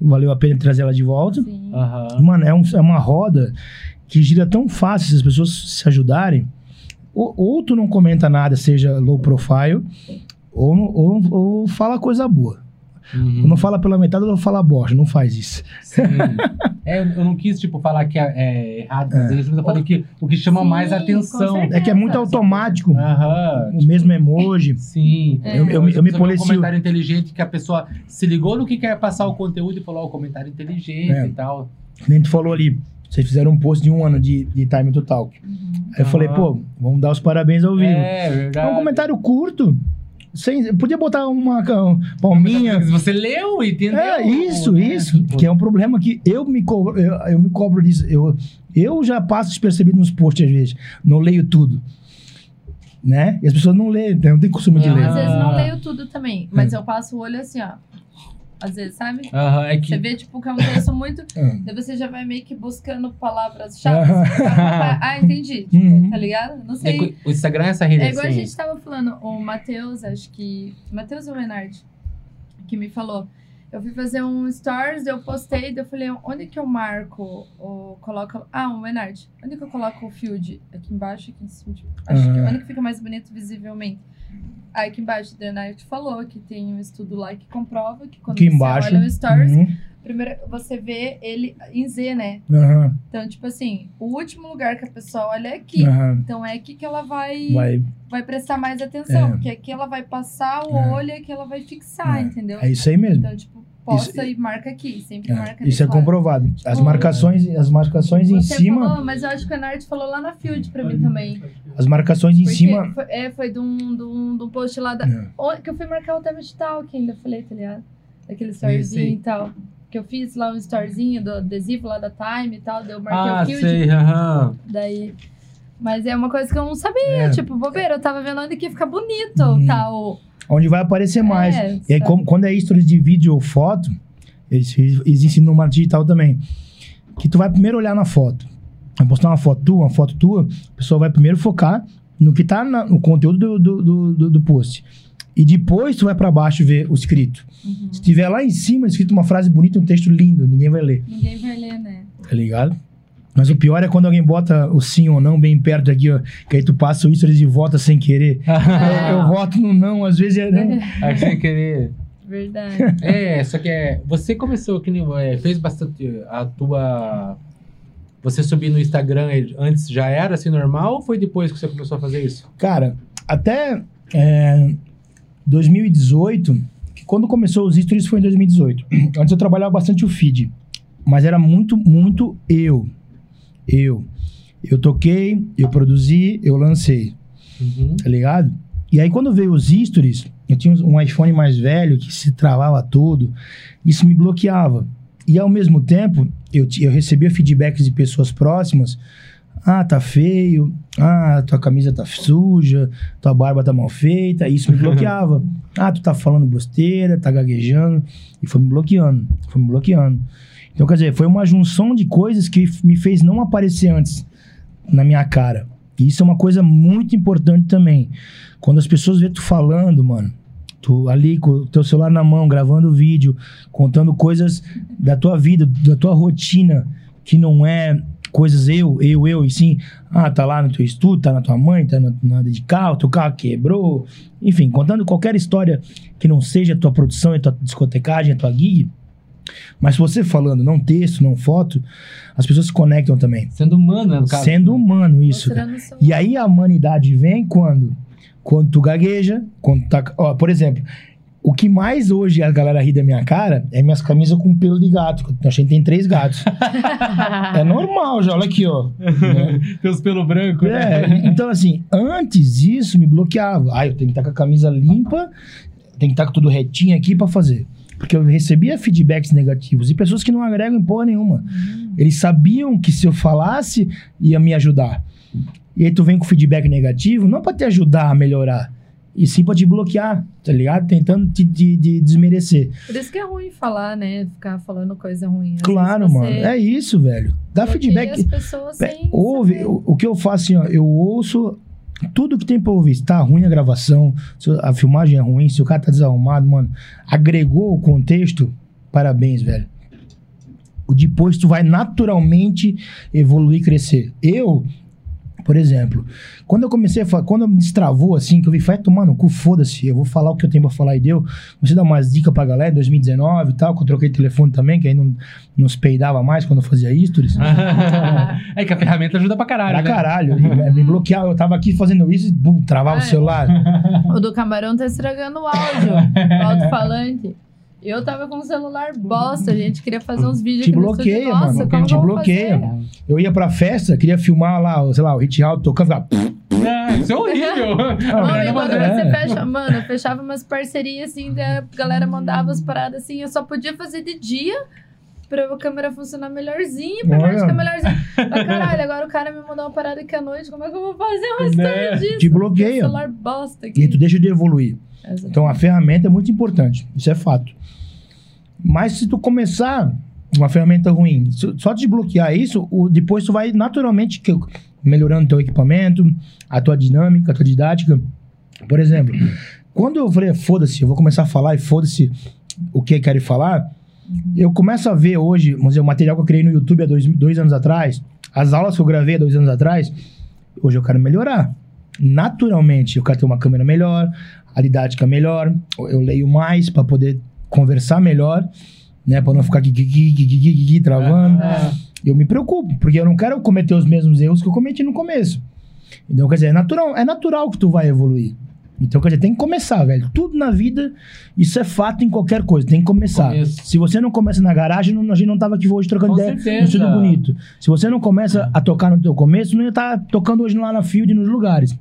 valeu a pena trazer ela de volta. Aham. Mano, é, um- é uma roda que gira tão fácil se as pessoas se ajudarem. Ou, ou tu não comenta nada, seja low profile, ou, ou, ou fala coisa boa. Uhum. Não fala pela metade, ou fala bosta. Não faz isso. Sim. É, eu, eu não quis, tipo, falar que é, é errado fazer isso, mas eu falei que o que chama Sim, mais atenção. É que é muito automático. Aham. O mesmo emoji. Sim. É. Eu, eu, me- eu me Um policio. comentário inteligente que a pessoa se ligou no que quer passar o conteúdo e falou, ó, o comentário inteligente É. e tal. Nem tu falou ali. Vocês fizeram um post de um ano de, de Time to Talk. Aí eu falei, pô, vamos dar os parabéns ao vivo. É, É verdade. um comentário curto. Sem, podia botar uma palminha. Você leu, entendeu? É, isso, Né? isso. Que é um problema que eu me cobro, eu, eu me cobro disso. Eu, eu já passo despercebido nos posts às vezes. Não leio tudo. Né? E as pessoas não leem, então não tem costume de Ah. ler. Às vezes não Ah. leio tudo também, mas eu passo o olho assim, ó. Às vezes, sabe? É Você que. vê, tipo, que é um texto muito. Ah. Daí você já vai meio que buscando palavras-chave. Ah. ah, entendi. Tipo, Uhum. Tá ligado? Não é sei. O Instagram é essa rede É igual a assim. gente tava falando, o Matheus, acho que. Matheus ou Menard, que me falou. Eu fui fazer um stories, eu postei, daí eu falei, onde que eu marco ou coloco. Ah, um Menard. Onde que eu coloco o field? Aqui embaixo, aqui em cima. tipo, acho que onde que fica mais bonito visivelmente? Aí aqui embaixo, o Menard falou que tem um estudo lá que comprova que quando Aqui você embaixo. olha o stories, Uhum. primeiro você vê ele em Z, né? Aham, Então, tipo assim, o último lugar que a pessoa olha é aqui. aham. Então é aqui que ela vai, vai, Vai, prestar mais atenção, É. porque aqui ela vai passar o É. olho e aqui ela vai fixar, É. entendeu? é isso aí mesmo. Então, tipo, posta e marca aqui, sempre É, marca Isso é comprovado. As Tipo, marcações, as marcações em cima, falou, mas eu acho que o Nard falou lá na Field pra mim também. as marcações em Porque cima. Foi, é, foi de um, de, um, de um post lá da. É. onde- Que eu fui marcar o tema de tal, que ainda falei, tá ligado? Aquele Sei, storyzinho e tal. Que eu fiz lá um storyzinho do adesivo lá da Time e tal, daí eu marquei Ah, o Field. sei, aham. Daí. Mas é uma coisa que eu não sabia, É. tipo, bobeira, eu tava vendo onde que ia ficar bonito Uhum. tal. Onde vai aparecer mais. É, E aí, como- quando é history de vídeo ou foto, existe no marketing digital também. Que tu vai primeiro olhar na foto. Vai postar uma foto tua, uma foto tua, a pessoa vai primeiro focar no que tá na- no conteúdo do, do, do, do- post. E depois tu vai pra baixo ver o escrito. Uhum. Se tiver lá em cima escrito uma frase bonita, um texto lindo, ninguém vai ler, Ninguém vai ler, né? tá ligado? Mas o pior é quando alguém bota o sim ou não bem perto aqui, ó. Que aí tu passa o stories e vota sem querer. É. Eu voto no não, às vezes é não. Aí sem querer. Verdade. É, só que é, você começou que nem é, fez bastante a tua você subir no Instagram antes já era assim normal ou foi depois que você começou a fazer isso? Cara, até é, 2018, que quando começou os stories foi em 2018. Antes eu trabalhava bastante o feed, mas era muito, muito eu. Eu. Eu toquei, eu produzi, eu lancei, Uhum. tá ligado? E aí quando veio os stories, eu tinha um iPhone mais velho que se travava todo, isso me bloqueava. E ao mesmo tempo, eu, eu recebia feedbacks de pessoas próximas. Ah, tá feio. Ah, tua camisa tá suja. Tua barba tá mal feita. Isso me bloqueava. ah, tu tá falando besteira, tá gaguejando. E foi me bloqueando. Foi me bloqueando. Então, quer dizer, foi uma junção de coisas que me fez não aparecer antes na minha cara. E isso é uma coisa muito importante também. Quando as pessoas vêem tu falando, mano, tu ali com o teu celular na mão, gravando vídeo, contando coisas da tua vida, da tua rotina, que não é coisas eu, eu, eu, e sim, ah, tá lá no teu estudo, tá na tua mãe, tá na, na de carro, teu carro quebrou, enfim, contando qualquer história que não seja a tua produção, a tua discotecagem, a tua gig, mas você falando, não texto, não foto, as pessoas se conectam também. Sendo humano, no caso. Sendo humano isso. E aí a humanidade vem quando? Quando tu gagueja, quando tá. Ó, por exemplo, o que mais hoje a galera ri da minha cara é minhas camisas com pelo de gato. que A gente tem três gatos. é normal já, olha aqui, ó. Né? Teus pelo branco, né? É, então, assim, antes isso me bloqueava. Ah, eu tenho que estar com a camisa limpa, tem que estar com tudo retinho aqui pra fazer. Porque eu recebia feedbacks negativos e pessoas que não agregam em porra nenhuma. Eles sabiam que se eu falasse, ia me ajudar. E aí tu vem com feedback negativo, não pra te ajudar a melhorar, e sim pra te bloquear, tá ligado? Tentando te, te- te desmerecer. Por isso que é ruim falar, né? Ficar falando coisa ruim. Às claro, mano. É isso, velho. Dá feedback. as pessoas sem Ouve, o, o que eu faço assim, ó, eu ouço tudo que tem pra ouvir. Se tá ruim a gravação, a filmagem é ruim, se o cara tá desarrumado, mano, agregou o contexto, parabéns, velho. O depois tu vai naturalmente evoluir e crescer. Eu, por exemplo, quando eu comecei a falar, quando eu me destravou assim, que eu vi, vai tomar no cu, foda-se, eu vou falar o que eu tenho pra falar e deu. Comecei a dar umas dicas pra galera em 2019 e tal, que eu troquei telefone também, que aí não, não se peidava mais quando eu fazia stories. é que a ferramenta ajuda pra caralho. Pra né? caralho. E Me bloqueava. Eu tava aqui fazendo isso e bum, travava o celular. O do camarão tá estragando o áudio, o alto-falante. Eu tava com o celular bosta, a gente queria fazer uns vídeos Te aqui no estúdio. bloqueia, Nossa, mano. como Te bloqueia. fazer? Eu ia pra festa, queria filmar lá, sei lá, o hit out tocando. ficava, celular. Isso é horrível. Não, Não, e quando é. você fecha, mano, eu fechava umas parcerias assim, da galera mandava as paradas assim, eu só podia fazer de dia pra a câmera funcionar melhorzinho, pra imagem ficar melhorzinho. Mas caralho, agora o cara me mandou uma parada aqui à noite, como é que eu vou fazer uma história Né? disso? Te bloqueia. Celular bosta E aqui. aí tu deixa de evoluir. Exato. Então a ferramenta é muito importante, isso é fato. Mas se tu começar uma ferramenta ruim, só desbloquear isso, o- depois tu vai naturalmente melhorando teu equipamento, a tua dinâmica, a tua didática. Por exemplo, quando eu falei, foda-se, eu vou começar a falar e foda-se o que eu quero falar, eu começo a ver hoje, vamos dizer, o material que eu criei no YouTube há dois, dois anos atrás, as aulas que eu gravei há dois anos atrás, hoje eu quero melhorar. Naturalmente, eu quero ter uma câmera melhor, a didática melhor, eu leio mais para poder conversar melhor, né, para não ficar aqui, aqui, aqui, aqui, aqui, aqui, travando. Ah, Eu me preocupo, porque eu não quero cometer os mesmos erros que eu cometi no começo. Então, quer dizer, é natural, é natural que tu vai evoluir. Então, quer dizer, tem que começar, velho. Tudo na vida, isso é fato em qualquer coisa, tem que começar. Começo. Se você não começa na garagem, não- a gente não tava aqui hoje trocando Com ideia certeza. no Estudo Bonito. Se você não começa a tocar no teu começo, não ia estar tocando hoje lá na Field, nos lugares.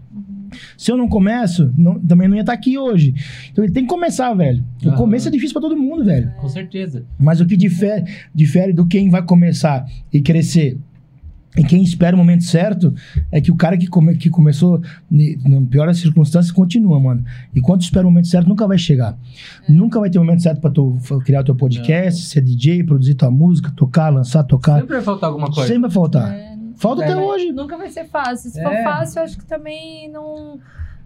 Se eu não começo, não- também não ia estar aqui hoje. Então, ele tem que começar, velho. O Aham. começo é difícil pra todo mundo, velho. com certeza. Mas o que difere, difere do quem vai começar e crescer e quem espera o momento certo é que o cara que, come, que começou na pior das circunstâncias continua, mano. E quando espera o momento certo, nunca vai chegar. Nunca vai ter o momento certo pra tu criar o teu podcast, ser DJ, produzir tua música, tocar, lançar, tocar. Sempre vai faltar alguma coisa. Sempre vai faltar. É, Falta É, até hoje. Nunca vai ser fácil. Se for É. fácil, eu acho que também não,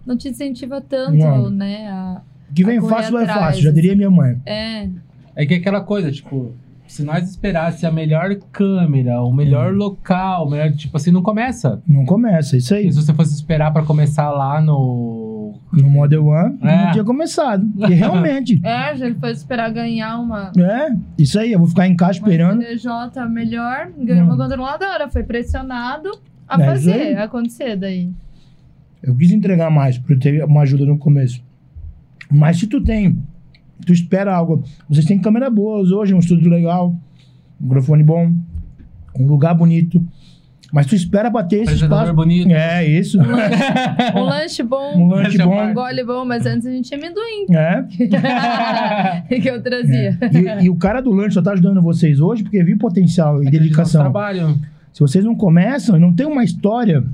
não te incentiva tanto, Não. né? a- O que vem fácil vai atrás, fácil, já assim. diria minha mãe. É, É que é aquela coisa, tipo, se nós esperasse a melhor câmera, o melhor Hum. local, o melhor, tipo assim, não começa. Não começa, isso aí. E se você fosse esperar pra começar lá no. No Model One, É. não tinha começado. E realmente. é, já ele foi esperar ganhar uma. é, isso aí. Eu vou ficar em casa Uma esperando. CDJ melhor, ganhou uma Hum. controladora, foi pressionado a É fazer, a acontecer daí. Eu quis entregar mais, porque eu teve uma ajuda no começo. Mas se tu tem, tu espera algo. Vocês têm câmera boas hoje, um estúdio legal, um microfone bom, um lugar bonito. Mas tu espera bater esse espaço. bonito. É, isso. Um lanche bom, Um lanche é bom. um gole bom, mas antes a gente tinha amendoim É. que eu trazia. E, e o cara do lanche só tá ajudando vocês hoje porque viu potencial e no dedicação. trabalho. Se vocês não começam, não tem uma história,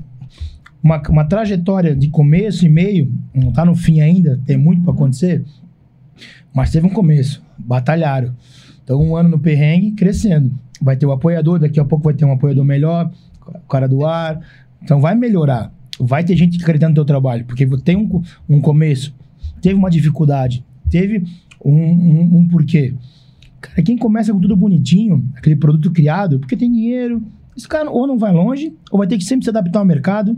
uma, uma trajetória de começo e meio, não tá no fim ainda, tem muito para acontecer, mas teve um começo, batalharam. Então, um ano no perrengue, crescendo. Vai ter o apoiador, daqui a pouco vai ter um apoiador melhor, o cara do ar. Então, vai melhorar. Vai ter gente acreditando no teu trabalho, porque tem um, um começo, teve uma dificuldade, teve um, um, um porquê. Cara, quem começa com tudo bonitinho, aquele produto criado, porque tem dinheiro, esse cara ou não vai longe, ou vai ter que sempre se adaptar ao mercado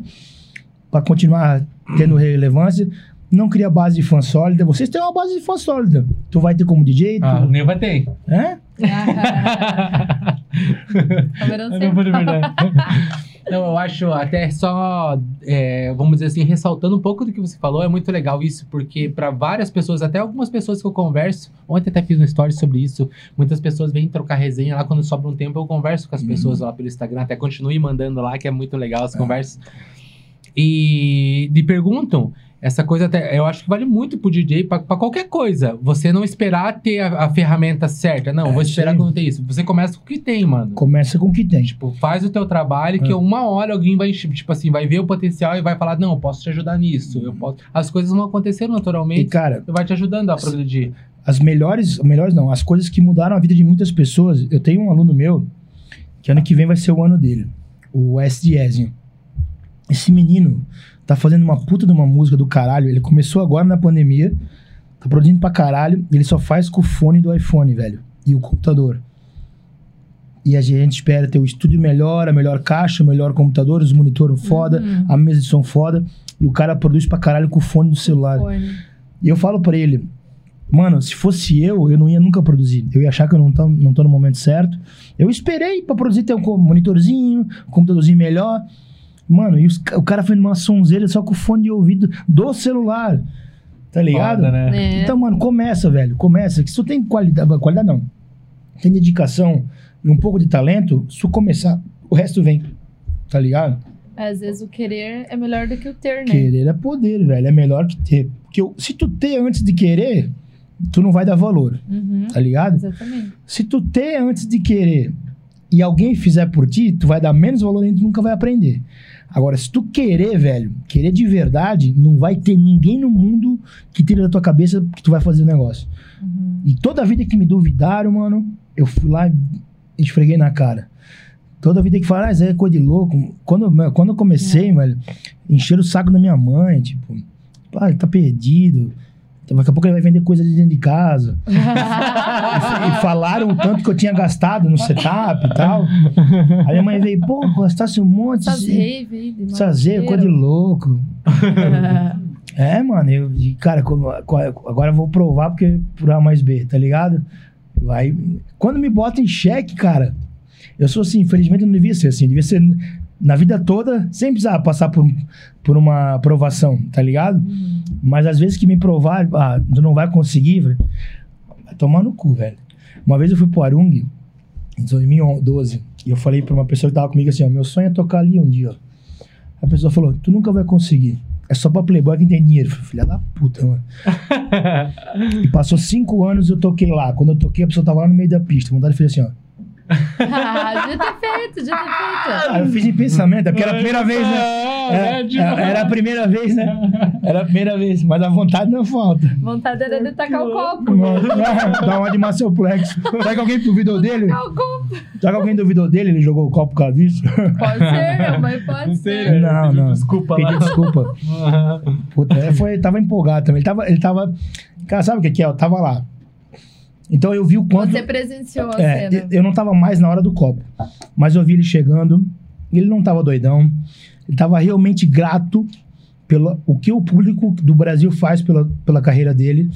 para continuar tendo relevância. Não cria base de fã sólida. Vocês têm uma base de fã sólida. Tu vai ter como DJ, tu, Ah, o Neiva tem. é? Tá não de verdade. Então, eu acho até só, é, vamos dizer assim, ressaltando um pouco do que você falou, é muito legal isso, porque para várias pessoas, até algumas pessoas que eu converso, ontem até fiz um story sobre isso, muitas pessoas vêm trocar resenha lá, quando sobra um tempo eu converso com as pessoas lá pelo Instagram, até continue mandando lá, que é muito legal as conversas. E me perguntam, essa coisa até, eu acho que vale muito pro DJ pra, pra qualquer coisa. Você não esperar ter a, a ferramenta certa. Não, É, vou esperar quando tem isso. Você começa com o que tem, mano. Começa com o que tem. Tipo, faz o teu trabalho que É. uma hora alguém vai, tipo assim, vai ver o potencial e vai falar, não, eu posso te ajudar nisso. Eu posso... As coisas vão acontecer E, naturalmente cara, e vai te ajudando a progredir. as melhores, melhores não, as coisas que mudaram a vida de muitas pessoas. Eu tenho um aluno meu que ano que vem vai ser o ano dele, o S. Diezinho. Esse menino tá fazendo uma puta de uma música do caralho. Ele começou agora na pandemia, tá produzindo pra caralho. Ele só faz com o fone do iPhone, velho, e o computador. E a gente espera ter o estúdio melhor, a melhor caixa, o melhor computador, os monitores foda, Uhum. a mesa de som foda. E o cara produz pra caralho com o fone do celular. Fone. E eu falo pra ele, mano, se fosse eu, eu não ia nunca produzir. Eu ia achar que eu não tô, não tô no momento certo. Eu esperei pra produzir, ter um monitorzinho, um computadorzinho melhor. Mano, e os o cara fez uma sonzeira só com o fone de ouvido do celular. Tá ligado? Foda, né? É. Então, mano, começa, velho. Começa. Que se tu tem qualidade. Qualidade não. Tem dedicação e um pouco de talento, se tu começar, o resto vem. Tá ligado? Às vezes o querer é melhor do que o ter, né? Querer é poder, velho. É melhor que ter. Porque eu- se tu ter antes de querer, tu não vai dar valor, Uhum, tá ligado? exatamente. Se tu ter antes de querer e alguém fizer por ti, tu vai dar menos valor e tu nunca vai aprender. Agora, se tu querer, velho, querer de verdade, não vai ter ninguém no mundo que tire da tua cabeça que tu vai fazer o negócio. Uhum. E toda vida que me duvidaram, mano, eu fui lá e esfreguei na cara. Toda vida que falaram, ah, isso é coisa de louco. Quando, quando eu comecei, velho, encheram o saco da minha mãe, tipo, pá, ele tá perdido. Então, Daqui a pouco ele vai vender coisa de dentro de casa. E, e falaram o tanto que eu tinha gastado no setup e tal. Aí minha mãe veio, pô, gastasse um monte. Essas de- rave Essas coisa de louco. É, mano, eu, cara, agora eu vou provar porque por A mais B, tá ligado? Vai. Quando me bota em xeque, cara, eu sou assim, infelizmente eu não devia ser assim, devia ser na vida toda, sem precisar passar por, por uma aprovação, tá ligado? Uhum. Mas às vezes que me provar, ah, tu não vai conseguir, velho, vai tomar no cu, velho. Uma vez eu fui pro Arung, em 2012, e eu falei pra uma pessoa que tava comigo assim, ó, meu sonho é tocar ali um dia, ó. A pessoa falou, tu nunca vai conseguir. É só pra playboy que tem dinheiro. Eu falei, filha da puta, mano. E passou cinco anos eu toquei lá. Quando eu toquei, a pessoa tava lá no meio da pista. Vontade fez assim, ó. Ah, devia ter feito, devia ter feito. Aí eu fiz em pensamento, é porque era a primeira vez, né? Ah, Era, né, tipo- era- a primeira vez, né? Era a primeira vez, mas a vontade não falta. Vontade era de tacar o copo. Dá uma de Marcelplex. Será que alguém duvidou dele? Tacar o copo. Será que alguém duvidou dele? Ele jogou o copo com a vista? Pode ser, mãe pode Não ser. sei, né? Não, não. Desculpa Pedi lá. desculpa. Puta, é, foi, tava empolgado também. Ele tava, ele tava. Cara, sabe o que que é? Eu tava lá. Então eu vi o quanto. Você presenciou a É, cena. eu não tava mais na hora do copo. Mas eu vi ele chegando. Ele não tava doidão. Ele tava realmente grato pelo o que o público do Brasil faz pela, pela carreira dele.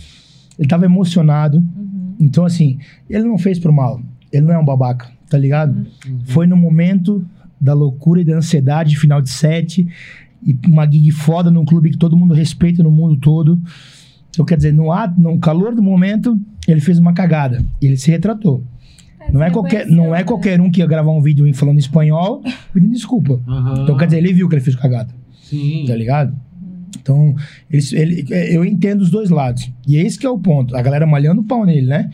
Ele tava emocionado. Uhum. Então, assim, ele não fez pro mal. Ele não é um babaca, tá ligado? Uhum. Foi no momento da loucura e da ansiedade, final de set, e uma gig foda num clube que todo mundo respeita no mundo todo. Então, quer dizer, no, ato, no calor do momento, ele fez uma cagada. E ele se retratou. Não é, qualquer, não é qualquer um que ia gravar um vídeo falando espanhol pedindo desculpa. Aham. Então, quer dizer, ele viu que ele fez cagada, Sim. tá ligado? Então, ele, ele- eu entendo os dois lados. E é esse que é o ponto. A galera malhando o pau nele, né?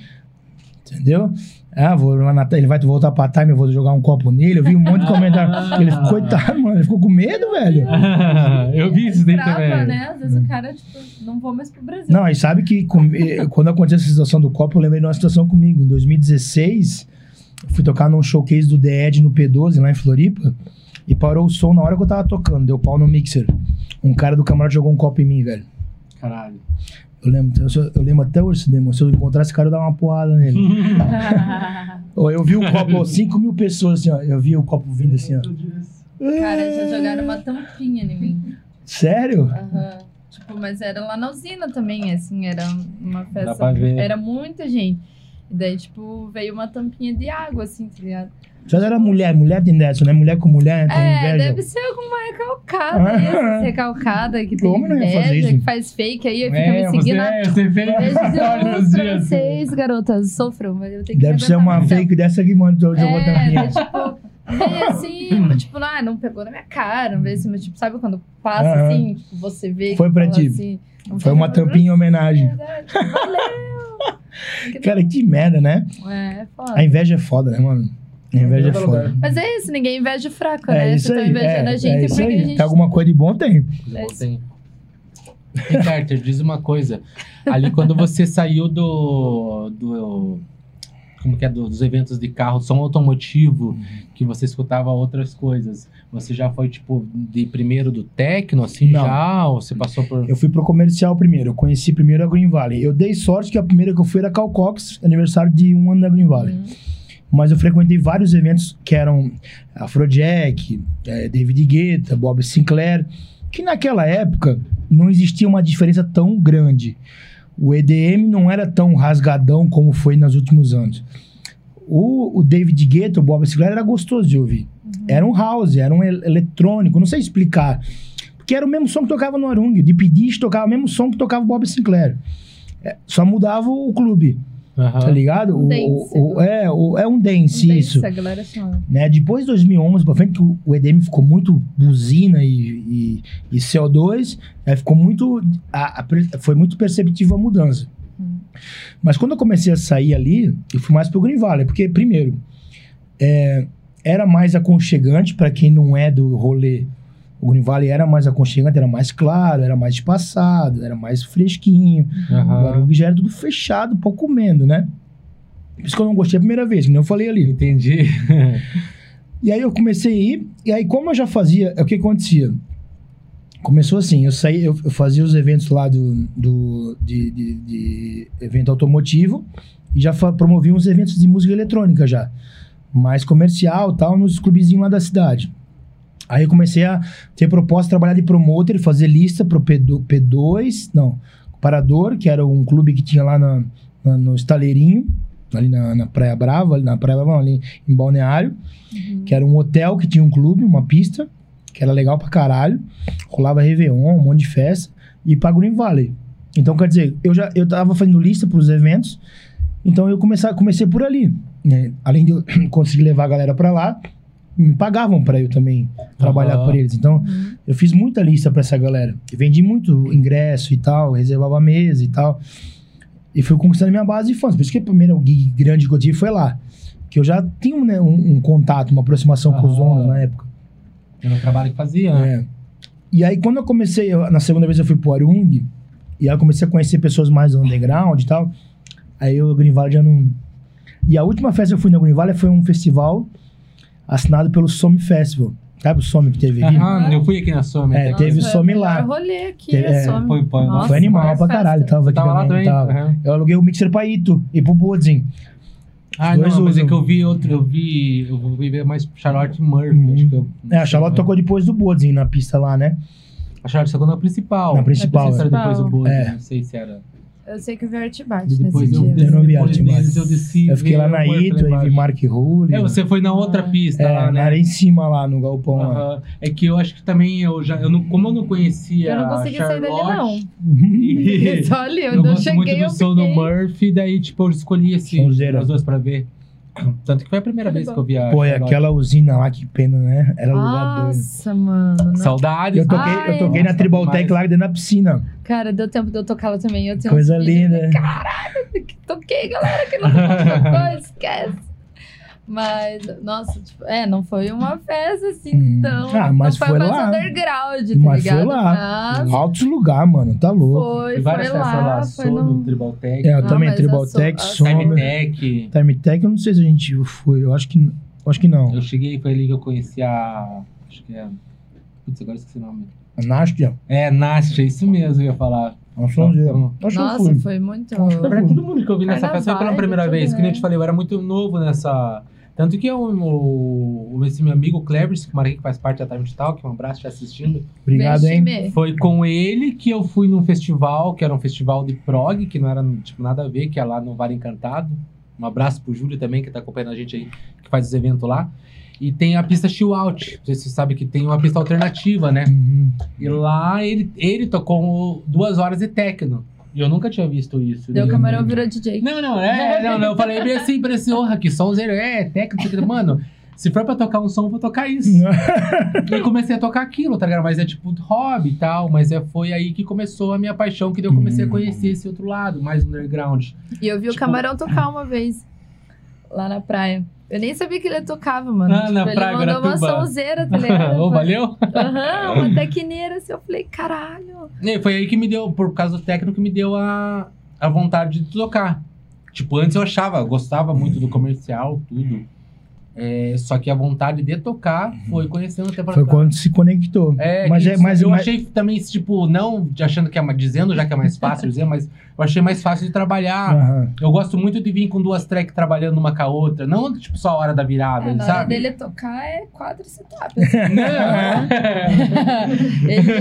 Entendeu? Ah, vou lá na, ele vai voltar pra time, eu vou jogar um copo nele. Eu vi um monte de comentário. Ele ficou, coitado, mano. Ele ficou com medo, velho. eu vi isso daí Trava, também. né? Às vezes o cara, tipo, não vou mais pro Brasil. Não, e sabe que com- eh, quando aconteceu essa situação do copo, eu lembrei de uma situação comigo. Em 2016, eu fui tocar num showcase do The Edge no P12, lá em Floripa, e parou o som na hora que eu tava tocando, deu pau no mixer. Um cara do camarote jogou um copo em mim, velho. Caralho. Eu lembro, eu, eu lembro até hoje, Cinema. Se eu encontrar esse cara, eu dar uma porrada nele. Eu vi o copo, 5 mil pessoas assim, ó. Eu vi o copo vindo assim, ó. Cara, já jogaram uma tampinha em mim. Sério? Aham. Tipo, mas era lá na usina também, assim, era uma festa. pra ver. Era muita gente. E daí, tipo, veio uma tampinha de água, assim, tá ligado? Já era mulher, mulher tem dessa, né? Mulher com mulher tem É, inveja. deve ser alguma recalcada, Ah. essa recalcada que tem inveja, que faz fake aí, fica É, me seguindo. você, você fez Beijo de Olha luz os pra dias. vocês, garotas. Sofram, mas eu tenho que Deve ser uma muito. fake dessa que mano jogou É, tampinha. daí, tipo, veio assim, tipo, ah, não pegou na minha cara, não veio assim, mas tipo, sabe quando passa assim, tipo, você vê Foi pra ti. assim, Foi uma tampinha em homenagem. Verdade. Valeu! Cara, que merda, né? É, é foda. A inveja é foda, né, mano? A inveja é foda. Mas é isso, ninguém inveja o fraco, É né? isso Vocês aí. estão invejando É, a gente é isso porque aí. a gente. Tem alguma coisa de bom, tem. É. Tem. E Carter, diz uma coisa. Ali quando você saiu do. do como que é? do- Dos eventos de carro, som automotivo, que você escutava outras coisas. Você já foi, tipo, de primeiro do techno, assim, Não. já? Ou você passou por. Eu fui pro comercial primeiro. Eu conheci primeiro a Green Valley. Eu dei sorte que a primeira que eu fui era Cal Cox, aniversário de um ano da Green Valley. Hum. Mas eu frequentei vários eventos que eram Afrojack, eh, David Guetta, Bob Sinclair, que naquela época não existia uma diferença tão grande. O EDM não era tão rasgadão como foi nos últimos anos. O, o David Guetta, o Bob Sinclair, era gostoso de ouvir. Era um house, era um el- eletrônico, não sei explicar. Porque era o mesmo som que tocava no Arung. O Deep Dish tocava o mesmo som que tocava o Bob Sinclair. É, só mudava o clube. Aham. tá ligado? Um O- dance. o- é, o- é um dance, isso. Isso, a galera chama. né? Depois de 2011 pra frente, que o- o EDM ficou muito buzina e, e, e CO2, né? ficou muito. a- a foi muito perceptível a mudança. Hum. Mas quando eu comecei a sair ali, eu fui mais pro Green Valley, porque, primeiro, é, era mais aconchegante para quem não é do rolê. O Green Valley era mais aconchegante, era mais claro, era mais espaçado, era mais fresquinho. O Aham. Guarulhos já era tudo fechado, pau comendo, né? Por isso que eu não gostei a primeira vez, que nem eu falei ali. Entendi. E aí eu comecei a ir, e aí como eu já fazia, o que acontecia? Começou assim, eu saí, eu, eu fazia os eventos lá do, do de, de- de evento automotivo e já promovia uns eventos de música eletrônica já, mais comercial tal, nos clubezinhos lá da cidade. Aí eu comecei a ter proposta de trabalhar de promoter, fazer lista pro P2, P2 não, Parador, que era um clube que tinha lá na, na- no Estaleirinho, ali na, na Praia Brava, ali na Praia Brava, não, ali em Balneário que era um hotel que tinha um clube, uma pista, que era legal pra caralho. Rolava Réveillon, um monte de festa, e pra Green Valley. Então, quer dizer, eu já eu tava fazendo lista pros eventos, então eu comecei, comecei por ali. Né? Além de eu conseguir levar a galera pra lá, me pagavam pra eu também trabalhar Aham. por eles. Então, eu fiz muita lista pra essa galera. Eu vendi muito ingresso e tal, reservava mesa e tal. E fui conquistando minha base de fãs. Por isso que a primeira gig grande que eu tive foi lá. Que eu já tinha né, um, um contato, uma aproximação com os donos na época. Era o trabalho que fazia. né? É. E aí, quando eu comecei, eu- na segunda vez eu fui pro Arung, e aí eu comecei a conhecer pessoas mais underground e tal. Aí o Green Valley já não. E a última festa que eu fui na Green Valley foi um festival assinado pelo Some Festival. Sabe o Some que teve aqui? Aham, eu fui aqui na Soma. É, até. teve Nossa, some o lá. melhor rolê aqui, Teve- é, é, some. foi- foi- Nossa, foi animal pra caralho. Tava Eu aqui tava lá também. também. tava. aham. Eu aluguei o mixer pra Ito e pro Bodzin. Ah, Dois não, mas é usam. que eu vi outro, eu vi, eu vi ver mais Charlotte Murphy. Uhum. Acho que eu, É, a Charlotte tocou depois do Bodzin na pista lá, né? A Charlotte tocou na principal. Na principal, é. depois do Bode, É. não sei se era. Eu sei que eu vi Art Bart E depois nesse eu, dia. Eu não vi Bart. eu desci. Eu fiquei lá na o Ito, lá aí vi. Mark Rule. É, você foi na outra Ah. pista É, lá, né? área em cima lá, no galpão lá. Aham. É que eu acho que também eu já. Eu não, como eu não conhecia. Eu não consegui sair dali, não. Fiquei Só ali, Eu eu não gosto cheguei, muito eu do som do fiquei. Murphy, daí, tipo, eu escolhi esse, as duas pra ver. Tanto que foi a primeira vez bom. que eu vi a. Pô, Charlotte. aquela usina lá, que pena, né? Era lugar doido. Nossa, mano. Saudades. Eu toquei, Ah, eu é. toquei na Nossa, Tribal Tech demais. lá dentro da piscina. Cara, deu tempo de eu tocar lá também. Eu tenho Coisa linda. Caralho, que toquei, galera, que não tocou, esquece. Mas, nossa, tipo, é, não foi uma festa assim Hum. tão. Ah, mas não foi mais lá. underground, tá Mas foi ligado? lá. Mas Altos lugar, mano, tá louco. foi, várias foi festas lá, lá, foi Sono, no. Tribal Tech, É, eu Não, também, Tribal so- Tech, Some. Time Tech. Time Tech, eu não sei se a gente foi. Eu acho que, eu acho que não. Eu cheguei, foi ali que eu conheci a. Acho que é. Putz, agora eu esqueci o nome. A Nastia, É, Nastia, isso mesmo eu ia falar. Acho que eu Nossa, fui. foi muito. Que verdade, todo mundo que eu vi nessa Carnaval, festa foi pela primeira vez. Que nem eu né? te falei, eu era muito novo nessa. Tanto que eu, o, o- esse meu amigo Clevers, que mora aqui, que faz parte da Time Talk, um abraço, te assistindo. Obrigado, hein? Foi com ele que eu fui num festival, que era um festival de prog, que não era tipo, nada a ver, que é lá no Vale Encantado. Um abraço pro Júlio também, que tá acompanhando a gente aí, que faz os eventos lá. E tem a pista Chill Out. Você sabe que tem uma pista alternativa, né? Uhum. E lá ele, ele tocou duas horas de techno. E eu nunca tinha visto isso. Deu camarão virou DJ. Não, não, é, não, não, eu falei bem assim, parecia, honra, que som zero, é, técnico, mano, se for pra tocar um som, eu vou tocar isso. e comecei a tocar aquilo, tá ligado? Mas é tipo hobby e tal, mas é, foi aí que começou a minha paixão, que daí eu comecei a conhecer esse outro lado, mais underground. E eu vi o Tipo- camarão tocar uma vez lá na praia. Eu nem sabia que ele tocava, mano. Ah, na ele praia, mandou uma sonzeira, tá ligado? Ô, valeu? Aham, uma tecneira assim. Eu falei, caralho. E foi aí que me deu, por causa do técnico, que me deu a, a vontade de tocar. Tipo, antes eu achava, eu gostava muito do comercial, tudo. É, só que a vontade de tocar foi conhecendo até pra Foi quando se conectou. É, mas é, mas, eu mas- achei também, tipo, não de achando que é mais, dizendo já que é mais fácil dizer, mas eu achei mais fácil de trabalhar. Aham. Eu gosto muito de vir com duas tracks trabalhando uma com a outra, não tipo só a hora da virada, É, na hora sabe? dele tocar é quatro setups. assim. Não. ele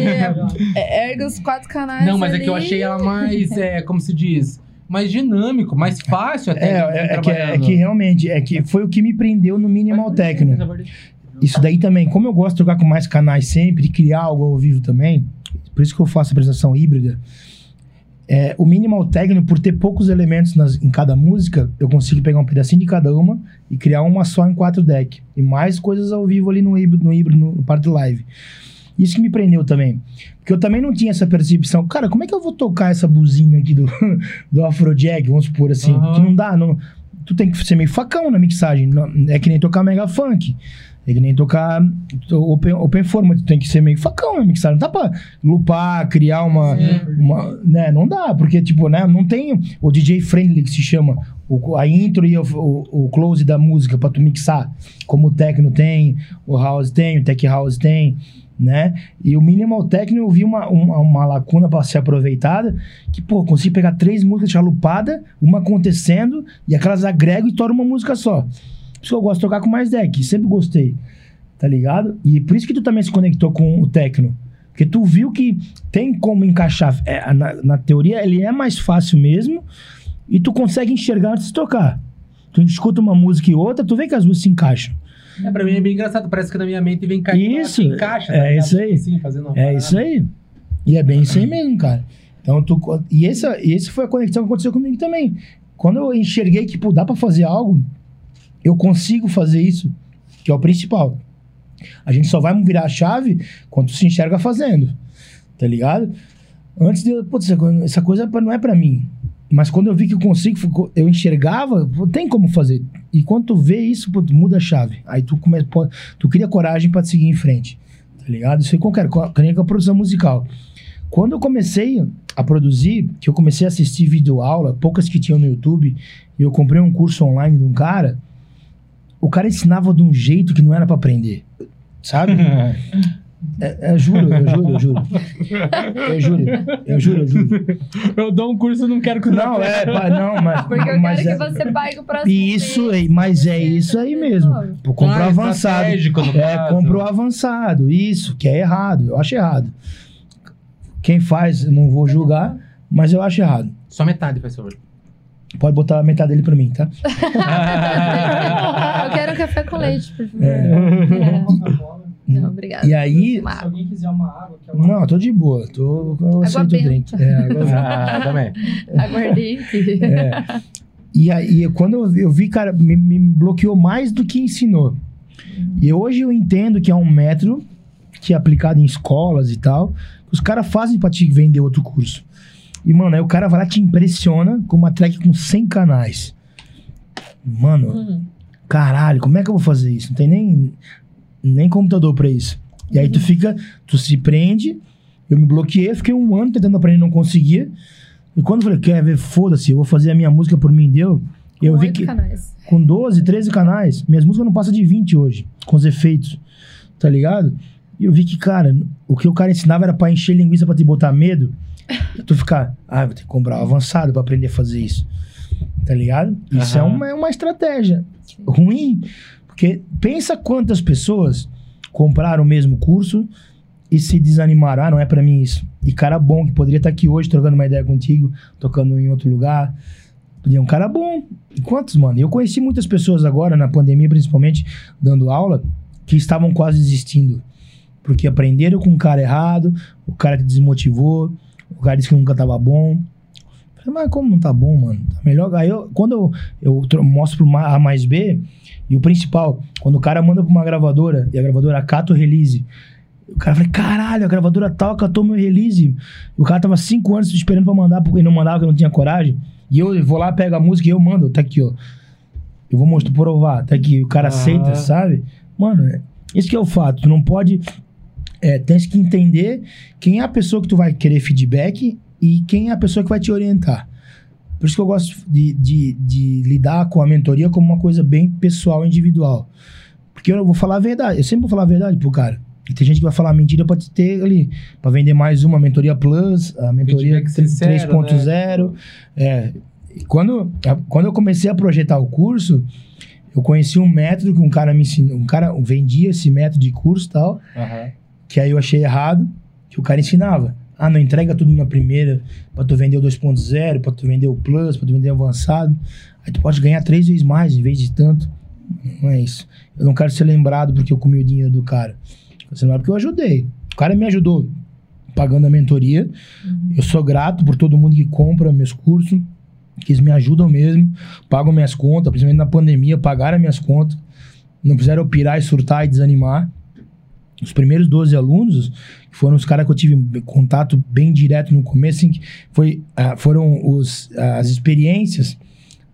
é- ergue os quatro canais. não, mas é ali. que eu achei ela mais, é, como se diz, mais dinâmico, mais fácil até. É, é, é que, é que realmente, é que foi o que me prendeu no Minimal Techno. Isso daí também, como eu gosto de tocar com mais canais sempre, criar algo ao vivo também, por isso que eu faço a apresentação híbrida, É, o minimal techno, por ter poucos elementos nas- em cada música, eu consigo pegar um pedacinho de cada uma e criar uma só em quatro deck. E mais coisas ao vivo ali no híbrido, no, híbrido, no, no parte live. Isso que me prendeu também. Porque eu também não tinha essa percepção. Cara, como é que eu vou tocar essa buzina aqui do, do Afrojack, vamos supor assim? Aham. Que não dá. Não, tu tem que ser meio facão na mixagem. não- é que nem tocar mega funk. É que nem tocar open, open format. Tu tem que ser meio facão na mixagem. Não dá pra lupar, criar uma. uma né? Não dá, porque, tipo, né? Não tem o DJ friendly que se chama. O, a intro e o, o, o close da música pra tu mixar. Como o techno tem, o house tem, o tech house tem né? E o minimal techno eu vi uma, uma, uma lacuna para ser aproveitada, que, pô, consigo pegar três músicas chalupadas, uma acontecendo, e aquelas agrego e torno uma música só. Por isso que eu gosto de tocar com mais deck, sempre gostei, tá ligado? E por isso que tu também se conectou com o techno. Porque tu viu que tem como encaixar. é, na, na teoria, ele é mais fácil mesmo, e tu consegue enxergar antes de tocar. Tu escuta uma música e outra, tu vê que as duas se encaixam. É, pra mim é bem engraçado. Parece que na minha mente vem caindo. Isso, encaixa. é ligado? isso aí. Assim, fazendo É isso aí. E é bem isso aí mesmo, cara. Então, tu, e essa, essa foi a conexão que aconteceu comigo também. Quando eu enxerguei que pô, dá pra fazer algo, eu consigo fazer isso, que é o principal. A gente só vai virar a chave quando se enxerga fazendo. Tá ligado? Antes de eu, putz, essa coisa- essa coisa não é pra mim. Mas quando eu vi que eu consigo, eu enxergava, tem como fazer. E quando tu vê isso, pô, tu muda a chave. Aí tu, come, pô, tu cria coragem pra seguir em frente. Tá ligado? Isso aí qualquer, que nem com a produção musical. Quando eu comecei a produzir, que eu comecei a assistir vídeo aula, poucas que tinham no YouTube, e eu comprei um curso online de um cara, o cara ensinava de um jeito que não era pra aprender. Sabe? É, é, juro, eu juro, eu juro. Eu juro, eu juro, eu juro. Eu dou um curso, não quero que Não, é, pá, não, mas. Porque eu mas quero é, que você pague o próximo Isso, mês. é, mas é isso aí mesmo. Pô, comprou Ah, avançado. É, caso. comprou avançado. Isso, que é errado. Eu acho errado. Quem faz, eu não vou julgar, mas eu acho errado. Só metade, faz favor. Pode botar a metade dele pra mim, tá? Eu quero um café com leite, por favor. É. É. Não, obrigada. E aí. Se alguém quiser uma água, que é uma Não, eu tô de boa. Tô, eu aceito o drink. É, água ah, também. Aguardente. É. E aí, quando eu, vi- eu vi, cara, me, me bloqueou mais do que ensinou. E hoje eu entendo que é um método que é aplicado em escolas e tal, os caras fazem pra te vender outro curso. E, mano, aí o cara vai lá e te impressiona com uma track com 100 canais. Mano, Uhum. caralho, como é que eu vou fazer isso? Não tem nem, nem computador pra isso. E aí tu fica, tu se prende, eu me bloqueei, fiquei um ano tentando aprender, não conseguia. E quando eu falei, quer ver, foda-se, eu vou fazer a minha música por mim, deu. Eu Com vi que canais. com 12, 13 canais, minhas músicas não passam de 20 hoje, com os efeitos, tá ligado? E eu vi que, cara, o que o cara ensinava era pra encher linguiça pra te botar medo. E tu ficar, ah, vou ter que comprar um avançado pra aprender a fazer isso. Tá ligado? Isso é uma, é uma estratégia ruim, porque pensa quantas pessoas compraram o mesmo curso e se desanimaram, ah, não é pra mim isso. E cara bom que poderia estar aqui hoje trocando uma ideia contigo, tocando em outro lugar. E é um cara bom. E quantos, mano? Eu conheci muitas pessoas agora, na pandemia, principalmente, dando aula, que estavam quase desistindo. Porque aprenderam com o cara errado, o cara te desmotivou, o cara disse que nunca tava bom. Mas como não tá bom, mano? Tá melhor. Aí eu, quando eu, eu tro- mostro pro A mais B, e o principal, quando o cara manda pra uma gravadora, e a gravadora acata o release, o cara fala, caralho, a gravadora tal acatou meu release. O cara tava cinco anos esperando pra mandar, porque não mandava, porque não tinha coragem. E eu vou lá, pego a música e eu mando, tá aqui, ó. Eu vou mostrar, provar, tá aqui. O cara Ah. aceita, sabe? Mano, é- isso que é o fato. Tu não pode. É, tens que entender quem é a pessoa que tu vai querer feedback e quem é a pessoa que vai te orientar. Por isso que eu gosto de, de, de lidar com a mentoria como uma coisa bem pessoal, individual. Porque eu vou falar a verdade. Eu sempre vou falar a verdade pro cara. E tem gente que vai falar mentira pra te ter ali. Pra vender mais uma mentoria plus, a mentoria Feedback sincero, 3.0. É. E quando, quando eu comecei a projetar o curso, eu conheci um método que um cara me ensinou. Um cara vendia esse método de curso e tal. Que aí eu achei errado, que o cara ensinava. Ah, não entrega tudo na primeira pra tu vender o 2.0, pra tu vender o Plus, pra tu vender o avançado. Aí tu pode ganhar três vezes mais em vez de tanto. Não é isso. Eu não quero ser lembrado porque eu comi o dinheiro do cara. Quero ser lembrado porque eu ajudei. O cara me ajudou. pagando a mentoria. Eu sou grato por todo mundo que compra meus cursos, que eles me ajudam mesmo, pagam minhas contas, principalmente na pandemia, pagaram minhas contas. Não fizeram eu pirar e surtar e desanimar. Os primeiros 12 alunos, foram os caras que eu tive contato bem direto no começo, assim, foi, ah, foram os, as experiências,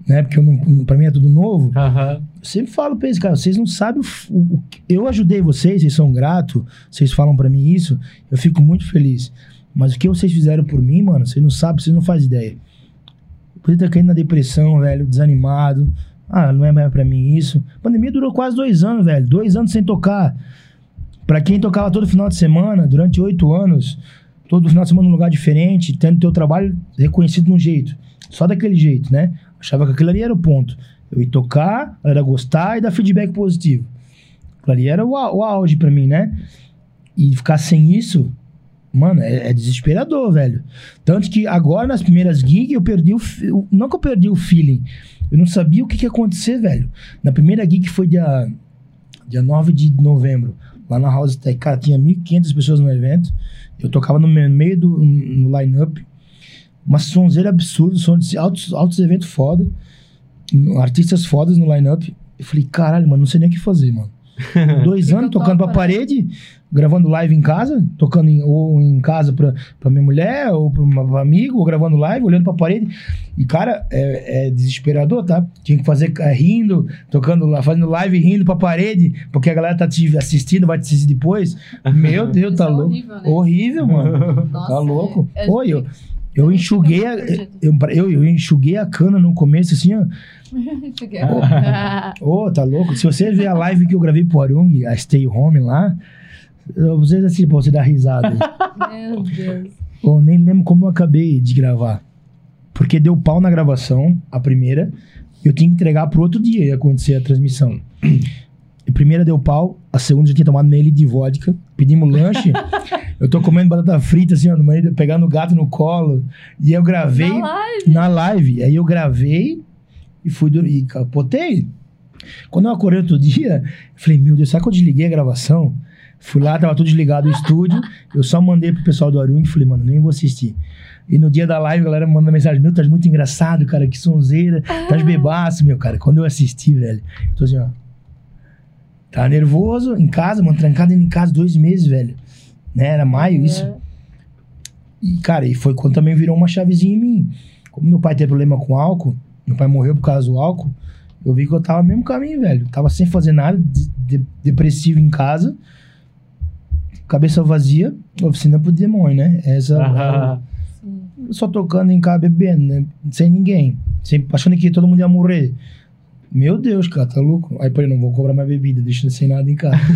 né? Porque eu não, pra mim é tudo novo. Aham. Eu sempre falo pra eles, cara, vocês não sabem o, o- eu ajudei vocês, vocês são gratos, vocês falam pra mim isso, eu fico muito feliz. Mas o que vocês fizeram por mim, mano, vocês não sabem, vocês não fazem ideia. Eu podia ter caído na depressão, velho, desanimado. Ah, não é mais pra mim isso. A pandemia durou quase dois anos, velho. Dois anos sem tocar. Pra quem tocava todo final de semana, durante oito anos, todo final de semana num lugar diferente, tendo teu trabalho reconhecido de um jeito. Só daquele jeito, né? Achava que aquilo ali era o ponto. Eu ia tocar, era gostar e dar feedback positivo. Aquilo ali era o, o auge pra mim, né? E ficar sem isso, mano, é, é desesperador, velho. Tanto que agora, nas primeiras gigs, eu perdi o- Não que eu perdi o feeling. Eu não sabia o que, que ia acontecer, velho. Na primeira gig, que foi dia, dia 9 de novembro, lá na House Tech, cara, tinha 1.500 pessoas no evento. Eu tocava no me- meio do line-up. Uma sonzeira absurda, som de altos, altos eventos foda. Artistas fodas no line-up. Eu falei, caralho, mano, não sei nem o que fazer, mano. Dois anos tocando pra né? parede, gravando live em casa, tocando em, ou em casa pra, pra minha mulher, ou pra um amigo, ou gravando live, olhando pra parede. E, cara, é, é desesperador, tá? Tinha que fazer é, rindo, tocando lá, fazendo live rindo pra parede, porque a galera tá te assistindo, vai te assistir depois. Meu Deus, Isso tá é louco. horrível, né? Horrível, mano. Nossa, tá louco. é- é- Pô, eu, eu enxuguei a, eu, eu, eu enxuguei a cana no começo, assim, ó. Ô, tá louco? Se vocês verem a live que eu gravei pro Arung, a Stay Home lá, vocês assim, pra você dar risada. Meu Deus. Eu nem lembro como eu acabei de gravar. Porque deu pau na gravação, a primeira, e eu tinha que entregar pro outro dia ia acontecer a transmissão. A primeira deu pau, a segunda já tinha tomado meio litro de vodka, pedimos lanche. eu tô comendo batata frita, assim, ó, no meio, pegando o gato no colo. E eu gravei Na live. na live. Aí eu gravei e fui dormir. E capotei. Quando eu acordei outro dia, eu falei, meu Deus, será que eu desliguei a gravação? Fui lá, tava tudo desligado o estúdio. Eu só mandei pro pessoal do Arung e falei, mano, nem vou assistir. E no dia da live, a galera manda mensagem, meu, tá muito engraçado, cara, que sonzeira, tá bebaço, meu, cara. Quando eu assisti, velho, tô assim, ó. Tá nervoso, em casa, mano, trancado em casa dois meses, velho. Né, era maio isso. É. E, cara, e foi quando também virou uma chavezinha em mim. Como meu pai teve problema com álcool, meu pai morreu por causa do álcool, eu vi que eu tava no mesmo caminho, velho. Tava sem fazer nada, de- de- depressivo em casa, cabeça vazia, oficina pro demônio, né? Essa. Sim. Só tocando em casa, bebendo, né? Sem ninguém. Sem, achando que todo mundo ia morrer. Meu Deus, cara, tá louco? Aí, pô, eu não vou cobrar mais bebida, deixando sem nada em casa.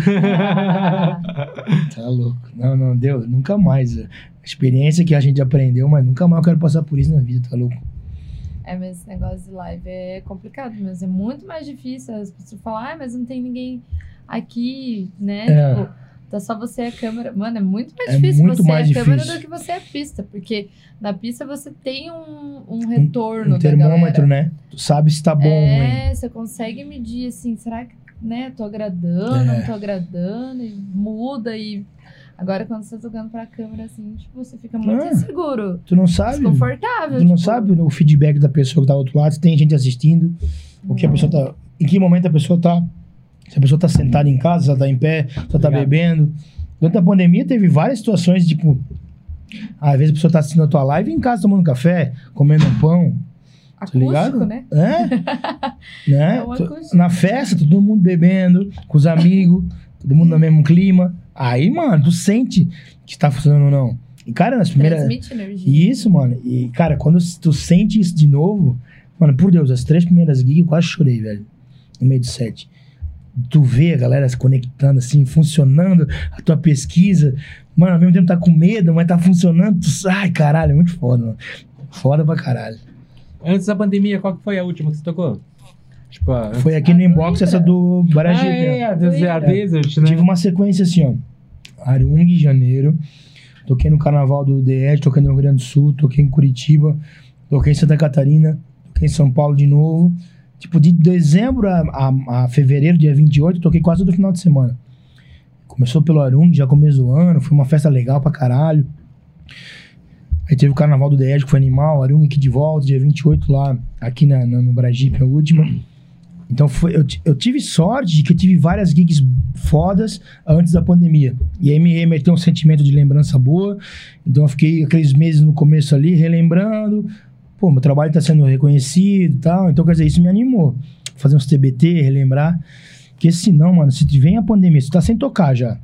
Tá louco. Não, não, deu. Nunca mais. A experiência que a gente aprendeu, mas nunca mais eu quero passar por isso na vida, tá louco? É, mas esse negócio de live é complicado mesmo. É muito mais difícil. As pessoas falam, ah, mas não tem ninguém aqui, né? É. Tipo, tá só você e a câmera. Mano, é muito mais É difícil muito você mais a câmera difícil. do que você é a pista. Porque na pista você tem um, um retorno Um da termômetro, né? Tu sabe se tá bom. É, você consegue medir assim, será que, né, tô agradando, É. não tô agradando, e muda e agora quando você tá tocando pra câmera assim, tipo, você fica muito Ah. inseguro, Tu não sabe. desconfortável. Tu não tipo, sabe o feedback da pessoa que tá do outro lado, se tem gente assistindo, o que a pessoa tá. Em que momento a pessoa tá. Se a pessoa tá sentada em casa, se ela tá em pé, se ela tá Obrigado. bebendo. Durante a pandemia teve várias situações, tipo. Às vezes a pessoa tá assistindo a tua live em casa tomando café, comendo um pão. Tá acústico, ligado? né? É? né? É um. Na festa, todo mundo bebendo, com os amigos, todo mundo no mesmo clima. Aí, mano, tu sente que tá funcionando ou não. E, cara, nas primeiras. Transmite energia. Isso, mano. E, cara, quando tu sente isso de novo, mano, por Deus, as três primeiras gigs eu quase chorei, velho. No meio do set. Tu vê a galera se conectando, assim, funcionando, a tua pesquisa. Mano, ao mesmo tempo tá com medo, mas tá funcionando. Tu... Ai, caralho, é muito foda, mano. Foda pra caralho. Antes da pandemia, qual que foi a última que você tocou? Tipo, a... Foi aqui Ah, no inbox essa do Ah, Barají. é, a, des- a É. Desert, né? tive uma sequência assim, ó. Arung, janeiro. Toquei no carnaval do DF, toquei no Rio Grande do Sul, toquei em Curitiba, toquei em Santa Catarina, toquei em São Paulo de novo. Tipo, de dezembro a, a, a fevereiro, dia 28, eu toquei quase todo final de semana. Começou pelo Arung, já começo do ano, foi uma festa legal pra caralho. Aí teve o Carnaval do DED, que foi animal, Arung aqui de volta, dia 28 lá, aqui na, na- no Bragipe, a última. Então foi, eu, eu tive sorte de que eu tive várias gigs fodas antes da pandemia. E aí me remeteu um sentimento de lembrança boa. Então eu fiquei aqueles meses no começo ali, relembrando. Pô, meu trabalho tá sendo reconhecido e tal. Então, quer dizer, isso me animou. Fazer uns TBT, relembrar. Porque senão, mano, se vem a pandemia, você tá sem tocar já.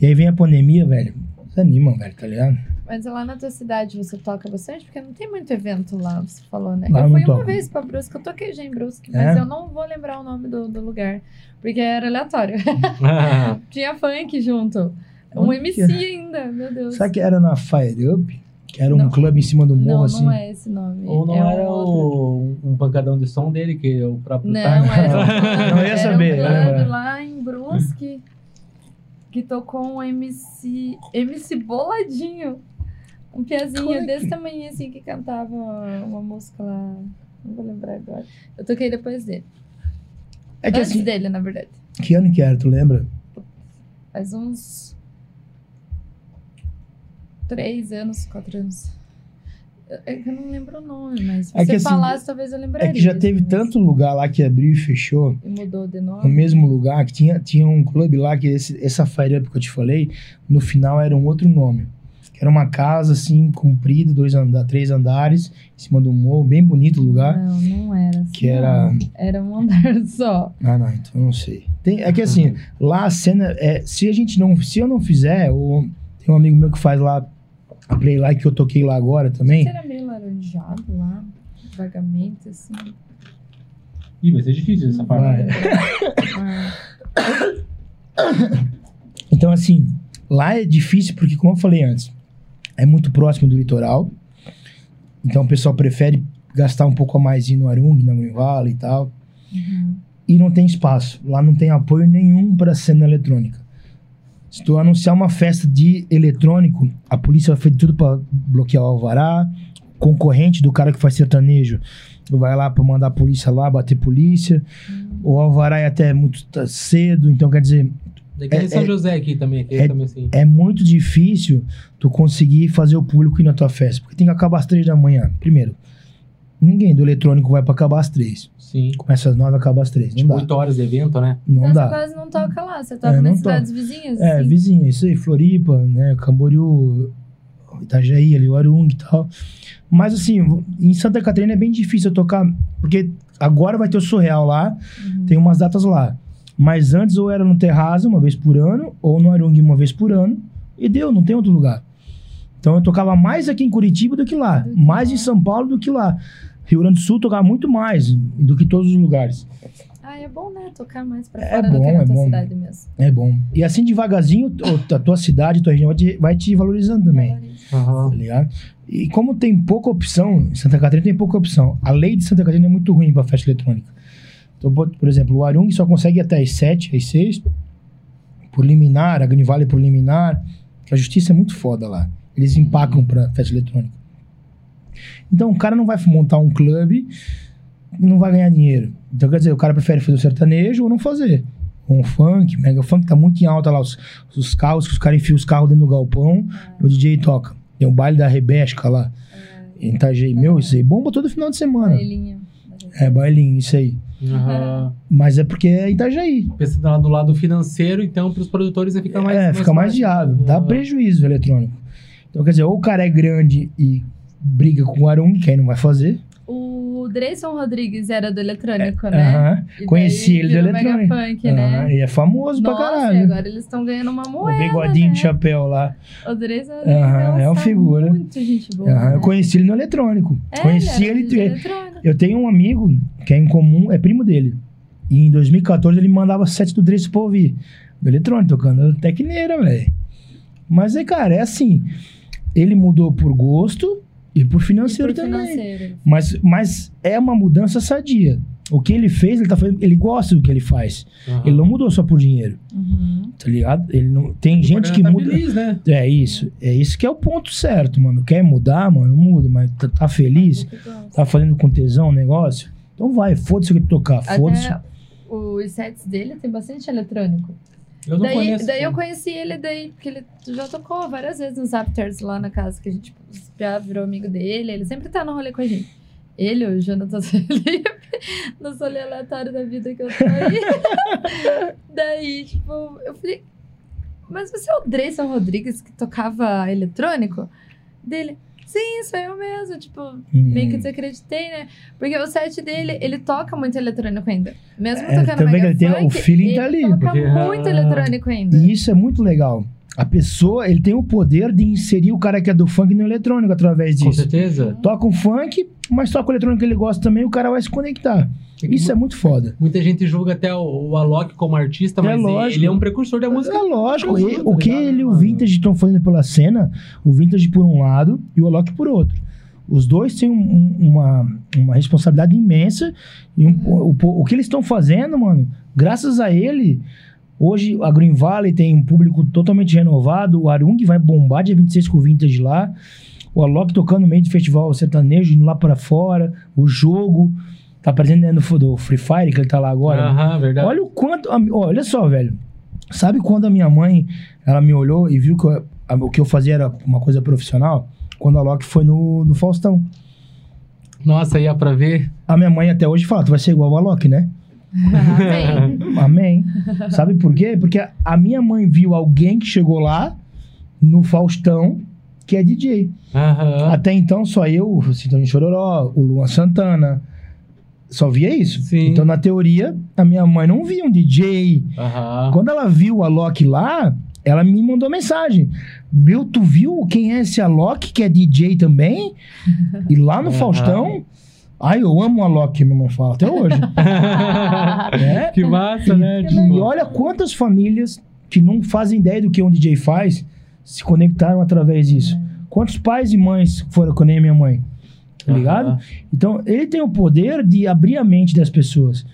E aí vem a pandemia, velho. Desanima, velho, tá ligado? Mas lá na tua cidade você toca bastante? Porque não tem muito evento lá, você falou, né? Lá eu fui uma toco. vez pra Brusque, eu toquei já em Brusque, mas É? eu não vou lembrar o nome do, do lugar. Porque era aleatório. Tinha funk junto. Um Olha. MC ainda, meu Deus. Sabe que era na Fire Up? Que era um Não. clube em cima do morro, Não, assim. não é esse nome. Ou não é um era outro. o, um pancadão de som dele, que é o próprio Não, era, Não ia era saber, um eu clube lá em Brusque que tocou um MC, MC Boladinho. Um piazinho é que- desse tamanho assim que cantava uma música lá. Não vou lembrar agora. Eu toquei depois dele. É que Antes assim, dele, na verdade. que ano que era, tu lembra? Faz uns. Três anos, quatro anos. Eu- É eu não lembro o nome, mas se É você assim, falasse, talvez eu lembraria. É que já teve mesmo. tanto lugar lá que abriu e fechou. E mudou de No nome. mesmo lugar, que tinha, tinha um clube lá, que esse, essa Fire Up que eu te falei, no final era um outro nome. Que era uma casa, assim, comprida, dois andar, três andares, em cima do morro, bem bonito o lugar. Não, não era assim. Que era- não. Era um andar só. Ah, não, então eu não sei. Tem, é que assim, lá a cena, é, se a gente não, se eu não fizer, ou tem um amigo meu que faz lá a play lá que eu toquei lá agora também. Você era meio laranjado lá, vagamente, assim. Ih, vai ser difícil essa parte. Então, assim, lá é difícil porque, como eu falei antes, é muito próximo do litoral. Então, o pessoal prefere gastar um pouco a mais ir no Arung, na Green e tal. uhum. E não tem espaço. Lá não tem apoio nenhum para cena eletrônica. Se tu anunciar uma festa de eletrônico, a polícia vai fazer tudo para bloquear o alvará. Concorrente do cara que faz sertanejo vai lá para mandar a polícia lá, bater polícia. O alvará é até muito cedo, então quer dizer, Daqui É- é, São é- José aqui também, aqui é- também assim. é muito difícil tu conseguir fazer o público ir na tua festa. Porque tem que acabar às três da manhã. Primeiro, ninguém do eletrônico vai para acabar às três. Sim. Começa às nove, acaba às três. Não Tipo, dá. 8 horas de evento, né? Não Então dá. você quase não toca lá, você toca É, nas cidades vizinhas? É, assim? vizinha, isso aí, Floripa, né, Camboriú, Itajaí, ali, o Arung e tal. Mas assim, em Santa Catarina é bem difícil eu tocar, porque agora vai ter o Surreal lá, Uhum. tem umas datas lá. Mas antes ou era no Terraza uma vez por ano, ou no Arung uma vez por ano, e deu, não tem outro lugar. Então eu tocava mais aqui em Curitiba do que lá, mais em São Paulo do que lá. Rio Grande do Sul tocava muito mais do que todos os lugares. Ah, é bom, né? Tocar mais pra É fora do bom, que na é tua bom. cidade mesmo. É bom. E assim devagarzinho, a tua cidade, tua região vai te, vai te valorizando também. Aham. tá ligado? E como tem pouca opção, em Santa Catarina tem pouca opção. A lei de Santa Catarina é muito ruim para festa eletrônica. Então, por exemplo, o Arung só consegue ir até às 7, às 6, por liminar, a Grunwald por liminar. A justiça é muito foda lá. Eles empacam para festa eletrônica. Então, o cara não vai montar um clube e não vai ganhar dinheiro. Então, quer dizer, o cara prefere fazer o sertanejo ou não fazer. Ou um funk, mega funk, tá muito em alta lá, os, os carros, que os caras enfiam os carros dentro do galpão e o DJ toca. Tem o baile da Rebesca lá, em Itajaí. Meu, isso aí bomba todo final de semana. Bailinho. É, bailinho, isso aí. Aham. Mas é porque é Itajaí. Pensando lá do lado financeiro, então, pros produtores fica mais. é, fica mais viável. Dá prejuízo eletrônico. Então, quer dizer, ou o cara é grande e briga com o Arung, que aí não vai fazer. O Dreyson Rodrigues era do eletrônico, né? Aham. E Conheci ele do eletrônico. funk, Aham, né? E é famoso Nossa, pra e caralho. agora eles estão ganhando uma O moeda, bigodinho né? de chapéu lá. O Dreyson Aham, é uma figura. muito gente boa, né? Eu conheci ele no eletrônico. É, conheci ele. de eletrônico. Eu tenho um amigo que é em comum, é primo dele. E em 2014 ele mandava sete do Dreyson pra ouvir. Do eletrônico, tocando tecneira, velho. Mas é, cara, é assim. Ele mudou por gosto e por financeiro E por também. financeiro. Mas, mas é uma mudança sadia. O que ele fez, ele tá fazendo, ele gosta do que ele faz. Aham. Ele não mudou só por dinheiro, Uhum. tá ligado? Ele não tem gente que tá muda. Feliz, né? É isso. É isso que é o ponto certo, mano. Quer mudar, mano? Muda, mas tá, tá feliz? Bom. Tá fazendo com tesão o negócio? Então vai, foda-se o que tu tocar, foda-se. Os sets dele tem bastante eletrônico. Eu não daí, conheço. daí eu conheci ele daí, porque ele já tocou várias vezes nos afters lá na casa, que a gente já virou amigo dele. Ele sempre tá no rolê com a gente. Ele, o Jonathan Felipe, no rolê aleatório da vida que eu tô aí. daí, tipo, eu falei, mas você é o Dreyson Rodrigues que tocava eletrônico? Dele, sim, sou eu mesmo. Tipo, meio Hum. que desacreditei, né? Porque o set dele, ele toca muito eletrônico ainda. Mesmo É, tocando também mega ele tem- o funk, feeling ele tá ali, toca porque- muito eletrônico ainda. E isso é muito legal. A pessoa, ele tem o poder de inserir o cara que é do funk no eletrônico através Com disso. certeza. Toca um funk, mas toca o eletrônico que ele gosta também, o cara vai se conectar. Isso é muito foda. Muita gente julga até o, o Alok como artista, É mas ele é um precursor da música. É lógico, Tá e- o que ele e o? Vintage estão fazendo pela cena, o Vintage por um lado e o Alok por outro. Os dois têm um- um- uma, uma responsabilidade imensa. E um- o, o que eles estão fazendo, mano, graças a ele, hoje a Green Valley tem um público totalmente renovado. O Arung vai bombar dia 26 com o Vintage lá. O Alok tocando no meio do festival sertanejo, indo lá para fora. O jogo tá presente dentro do, Free Fire, que ele tá lá agora. Aham, verdade. Olha o quanto. olha só, velho. Sabe quando a minha mãe ela me olhou e viu que eu- a- o que eu fazia era uma coisa profissional? Quando a Loki foi no, no Faustão. Nossa, ia pra ver. A minha mãe até hoje fala: Tu vai ser igual a Loki, né? Amém. Amém. Sabe por quê? Porque a minha mãe viu alguém que chegou lá no Faustão que é DJ. Aham. Até então, só eu, o Cintão Chororó, o Luan Santana. Só via isso. Sim. Então, na teoria, a minha mãe não via um DJ. Quando ela viu a Loki lá, ela me mandou mensagem. Meu, tu viu quem é esse Alok, que é DJ também? E lá no. Faustão. Ai, eu amo a Loki, minha mãe fala até hoje. é? Que massa, né? Que Tipo, E olha quantas famílias que não fazem ideia do que um DJ faz se conectaram através disso. Quantos pais e mães foram nem a minha mãe? Tá ligado? Aham. Então, ele tem o poder de abrir a mente das pessoas.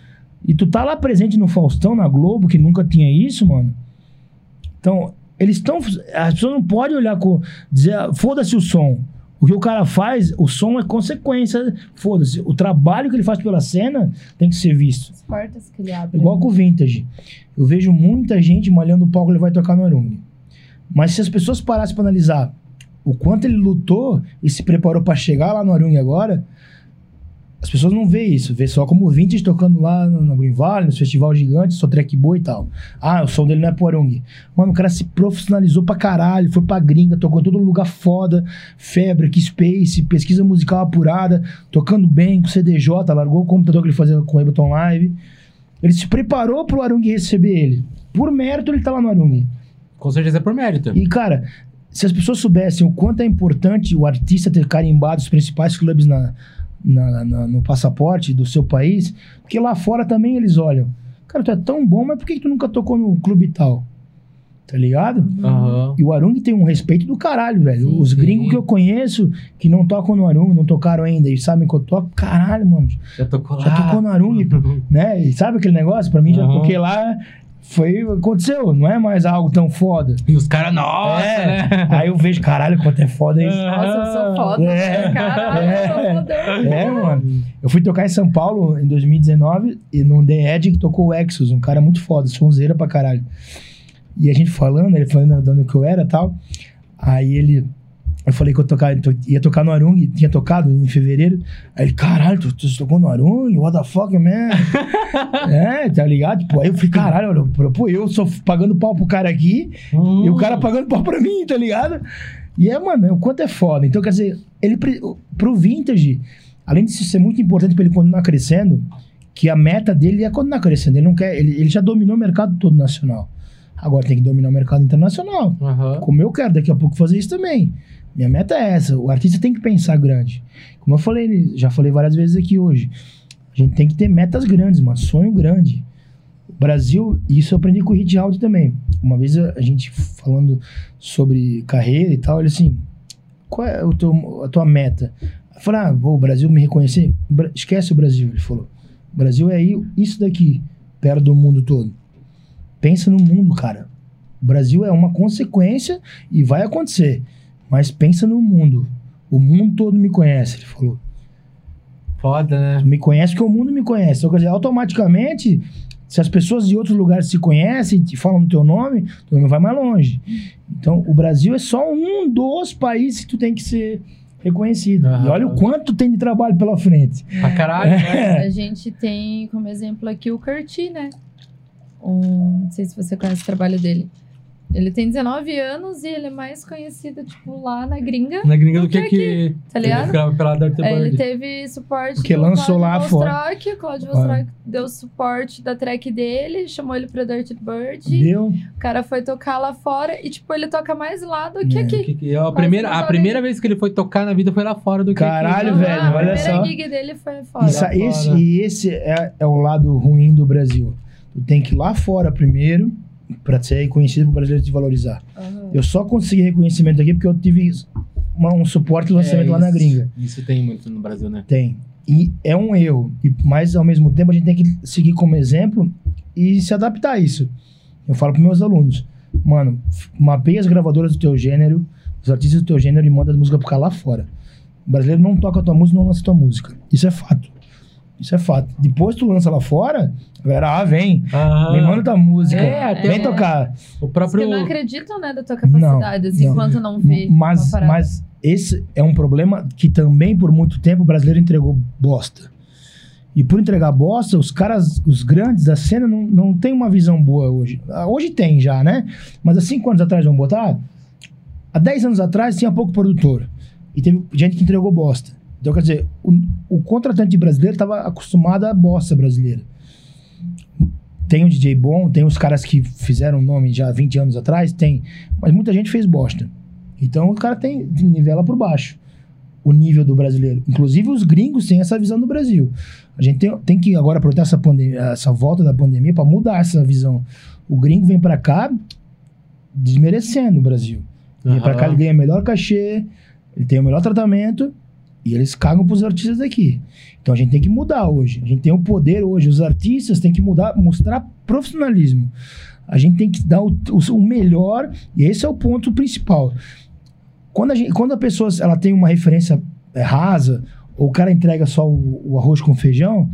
E tu tá lá presente no Faustão, na Globo, que nunca tinha isso, mano. Então, eles estão. As pessoas não podem olhar com. dizer, ah, foda-se o som. O que o cara faz, o som é consequência. Foda-se. O trabalho que ele faz pela cena tem que ser visto. As portas que ele abre. Igual com o Vintage. Eu vejo muita gente malhando o palco, ele vai tocar no Arung. Mas se as pessoas parassem pra analisar o quanto ele lutou e se preparou pra chegar lá no Arung agora, as pessoas não vê isso. Vê só como o Vintage tocando lá no, no Green Valley, nos festivais gigantes, só track boa e tal. Ah, o som dele não é pro Arung. Mano, o cara se profissionalizou pra caralho, foi pra gringa, tocou em todo lugar foda, Fabric, Space, pesquisa musical apurada, tocando bem com CDJ, largou o computador que ele fazia com o Ableton Live. Ele se preparou pro Arung receber ele. Por mérito, ele tá lá no Arung. Com certeza é por mérito. E, cara, se as pessoas soubessem o quanto é importante o artista ter carimbado os principais clubes na, na- na- no passaporte do seu país, porque lá fora também eles olham. Cara, tu é tão bom, mas por que, que tu nunca tocou no clube tal? Tá ligado? Aham. E o Arung tem um respeito do caralho, velho. Sim, Os sim. gringos que eu conheço que não tocam no Arung, não tocaram ainda e sabem que eu toco, caralho, mano. Já tocou lá. Já tocou no Arung, né? E sabe aquele negócio? Pra mim, já Aham. toquei lá, foi, aconteceu, não é mais algo tão foda. E os caras, nossa, É. né? Aí eu vejo, caralho, quanto é foda isso. Nossa, eu sou foda. É. Caralho, eu sou foda. É, mano. Eu fui tocar em São Paulo em 2019 e no The Edge que tocou o Exos, um cara muito foda, sonzeira pra caralho. E a gente falando, ele falando de onde que eu era e tal. Aí ele. Eu falei que eu tocava, to- ia tocar no Arung, tinha tocado em fevereiro. Aí ele, caralho, tu, tu tocou no Arung? What the fuck, man? é, tá ligado? Tipo, aí eu falei, caralho, olha, pô, eu sou pagando pau pro cara aqui Hum. e o cara pagando pau pra mim, tá ligado? E é, mano, o quanto é foda. Então, quer dizer, ele pro vintage, além de ser muito importante pra ele continuar crescendo, que a meta dele é continuar crescendo. Ele não quer, ele, ele já dominou o mercado todo nacional. Agora tem que dominar o mercado internacional. Aham. Como eu quero daqui a pouco fazer isso também. Minha meta é essa. O artista tem que pensar grande. Como eu falei, já falei várias vezes aqui hoje. A gente tem que ter metas grandes, mano. Sonho grande. O Brasil, isso eu aprendi com o Hit Howard também. Uma vez a gente falando sobre carreira e tal, ele assim, qual é o teu, a tua meta? Eu falei, ah, vou o Brasil me reconhecer? Esquece o Brasil, ele falou. O Brasil é isso daqui, perto do mundo todo. Pensa no mundo, cara. O Brasil é uma consequência e vai acontecer. Mas pensa no mundo. O mundo todo me conhece, ele falou. Foda, né? Me conhece porque o mundo me conhece. Então, quer dizer, automaticamente Se as pessoas de outros lugares se conhecem e falam o teu nome, teu nome vai mais longe. Então, o Brasil é só um dos países que tu tem que ser reconhecido. Aham. E olha o quanto tem de trabalho pela frente. Pra caralho, né? A gente tem como exemplo aqui o Curti, né? Um, não sei se você conhece o trabalho dele. Ele tem 19 anos e ele é mais conhecido, tipo, lá na gringa, Na gringa do que que aqui. tá ligado? Ele ficava É, ele teve suporte Porque do lançou Claudio lá fora. Vostrock, O Claudio Vostrock deu suporte da track dele, chamou ele pra Dirty Bird. Deu? O cara foi tocar lá fora e, tipo, ele toca mais lá do que É. aqui. Que- que- a, Quase primeira, a primeira vez que ele foi tocar na vida foi lá fora do que Caralho, aqui. velho, a olha primeira só. gig dele foi fora. Isso, Fora. esse, e esse é, é o lado ruim do Brasil. Tu tem que ir lá fora primeiro pra ser reconhecido pro brasileiro te valorizar. Aham. Eu só consegui reconhecimento aqui porque eu tive uma- um suporte e lançamento É, lá na gringa. Isso tem muito no Brasil, né? Tem. E é um erro. E, mas, ao mesmo tempo, a gente tem que seguir como exemplo e se adaptar a isso. Eu falo para meus alunos, mano, mapeia as gravadoras do teu gênero, os artistas do teu gênero e manda as músicas pra cá lá fora. O brasileiro não toca a tua música, não lança a tua música. Isso é fato. Isso é fato. Depois tu lança lá fora, a galera, ah, vem, Ah, me manda tua música, É, vem um- tocar. o próprio. que não acreditam, né, da tua capacidade, assim, não. enquanto não vê. Mas, mas esse é um problema que também, por muito tempo, o brasileiro entregou bosta. E por entregar bosta, os caras, os grandes da cena, não, não tem uma visão boa hoje. Ah, Hoje tem já, né? Mas há cinco anos atrás, vamos botar? Há 10 anos atrás tinha pouco produtor. E teve gente que entregou bosta. Então, quer dizer, o, o contratante brasileiro estava acostumado à bosta brasileira. Tem um DJ bom, tem os caras que fizeram nome já há 20 anos atrás, tem. Mas muita gente fez bosta. Então o cara tem nivela por baixo o nível do brasileiro. Inclusive os gringos têm essa visão do Brasil. A gente tem, tem que agora aproveitar essa, essa volta da pandemia para mudar essa visão. O gringo vem para cá desmerecendo o Brasil. Vem para cá ele ganha melhor cachê, ele tem o melhor tratamento e eles cagam pros artistas daqui. Então a gente tem que mudar hoje. A gente tem o poder hoje. Os artistas têm que mudar, mostrar profissionalismo. A gente tem que dar o, o- o melhor e esse é o ponto principal. Quando a, gente, quando a pessoa ela tem uma referência é, rasa, ou o cara entrega só o, o arroz com feijão,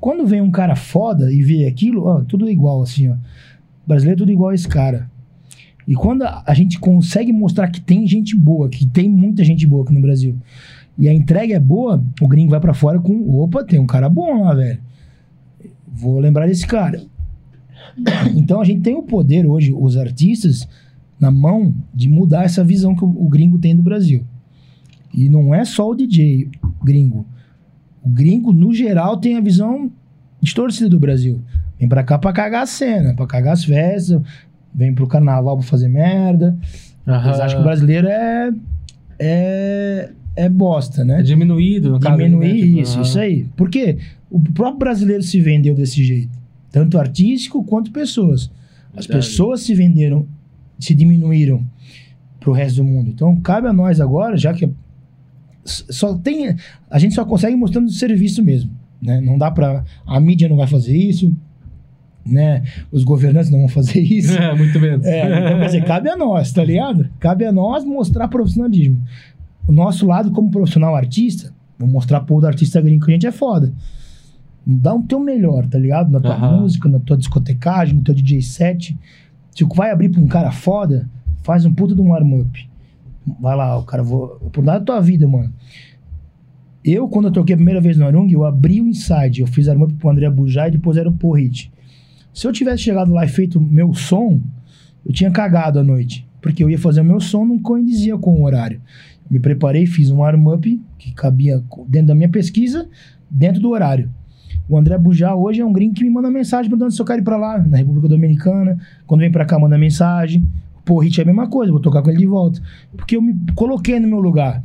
quando vem um cara foda e vê aquilo, ó, tudo igual assim, ó. Brasileiro é tudo igual a esse cara. E quando a, a gente consegue mostrar que tem gente boa, que tem muita gente boa aqui no Brasil, e a entrega é boa, o gringo vai pra fora com, opa, tem um cara bom lá, velho. Vou lembrar desse cara. Então a gente tem o poder hoje, os artistas, na mão de mudar essa visão que o, o gringo tem do Brasil. E não é só o DJ gringo. O gringo, no geral, tem a visão distorcida do Brasil. Vem pra cá pra cagar a cena, pra cagar as festas, vem pro carnaval pra fazer merda. Eles acham que o brasileiro é. é. É bosta, né? É diminuído, no caso, Diminuir né? Tipo, isso, ah. isso aí. Porque o próprio brasileiro se vendeu desse jeito. Tanto artístico quanto pessoas. As Verdade. pessoas se venderam, se diminuíram pro resto do mundo. Então, cabe a nós agora, já que só tem. A gente só consegue mostrando o serviço mesmo. Né? Não dá pra. A mídia não vai fazer isso. Né? Os governantes não vão fazer isso. É, muito menos. É, então, quer dizer, cabe a nós, tá ligado? Cabe a nós mostrar profissionalismo. O nosso lado, como profissional artista, vou mostrar pro do artista gringo que a gente é foda. Dá o teu melhor, tá ligado? Na tua Aham. música, na tua discotecagem, no teu DJ set. Se vai abrir pra um cara foda, faz um puta de um warm-up. Vai lá, o cara, vou. Por nada da tua vida, mano. Eu, quando eu toquei a primeira vez no Arung, eu abri o Inside. Eu fiz arm-up pro André Bujá e depois era o Porrit. Se eu tivesse chegado lá e feito meu som, eu tinha cagado à noite. Porque eu ia fazer o meu som, não coindizia com o horário. Me preparei, fiz um warm-up que cabia dentro da minha pesquisa, dentro do horário. O André Bujá hoje é um gringo que me manda mensagem perguntando se eu quero ir pra lá, na República Dominicana. Quando vem pra cá, manda mensagem. Pô, Hit é a mesma coisa, vou tocar com ele de volta. Porque eu me coloquei no meu lugar.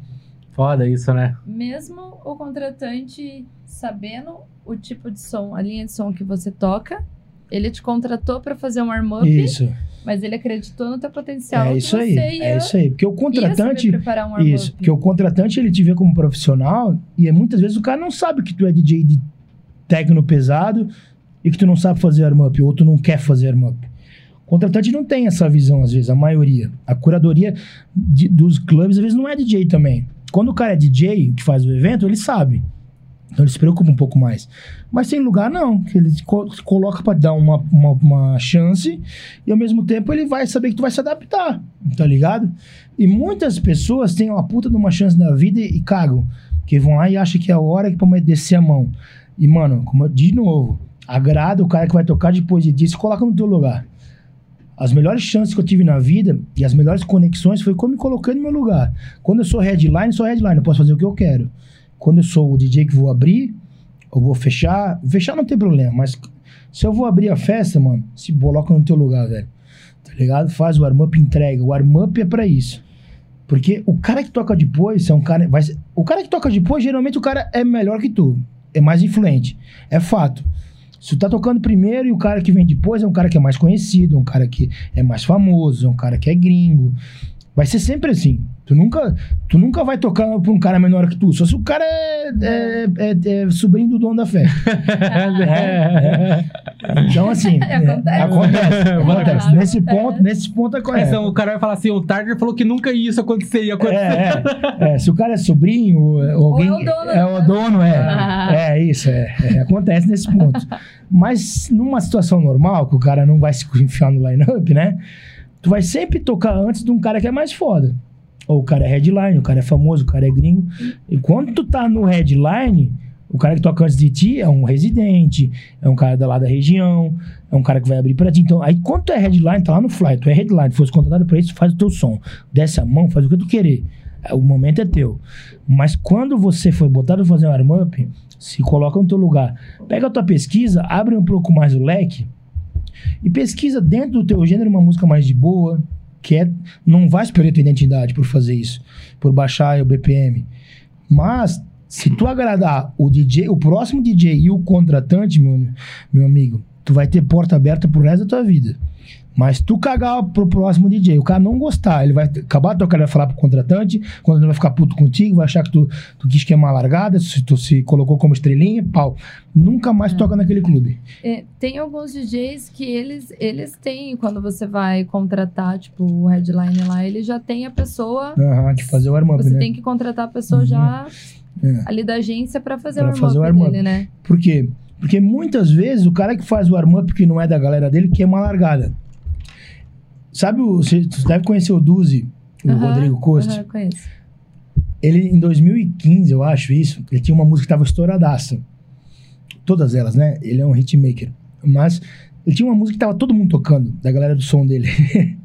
Foda isso, né? Mesmo o contratante sabendo o tipo de som, a linha de som que você toca, ele te contratou pra fazer um warm-up, Isso. mas ele acreditou no teu potencial. É isso aí. É isso aí. Porque o contratante. um warm-up. Isso, porque o contratante ele te vê como profissional e é, muitas vezes o cara não sabe que tu é DJ de techno pesado e que tu não sabe fazer arm-up ou tu não quer fazer arm-up. O contratante não tem essa visão, às vezes, a maioria. A curadoria de- dos clubes, às vezes, não é DJ também. Quando o cara é DJ, que faz o evento, ele sabe. Então ele se preocupa um pouco mais. Mas tem lugar não, que ele co- coloca pra dar uma, uma, uma chance e ao mesmo tempo ele vai saber que tu vai se adaptar, tá ligado? E muitas pessoas têm uma puta de uma chance na vida e, e cagam. Que vão lá e acham que é a hora que pra descer a mão. E, mano, como de novo, agrada o cara que vai tocar depois de se coloca no teu lugar. As melhores chances que eu tive na vida e as melhores conexões foi como me coloquei no meu lugar. Quando eu sou headline, sou headline, eu posso fazer o que eu quero. Quando eu sou o DJ que vou abrir, eu vou fechar. Fechar não tem problema, mas se eu vou abrir a festa, mano, se coloca no teu lugar, velho. Tá ligado? Faz o warm-up, entrega. O warm-up é pra isso. Porque o cara que toca depois é um cara. Vai ser- o cara que toca depois, geralmente o cara é melhor que tu. É mais influente. É fato. Se tu tá tocando primeiro e o cara que vem depois é um cara que é mais conhecido, um cara que é mais famoso, um cara que é gringo. Vai ser sempre assim. Tu nunca, tu nunca vai tocar pra um cara menor que tu. Só se o cara é, é, é- é sobrinho do dono da festa. É, é. Então, assim. é, Acontece. acontece. acontece. É. Nesse ponto, nesse ponto É, acontece. então, o cara vai falar assim, o Tarder falou que nunca isso acontecer, ia acontecer. É, é, é, se o cara é sobrinho, ou alguém. Ou é o dono, é o dono, é. Ah. É isso, é, é, Acontece nesse ponto. Mas numa situação normal, que o cara não vai se enfiar no line-up, né? Tu vai sempre tocar antes de um cara que é mais foda. Ou o cara é headline, o cara é famoso, o cara é gringo. E quando tu tá no headline, o cara que toca antes de ti é um residente, é um cara da lá da região, é um cara que vai abrir pra ti. Então, aí quando tu é headline, tá lá no fly, tu é headline, fosse contratado pra isso, faz o teu som. Desce a mão, faz o que tu querer. É, O momento é teu. Mas quando você foi botado pra fazer um warm-up, se coloca no teu lugar. Pega a tua pesquisa, abre um pouco mais o leque e pesquisa dentro do teu gênero uma música mais de boa, que é, não vai perder tua identidade por fazer isso, por baixar o BPM. Mas se tu agradar o DJ, o próximo DJ e o contratante, meu, meu amigo, tu vai ter porta aberta pro resto da tua vida. Mas tu cagar pro próximo DJ, o cara não gostar, ele vai acabar de tocar, ele vai falar pro contratante, quando ele vai ficar puto contigo, vai achar que tu, tu quis queimar a largada, se tu se colocou como estrelinha, pau. Nunca mais toca naquele clube. É, tem alguns DJs que eles, eles têm, quando você vai contratar, tipo, o headline lá, ele já tem a pessoa. Aham, de fazer o warm-up, Você né? tem que contratar a pessoa Uhum. já É. ali da agência pra fazer Pra o fazer o dele, né? Por quê? Porque muitas vezes o cara que faz o warm-up que não é da galera dele queima a largada. Sabe, o, você deve conhecer o Duzi, o Aham, Rodrigo Costa. aham, conheço. Ele, em 2015, eu acho isso, ele tinha uma música que tava estouradaça. Todas elas, né? Ele é um hitmaker. Mas ele tinha uma música que tava todo mundo tocando, da galera do som dele.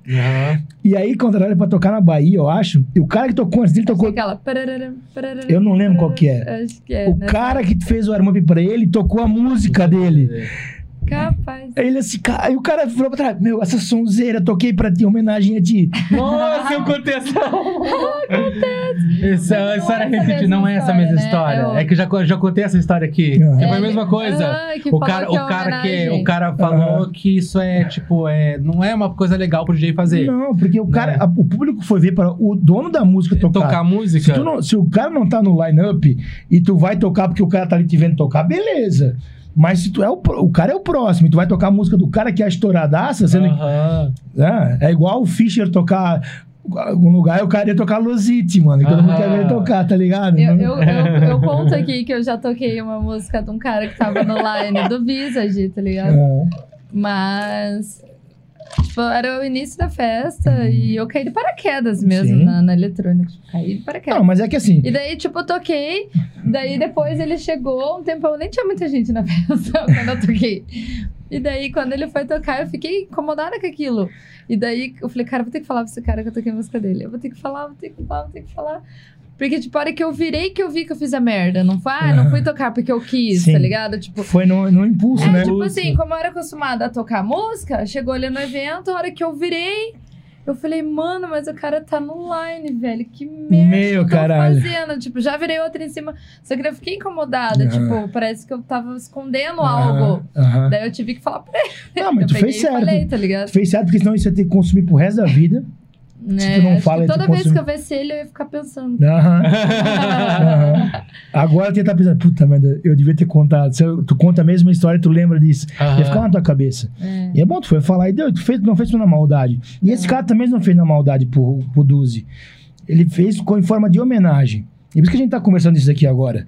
E aí contrataram ele pra tocar na Bahia, eu acho. E o cara que tocou antes dele tocou. aquela... Eu não lembro qual que é. Acho que é. O né? cara que fez o warm-up pra ele tocou a música dele. Capaz. Aí ele assim, ca- aí o cara falou pra trás, meu, essa sonzeira, toquei pra ti, homenagem a ti. Nossa, eu contei essa. Essa Não história é mesma não é essa mesma história, né? história. É o- É que eu já, já contei essa história aqui. Aham. Foi a É, mesma ele- coisa. Ah, que O cara, que é o cara que o cara falou que isso é tipo é não é uma coisa legal pro DJ fazer. Não, porque o cara, Né? a- o público foi ver para o dono da música tocar. Tocar Se, música. tu não- se o cara não tá no line-up e tu vai tocar porque o cara tá ali te vendo tocar, beleza. Mas se tu é o, o cara é o próximo e tu vai tocar a música do cara que é a estouradaça, sendo que- Aham. né? é igual o Fischer tocar um lugar e o cara ia tocar Losite, mano. E todo mundo quer ver tocar, tá ligado? Eu, eu, eu, eu conto aqui que eu já toquei uma música de um cara que tava no line do Visage, tá ligado? É. Mas. Tipo, era o início da festa e eu caí de paraquedas mesmo Sim. na, na eletrônica. Caí de paraquedas. Não, mas é que assim, E daí, tipo, eu toquei. Daí depois ele chegou, um tempo nem tinha muita gente na festa quando eu toquei. E daí, quando ele foi tocar, eu fiquei incomodada com aquilo. E daí eu falei, cara, eu vou ter que falar pra esse cara que eu toquei a música dele. Eu vou ter que falar, vou ter que falar, vou ter que falar. Porque, tipo, a hora que eu virei que eu vi que eu fiz a merda. Não foi, ah, não fui tocar porque eu quis, Sim. tá ligado? Tipo, foi no, no impulso, é, né? tipo assim, como eu era acostumada a tocar música, chegou ali no evento, a hora que eu virei, eu falei, mano, mas o cara tá no line, velho. Que merda Meu que eu tô caralho. fazendo. Tipo, já virei outra em cima. Só que eu fiquei incomodada. Tipo, parece que eu tava escondendo algo. Daí eu tive que falar pra ele. Não, mas eu tu fez certo. falei, tá ligado? Tu fez certo, porque senão isso ia ter que consumir pro resto da vida. Né? tu não Acho fala, toda vez consome- que eu visse ele, eu ia ficar pensando. Aham. Aham. Agora tu ia estar pensando, puta merda, eu devia ter contado. Se eu- tu conta a mesma história, tu lembra disso. Ia ficar na tua cabeça. É. E é bom, tu foi falar e deu, tu fez, não fez na maldade. E esse cara também não fez na maldade pro, pro Duzi. Ele fez com, em forma de homenagem. E por isso que a gente tá conversando isso aqui agora.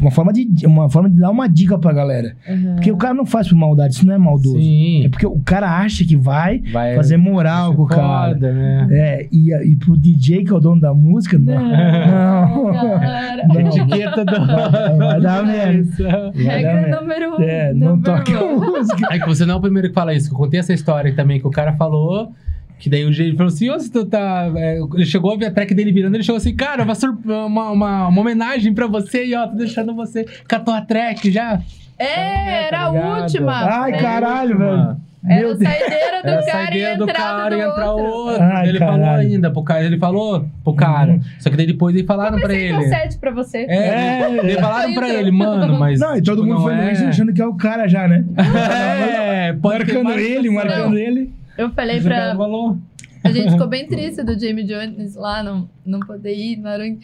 Uma forma de, uma forma de dar uma dica pra galera. Aham. Porque o cara não faz por maldade, isso não é maldoso. Sim. É porque o cara acha que vai Vai fazer moral com o cara. Foda, né? É, e, e pro DJ, que é o dono da música, não. Não. galera. Não. Etiqueta do. Vai dar merda. Regra número um. É, não Number toque a one. música. É que você não é o primeiro que fala isso, que eu contei essa história também, que o cara falou. Que daí o jeito falou assim, ô, se tu tá. é, ele chegou a ver a track dele virando, ele chegou assim, cara, uma, sur- uma, uma, uma homenagem pra você e ó, tô deixando você com a tua track já. É, era a Tá ligado? última. Ai, né? caralho, velho. Era a saideira do Era a cara saideira e a do entrada cara do entrar outro. outro. Ai, ele falou caralho. ainda pro cara, ele falou pro cara. Uhum. Só que daí depois eles falaram pra Comecei ele. sete pra você. É, É. eles falaram pra Então. ele, mano, mas. Não, e todo tipo, mundo foi é... Achando que é o cara já, né? É, pode ter marcando ele, marcando ele. Eu falei pra. A gente ficou bem triste do Jamie Jones lá, não, não poder ir no Arung.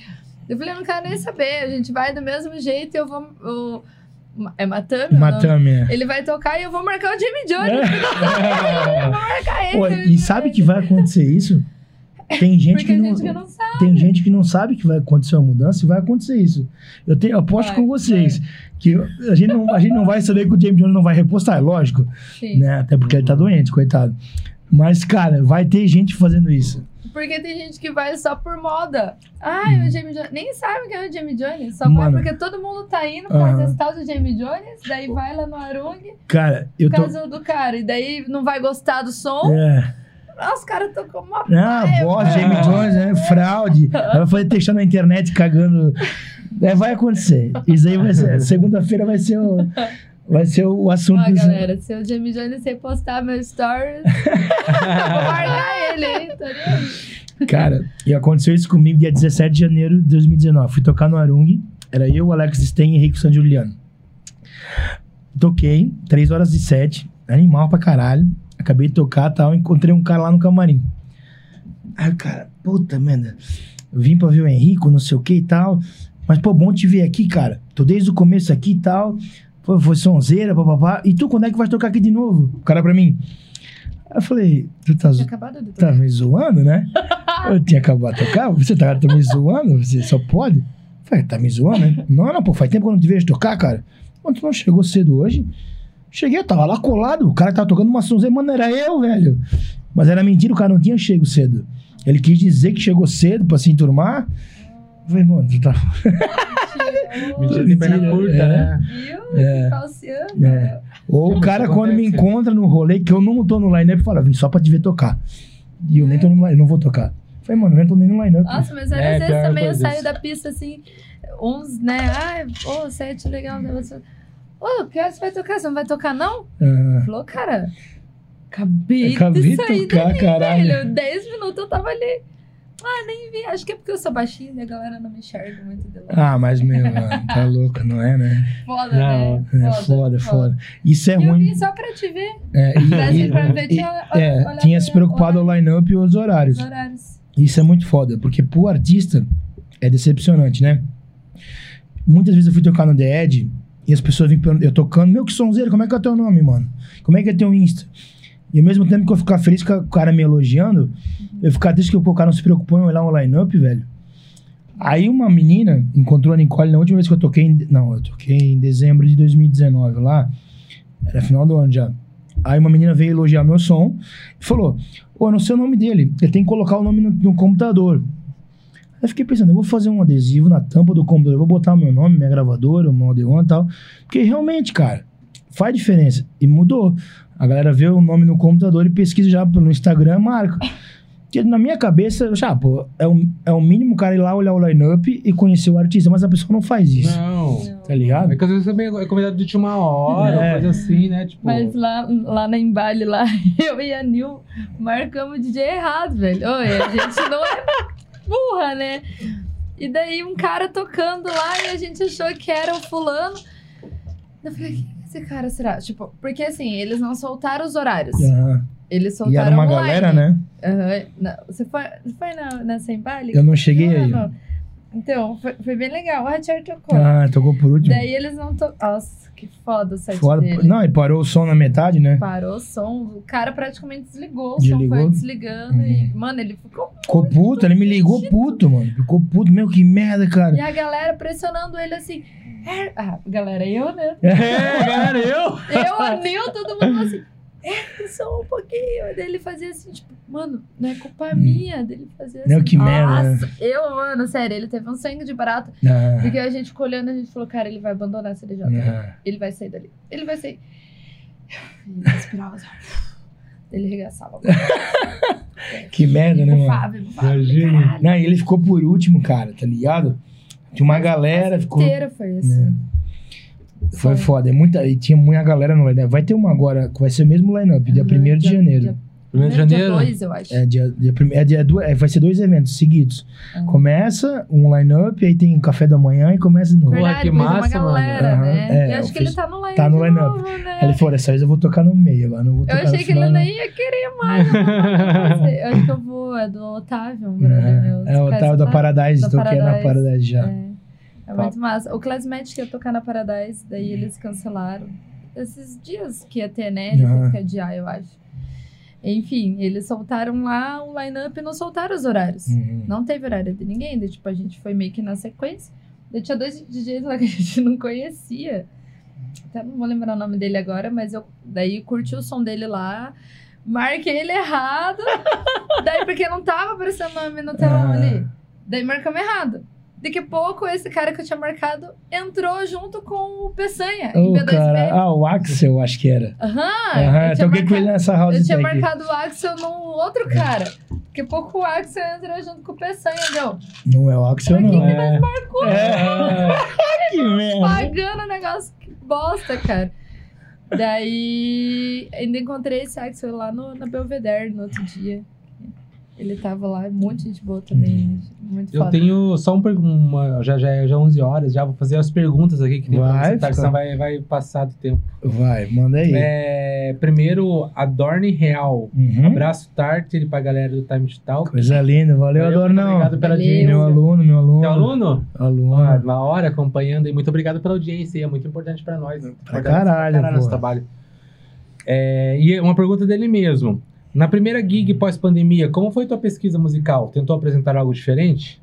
Eu falei, eu não quero nem saber, a gente vai do mesmo jeito e eu vou. o- é Matame? Matame, é. Ele vai tocar e eu vou marcar o Jamie Jones. Eu vou marcar ele. Pô, e sabe que vai acontecer isso? Tem gente que não, gente que não sabe. tem gente que não sabe que vai acontecer uma mudança e vai acontecer isso. Eu tenho, eu aposto Vai, com vocês que a gente, não, a gente não vai saber que o James Jones não vai repostar, é lógico, Sim. né? Até porque ele tá doente, coitado. Mas, cara, vai ter gente fazendo isso. Porque tem gente que vai só por moda. Ai, o Jamie Jones. Nem sabe quem é o Jamie Jones. Só vai Hum. Mano. porque todo mundo tá indo pra Aham. testar o Jamie Jones. Daí vai lá no Arung, Cara, eu por tô. causa do cara. E daí não vai gostar do som. É. Os caras tocou uma Ah, paia, bosta. Jamie Jones, né? Fraude. Vai fazer textão na internet cagando. É, vai acontecer. Isso aí vai ser. Segunda-feira vai ser o. Vai ser o assunto. Ó, do- galera, se o Jamie Jones repostar meu stories, eu vou marcar ele, hein? Ligado? Cara, e aconteceu isso comigo dia 17 de janeiro de 2019. Fui tocar no Arung. Era eu, Alex Stein e Henrique San Juliano. Toquei, 3 horas e 7. Animal pra caralho. Acabei de tocar e tal. Encontrei um cara lá no camarim. Aí o cara, puta merda. Eu vim pra ver o Henrico, não sei o que e tal. Mas, pô, bom te ver aqui, cara. Tô desde o começo aqui e tal. Foi, foi sonzeira, papapá. E tu, quando é que vai tocar aqui de novo? O cara pra mim. Aí eu falei, tu tá, zo- tá me zoando, né? Eu tinha acabado de tocar, você tá, tá me zoando? Você só pode? Eu Falei, tá me zoando, né? Não, não, pô, faz tempo que eu não te vejo tocar, cara. Quando tu não chegou cedo hoje, cheguei, eu tava lá colado, o cara que tava tocando uma sonzeira, mano, era eu, velho. Mas era mentira, o cara não tinha chego cedo. Ele quis dizer que chegou cedo pra se enturmar. Eu falei, mano, tu tá. Mentira de perna Mentira, curta, é. né? Viu? É. Falseando. É. Ou É, o cara, quando me encontra no rolê, que eu não tô no line-up, fala, vim só pra te ver tocar. E eu nem tô no line, não vou tocar. Eu falei, mano, eu nem tô nem no line-up. Nossa, mas às É, vezes também eu saio isso. da pista assim, uns, né? Ai, pô, set legal. né, Ô, que você vai tocar? Você não vai tocar, não? Ah. Falou, cara, acabei, Acabei de sair tocar, dali, caralho. velho. 10 minutos eu tava ali. Ah, nem vi. Acho que é porque eu sou baixinha e a galera não me enxerga muito de longe. Ah, mas, meu, mano, tá louco, não é, né? Foda, Não, né? É foda, foda. Isso é eu ruim. vim só pra te ver. É, e- Pra, e- pra ver, e- tinha, é, tinha se preocupado o line-up e os horários. os horários. Isso é muito foda, porque pro artista é decepcionante, né? Muitas vezes eu fui tocar no The Edge e as pessoas vêm eu tocando, meu, que sonzeiro, como é que é teu nome, mano? Como é que é teu Insta? E ao mesmo tempo que eu ficar feliz com o cara me elogiando, eu ficar triste que o cara não se preocupou em olhar o line-up, velho. Aí uma menina encontrou a Nicole na última vez que eu toquei, em, não, eu toquei em dezembro de 2019 lá, era final do ano já. Aí uma menina veio elogiar meu som e falou: Ô, não sei o nome dele, ele tem que colocar o nome no, no computador. Aí eu fiquei pensando, eu vou fazer um adesivo na tampa do computador, eu vou botar o meu nome, minha gravadora, o meu Odeon e tal. Porque realmente, cara, faz diferença. E mudou. A galera vê o nome no computador e pesquisa já pelo Instagram, marca. Porque na minha cabeça, já, pô, é o, é o mínimo o cara ir lá olhar o line-up e conhecer o artista, mas a pessoa não faz isso. Não. Tá ligado? É que às vezes também é convidado de última hora, É. coisa assim, né? Tipo, Mas lá, lá na Embale, lá, eu e a Nil marcamos o DJ errado, velho. Oi, a gente não é burra, né? E daí um cara tocando lá e a gente achou que era o fulano. Eu falei, quem é esse cara será? Tipo, porque assim, eles não soltaram os horários. Aham. Eles E soltaram era uma online. galera, né? Aham. Não, Você foi, você foi na, nessa Embale? Eu não cheguei Não, aí. não. Então, foi, foi bem legal. O Hatcher tocou. Ah, tocou por último. Daí eles não tocaram. Nossa, que foda o set Foda. dele. Não, e parou o som na metade, né? Parou o som, o cara praticamente desligou, o som Desligou? foi desligando e, mano, ele ficou... Ficou puto, ele me ligou puto, mano. Ficou puto, meu, que merda, cara. E a galera pressionando ele assim... "É", Ah, galera, eu, né? É, galera, eu. Eu, a Nil, todo mundo assim... É, só um pouquinho. Daí ele fazia assim, tipo, mano, não é culpa minha dele fazer assim. Não, que merda, né? Nossa, eu, mano, sério, ele teve um sangue de barato. Ah, Porque a gente ficou olhando, a gente falou, cara, ele vai abandonar a CDJ. ah. Ele vai sair dali. Ele vai sair. Ele respirava. Ele regaçava. Que merda, né, mano? Bufava. Não, e ele ficou por último, cara, tá ligado? Tinha uma galera, ficou. inteira foi assim. Né. Foi foda. É muita, e tinha muita galera no line Vai ter uma agora, que vai ser o mesmo line-up, dia 1 de janeiro. Dia, Primeiro de dia janeiro. 2, eu acho. É, dia, dia, é dia é, vai ser dois eventos seguidos. Ah. Começa um line-up, aí tem café da manhã e começa de novo. Verdade, que mas massa, uma mano. galera, Aham. né? É, eu acho eu que ele fiz- tá no line tá no line-up. né? Ele falou, dessa vez eu vou tocar no meio, agora não vou Eu tocar no achei que ele não ia querer mais. eu. Eu acho que eu vou. É do Otávio, um brother meu. É, é o tal da Paradise, toquei na Paradise. Paradise já. É, é muito massa. O Classmatic ia tocar na Paradise, daí eles cancelaram. Esses dias que ia ter, né? Ele Aham. teve que adiar, eu acho. Enfim, eles soltaram lá o line-up e não soltaram os horários. Uhum. Não teve horário de ninguém. Daí, tipo, a gente foi meio que na sequência. Daí tinha dois DJs lá que a gente não conhecia. Até não vou lembrar o nome dele agora, mas eu daí curti o som dele lá. Marquei ele errado. daí, porque não tava aparecendo o nome no telão Ah. ali. Daí marcamos errado. Daqui a pouco, esse cara que eu tinha marcado entrou junto com o Peçanha. em Ô, B2B. cara, ah, o Axel, acho que era. Aham. Aham, eu eu toquei com ele nessa house eu tinha marcado o Axel num outro cara. Daqui a pouco o Axel entrou junto com o Peçanha, deu. Não é o Axel, Por que não. que é. É. que merda. Pagando o negócio, que bosta, cara. Daí, ainda encontrei esse Axel lá no, na Belvedere no outro dia. Ele tava lá, muito gente boa também. Muito Eu foda. tenho só um pergunta. Já, já é já 11 horas, já vou fazer as perguntas aqui que tem pra Vai, você, tá? fica- Senão vai, vai passar do tempo. Vai, manda aí. É, primeiro, a Dorne Real. Uhum. Abraço Tartar pra galera do Time Talk. Coisa linda, valeu, Valeu, Adornão. Obrigado pela Valeu. audiência. Meu aluno, meu aluno. Teu aluno? Aluno. Ah, uma hora acompanhando e muito obrigado pela audiência. É muito importante pra nós. Pra Importante caralho, nosso trabalho. É, e uma pergunta dele mesmo. Na primeira gig pós-pandemia, como foi tua pesquisa musical? Tentou apresentar algo diferente?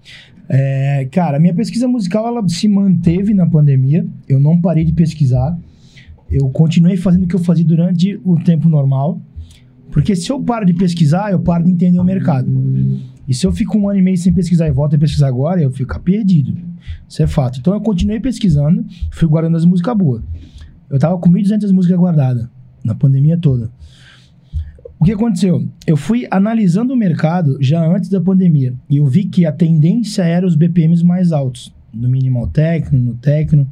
É, cara, minha pesquisa musical ela se manteve na pandemia. Eu não parei de pesquisar. Eu continuei fazendo o que eu fazia durante o tempo normal. Porque se eu paro de pesquisar, eu paro de entender o mercado. E se eu fico um ano e meio sem pesquisar e volto a pesquisar agora, eu fico perdido. Isso é fato. Então eu continuei pesquisando, fui guardando as músicas boas. Eu tava com 1.200 músicas guardadas na pandemia toda. O que aconteceu? Eu fui analisando o mercado já antes da pandemia e eu vi que a tendência era os BPMs mais altos, no minimal techno, no techno.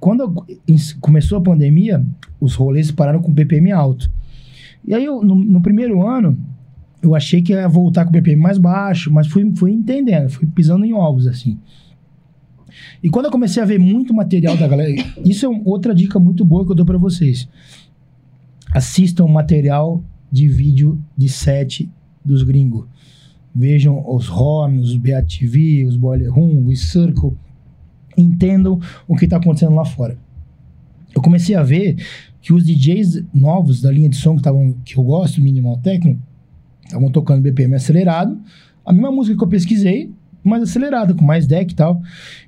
Quando começou a pandemia, os rolês pararam com BPM alto. E aí, eu, no, no primeiro ano, eu achei que ia voltar com BPM mais baixo, mas fui, fui entendendo, fui pisando em ovos, assim. E quando eu comecei a ver muito material da galera, isso é um- outra dica muito boa que eu dou pra vocês. Assistam material de vídeo de set dos gringos. Vejam os horns, os BATV, os Boiler Room, os Circle. Entendam o que está acontecendo lá fora. Eu comecei a ver que os DJs novos da linha de som que, tavam, que eu gosto, Minimal Techno, estavam tocando BPM acelerado. A mesma música que eu pesquisei, mais acelerada, com mais deck e tal.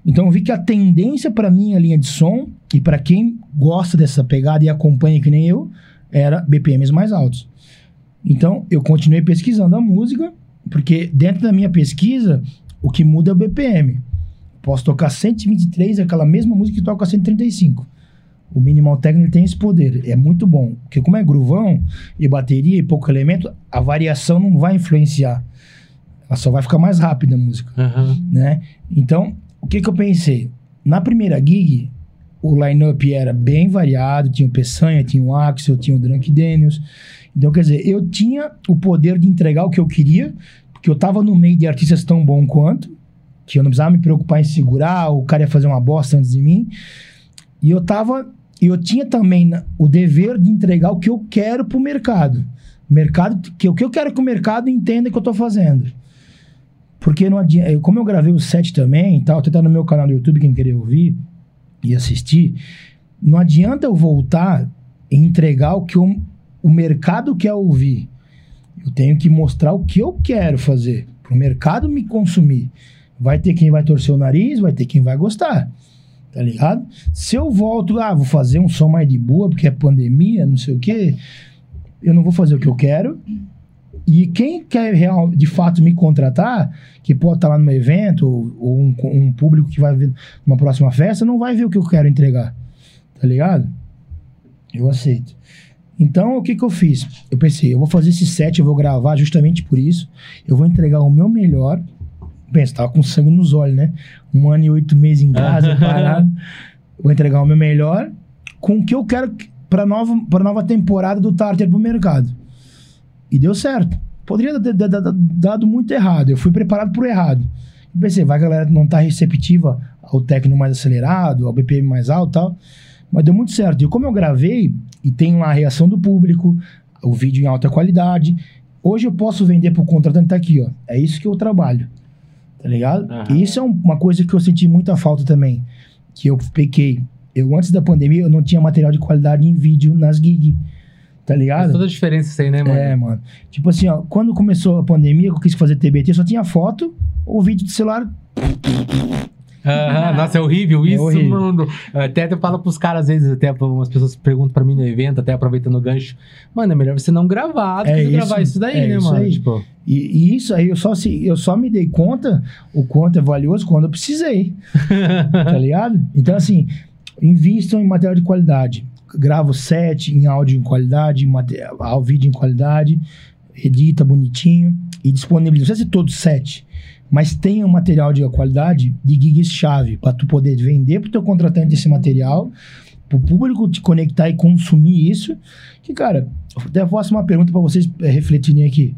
Então eu vi que a tendência para minha linha de som e para quem gosta dessa pegada e acompanha que nem eu, era BPMs mais altos. Então eu continuei pesquisando a música, porque dentro da minha pesquisa, o que muda é o BPM. Posso tocar 123, aquela mesma música que toca 135. O Minimal ele tem esse poder, é muito bom. Porque como é gruvão e bateria e pouco elemento, a variação não vai influenciar. Ela só vai ficar mais rápida a música né? Então, o que que eu pensei? Na primeira gig, o line-up era bem variado, tinha o Peçanha, tinha o Axel, tinha o Drunk Daniels. Então, quer dizer, eu tinha o poder de entregar o que eu queria, porque eu tava no meio de artistas tão bom quanto, que eu não precisava me preocupar em segurar, o cara ia fazer uma bosta antes de mim. E eu tava, eu tinha também o dever de entregar o que eu quero pro mercado. Mercado, que o que eu quero que o mercado entenda que eu tô fazendo. Porque não adianta. eu- Como eu gravei o set também e tal, até tá no meu canal do YouTube, quem querer ouvir e assistir. não adianta eu voltar e entregar o que o, o mercado quer ouvir. Eu tenho que mostrar o que eu quero fazer para o mercado me consumir. Vai ter quem vai torcer o nariz, vai ter quem vai gostar. Tá ligado? Se eu volto, ah, vou fazer um som mais de boa, porque é pandemia, não sei o quê, eu não vou fazer o que eu quero. E quem quer real, de fato me contratar, que pode estar lá no evento, ou, ou um, um público que vai ver numa próxima festa, não vai ver o que eu quero entregar. Tá ligado? Eu aceito. Então, o que que eu fiz? Eu pensei, eu vou fazer esse set, eu vou gravar justamente por isso. Eu vou entregar o meu melhor. Pensa, tava com sangue nos olhos, né? Um ano e oito meses em casa, parado. Vou entregar o meu melhor com o que eu quero para nova para nova temporada do Tartar pro mercado. E deu certo. Poderia ter dado muito errado. Eu fui preparado pro errado. Eu pensei, vai a galera não tá receptiva ao técnico mais acelerado, ao BPM mais alto e tal. Mas deu muito certo. E como eu gravei e tem lá a reação do público, o vídeo em alta qualidade, hoje eu posso vender pro contratante, tá aqui, ó. É isso que eu trabalho. Tá ligado? Aham. E isso é um- uma coisa que eu senti muita falta também. Que eu pequei. Eu, antes da pandemia, eu não tinha material de qualidade em vídeo nas gigs. Tá Faz ligado? toda a diferença isso aí, né, mano? É, mano. Tipo assim, ó, quando começou a pandemia, eu quis fazer TBT, só tinha foto, o vídeo do celular. Nossa, é horrível É isso, horrível. mano. Até eu falo pros caras, às vezes, até umas pessoas perguntam pra mim no evento, até aproveitando o gancho. Mano, é melhor você não gravar do É que isso, gravar isso daí, é né, isso mano? aí. Tipo, E, e isso aí eu só, se, eu só me dei conta o quanto é valioso quando eu precisei. tá ligado? Então, assim, invistam em material de qualidade. Grava o set em áudio em qualidade, material, ao vídeo em qualidade, edita bonitinho e disponibiliza. Não precisa ser todo set, mas tenha um material de qualidade de gigs chave para tu poder vender pro teu contratante esse material, pro público te conectar e consumir isso. Que, cara, até faço uma pergunta para vocês é, refletirem aqui.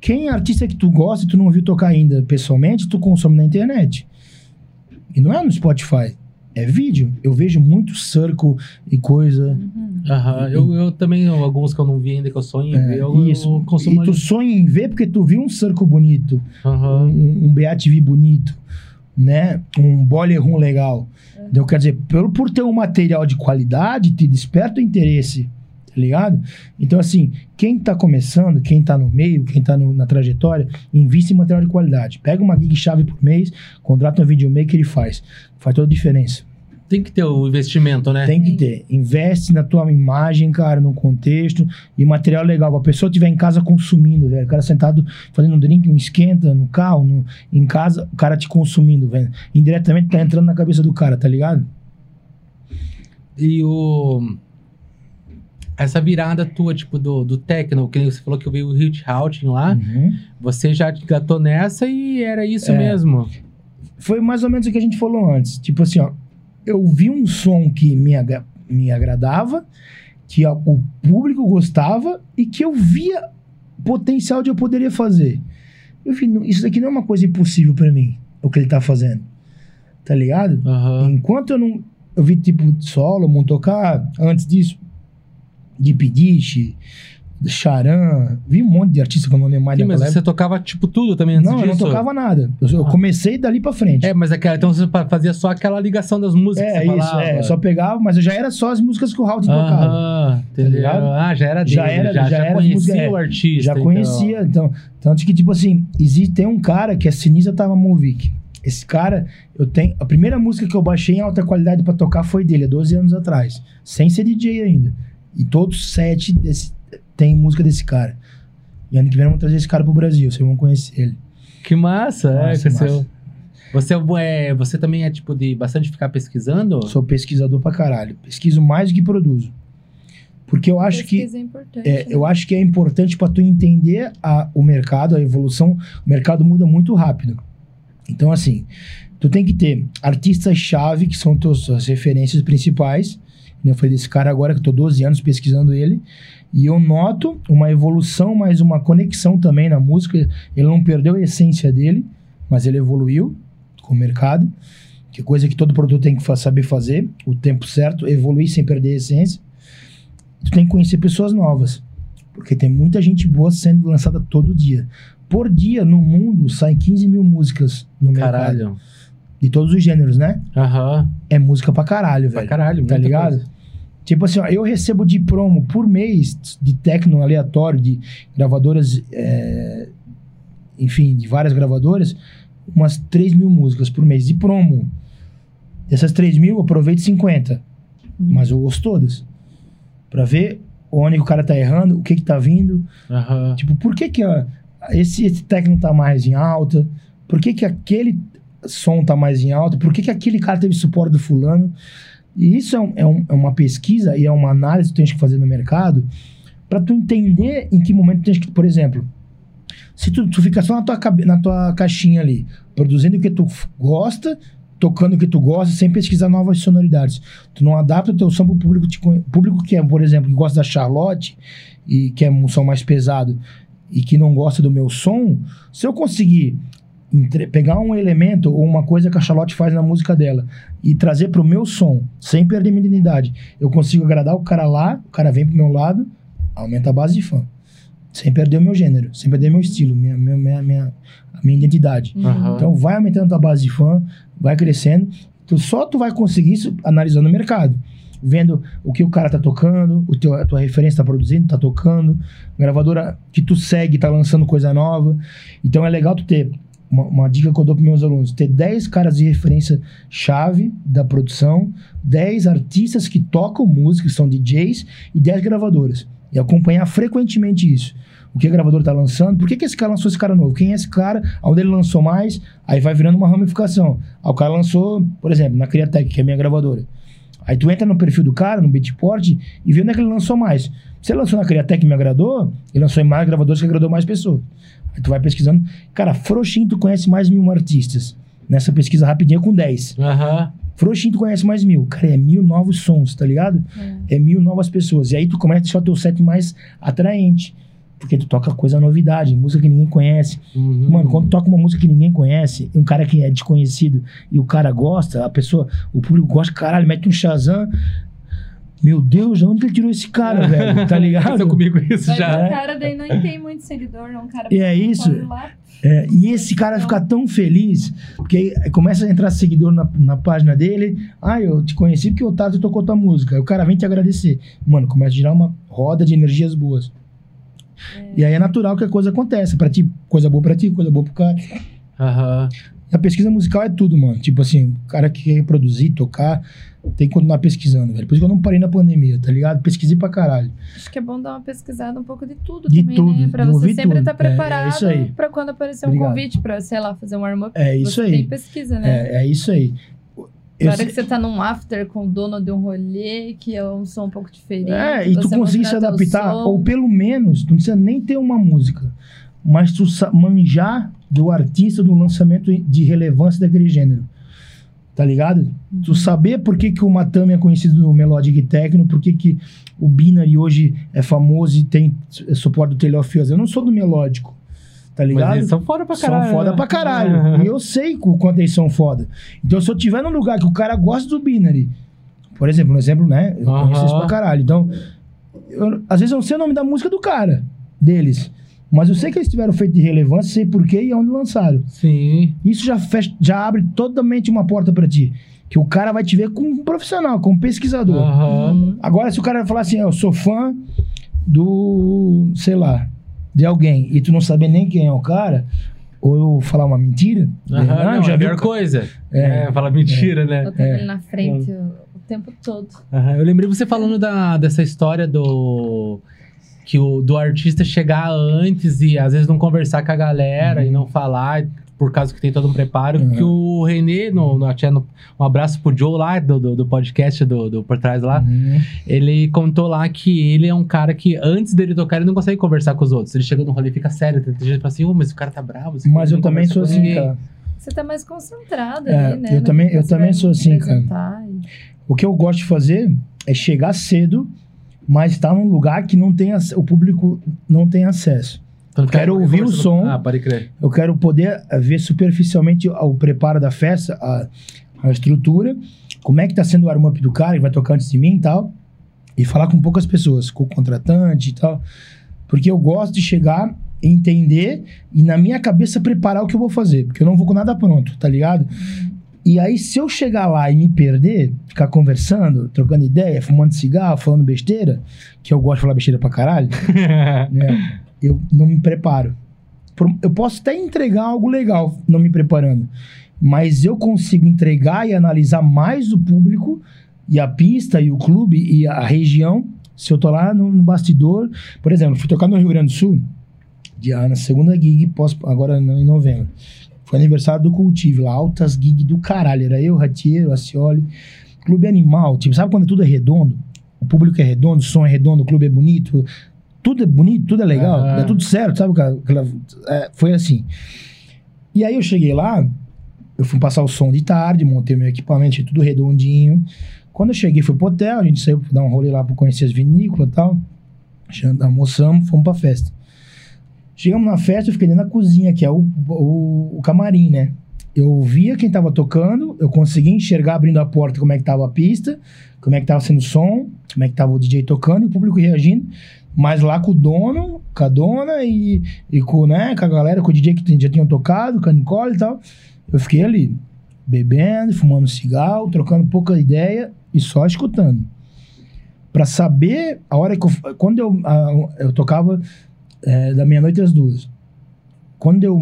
Quem é artista que tu gosta e tu não viu tocar ainda pessoalmente, tu consome na internet. E não é no Spotify. É vídeo. Eu vejo muito circle e coisa. Aham. Eu, eu também, alguns que eu não vi ainda, que eu sonho em É, ver, eu, isso. eu consumo e tu ali. sonha em ver porque tu viu um circle bonito, Aham. um, um BATV bonito, né? Um boiler room legal. Então, quer dizer, por, por ter um material de qualidade, te desperta o interesse, tá ligado? Então, assim, quem tá começando, quem tá no meio, quem tá no- na trajetória, invista em material de qualidade. Pega uma gig-chave por mês, contrata um videomaker e faz. Faz toda a diferença. Tem que ter o investimento, né? Tem que ter. Investe na tua imagem, cara, no contexto e material legal. Pra pessoa estiver em casa consumindo, velho. O cara sentado fazendo um drink, um esquenta no carro, no- em casa, o cara te consumindo, velho. Indiretamente tá entrando na cabeça do cara, tá ligado? E o. Essa virada tua, tipo, do, do techno, que você falou que vi o Hit Houting lá, Uhum. você já gatou nessa e era isso É. mesmo. Foi mais ou menos o que a gente falou antes. Tipo assim, ó. Eu vi um som que me, agra- me agradava, que ó, o público gostava e que eu via potencial de eu poderia fazer. Eu falei, "Não, isso daqui não é uma coisa impossível pra mim, o que ele tá fazendo. Tá ligado? Aham. Enquanto eu não. Eu vi tipo solo, tocar antes disso, de Pidiche, Charan, vi um monte de artista que eu não lembro mais Sim, mas você tocava, tipo, tudo também antes Não, eu disso? não tocava nada. Eu, eu Ah. comecei dali pra frente. É, mas aquela, então você fa- fazia só aquela ligação das músicas É, que você isso, falava. é. Eu só pegava, mas eu já era só as músicas que o Howard tocava. Aham, entendeu? ligado? ah, já era dele, Já era- já, já já era conhecia música, é. o artista. Já então. conhecia, então. Tanto que, tipo assim, existe, tem um cara que é Sinisa Tavamovic. Esse cara, eu tenho. A primeira música que eu baixei em alta qualidade pra tocar foi dele, há 12 anos atrás. Sem ser DJ ainda. E todos sete desse, tem música desse cara. E ano que vem vamos trazer esse cara pro Brasil, vocês vão conhecer ele. Que massa, é, que massa. Você, é, você também é tipo de bastante ficar pesquisando? Sou pesquisador pra caralho. Pesquiso mais do que produzo. Porque eu acho que. Pesquisa é importante. É, né? eu acho que é importante para tu entender a- o mercado, a evolução. O mercado muda muito rápido. Então, assim, tu tem que ter artistas-chave, que são tuas, tuas referências principais. Eu falei desse cara agora, que eu tô 12 anos pesquisando ele. E eu noto uma evolução, mas uma conexão também na música. Ele não perdeu a essência dele, mas ele evoluiu com o mercado. Que é coisa que todo produto tem que saber fazer, o tempo certo, evoluir sem perder a essência. Tu tem que conhecer pessoas novas. Porque tem muita gente boa sendo lançada todo dia. Por dia, no mundo, saem 15 mil músicas no mercado. Caralho. de todos os gêneros, né? Aham. É música pra caralho, Pra velho. caralho, Tá ligado? coisa. Tipo assim, ó, eu recebo de promo por mês de techno aleatório, de gravadoras, é, enfim, de várias gravadoras, umas 3 mil músicas por mês de promo. Dessas 3 mil, eu aproveito 50. Mas eu ouço todas. Pra ver onde o cara tá errando, o que que tá vindo. Aham. Tipo, por que que ó, esse, esse técnico tá mais em alta? Por que que aquele som tá mais em alta? Por que que aquele cara teve suporte do fulano? E isso é, um- é um- é uma pesquisa e é uma análise que tu tens que fazer no mercado para tu entender em que momento tu tens que, por exemplo, se tu, tu fica só na tua, na tua caixinha ali, produzindo o que tu gosta, tocando o que tu gosta, sem pesquisar novas sonoridades. Tu não adapta o teu som público, te público que é, por exemplo, que gosta da Charlotte e que é um som mais pesado e que não gosta do meu som, se eu conseguir pegar um elemento ou uma coisa que a Charlotte faz na música dela e trazer pro meu som, sem perder minha identidade, eu consigo agradar o cara lá, o cara vem pro meu lado, aumenta a base de fã. Sem perder o meu gênero, sem perder meu estilo, minha, minha, minha, minha, a minha identidade. Aham. Então vai aumentando a base de fã, vai crescendo. Tu, só tu vai conseguir isso analisando o mercado. Vendo o que o cara tá tocando, o teu, a tua referência tá produzindo, tá tocando, gravadora que tu segue tá lançando coisa nova. Então é legal tu ter uma, uma dica que eu dou para meus alunos: ter 10 caras de referência chave da produção, 10 artistas que tocam música, que são DJs, e 10 gravadoras. E acompanhar frequentemente isso. O que a gravadora tá lançando, por que, que esse cara lançou esse cara novo? Quem é esse cara? Onde ele lançou mais? Aí vai virando uma ramificação. Aí o cara lançou, por exemplo, na Criatec, que é a minha gravadora. Aí tu entra no perfil do cara, no Beatport, e vê onde é que ele lançou mais. Se ele lançou na Criatec e me agradou, ele lançou em mais gravadoras que agradou mais pessoas. Aí tu vai pesquisando. Cara, Frouxinho tu conhece mais mil artistas. Nessa pesquisa rapidinha com 10. Aham. Frouxinho tu conhece mais mil. Cara, é mil novos sons, tá ligado? É, mil novas pessoas. E aí tu começa a deixar o teu set mais atraente. Porque tu toca coisa novidade, música que ninguém conhece. Uhum. Mano, quando toca uma música que ninguém conhece, um cara que é desconhecido e o cara gosta, a pessoa, o público gosta, caralho, mete um Shazam. Meu Deus, de onde que ele tirou esse cara, velho? Tá ligado? Aconteceu comigo isso Mas já. o cara daí não tem muito seguidor, não. O cara E é isso. É, e esse cara fica tão feliz, porque aí começa a entrar seguidor na, na página dele. Ah, eu te conheci porque o Tato tocou tua música. Aí o cara vem te agradecer. Mano, começa a girar uma roda de energias boas. E aí é natural que a coisa aconteça. Pra ti, coisa boa pra ti, coisa boa pro cara. Aham. A pesquisa musical é tudo, mano. Tipo assim, o cara que quer produzir, tocar, tem que continuar pesquisando, velho. Por isso que eu não parei na pandemia, tá ligado? Pesquisei pra caralho. Acho que é bom dar uma pesquisada um pouco de tudo De também, tudo, né? Pra você sempre estar É, é preparado isso aí. pra quando aparecer um Obrigado. convite pra, sei lá, fazer um warm-up. É isso você aí. tem pesquisa, né? É, é isso aí. Na hora sei- que você tá num after com o dono de um rolê, que é um som um pouco diferente. É, e tu conseguir se adaptar, ou pelo menos, tu não precisa nem ter uma música, mas tu manjar do artista do lançamento de relevância daquele gênero. Tá ligado? Tu saber por que, que o Matami é conhecido no Melodic Techno, por que, que o Binary hoje é famoso e tem su- suporte do Taylor. Eu não sou do melódico, tá ligado? Mas eles são foda pra caralho. São foda né? pra caralho. E eu sei o quanto eles são foda. Então, se eu tiver num lugar que o cara gosta do Binary, por exemplo, um exemplo, né? Eu conheço isso pra caralho. Então, eu- às vezes eu não sei o nome da música do cara, deles. Mas eu sei que eles tiveram feito de relevância, sei porquê e onde lançaram. Sim. Isso já, fecha, já abre totalmente uma porta pra ti. Que o cara vai te ver como um profissional, como pesquisador. Aham. Agora, se o cara falar assim, "Ah, eu sou fã do, sei lá, de alguém, e tu não saber nem quem é o cara, ou eu falar uma mentira, ah, não, eu já é a pior coisa. É. É, fala mentira, né? Eu tava É. ali na frente o, o tempo todo. Aham, Eu lembrei você falando da, dessa história do. Que o, do artista chegar antes e às vezes não conversar com a galera e não falar, por causa que tem todo um preparo. Uhum. Que o Renê, no, no, no- um abraço pro Joe lá, do, do, do podcast do, do Por Trás lá, Uhum. ele contou lá que ele é um cara que antes dele tocar, ele não consegue conversar com os outros. Ele chega no rolê e fica sério, tem gente que fala assim, ô, mas o cara tá bravo. Mas eu também sou assim, ninguém." cara. Você tá mais concentrado É, ali, né? eu no também- eu também sou assim, cara. e- O que eu gosto de fazer é chegar cedo, mas estar num lugar que não tem o público não tem acesso. Então, fica Quero ouvir o som. Ah, pode crer. Eu quero poder eh, ver superficialmente o o preparo da festa, a, a estrutura, como é que tá sendo o warm-up do cara que vai tocar antes de mim e tal, e falar com poucas pessoas, com o contratante e tal, porque eu gosto de chegar, entender e na minha cabeça preparar o que eu vou fazer, porque eu não vou com nada pronto, tá ligado? E aí, se eu chegar lá e me perder, ficar conversando, trocando ideia, fumando cigarro, falando besteira, que eu gosto de falar besteira pra caralho, né? Eu não me preparo. Eu posso até entregar algo legal não me preparando, mas eu consigo entregar e analisar mais o público e a pista e o clube e a região se eu tô lá no, no bastidor. Por exemplo, fui tocar no Rio Grande do Sul, dia, na segunda gig, pós, agora em novembro. Foi aniversário do Cultive lá, altas gig do caralho. Era eu, Ratiero, Acioli. Clube animal, tipo, sabe quando tudo é redondo? O público é redondo, o som é redondo, o clube é bonito. Tudo é bonito, tudo é legal, Aham. é tudo certo, sabe? aquela- é, foi assim. E aí eu cheguei lá, eu fui passar o som de tarde, montei meu equipamento, tudo redondinho. Quando eu cheguei, fui pro hotel, a gente saiu pra dar um rolê lá pra conhecer as vinícolas e tal. Almoçamos, fomos pra festa. Chegamos na festa, eu fiquei dentro da cozinha, que é o, o, o camarim, né? Eu via quem tava tocando, eu conseguia enxergar abrindo a porta como é que tava a pista, como é que tava sendo o som, como é que tava o DJ tocando e o público reagindo. Mas lá com o dono, com a dona e, e com, né, com a galera, com o DJ que já tinham tocado, com a Nicole e tal. Eu fiquei ali, bebendo, fumando cigarro, trocando pouca ideia e só escutando. Pra saber a hora que eu. Quando eu, a- eu tocava é, da meia-noite às duas. Quando deu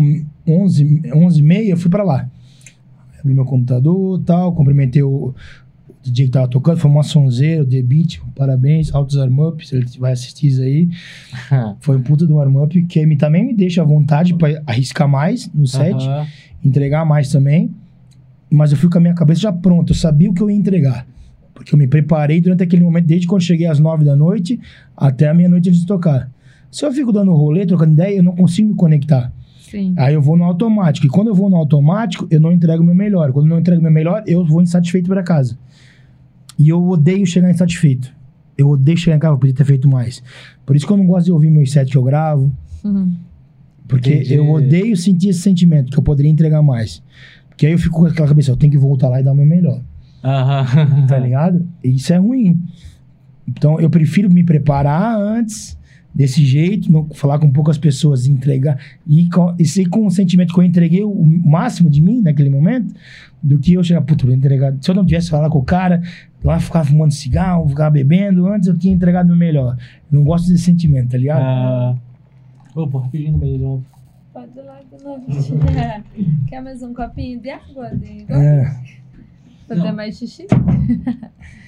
11, 11 e meia, eu fui pra lá. Abri meu computador tal, cumprimentei o, DJ que tava tocando, foi uma sonzeira, o The Beat, parabéns, Altos Arm-Up, se ele vai assistir isso aí. Foi um puta do warm-up que me, também me deixa à vontade pra arriscar mais no set, entregar mais também. Mas eu fui com a minha cabeça já pronta, eu sabia o que eu ia entregar. Porque eu me preparei durante aquele momento, desde quando cheguei às nove da noite até a meia-noite antes de tocar. Se eu fico dando rolê, trocando ideia, eu não consigo me conectar. Sim. Aí eu vou no automático. E quando eu vou no automático, eu não entrego o meu melhor. Quando eu não entrego o meu melhor, eu vou insatisfeito para casa. E eu odeio chegar insatisfeito. Eu odeio chegar em casa, eu podia ter feito mais. Por isso que eu não gosto de ouvir meus sets que eu gravo. Uhum. Porque Entendi. eu odeio sentir esse sentimento, que eu poderia entregar mais. Porque aí eu fico com aquela cabeça, eu tenho que voltar lá e dar o meu melhor. Aham. Tá ligado? E isso é ruim. Então eu prefiro me preparar antes, desse jeito, não, falar com poucas pessoas, entregar. E, com, e ser com o sentimento que eu entreguei o máximo de mim naquele momento, do que eu chegar, puta, eu vou entregar. Se eu não tivesse falar com o cara, lá ficar fumando cigarro, ficar bebendo, antes eu tinha entregado o meu melhor. Não gosto desse sentimento, tá ligado? Ah. Pô, rapidinho no banheiro de novo. Pode ir lá de novo. Quer mais um copinho de água? De... É. Fazer mais xixi?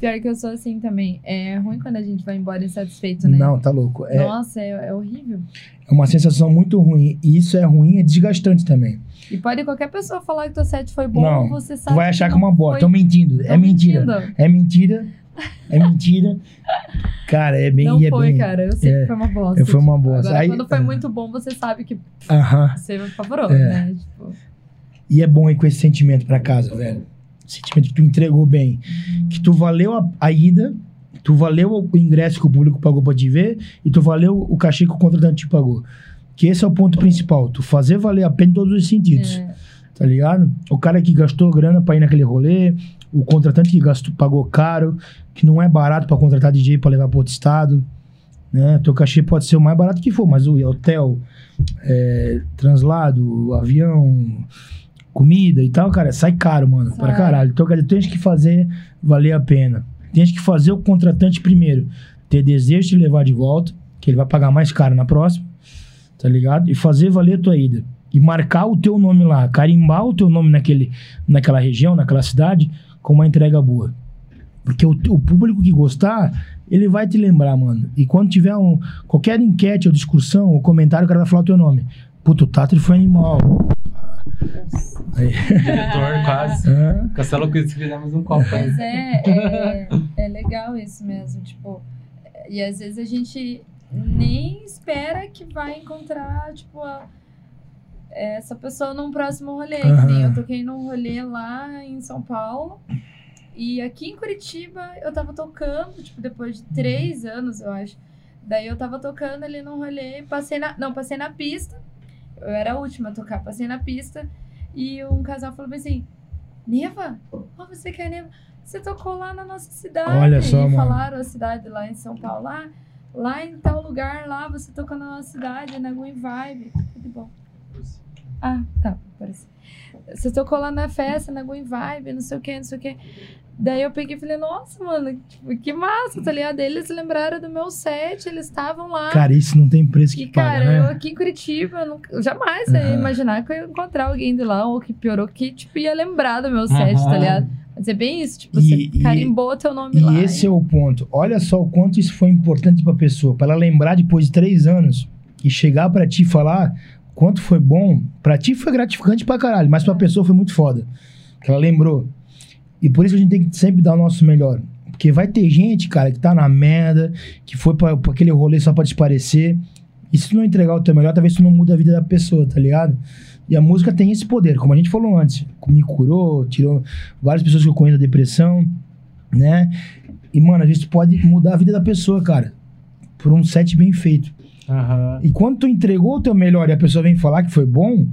Pior que eu sou assim também. É ruim quando a gente vai embora insatisfeito, né? Não, tá louco. É, Nossa, é, é horrível. é uma sensação muito ruim. E isso é ruim, é desgastante também. E pode qualquer pessoa falar que teu set foi bom, Não, você sabe. Tu vai achar que é não uma boa. foi. Estão mentindo. é Tão mentira. mentindo. É mentira. É mentira. Cara, é bem. Não é foi, bem, cara. Eu sei é, que foi uma bosta. Foi uma bosta. Agora, Aí- quando foi é. muito bom, você sabe que Aham. você favorou, É. né? Tipo, E é bom ir com esse sentimento pra casa, velho. Sentimento que tu entregou bem. Que tu valeu a, a ida, tu valeu o ingresso que o público pagou pra te ver e tu valeu o cachê que o contratante te pagou. Que esse é o ponto principal. Tu fazer valer a pena em todos os sentidos. é, Tá ligado? O cara que gastou grana pra ir naquele rolê, o contratante que gastou, pagou caro, que não é barato pra contratar DJ pra levar pra outro estado. Né? Teu cachê pode ser o mais barato que for, mas o hotel, é, translado, avião, comida e tal, cara, sai caro, mano. Pra Sai. caralho. Então, cara, tens que fazer valer a pena. Tens que fazer o contratante primeiro ter desejo de levar de volta, que ele vai pagar mais caro na próxima, tá ligado? E fazer valer a tua ida. E marcar o teu nome lá, carimbar o teu nome naquele, naquela região, naquela cidade, com uma entrega boa. Porque o, o público que gostar, ele vai te lembrar, mano. E quando tiver um, qualquer enquete ou discussão ou comentário, o cara vai falar o teu nome. Puto, o Tatri foi animal. Aí. Diretor, quase. Hã? Cancela com isso, fizemos um copo. Mas é, é, é legal isso mesmo, tipo, e às vezes a gente nem espera que vai encontrar, tipo, a- essa pessoa num próximo rolê. Aham. eu toquei num rolê lá em São Paulo. E aqui em Curitiba eu tava tocando, tipo, depois de três anos, eu acho. Daí eu tava tocando ali num rolê, passei na. Não, passei na pista. Eu era a última a tocar, passei na pista. E um casal falou assim: Neva? Oh, você quer Neva? Você tocou lá na nossa cidade. Olha só, e mano. falaram a cidade lá em São Paulo. Lá, lá em tal lugar, lá você tocou na nossa cidade, na Green Vibe. Tudo bom. Ah, tá, apareci. Você tocou lá na festa, na Green Vibe, não sei o que, não sei o que. Daí eu peguei e falei, nossa, mano, tipo, que massa, tá ligado? Eles lembraram do meu set, eles estavam lá. Cara, isso não tem preço que E, paga, cara, né? eu aqui em Curitiba, eu nunca- jamais ia imaginar que eu ia encontrar alguém de lá, ou que piorou, que, tipo, ia lembrar do meu set, tá Aham. ligado? Mas é bem isso, tipo, E- você e- carimbou teu nome E lá. esse é o ponto. Olha só o quanto isso foi importante pra pessoa. Pra ela lembrar depois de três anos e chegar pra ti e falar quanto foi bom. Pra ti foi gratificante pra caralho, mas pra pessoa foi muito foda. Que ela lembrou. E por isso que a gente tem que sempre dar o nosso melhor. Porque vai ter gente, cara, que tá na merda, que foi pra, pra aquele rolê só pra te parecer. E se tu não entregar o teu melhor, talvez tu não muda a vida da pessoa, tá ligado? E a música tem esse poder, como a gente falou antes. Me curou, tirou várias pessoas que eu conheço da depressão, né? E, mano, a gente pode mudar a vida da pessoa, cara. Por um set bem feito. Aham. E quando tu entregou o teu melhor e a pessoa vem falar que foi bom,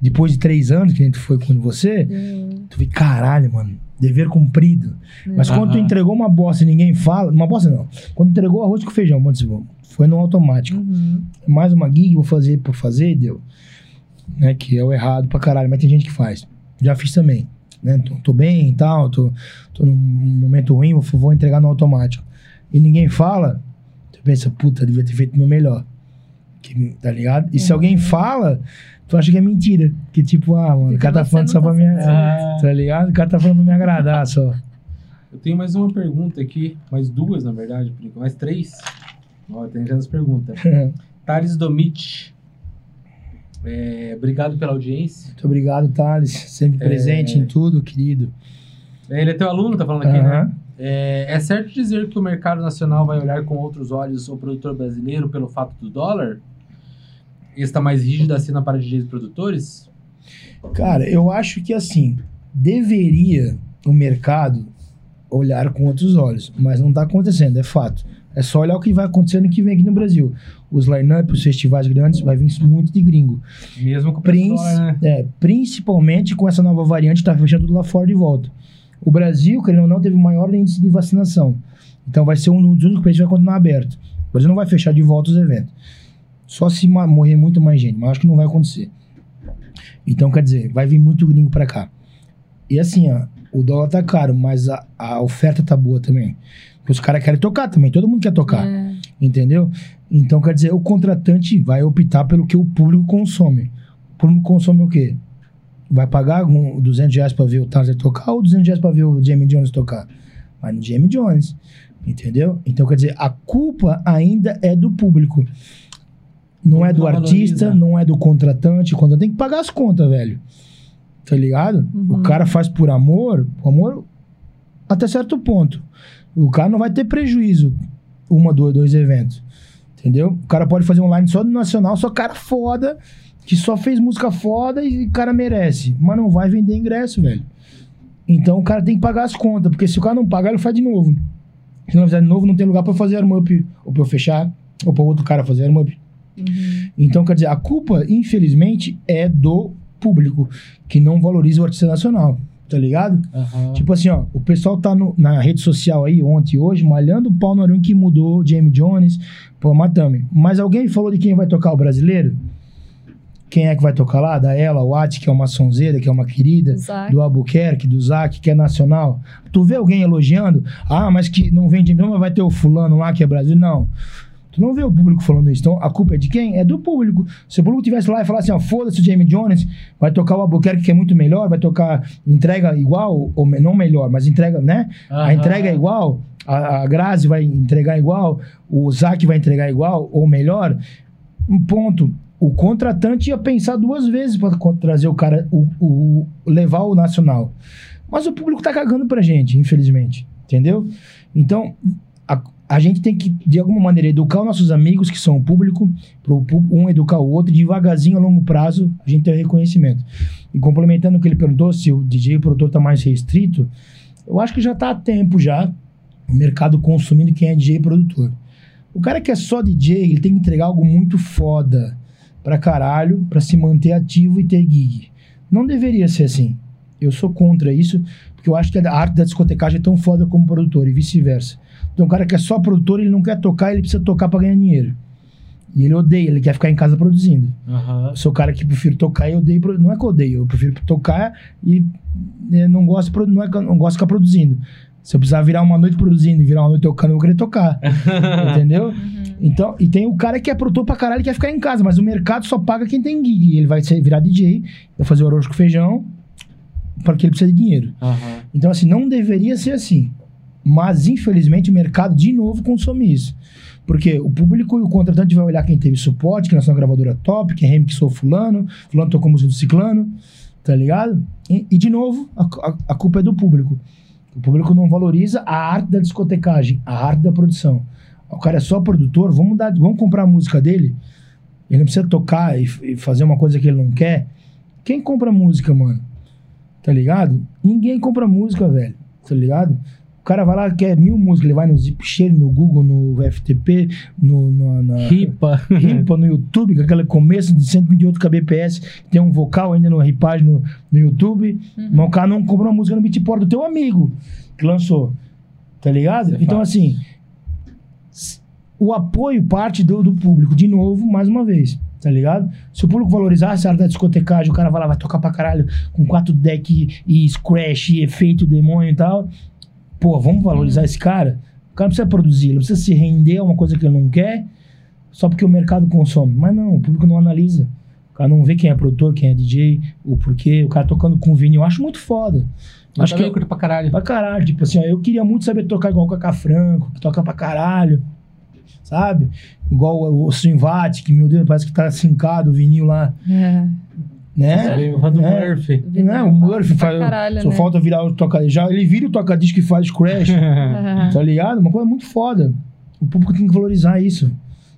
depois de três anos que a gente foi com você, Hum, tu fica, caralho, mano, dever cumprido. Mas quando tu entregou uma bosta e ninguém fala, uma bosta não. Quando entregou arroz com feijão, mano, tipo, foi no automático. uhum. Mais uma gig, vou fazer por fazer, deu. Né, que é o errado pra caralho, mas tem gente que faz. Já fiz também. Né? Tô, tô bem e tal, tô, tô num momento ruim, vou, vou entregar no automático. E ninguém fala, tu pensa, puta, devia ter feito o meu melhor. Que, tá ligado? E se alguém fala, tu acha que é mentira. Que tipo, ah, mano, o cara tá falando só tá pra me. Ah, Tá ligado? O cara tá falando pra me agradar só. eu tenho mais uma pergunta aqui, mais duas, na verdade, por enquanto, mais três. Ó, tem já as perguntas. Thales Domit. É, obrigado pela audiência. Muito obrigado, Thales. Sempre É. presente em tudo, querido. Ele é teu aluno, tá falando aqui, né? É, é certo dizer que o mercado nacional vai olhar com outros olhos o produtor brasileiro pelo fato do dólar? Está mais rígido assim na para DJs e produtores? Cara, eu acho que assim, deveria o mercado olhar com outros olhos, mas não tá acontecendo, é fato. É só olhar o que vai acontecendo que vem aqui no Brasil. Os line-up, os festivais grandes, vai vir muito de gringo. Mesmo com o Princ- né? é, principalmente com essa nova variante, tá fechando tudo lá fora de volta. O Brasil, querendo ou não, teve o maior índice de vacinação. Então vai ser um dos únicos países que vai continuar aberto. O Brasil não vai fechar de volta os eventos. Só se morrer muito mais gente, mas acho que não vai acontecer. Então, quer dizer, vai vir muito gringo pra cá. E assim, ó, o dólar tá caro, mas a, a oferta tá boa também. Porque os caras querem tocar também, todo mundo quer tocar. É. Entendeu? Então, quer dizer, o contratante vai optar pelo que o público consome. O público consome o quê? Vai pagar um, 200 reais pra ver o Tarzan tocar ou 200 reais pra ver o Jamie Jones tocar? Vai no Jamie Jones. Entendeu? Então, quer dizer, a culpa ainda é do público. Não é do artista, não é do contratante. O contratante tem que pagar as contas, velho. Tá ligado? O Uhum. cara faz por amor, por amor até certo ponto. O cara não vai ter prejuízo uma, dois, dois eventos. Entendeu? O cara pode fazer online só do nacional, só cara foda, que só fez música foda e o cara merece. Mas não vai vender ingresso, velho. Então o cara tem que pagar as contas, porque se o cara não pagar, ele faz de novo. Se não fizer de novo, não tem lugar pra fazer arm-up, ou pra eu fechar, ou pra outro cara fazer arm-up. Uhum. Então, quer dizer, a culpa, infelizmente, é do público, que não valoriza o artista nacional. Tá ligado? Aham. Tipo assim, ó, o pessoal tá no- na rede social aí, ontem e hoje, malhando o pau no Arun que mudou Jamie Jones, pô, Matame. Mas alguém falou de quem vai tocar o brasileiro? Quem é que vai tocar lá? Da ela, o Ati, que é uma sonzeira, que é uma querida, do Albuquerque, do Zac, que é nacional. Tu vê alguém elogiando? Ah, mas que não vem de mas vai ter o fulano lá que é Brasil. Não. Tu não vê o público falando isso. Então, a culpa é de quem? É do público. Se o público tivesse lá e falasse assim, ó, foda-se o Jamie Jones, vai tocar o Albuquerque, que é muito melhor, vai tocar entrega igual, ou não melhor, mas entrega, né? A Aham. entrega é igual, a, a Grazi vai entregar igual, o Zac vai entregar igual, ou melhor. Um ponto. O contratante ia pensar duas vezes para trazer o cara, o, o- levar o nacional. Mas o público tá cagando pra gente, infelizmente. Entendeu? Então, a, a gente tem que, de alguma maneira, educar os nossos amigos, que são o público, pu- um educar o outro, devagarzinho, a longo prazo, a gente tem o reconhecimento. E complementando o que ele perguntou, se o DJ e o produtor tá mais restrito, eu acho que já tá a tempo já, o mercado consumindo quem é DJ e produtor. O cara que é só DJ, ele tem que entregar algo muito foda pra caralho, pra se manter ativo e ter gig. Não deveria ser assim. Eu sou contra isso, porque eu acho que a arte da discotecagem é tão foda como produtor e vice-versa. Então, o cara que é só produtor, ele não quer tocar, ele precisa tocar pra ganhar dinheiro. E ele odeia, ele quer ficar em casa produzindo. Eu sou o cara que prefiro tocar e odeio. Não é que eu odeio, eu prefiro tocar e né, não gosto, não é não gosto de ficar produzindo. Se eu precisar virar uma noite produzindo e virar uma noite tocando, eu vou querer tocar. entendeu? Então, e tem o cara que é produtor pra caralho e quer ficar em casa, mas o mercado só paga quem tem gig. Ele vai ser, virar DJ, vai fazer o arroz com feijão, porque ele precisa de dinheiro. Aham. Então, assim, não deveria ser assim. Mas, infelizmente, o mercado, de novo, consome isso. Porque o público e o contratante vai olhar quem teve suporte, que lançou uma gravadora top, que remixou fulano, fulano tocou música do ciclano, tá ligado? E, e, de novo, a, a- a culpa é do público. O público não valoriza a arte da discotecagem, a arte da produção. O cara é só produtor, vamos, dar, vamos comprar a música dele. Ele não precisa tocar e, e fazer uma coisa que ele não quer. Quem compra música, mano? Tá ligado? Ninguém compra música, velho. Tá ligado? O cara vai lá, quer mil músicas, ele vai no Zipshare, no Google, no FTP, no, no, na, Ripa. Ripa no YouTube, com aquele começo de 128 kbps, tem um vocal ainda no ripagem no, no YouTube, mas o cara não comprou uma música no Beatport do teu amigo que lançou, tá ligado? Isso é então fato. assim, o apoio parte do, do público, de novo, mais uma vez, tá ligado? Se o público valorizasse a arte da discotecagem, o cara vai lá, vai tocar pra caralho com quatro deck e scratch e efeito demônio e tal, pô, vamos valorizar esse cara? O cara não precisa produzir, ele não precisa se render a uma coisa que ele não quer, só porque o mercado consome. Mas não, o público não analisa. O cara não vê quem é produtor, quem é DJ, o porquê, o cara tocando com vinho. Eu acho muito foda. Eu acho também que curto pra caralho. pra caralho. Tipo assim, ó, eu queria muito saber tocar igual o Cacá Franco, que toca pra caralho. Sabe? Igual o, o Swinvat, que, meu Deus, parece que tá sincado o vinil lá, É. né? Veio fã do É. Murphy. Não é, o Murphy faz. caralho, só né? falta virar o toca já Ele vira o toca-disco e faz crash. Tá ligado? Uma coisa muito foda. O público tem que valorizar isso.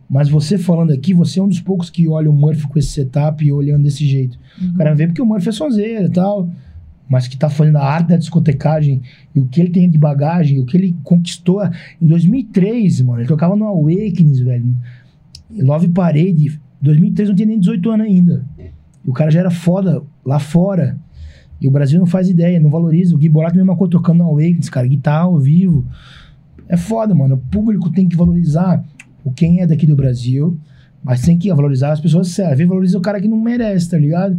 Mas você falando aqui, você é um dos poucos que olha o Murphy com esse setup e olhando desse jeito. O cara vê porque o Murphy é sonzeiro e tal. Mas que tá fazendo a arte da discotecagem e o que ele tem de bagagem, o que ele conquistou em 2003, mano. Ele tocava no Awakenings, velho. Love Parade. 2003 não tinha nem 18 anos ainda. E o cara já era foda lá fora. E o Brasil não faz ideia, não valoriza. O Gui Borato, mesma coisa, tocando no Awakenings, cara. Guitarra ao vivo. É foda, mano. O público tem que valorizar o quem é daqui do Brasil, mas tem que valorizar as pessoas sérias. Vê, Valoriza o cara que não merece, tá ligado?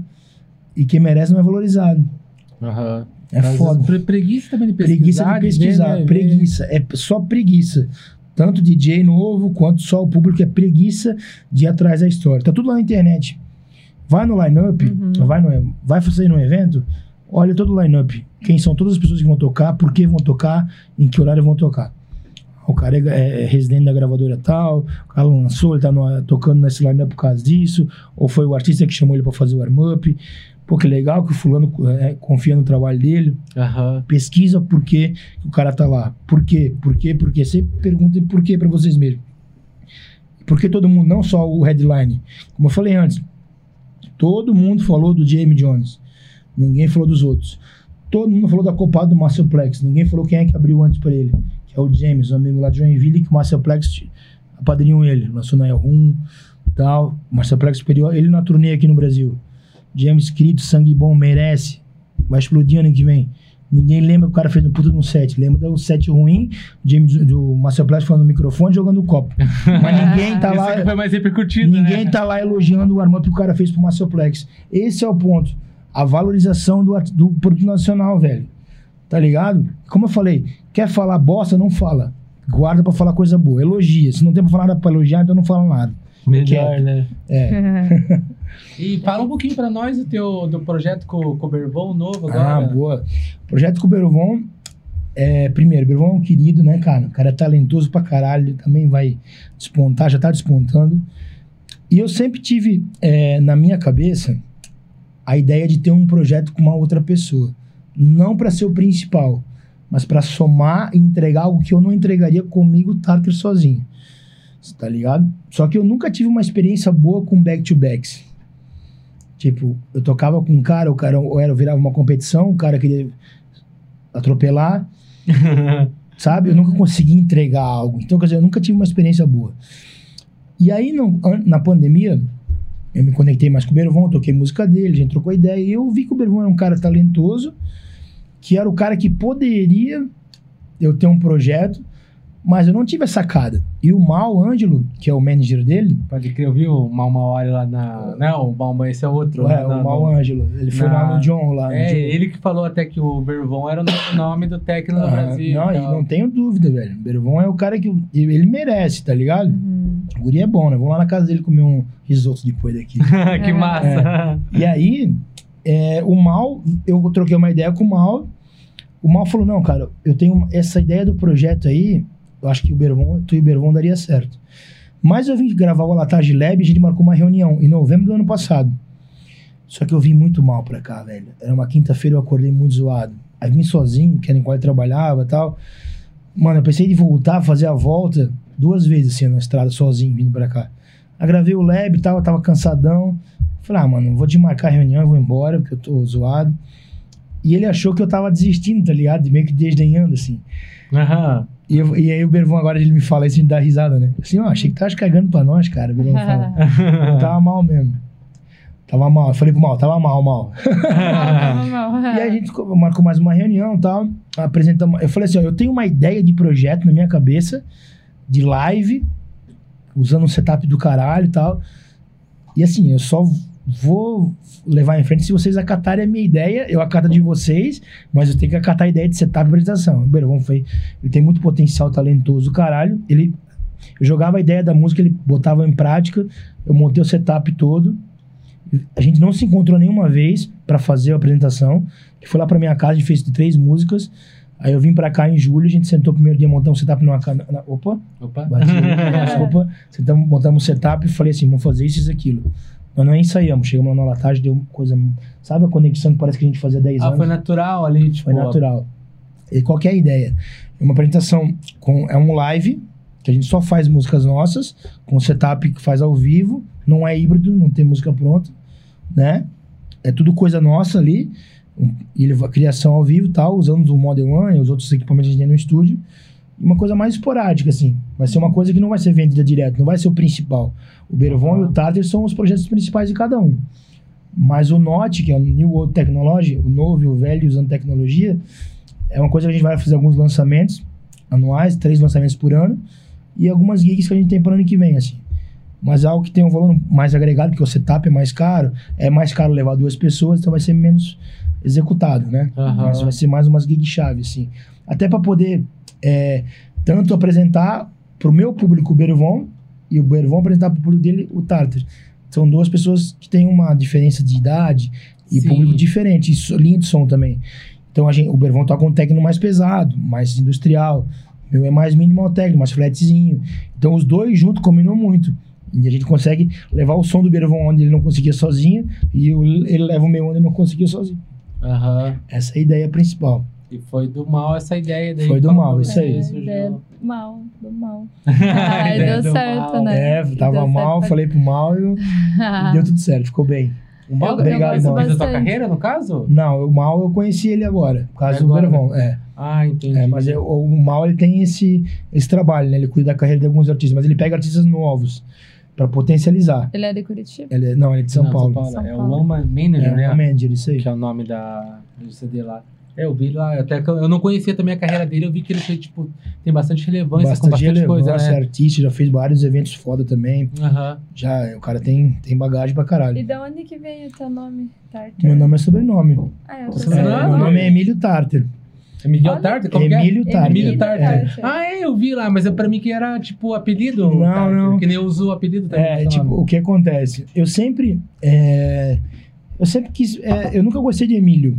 E quem merece não é valorizado. Aham. É vezes foda. pre- Preguiça também de Preguiça pesquisar. de pesquisar, ver, né, preguiça. É só preguiça. Tanto DJ novo quanto só o público é preguiça de ir atrás da história. Tá tudo lá na internet. Vai no line-up, Uhum. vai, no, vai fazer no evento, olha todo o line-up. Quem são todas as pessoas que vão tocar, por que vão tocar, em que horário vão tocar. O cara é, é residente da gravadora tal, o cara lançou, ele tá no- tocando nesse line-up por causa disso, ou foi o artista que chamou ele pra fazer o warm-up. Pô, que legal que o fulano é, confia no trabalho dele Aham. pesquisa por que o cara tá lá. Por quê? Por quê? Por quê? Sempre perguntem por quê pra vocês mesmos. Porque todo mundo, não só o headline. Como eu falei antes, todo mundo falou do Jamie Jones. Ninguém falou dos outros. Todo mundo falou da copada do Marcelplex. Ninguém falou quem é que abriu antes pra ele. Que é o James, um amigo lá de Joinville, que o Marcelplex apadrinhou ele. Lançou na Elrum tal. Marcelplex superior. Ele na turnê aqui no Brasil. James escrito, sangue bom, merece. Vai explodir ano que vem. Ninguém lembra que o cara fez um puta de um set. Lembra do set ruim, James, do Marcel Plastic falando no microfone jogando o copo. Mas ninguém tá que foi lá. mais repercutido, Ninguém né? tá lá elogiando o warm-up que o cara fez pro Marcelplex. Esse é o ponto. A valorização do, do produto nacional, velho. Tá ligado? Como eu falei, quer falar bosta, não fala. Guarda pra falar coisa boa. Elogia. Se não tem pra falar nada pra elogiar, então não fala nada. Melhor, Quieto. né? É. E fala um pouquinho pra nós do teu do projeto com, o Bervon novo Ah, agora. boa. Projeto com o. É, primeiro, o Bervon é um querido, né, cara? O cara é talentoso pra caralho. Ele também vai despontar, já tá despontando. E eu sempre tive é, na minha cabeça a ideia de ter um projeto com uma outra pessoa. Não pra ser o principal, mas pra somar e entregar algo que eu não entregaria comigo, Tartar, sozinho. Cê Tá ligado? Só que eu nunca tive uma experiência boa com back-to-backs. Tipo, eu tocava com um cara, o cara ou era, virava uma competição, o cara queria atropelar, sabe? Eu nunca consegui entregar algo. Então, quer dizer, eu nunca tive uma experiência boa. E aí, an- na pandemia, eu me conectei mais com o Bervon, toquei música dele, a gente trocou ideia, e eu vi que o Bervon era um cara talentoso, que era o cara que poderia eu ter um projeto, Mas eu não tive a sacada. E o Mal Ângelo, que é o manager dele, Pode crer, eu vi o Mal Mauari lá na. Não, o Mal esse é outro. é, na- o Mal no- Ângelo, ele foi na- lá no John, lá no É, John. ele que falou até que o Bervon era o no- nome do técnico do Ah, Brasil. não, e e tal. não tenho dúvida, velho. Bervon é o cara que ele merece, tá ligado? Uhum. O guri é bom, né? Vamos lá na casa dele comer um risoto depois daqui. que massa. E aí, é, o Mal, eu troquei uma ideia com o Mal. O Mal falou: Não, cara, eu tenho essa ideia do projeto aí. Eu acho que o Bervon, tu e o Bervon daria certo. Mas eu vim gravar o Latage Lab e a gente marcou uma reunião em novembro do ano passado. Só que eu vim muito mal pra cá, velho. Era uma quinta-feira, eu acordei muito zoado. Aí vim sozinho, que era em qual eu trabalhava e tal. Mano, eu pensei em voltar, fazer a volta duas vezes assim na estrada, sozinho, vindo pra cá. Aí gravei o lab e tal, eu tava cansadão. Falei, ah, mano, vou desmarcar a reunião e vou embora, porque eu tô zoado. E ele achou que eu tava desistindo, tá ligado? Meio que desdenhando, assim. Aham. E, eu- e aí o Bervão agora ele me fala isso e dá risada, né? Assim, ó, achei que tava cagando pra nós, cara. O Bervão fala. Eu tava mal mesmo. Tava mal. Eu falei pro mal, tava mal, mal. E aí a gente co- marcou mais uma reunião e tal. Apresentamos. Eu falei assim: ó, eu tenho uma ideia de projeto na minha cabeça, de live, usando um setup do caralho e tal. E assim, eu só vou levar em frente se vocês acatarem a minha ideia. Eu acato de vocês, mas eu tenho que acatar a ideia de setup e apresentação. O Bervão foi. Ele tem muito potencial talentoso, caralho. Ele. Eu jogava a ideia da música, ele botava em prática. Eu montei o setup todo. A gente não se encontrou nenhuma vez pra fazer a apresentação. Ele foi lá pra minha casa, a gente fez três músicas. Aí eu vim pra cá em julho, a gente sentou o primeiro dia, montamos um setup numa cana. na- Opa, Opa. bati. Desculpa. Sentamos, montamos um setup e falei assim: vamos fazer isso e aquilo. Nós não ensaiamos, chegamos lá na latagem, deu coisa. Sabe a conexão que parece que a gente fazia 10 Ah, anos? foi natural ali, tipo. Foi natural. E qual que é a ideia? É uma apresentação com é um live que a gente só faz músicas nossas com setup que faz ao vivo, não é híbrido, não tem música pronta, né? É tudo coisa nossa ali. Ele a criação ao vivo, e tal, usando o Model One e os outros equipamentos que a gente tem no estúdio. Uma coisa mais esporádica assim. Vai ser uma coisa que não vai ser vendida direto, não vai ser o principal. O Bervon e o Tartar são os projetos principais de cada um. Mas o Note, que é o New World Technology, o novo e o velho usando tecnologia, é uma coisa que a gente vai fazer alguns lançamentos anuais, três lançamentos por ano, e algumas gigs que a gente tem para o ano que vem, assim. Mas é algo que tem um valor mais agregado, porque o setup é mais caro, é mais caro levar duas pessoas, então vai ser menos executado, né? Aham. Mas vai ser mais umas gigs-chave, assim. Até para poder é, tanto apresentar para o meu público o Bervon e o Bervon apresentar para o público dele o Tartar. São duas pessoas que têm uma diferença de idade e Sim. público diferente, e linha de som também. Então a gente, o Bervon toca um techno mais pesado, mais industrial. O meu é mais minimal techno, mais flatzinho. Então os dois juntos combinam muito. E a gente consegue levar o som do Bervon onde ele não conseguia sozinho e ele leva o meu onde ele não conseguia sozinho. Aham. Essa é a ideia principal. E foi do mal essa ideia daí. Foi do mal, isso aí. É, do mal, do mal. A Ai, ideia deu do certo, mal. né? É, tava Deu mal, certo. falei pro mal e, deu tudo certo, ficou bem. O mal Eu- também eu gosto fez a tua carreira, no caso? Não, o mal eu conheci ele agora, por causa do Agora, Bervon. É, Ah, entendi. é, mas eu- o mal ele tem esse, esse trabalho, né? Ele cuida da carreira de alguns artistas, mas ele pega artistas novos pra potencializar. Ele é de Curitiba? Ele é- não, ele é de São Não, Paulo. São É o Paulo. Loma Manager, É, né? o manager, isso aí. Que é o nome da do CD lá. É, eu vi lá, até que eu, não conhecia também a carreira dele, eu vi que ele fez, tipo, tem bastante relevância com bastante relevância, coisa, né? artista, já fez vários eventos foda também. Aham. Já, o cara tem, tem bagagem pra E caralho. de onde que veio o teu nome, Tartar? Meu nome é sobrenome. Ah, eu É, meu nome é Emílio Tartar. É Miguel. Tartar? Como que é? Emílio Tartar. Emílio Tartar. Ah, é, eu vi lá, mas é pra mim que era, tipo, apelido. Não, Tartar, não. Que nem eu uso o apelido também. É, tipo, o que acontece? Eu sempre. é, eu sempre quis. é, eu nunca gostei de Emílio,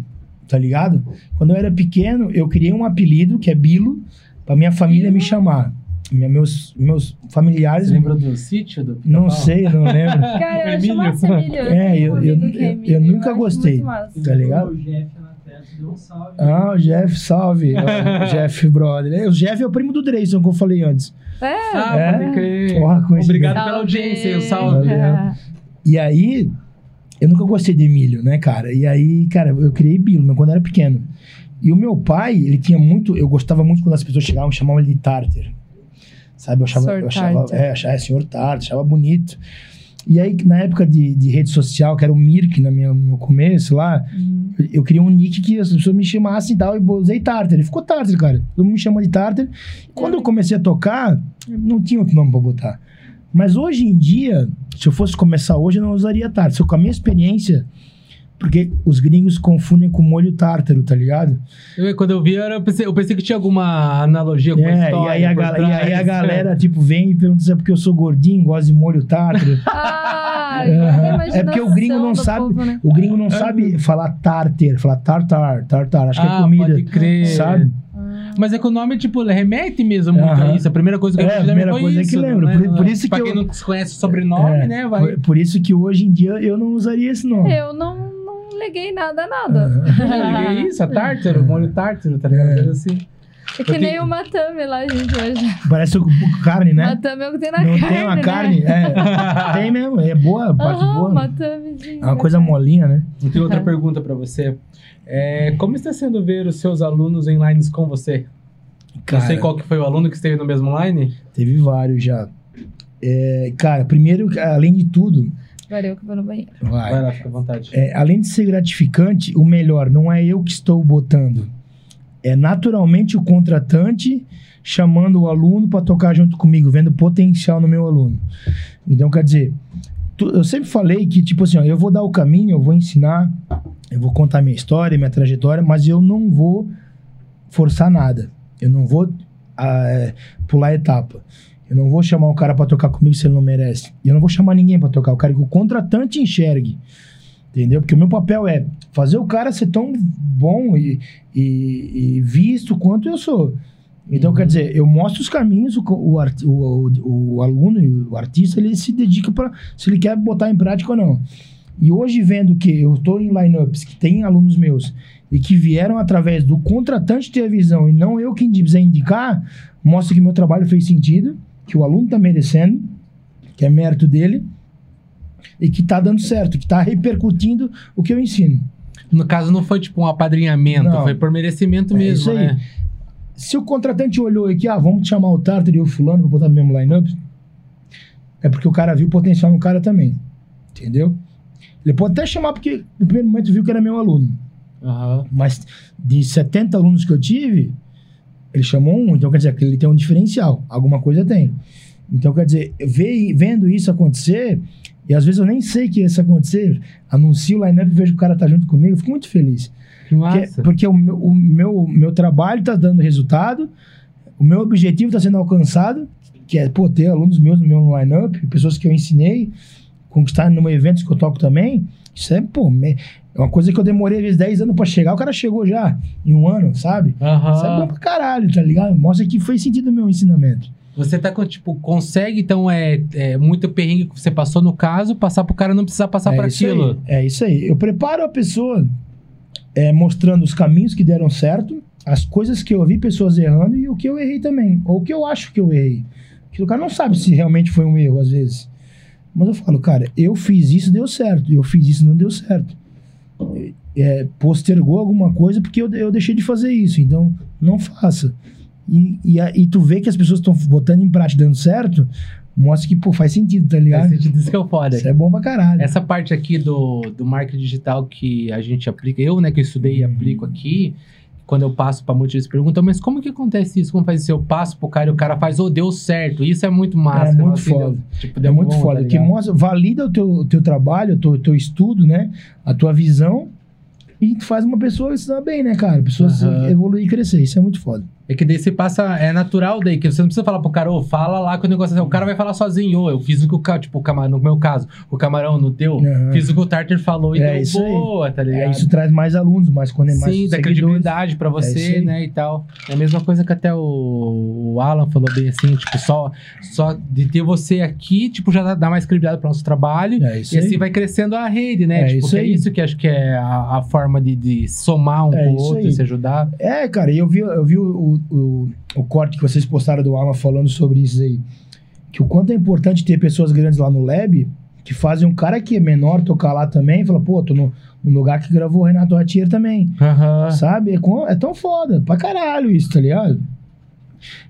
tá ligado? Quando eu era pequeno, eu criei um apelido, que é Bilo, pra minha família me chamar. Minha- meus, meus familiares. Você lembra do sítio do Não Pica-Pau? sei, não lembro. Cara, eu Emílio. É, eu- eu- é eu- eu nunca gostei. Tá ligado? O Jeff na testa deu um salve. Ah, o Jeff, salve. o Jeff, brother. O Jeff é o primo do Dreyson, que eu falei antes. É. Ah, É? Porra. Obrigado pela audiência o salve. E aí, eu nunca gostei de Emílio, né, cara? E aí, cara, eu criei Bilo né, quando eu era pequeno. E o meu pai, ele tinha muito. Eu gostava muito quando as pessoas chegavam e chamavam ele de Tartar. Sabe? Eu achava. Eu achava é, achava, é, senhor Tartar, achava bonito. E aí, na época de, de rede social, que era o Mirk no meu, no meu começo lá, eu, eu queria um nick que as pessoas me chamassem e tal, e eu usei Tartar. Ele ficou Tartar, cara. Todo mundo me chama de Tartar. Quando eu comecei a tocar, não tinha outro nome pra botar. Mas hoje em dia, se eu fosse começar hoje, eu não usaria Tartar. Se eu, com a minha experiência, porque os gringos confundem com molho tártaro, tá ligado? Eu, quando eu vi, eu pensei, eu pensei que tinha alguma analogia com a É, história. e aí a, gal- e aí a galera, tipo, vem e pergunta se é porque eu sou gordinho, gosto de molho tártaro. Ah, a É porque o gringo não sabe. povo, né? O gringo não sabe falar tartar, falar tartar, tartar. Acho que é Ah, comida. pode crer. Sabe? Mas é que o nome, tipo, remete mesmo muito a isso. A primeira coisa que É, eu a lembro primeira foi coisa isso, que lembro. né? Por- por isso pra que quem eu- não conhece o sobrenome, É, né? Vai. Por, por isso que hoje em dia eu não usaria esse nome. Eu não, não liguei nada a nada. É isso, a tártaro, molho tártaro, tá ligado? É. Assim. É que Eu nem tenho- o matame lá, gente, hoje. Parece o- carne, né? Matame é o que tem na não carne, tem uma né? carne. É, tem mesmo, é boa, parte Aham, boa. matamezinho. É uma coisa molinha, né? Eu tenho outra pergunta pra você. É, como está sendo ver os seus alunos em lines com você? Cara, Não sei qual que foi o aluno que esteve no mesmo line. teve vários já. É, cara, primeiro, além de tudo, Valeu que eu vou no banheiro. Vai vai. lá, fica à vontade. É, além de ser gratificante, o melhor não é eu que estou botando. É naturalmente o contratante chamando o aluno para tocar junto comigo, vendo potencial no meu aluno. Então, quer dizer, tu- eu sempre falei que, tipo assim, ó, eu vou dar o caminho, eu vou ensinar, eu vou contar minha história, minha trajetória, mas eu não vou forçar nada. Eu não vou ah, é, pular etapa. Eu não vou chamar o cara para tocar comigo se ele não merece. Eu não vou chamar ninguém para tocar. Eu quero que o contratante enxergue. Entendeu? Porque o meu papel é fazer o cara ser tão bom e, e- e visto quanto eu sou. Então, Uhum. quer dizer, eu mostro os caminhos, o, o, o, o aluno e o artista, ele se dedica para se ele quer botar em prática ou não. E hoje, vendo que eu estou em lineups que tem alunos meus e que vieram através do contratante ter a visão e não eu quem quiser indicar, mostra que meu trabalho fez sentido, que o aluno está merecendo, que é mérito dele e que está dando certo, que está repercutindo o que eu ensino. No caso, não foi tipo um apadrinhamento, Não. foi por merecimento É mesmo, isso aí. né? Se o contratante olhou aqui, ah, vamos chamar o Tartar e o fulano para botar no mesmo lineup, é porque o cara viu potencial no cara também. Entendeu? Ele pode até chamar porque no primeiro momento viu que era meu aluno. Aham. Mas de 70 alunos que eu tive, ele chamou um, então quer dizer que ele tem um diferencial. Alguma coisa tem. Então quer dizer, ve- vendo isso acontecer, e às vezes eu nem sei que isso acontecer, anuncio o lineup e vejo que o cara tá junto comigo, eu fico muito feliz. Que Porque, massa. porque o, meu, o meu, meu trabalho está dando resultado, o meu objetivo está sendo alcançado, que é pô, ter alunos meus no meu lineup, pessoas que eu ensinei, conquistar no evento que eu toco também. Isso é, pô, me- é uma coisa que eu demorei às vezes 10 anos para chegar, o cara chegou já em um ano, sabe? Aham. Isso é bom pra caralho, tá ligado? Mostra que fez sentido o meu ensinamento. Você tá com, tipo, consegue, então, é, é muito perrengue que você passou no caso, passar pro cara não precisar passar é isso aquilo. Aí, é isso aí. Eu preparo a pessoa é, mostrando os caminhos que deram certo, as coisas que eu vi pessoas errando e o que eu errei também. Ou o que eu acho que eu errei. Que o cara não sabe se realmente foi um erro, às vezes. Mas eu falo, cara, eu fiz isso, deu certo. Eu fiz isso, não deu certo. É, postergou alguma coisa porque eu, eu deixei de fazer isso. Então, não faça. E, e, e tu vê que as pessoas estão botando em prática dando certo, mostra que, pô, faz sentido, tá ligado? Faz sentido, isso que eu foda. Isso é bom pra caralho. Essa parte aqui do, do marketing digital que a gente aplica, eu, né, que eu estudei e Uhum. aplico aqui, quando eu passo pra muitos, eles perguntam, mas como que acontece isso? Como faz isso? Eu passo pro cara e o cara faz, ô, deu certo. Isso é muito massa. É muito assim, foda. deu- tipo, É deu muito bom, foda, tá que mostra, valida o teu, o teu trabalho, o teu, o teu estudo, né? A tua visão e tu faz uma pessoa se dar bem, né, cara? A pessoa se Aham. evoluir e crescer. Isso é muito foda. É que daí você passa, é natural daí, que você não precisa falar pro cara, ô, fala lá que o negócio é. O cara vai falar sozinho, ô, eu fiz o que o cara, tipo, o camarão, no meu caso, o camarão no teu, Aham. fiz o que o Tartar falou e É deu isso aí. boa, tá ligado? É, isso traz mais alunos, mais, quando mais Sim, da seguidores. credibilidade pra É você, aí. né, e tal. É a mesma coisa que até o, o Alan falou bem assim, tipo, só, só de ter você aqui, tipo, já dá- dá mais credibilidade pro nosso trabalho. É isso E assim aí. vai crescendo a rede, né? É tipo, isso que é isso que acho que é a, a forma de, de somar um É com o outro, aí. se ajudar. É, cara, e eu vi, eu vi o, o, o corte que vocês postaram do Alan falando sobre isso aí. Que o quanto é importante ter pessoas grandes lá no lab que fazem um cara que é menor tocar lá também e fala, pô, tô no, no lugar que gravou o Renato Ratier também. Aham. Sabe? É, com- é tão foda. Pra caralho isso, tá ligado?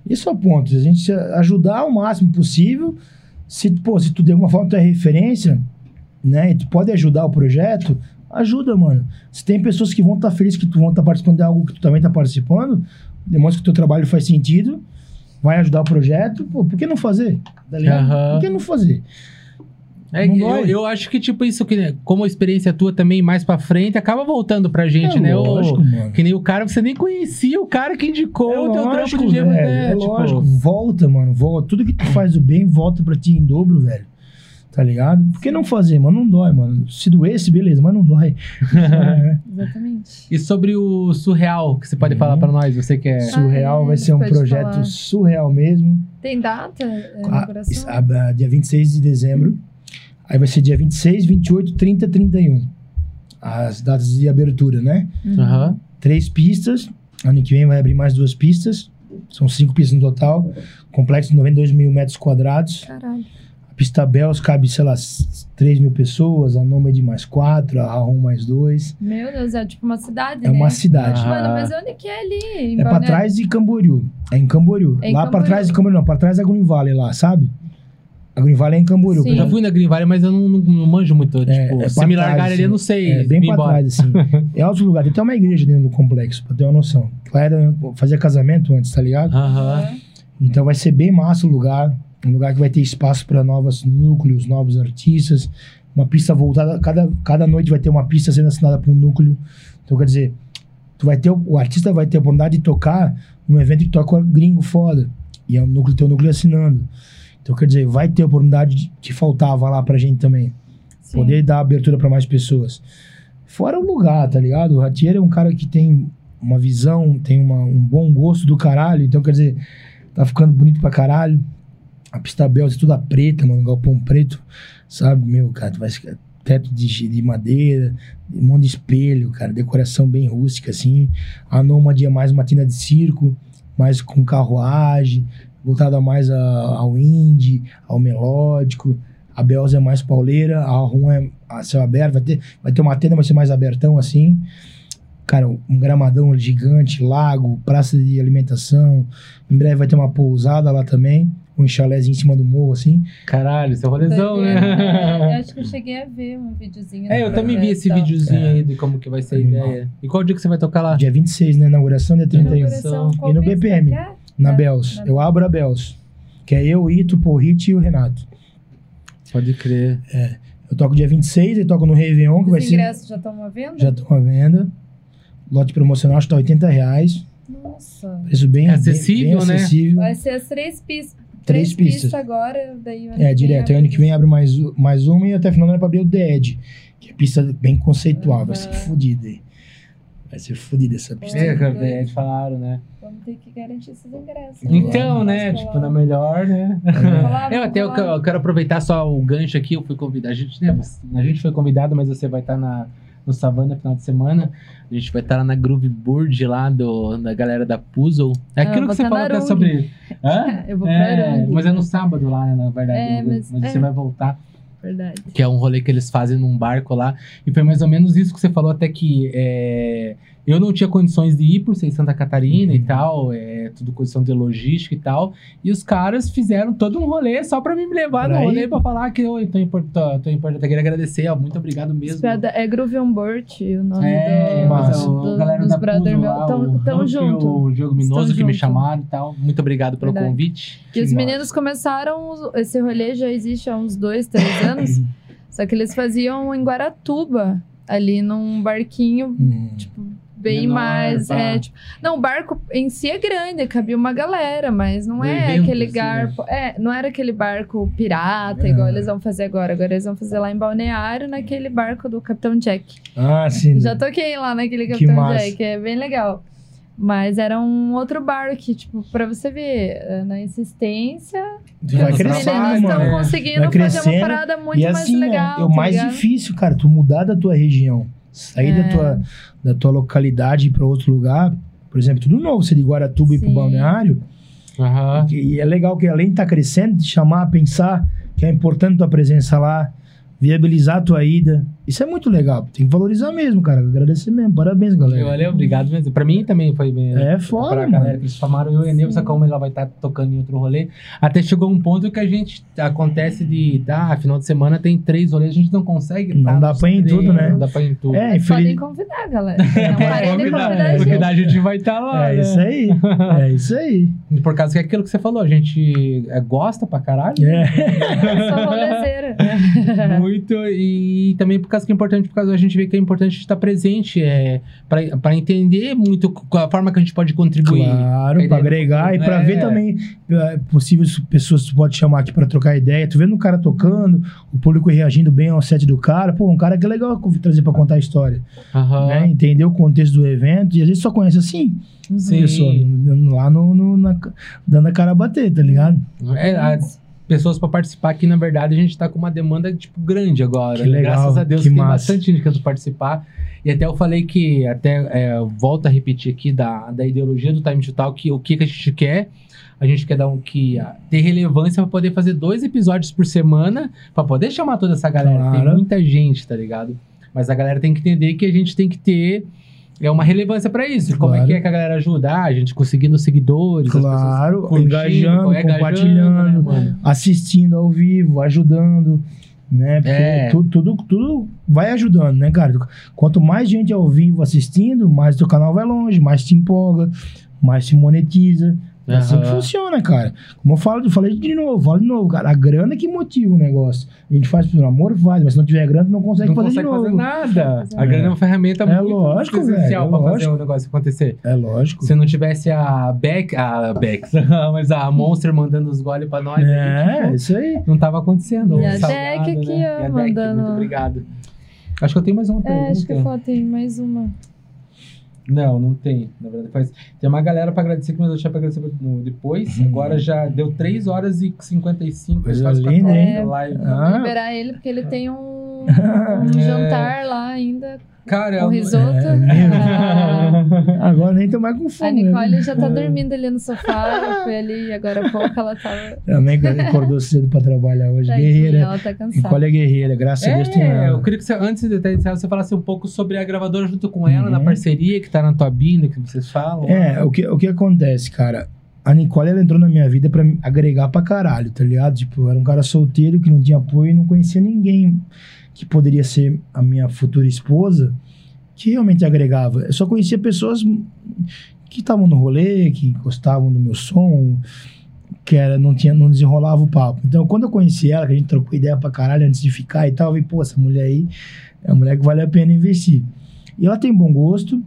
Isso é o ponto. A gente ajudar o máximo possível Se, pô, se tu de alguma forma tu é referência, né? E tu pode ajudar o projeto, ajuda, mano. Se tem pessoas que vão estar felizes que tu vão estar participando de algo que tu também tá participando, demonstra que o teu trabalho faz sentido, vai ajudar o projeto, pô, por que não fazer? Tá? Aham. Por que não fazer? É, eu, eu acho que, tipo, isso que, como a experiência tua também mais pra frente, acaba voltando pra gente, É né? Lógico, mano. Que nem o cara, você nem conhecia o cara que indicou É o teu trampo lógico, de gelo, velho, né? é Tipo, lógico. Volta, mano, volta. Tudo que tu faz do bem, volta pra ti em dobro, velho. Tá ligado? Por que não fazer, mano? Não dói, mano. Se doesse, beleza, mas não dói. É. Exatamente. E sobre o surreal, que você pode Uhum. falar pra nós, você que é... Surreal é, vai ser um projeto falar. surreal mesmo. Tem data? É, A- a- a- dia 26 de dezembro. Aí vai ser dia 26, 28, 30, 31. As datas de abertura, né? Uhum. Três pistas. Ano que vem vai abrir mais duas pistas. São cinco pistas no total. Complexo de 92 mil metros quadrados. Caralho. A pista Bells cabe, sei lá, s- 3 mil pessoas. A Nômade mais quatro. A Ron mais dois. Meu Deus, é tipo uma cidade, É né? uma cidade. Ah. Mano, mas onde que é ali? Em É pra trás de Camboriú. É em Camboriú. É em lá pra Camboriú. trás de Camboriú, não. Pra trás da Green Valley lá, sabe? A Green Valley é em Camboriú. Sim. Eu já fui na Green Valley, mas eu não, não- não manjo muito. tipo, é se pra me trás, largarem ali, eu não assim. sei. É bem pra embora. trás, assim. é outro lugar. Tem até uma igreja dentro do complexo, pra ter uma noção. Lá era fazer casamento antes, tá ligado? Aham. Então vai ser bem massa o lugar. Um lugar que vai ter espaço para novos núcleos, novos artistas. Uma pista voltada. Cada, cada noite vai ter uma pista sendo assinada por um núcleo. Então, quer dizer, tu vai ter, o artista vai ter a oportunidade de tocar num evento que toca gringo foda. E é um núcleo, teu núcleo assinando. Então, quer dizer, vai ter a oportunidade de- que faltava lá pra gente também. Sim. Poder dar abertura pra mais pessoas. Fora o lugar, tá ligado? O Ratier é um cara que tem uma visão, tem uma- um bom gosto do caralho. Então, quer dizer, tá ficando bonito pra caralho. A pista Bells é toda preta, mano, galpão preto, sabe? Meu, cara, tu vai teto de, de madeira, um monte de espelho, cara, decoração bem rústica, assim. A Nômade é mais uma tina de circo, mais com carruagem, voltada mais a- ao indie, ao melódico. A Bells é mais pauleira, a Rum é a céu aberto, vai ter, vai ter uma tenda, vai ser mais abertão, assim. Cara, um gramadão gigante, lago, praça de alimentação. Em breve vai ter uma pousada lá também, um chalézinho em cima do morro, assim. Caralho, seu rolezão, É, eu né? acho que eu cheguei a ver um videozinho. É, do eu também vi esse videozinho É. aí de como que vai ser a Animal. ideia. E qual dia que você vai tocar lá? Dia 26, né? Inauguração, dia 31. Inauguração, qual E no BPM. é? Na É, Bells. na- Eu abro a Bells. Que é eu, Ito, Porrit e o Renato. Pode crer. Eu toco dia 26, eu toco no Réveillon, que vai Os ser. ingressos já estão à venda? Já estão à venda. Lote promocional acho que tá 80 reais. Nossa. Preço bem, É acessível, bem, bem né? acessível. Vai ser as três pistas. Três Três pistas. agora, daí o ano É, que direto. vem Ano que vem abre mais, mais uma e até final do ano pra abrir o The Edge. Que é pista bem conceitual. Vai ser fodida aí. Vai ser fodida essa pista. É, cara, é, falaram, né? Vamos ter que garantir esses ingressos. Então, né? Tipo, na melhor, né? Eu vamos até eu, eu quero aproveitar só o gancho aqui. Eu fui convidado. A gente, né, a gente foi convidado, mas você vai estar na, no Savana final de semana. A gente vai estar lá na Groove Board lá do, da galera da Puzzle. É Ah, aquilo que você falou é Arung. sobre. Hã? Eu vou pra É, Arung. mas é no sábado lá, na verdade. É, mas mas- você é. vai voltar. Verdade. que é um rolê que eles fazem num barco lá. E foi mais ou menos isso que você falou, até que é, eu não tinha condições de ir por ser em Santa Catarina e Uhum. tal, é tudo questão de logística e tal. E os caras fizeram todo um rolê só pra me levar Pra no rolê pra falar que eu tô importante. Tô importante. Eu queria agradecer, ó, muito obrigado mesmo. Espera, É Groove on Board, o nome É, do, mas massa. o do- galera dos da brother meu. lá, Tão, o tão e junto. o Diogo Minoso Estão que me junto. chamaram e tal. Muito obrigado pelo Verdade. convite. E os meninos começaram, esse rolê já existe há uns dois, três anos. só que eles faziam em Guaratuba, ali num barquinho, Hum. tipo, bem Menor, mais. pá. É, tipo, não, o barco em si é grande, cabia uma galera, mas não é aquele assim, garpo. É, não era aquele barco pirata, É. igual eles vão fazer agora. Agora eles vão fazer lá em Balneário, naquele barco do Capitão Jack. Ah, sim. Já toquei lá naquele Que Capitão. Jack, é bem legal. Mas era um outro bar que, tipo, pra você ver, eh, na insistência, Tu vai os crescendo, meninos estão conseguindo fazer uma parada muito e mais assim, né, legal. é o tá mais ligado? difícil, cara, tu mudar da tua região. Sair da, É. tua, da tua localidade e ir pra outro lugar. Por exemplo, tudo novo, você de Guaratuba e pro Sim. balneário. Aham. E é legal que além de estar crescendo, te chamar a pensar que é importante tua presença lá. viabilizar a tua ida. Isso é muito legal. Tem que valorizar mesmo, cara. Agradecer mesmo. Parabéns, galera. Valeu, obrigado mesmo. Pra mim também foi bem. É foda, Pra mano. galera que eles chamaram eu e a Neuza, como ela vai estar tocando em outro rolê. Até chegou um ponto que a gente acontece de, tá, final de semana tem três rolês, a gente não consegue. Não tá dá pra ir em tudo, né? Não dá pra ir em tudo. É, Mas infeliz... podem convidar, galera. Não parem de convidar, convidar a é. Porque gente. daí a gente vai estar lá. É né? isso aí. É isso aí. Por causa que é aquilo que você falou, a gente é, gosta pra caralho. É. Sou rolezeira. Muito, e também por causa que é importante, por causa a gente vê que é importante estar presente, é, pra entender muito a forma que a gente pode contribuir. Claro, A ideia- agregar e pra É. ver também é, possíveis pessoas que tu pode chamar aqui pra trocar ideia. Tu vendo o cara tocando, o público reagindo bem ao set do cara. Pô, um cara que é legal trazer pra contar a história. Aham. né? Entender o contexto do evento. E às vezes só conhece assim, Sim. pessoa, lá no, no- na- dando a cara a bater, tá ligado? É, pessoas para participar aqui, na verdade, a gente tá com uma demanda, tipo, grande agora. Que né? legal, Graças a Deus que tem massa. bastante gente querendo participar. E até eu falei que, até é, volto a repetir aqui da, da ideologia do Time to Talk, que o que, que a gente quer. A gente quer dar um que ah, ter relevância para poder fazer dois episódios por semana, para poder chamar toda essa galera. Tem Claro. muita gente, tá ligado? Mas a galera tem que entender que a gente tem que ter é uma relevância para isso. Como é Claro. que é que a galera ajuda? Ah, a gente conseguindo seguidores, Claro, engajando, engajando, compartilhando, né, assistindo ao vivo, ajudando, né? Porque É. tudo, tudo, tudo vai ajudando, né, cara? Quanto mais gente ao vivo assistindo, mais teu canal vai longe, mais te empolga, mais te monetiza. É assim que funciona, cara. Como eu falo, eu falei de novo, falo de novo, cara. A grana é que motiva o negócio. A gente faz pelo amor, faz, mas se não tiver grana, tu não consegue não fazer consegue de novo. fazer nada. fazer A grana é uma ferramenta É muito lógico, essencial velho, pra é fazer lógico. o negócio acontecer. É lógico. Se não tivesse a Beck, a Bex, mas a Monster mandando os goles pra nós, É, tipo, isso aí. não tava acontecendo. E a Deck aqui, né? ó, E a Deck, mandando- Muito obrigado. Acho que eu tenho mais uma É, pergunta. acho que falta aí mais uma. Não, não tem. Na verdade, faz... tem uma galera pra agradecer que eu deixar pra agradecer no- depois. Uhum. Agora já deu 3 horas e 55, Coisa quase quatro linda, horas hein? de live. Vamos Ah. liberar ele, porque ele tem um, um É. jantar lá ainda, Cara, com eu- risoto. É mesmo. A- Agora nem tô mais com A fome. Nicole né? já tá dormindo ali no sofá. Eu fui ali e agora há pouco ela tava. Também que acordou cedo pra trabalhar hoje. Tadinha, Guerreira. ela tá cansada. Nicole é guerreira, graças a Deus tem É, ela. eu queria que você, antes de encerrar, você falasse um pouco sobre a gravadora junto com ela, Uhum. na parceria que tá na tua binda, que vocês falam. É, o que, o que acontece, cara? A Nicole, ela entrou na minha vida pra agregar pra caralho, tá ligado? Tipo, eu era um cara solteiro que não tinha apoio e não conhecia ninguém que poderia ser a minha futura esposa que realmente agregava. Eu só conhecia pessoas que estavam no rolê, que gostavam do meu som, que era, não, tinha, não desenrolava o papo. Então, quando eu conheci ela, que a gente trocou ideia pra caralho antes de ficar e tal, eu falei, pô, essa mulher aí é uma mulher que vale a pena investir. E ela tem bom gosto,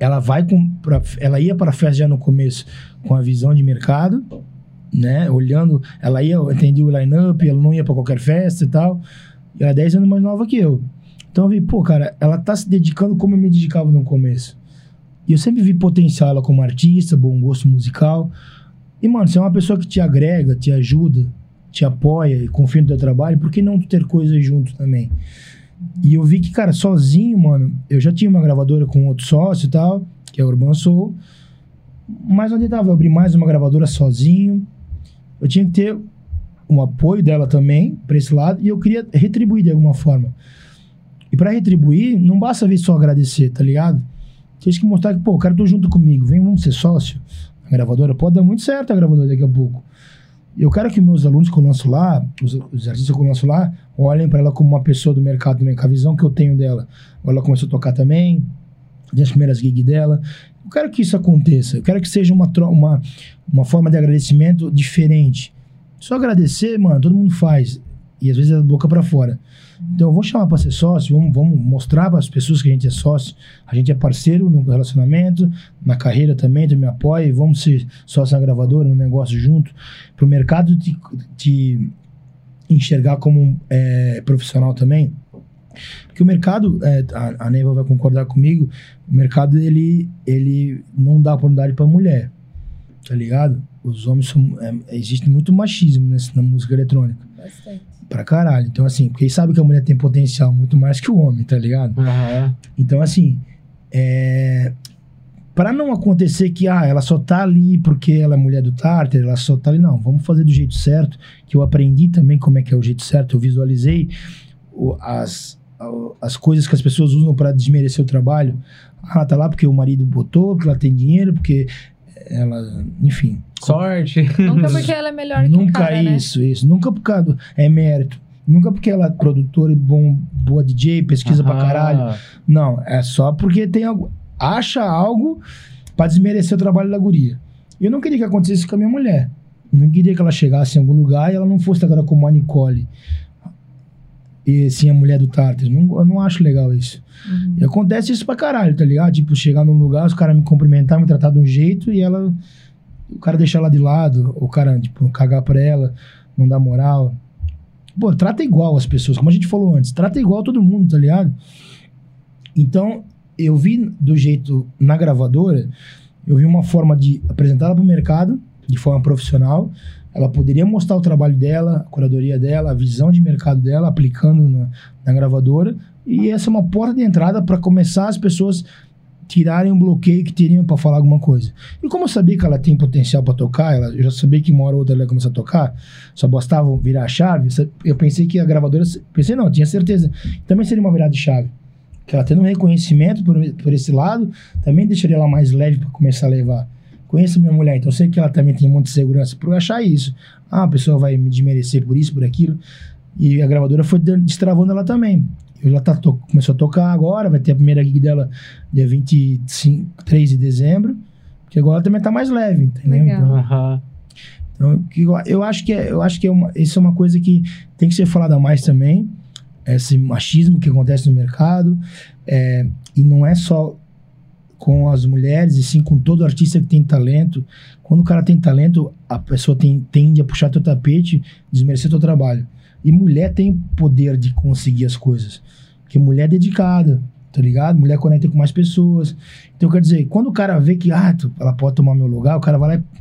ela vai com, pra, ela ia para festa já no começo com a visão de mercado, né? Olhando, ela ia, eu entendi o line-up, ela não ia para qualquer festa e tal. Ela é 10 anos mais nova que eu. Então eu vi, pô, cara, ela tá se dedicando como eu me dedicava no começo. E eu sempre vi potencial ela como artista, bom gosto musical. E, mano, se é uma pessoa que te agrega, te ajuda, te apoia e confia no teu trabalho, por que não ter coisas junto também? E eu vi que, cara, sozinho, mano, eu já tinha uma gravadora com outro sócio e tal, que é a Urban Soul. Mas onde tava? Eu abri mais uma gravadora sozinho. Eu tinha que ter um apoio dela também, pra esse lado, e eu queria retribuir de alguma forma. E pra retribuir, não basta vir só agradecer, tá ligado? Tem que mostrar que, pô, o cara tô junto comigo, vem, vamos ser sócio. A gravadora pode dar muito certo a gravadora daqui a pouco. Eu quero que meus alunos que eu lanço lá, os, os artistas que eu lanço lá, olhem para ela como uma pessoa do mercado também, com a visão que eu tenho dela. Ela começou a tocar também, tem as primeiras gigs dela. Eu quero que isso aconteça. Eu quero que seja uma, uma, uma forma de agradecimento diferente. Só agradecer, mano, todo mundo faz. E às vezes é da boca para fora. Então eu vou chamar para ser sócio, vamos, vamos mostrar para as pessoas que a gente é sócio, a gente é parceiro no relacionamento, na carreira também, tu me apoia, vamos ser sócio na gravadora, no negócio junto, para o mercado te, te enxergar como é, profissional também. Porque o mercado, é, a, a Neiva vai concordar comigo, o mercado ele, ele não dá oportunidade para mulher, tá ligado? Os homens são. É, existe muito machismo nesse, na música eletrônica. Bastante. Pra caralho. Então, assim, porque sabem que a mulher tem potencial muito mais que o homem, tá ligado? Aham. Então, assim, é... para não acontecer que ah, ela só tá ali porque ela é mulher do Tartar, ela só tá ali, não. Vamos fazer do jeito certo, que eu aprendi também como é que é o jeito certo, eu visualizei o- as, as coisas que as pessoas usam para desmerecer o trabalho. Ah, tá lá porque o marido botou, porque ela tem dinheiro, porque ela, enfim. Sorte. Nunca porque ela é melhor que o Nunca cara, né? isso, isso. Nunca por causa do, é mérito. Nunca porque ela é produtora e bom, boa DJ, pesquisa pra Ah, caralho. Não, é só porque tem algo. Acha algo pra desmerecer o trabalho da guria. Eu não queria que acontecesse com a minha mulher. Eu não queria que ela chegasse em algum lugar e ela não fosse agora como a Nicole. E sim a mulher do Tartar. Não, eu não acho legal isso. Uhum. E acontece isso pra caralho, tá ligado? Tipo, chegar num lugar, os caras me cumprimentar, me tratar de um jeito e ela. O cara deixar ela de lado, o cara, tipo, cagar pra ela, não dar moral. Pô, trata igual as pessoas, como a gente falou antes, trata igual todo mundo, tá ligado? Então, eu vi do jeito na gravadora, eu vi uma forma de apresentar ela pro mercado, de forma profissional. Ela poderia mostrar o trabalho dela, a curadoria dela, a visão de mercado dela, aplicando na, na gravadora. E essa é uma porta de entrada para começar as pessoas tirarem o bloqueio que teriam para falar alguma coisa. E como eu sabia que ela tem potencial para tocar, ela, eu já sabia que uma hora ou outra ela ia começar a tocar, só bastava virar a chave, eu pensei que a gravadora, pensei não, tinha certeza, também seria uma virada de chave. Que ela tendo um reconhecimento por, por esse lado, também deixaria ela mais leve para começar a levar. Conheço minha mulher, então eu sei que ela também tem muita segurança por achar isso. Ah, a pessoa vai me desmerecer por isso, por aquilo. E a gravadora foi destravando ela também. Ela tá to- começou a tocar agora, vai ter a primeira gig dela dia 23 de dezembro. Que agora ela também tá mais leve, entendeu? Legal. Então, então, eu acho que é, eu acho que é uma, isso é uma coisa que tem que ser falada mais também. Esse machismo que acontece no mercado. é, e não é só com as mulheres, e sim com todo artista que tem talento. Quando o cara tem talento, a pessoa tem, tende a puxar teu tapete, desmerecer teu trabalho. E mulher tem o poder de conseguir as coisas. Porque mulher é dedicada, tá ligado? Mulher conecta com mais pessoas. Então, quer dizer, quando o cara vê que ah, tu- ela pode tomar meu lugar, o cara vai lá e.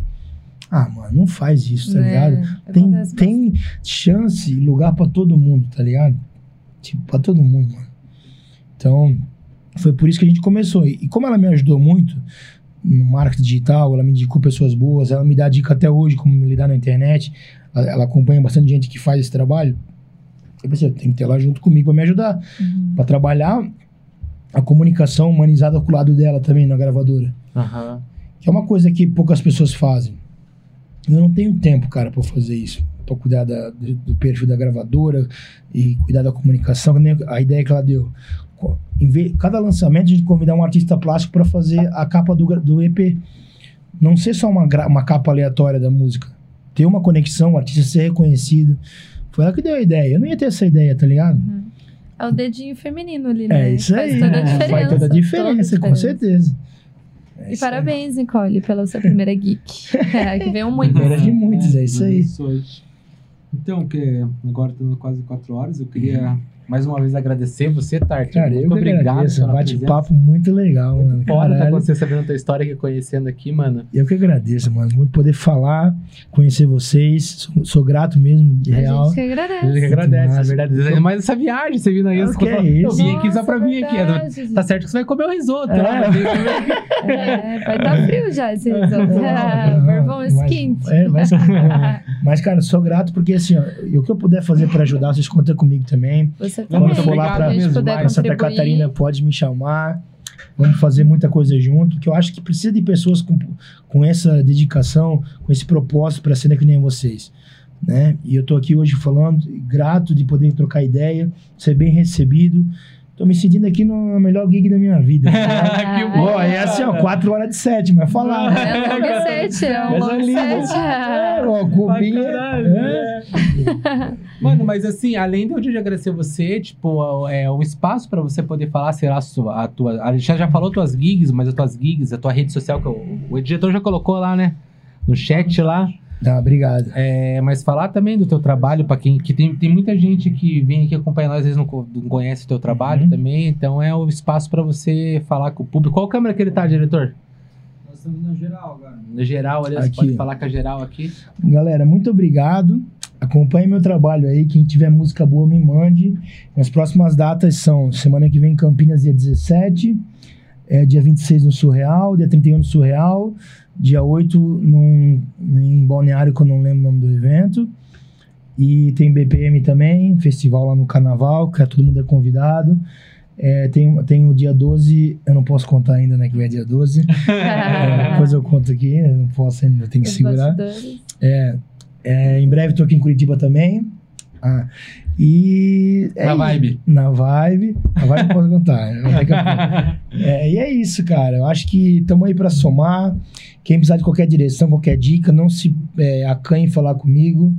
Ah, mano, não faz isso, tá É, ligado? Tem, tem chance e lugar pra todo mundo, tá ligado? Tipo, pra todo mundo, mano. Então, foi por isso que a gente começou. E, e como ela me ajudou muito no marketing digital, ela me indicou pessoas boas, ela me dá dica até hoje como lidar na internet, ela, ela acompanha bastante gente que faz esse trabalho. Eu pensei, eu tenho que ter ela junto comigo pra me ajudar. Uhum. Pra trabalhar a comunicação humanizada com o lado dela também na gravadora. Aham. Que é uma coisa que poucas pessoas fazem. Eu não tenho tempo, cara, pra fazer isso. Pra cuidar da- do, do perfil da gravadora e cuidar da comunicação, a ideia que ela deu. Co- em vez- cada lançamento, a gente convidar um artista plástico pra fazer a capa do, do EP. Não ser só uma, uma capa aleatória da música. Ter uma conexão, o artista ser reconhecido. Foi ela que deu a ideia. Eu não ia ter essa ideia, tá ligado? É o dedinho feminino ali, né? É isso Faz aí. toda a diferença. Faz toda a diferença, com diferença. certeza. É E isso aí. parabéns, Nicole, pela sua primeira geek. É, que veio muito. Primeira de muitos, é isso aí. Então, que agora estando quase quatro horas, eu queria mais uma vez agradecer você, Tartar. Cara, eu Muito que obrigado agradeço. Um bate-papo muito legal, mano. Foda tá Caralho. você sabendo a tua história aqui, conhecendo aqui, mano. Eu que agradeço, mano. Muito poder falar, conhecer vocês. Sou, sou grato mesmo, de A real. gente que A gente agradece. que agradece, massa. é verdade. Ainda mais essa viagem, você vindo aí. Ah, que é Eu isso? vim aqui só pra Nossa, vir aqui. Tá certo que você vai comer o risoto. É. né? É, vai estar frio já esse risoto. Bourbon mas- esquente. é, vai ser- Mas, cara, sou grato porque, assim, ó, e o que eu puder fazer pra ajudar, vocês contam comigo também. Você Não, também. muito for lá Se pra- a gente mesmo, puder vai. Pra Santa contribuir. Catarina, pode me chamar. Vamos fazer muita coisa junto, que eu acho que precisa de pessoas com, com essa dedicação, com esse propósito pra ser que nem vocês. Né? E eu tô aqui hoje falando, grato de poder trocar ideia, ser bem recebido. Tô me sentindo aqui na melhor gig da minha vida. que bom. É assim, ó, quatro horas de sete, mas falar. É um longo set, é um set. É, ó, cubinha. é. Mano, mas assim, além de eu de agradecer você, tipo, é um espaço pra você poder falar, sei lá, a sua, a tua. A gente já falou tuas gigs, mas as tuas gigs, a tua rede social, que o, o editor já colocou lá, né? No chat lá. Tá, obrigado. É, mas falar também do teu trabalho, pra quem. Que tem, tem muita gente que vem aqui acompanhar nós, às vezes não, não conhece o teu trabalho Uhum. também. Então é o espaço pra você falar com o público. Qual câmera que ele tá, diretor? Nós estamos no geral agora. No geral, ali, você Aqui, pode falar com a geral aqui. Galera, muito obrigado. Acompanhe meu trabalho aí. Quem tiver música boa, me mande. As próximas datas são semana que vem em Campinas, dia 17. É, dia 26 no Surreal. Dia 31 no Surreal. Dia 8 num, em Balneário, que eu não lembro o nome do evento. E tem BPM também, festival lá no Carnaval, que todo mundo é convidado. É, tem, tem o dia 12, eu não posso contar ainda, né, que é dia 12. É, depois eu conto aqui, eu não posso ainda, eu tenho que Os segurar. bastidores. É, é, em breve tô aqui em Curitiba também. Ah, e... é Na isso. vibe. Na vibe. Na vibe eu posso contar. né? É, e é isso, cara. Eu acho que estamos aí para somar. Quem precisar de qualquer direção, qualquer dica, não se é, acanhe em falar comigo.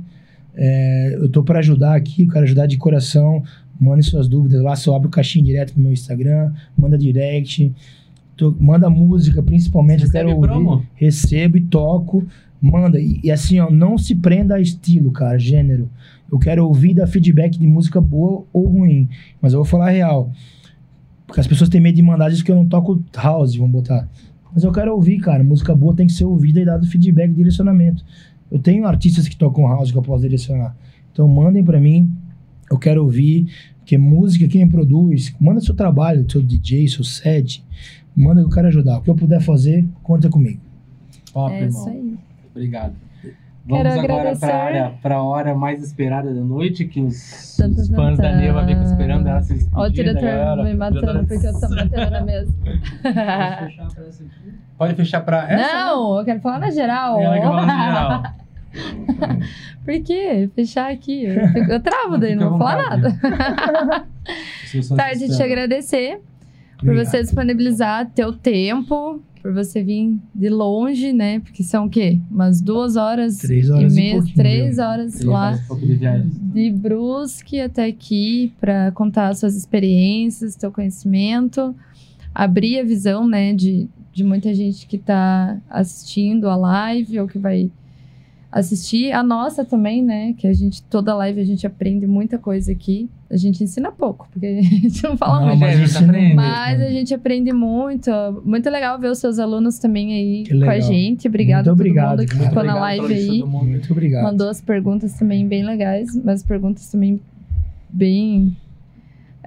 É, eu tô para ajudar aqui, eu quero ajudar de coração. Mandem suas dúvidas lá, só abro caixinha direto no meu Instagram, manda direct, tô- manda música, principalmente. eu quero Recebe ouvir, promo? recebo e toco, manda. E, e assim, ó, não se prenda a estilo, cara, gênero. Eu quero ouvir dar feedback de música boa ou ruim, mas eu vou falar a real. Porque as pessoas têm medo de mandar, diz que eu não toco house, vamos botar. Mas eu quero ouvir, cara. Música boa tem que ser ouvida e dado feedback, direcionamento. Eu tenho artistas que tocam house que eu posso direcionar. Então mandem pra mim. Eu quero ouvir. Porque música, quem produz, manda seu trabalho, seu DJ, seu set. Manda que eu quero ajudar. O que eu puder fazer, conta comigo. Top, É irmão. isso aí. Obrigado. Quero Vamos agora agradecer. para área, pra hora mais esperada da noite, que os, os fãs da. Neva ficam esperando ela se despedir. Ó, o diretor galera. me matando porque eu tô batendo na mesa. Posso fechar pra essa aqui? Pode fechar pra essa? Não, eu quero falar na geral. Ela que fala no geral. Por quê? Fechar aqui. Eu, fico- eu travo daí, não vou falar nada. Tarde te assistir. agradecer por Obrigado. você disponibilizar teu tempo, por você vir de longe, né? Porque são o quê? Umas duas horas, Três horas e meia, três viu? horas Três lá horas de Brusque até aqui para contar suas experiências, teu conhecimento, abrir a visão, né, de, de muita gente que está assistindo a live ou que vai assistir a nossa também, né, que a gente toda live a gente aprende muita coisa aqui. A gente ensina pouco, porque a gente não fala Não, muito. mas a gente aprende. Mas a gente aprende muito. Muito legal ver os seus alunos também aí com a legal. gente. Obrigado Muito a todo obrigado, mundo que cara. ficou na Obrigado live aí. Muito obrigado. Mandou as perguntas também bem legais, mas perguntas também bem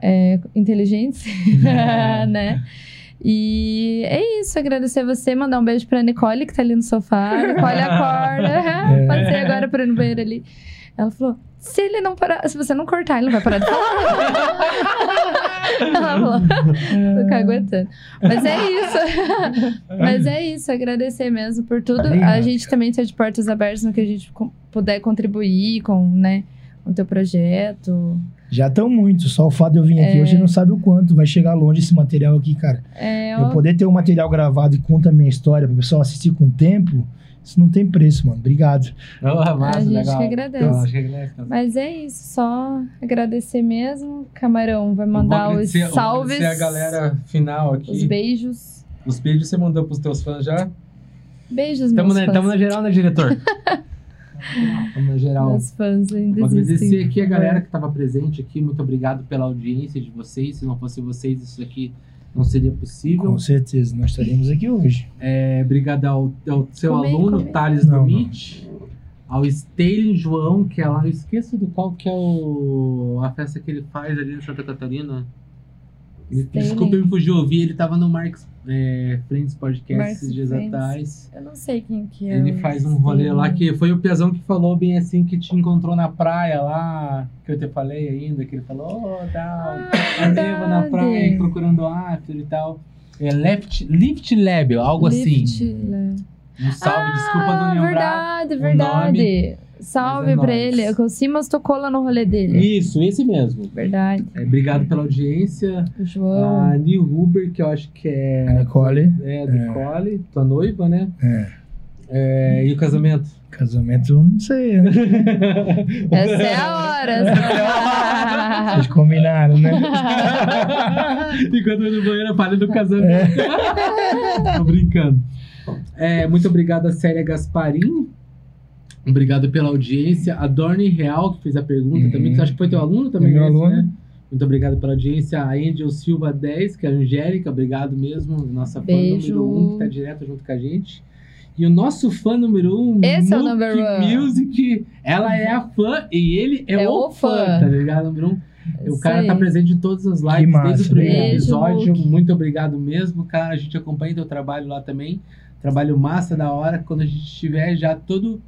é, inteligentes, né? E é isso, agradecer você, mandar um beijo pra Nicole, que tá ali no sofá. Nicole, acorda. Passei agora pra ir no banheiro ali. Ela falou: se ele não parar, se você não cortar, ele não vai parar de falar. Ela falou, tô caguetando. Mas é isso. Mas é isso, agradecer mesmo por tudo. A gente também está de portas abertas no que a gente puder contribuir com, né, com o teu projeto. Já estão muito. Só o fato de eu vir aqui É. hoje não sabe o quanto vai chegar longe esse material aqui, cara. É, Eu ó, poder ter um material gravado e conta a minha história pro pessoal assistir com tempo, isso não tem preço, mano. Obrigado. Oh, massa, a gente legal. que agradece. Eu acho que agradece. Mas é isso, só agradecer mesmo. Camarão vai Eu mandar os eu salves, agradecer a galera final aqui. os beijos. Os beijos você mandou pros teus fãs já? Beijos, Tamo meus na, fãs. tamo na geral, né, diretor? Tamo na geral. Meus fãs ainda Vou agradecer existem. aqui a galera que estava presente aqui. Muito obrigado pela audiência de vocês. Se não fosse vocês, isso aqui não seria possível. Com certeza, nós estaremos aqui hoje. É, obrigado ao, ao seu Come aí, aluno, come aí. Thales Não, do. Ao Stanley João, que é lá, eu esqueço do qual que é o, a festa que ele faz ali em Santa Catarina. Ele-. Desculpa, eu me fugi, eu vi, ele tava no Marx é, Friends Podcast esses dias Friends. atrás. Eu não sei quem que é. Ele faz um rolê Stanley. lá que foi o Piazão que falou bem assim que te encontrou na praia lá, que eu te falei ainda, que ele falou, oh, tal, Ah, na praia procurando after e tal. É Left, Lift Lab, algo Lift, assim. né? Um salve, desculpa ah, não lembrar. verdade, verdade. Salve é pra nóis. ele. O Simas tocou lá no rolê dele. Isso, esse mesmo. Verdade. É, obrigado pela audiência. O João. A Neil Huber, que eu acho que A é, Nicole, é a Nicole, tua noiva, né? é, É, e o casamento? casamento, não sei, né? Essa é a hora. essa é a hora. Vocês combinaram, né? Enquanto eu no banheiro, eu falei do casamento. Tô brincando. É, muito obrigado a Célia Gasparim. Obrigado pela audiência. A Dorne Real, que fez a pergunta Uhum. também, que eu acho que foi teu aluno também, É meu esse, aluno. né? Muito obrigado pela audiência. A Angel Silva 10, que é a Angélica, obrigado mesmo. Nossa fã Beijo. número 1, um, que tá direto junto com a gente. E o nosso fã número 1, um, Esse é o number one. Music, ela é a fã e ele é, É o, o fã, fã. tá ligado? Número 1. Um. O Isso cara aí. tá presente em todas as lives massa, desde o primeiro Beijo, episódio. Luke. Muito obrigado mesmo, cara. A gente acompanha teu trabalho lá também. Trabalho massa, da hora. Quando a gente estiver já todo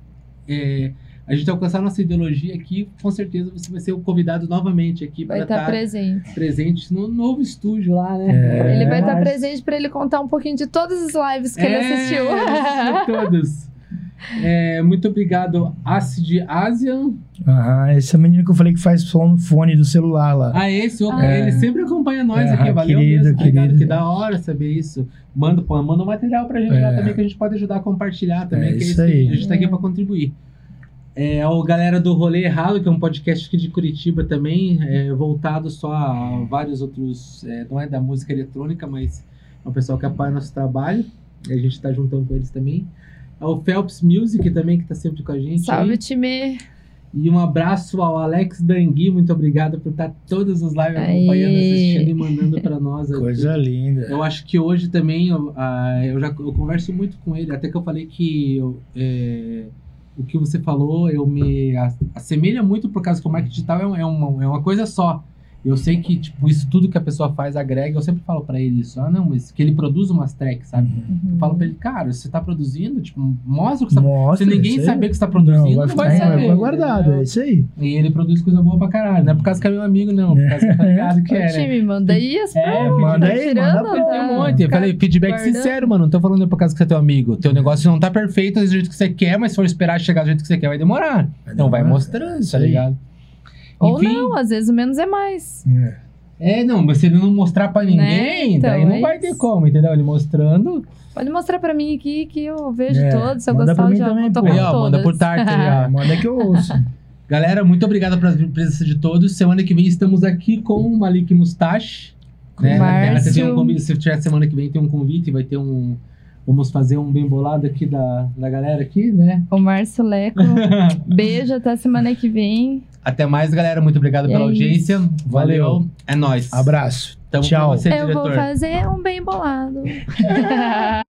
é, a gente alcançar nossa ideologia aqui, com certeza você vai ser o convidado novamente aqui para estar estar presente. presente no novo estúdio lá, né? É. Ele vai estar Mas- presente pra ele contar um pouquinho de todas as lives que ele É, assistiu. assistiu todos. É, muito obrigado, Acid Asian. Aham, esse é o menino que eu falei que faz som no fone do celular lá. Ah, esse, o- Ah. ele sempre acompanha nós É, aqui, valeu querido, mesmo. Obrigado, querido. que da hora saber isso. Manda, pô, manda um material pra gente lá É. também, que a gente pode ajudar a compartilhar também. É que isso que aí. A gente tá aqui pra contribuir. É, o galera do Rolê Errado, que é um podcast aqui de Curitiba também, é, voltado só a vários outros, é, não é da música eletrônica, mas é um pessoal que apoia nosso trabalho, e a gente tá juntando com eles também. É o Phelps Music também, que tá sempre com a gente. Salve, aí. time. E um abraço ao Alex Dangui, muito obrigado por estar todas as lives Aí. acompanhando, assistindo e mandando pra nós. Coisa linda. Eu acho que hoje também eu, ah, eu já eu converso muito com ele, até que eu falei que eu, é, o que você falou eu me assemelha muito por causa que o marketing digital é, um- é uma, é uma coisa só. Eu sei que tipo isso tudo que a pessoa faz agrega. Eu sempre falo pra ele isso. Ah, não, mas que ele produz umas tracks, sabe? Eu falo pra ele, cara, você tá produzindo, tipo, mostra o que você tá Mostra, Se ninguém isso aí. saber que você tá produzindo, não, não, vai, vai ficar, saber. vai guardado, é isso aí. E ele produz coisa boa pra caralho. Não é por causa que é meu amigo, não. Por causa que tá ligado que é, né? time, manda aí as É, provas, manda tá aí, tirando, manda pra- tá? Tem um monte. Eu falei, feedback guardando. sincero, mano. Não tô falando por causa que você é teu amigo. Teu negócio não tá perfeito do jeito que você quer, mas se for esperar chegar do jeito que você quer, vai demorar. Então vai demorar. mostrando, Isso tá aí. ligado? Ou Enfim, não, às vezes o menos é mais. É. É, não, mas se ele não mostrar pra ninguém, Né? Então, daí não é vai isso. ter como, entendeu? Ele mostrando. Pode mostrar pra mim aqui que eu vejo É, todos. Se eu manda gostar, já também, tô com Aí, ó, manda por Tartar. Ah, manda que eu ouço. Galera, muito obrigado pela presença de todos. Semana que vem estamos aqui com o Malik Mustache. Né? Tem um convite, se tiver semana que vem tem um convite, vai ter um. Vamos fazer um bem bolado aqui da, da galera aqui, né? O Márcio Leco. Beijo, até semana que vem. Até mais, galera. Muito obrigado É pela audiência. isso. Valeu. Valeu. É nóis. Abraço. Tamo Tchau. com você, eu vou diretor. fazer um bem bolado.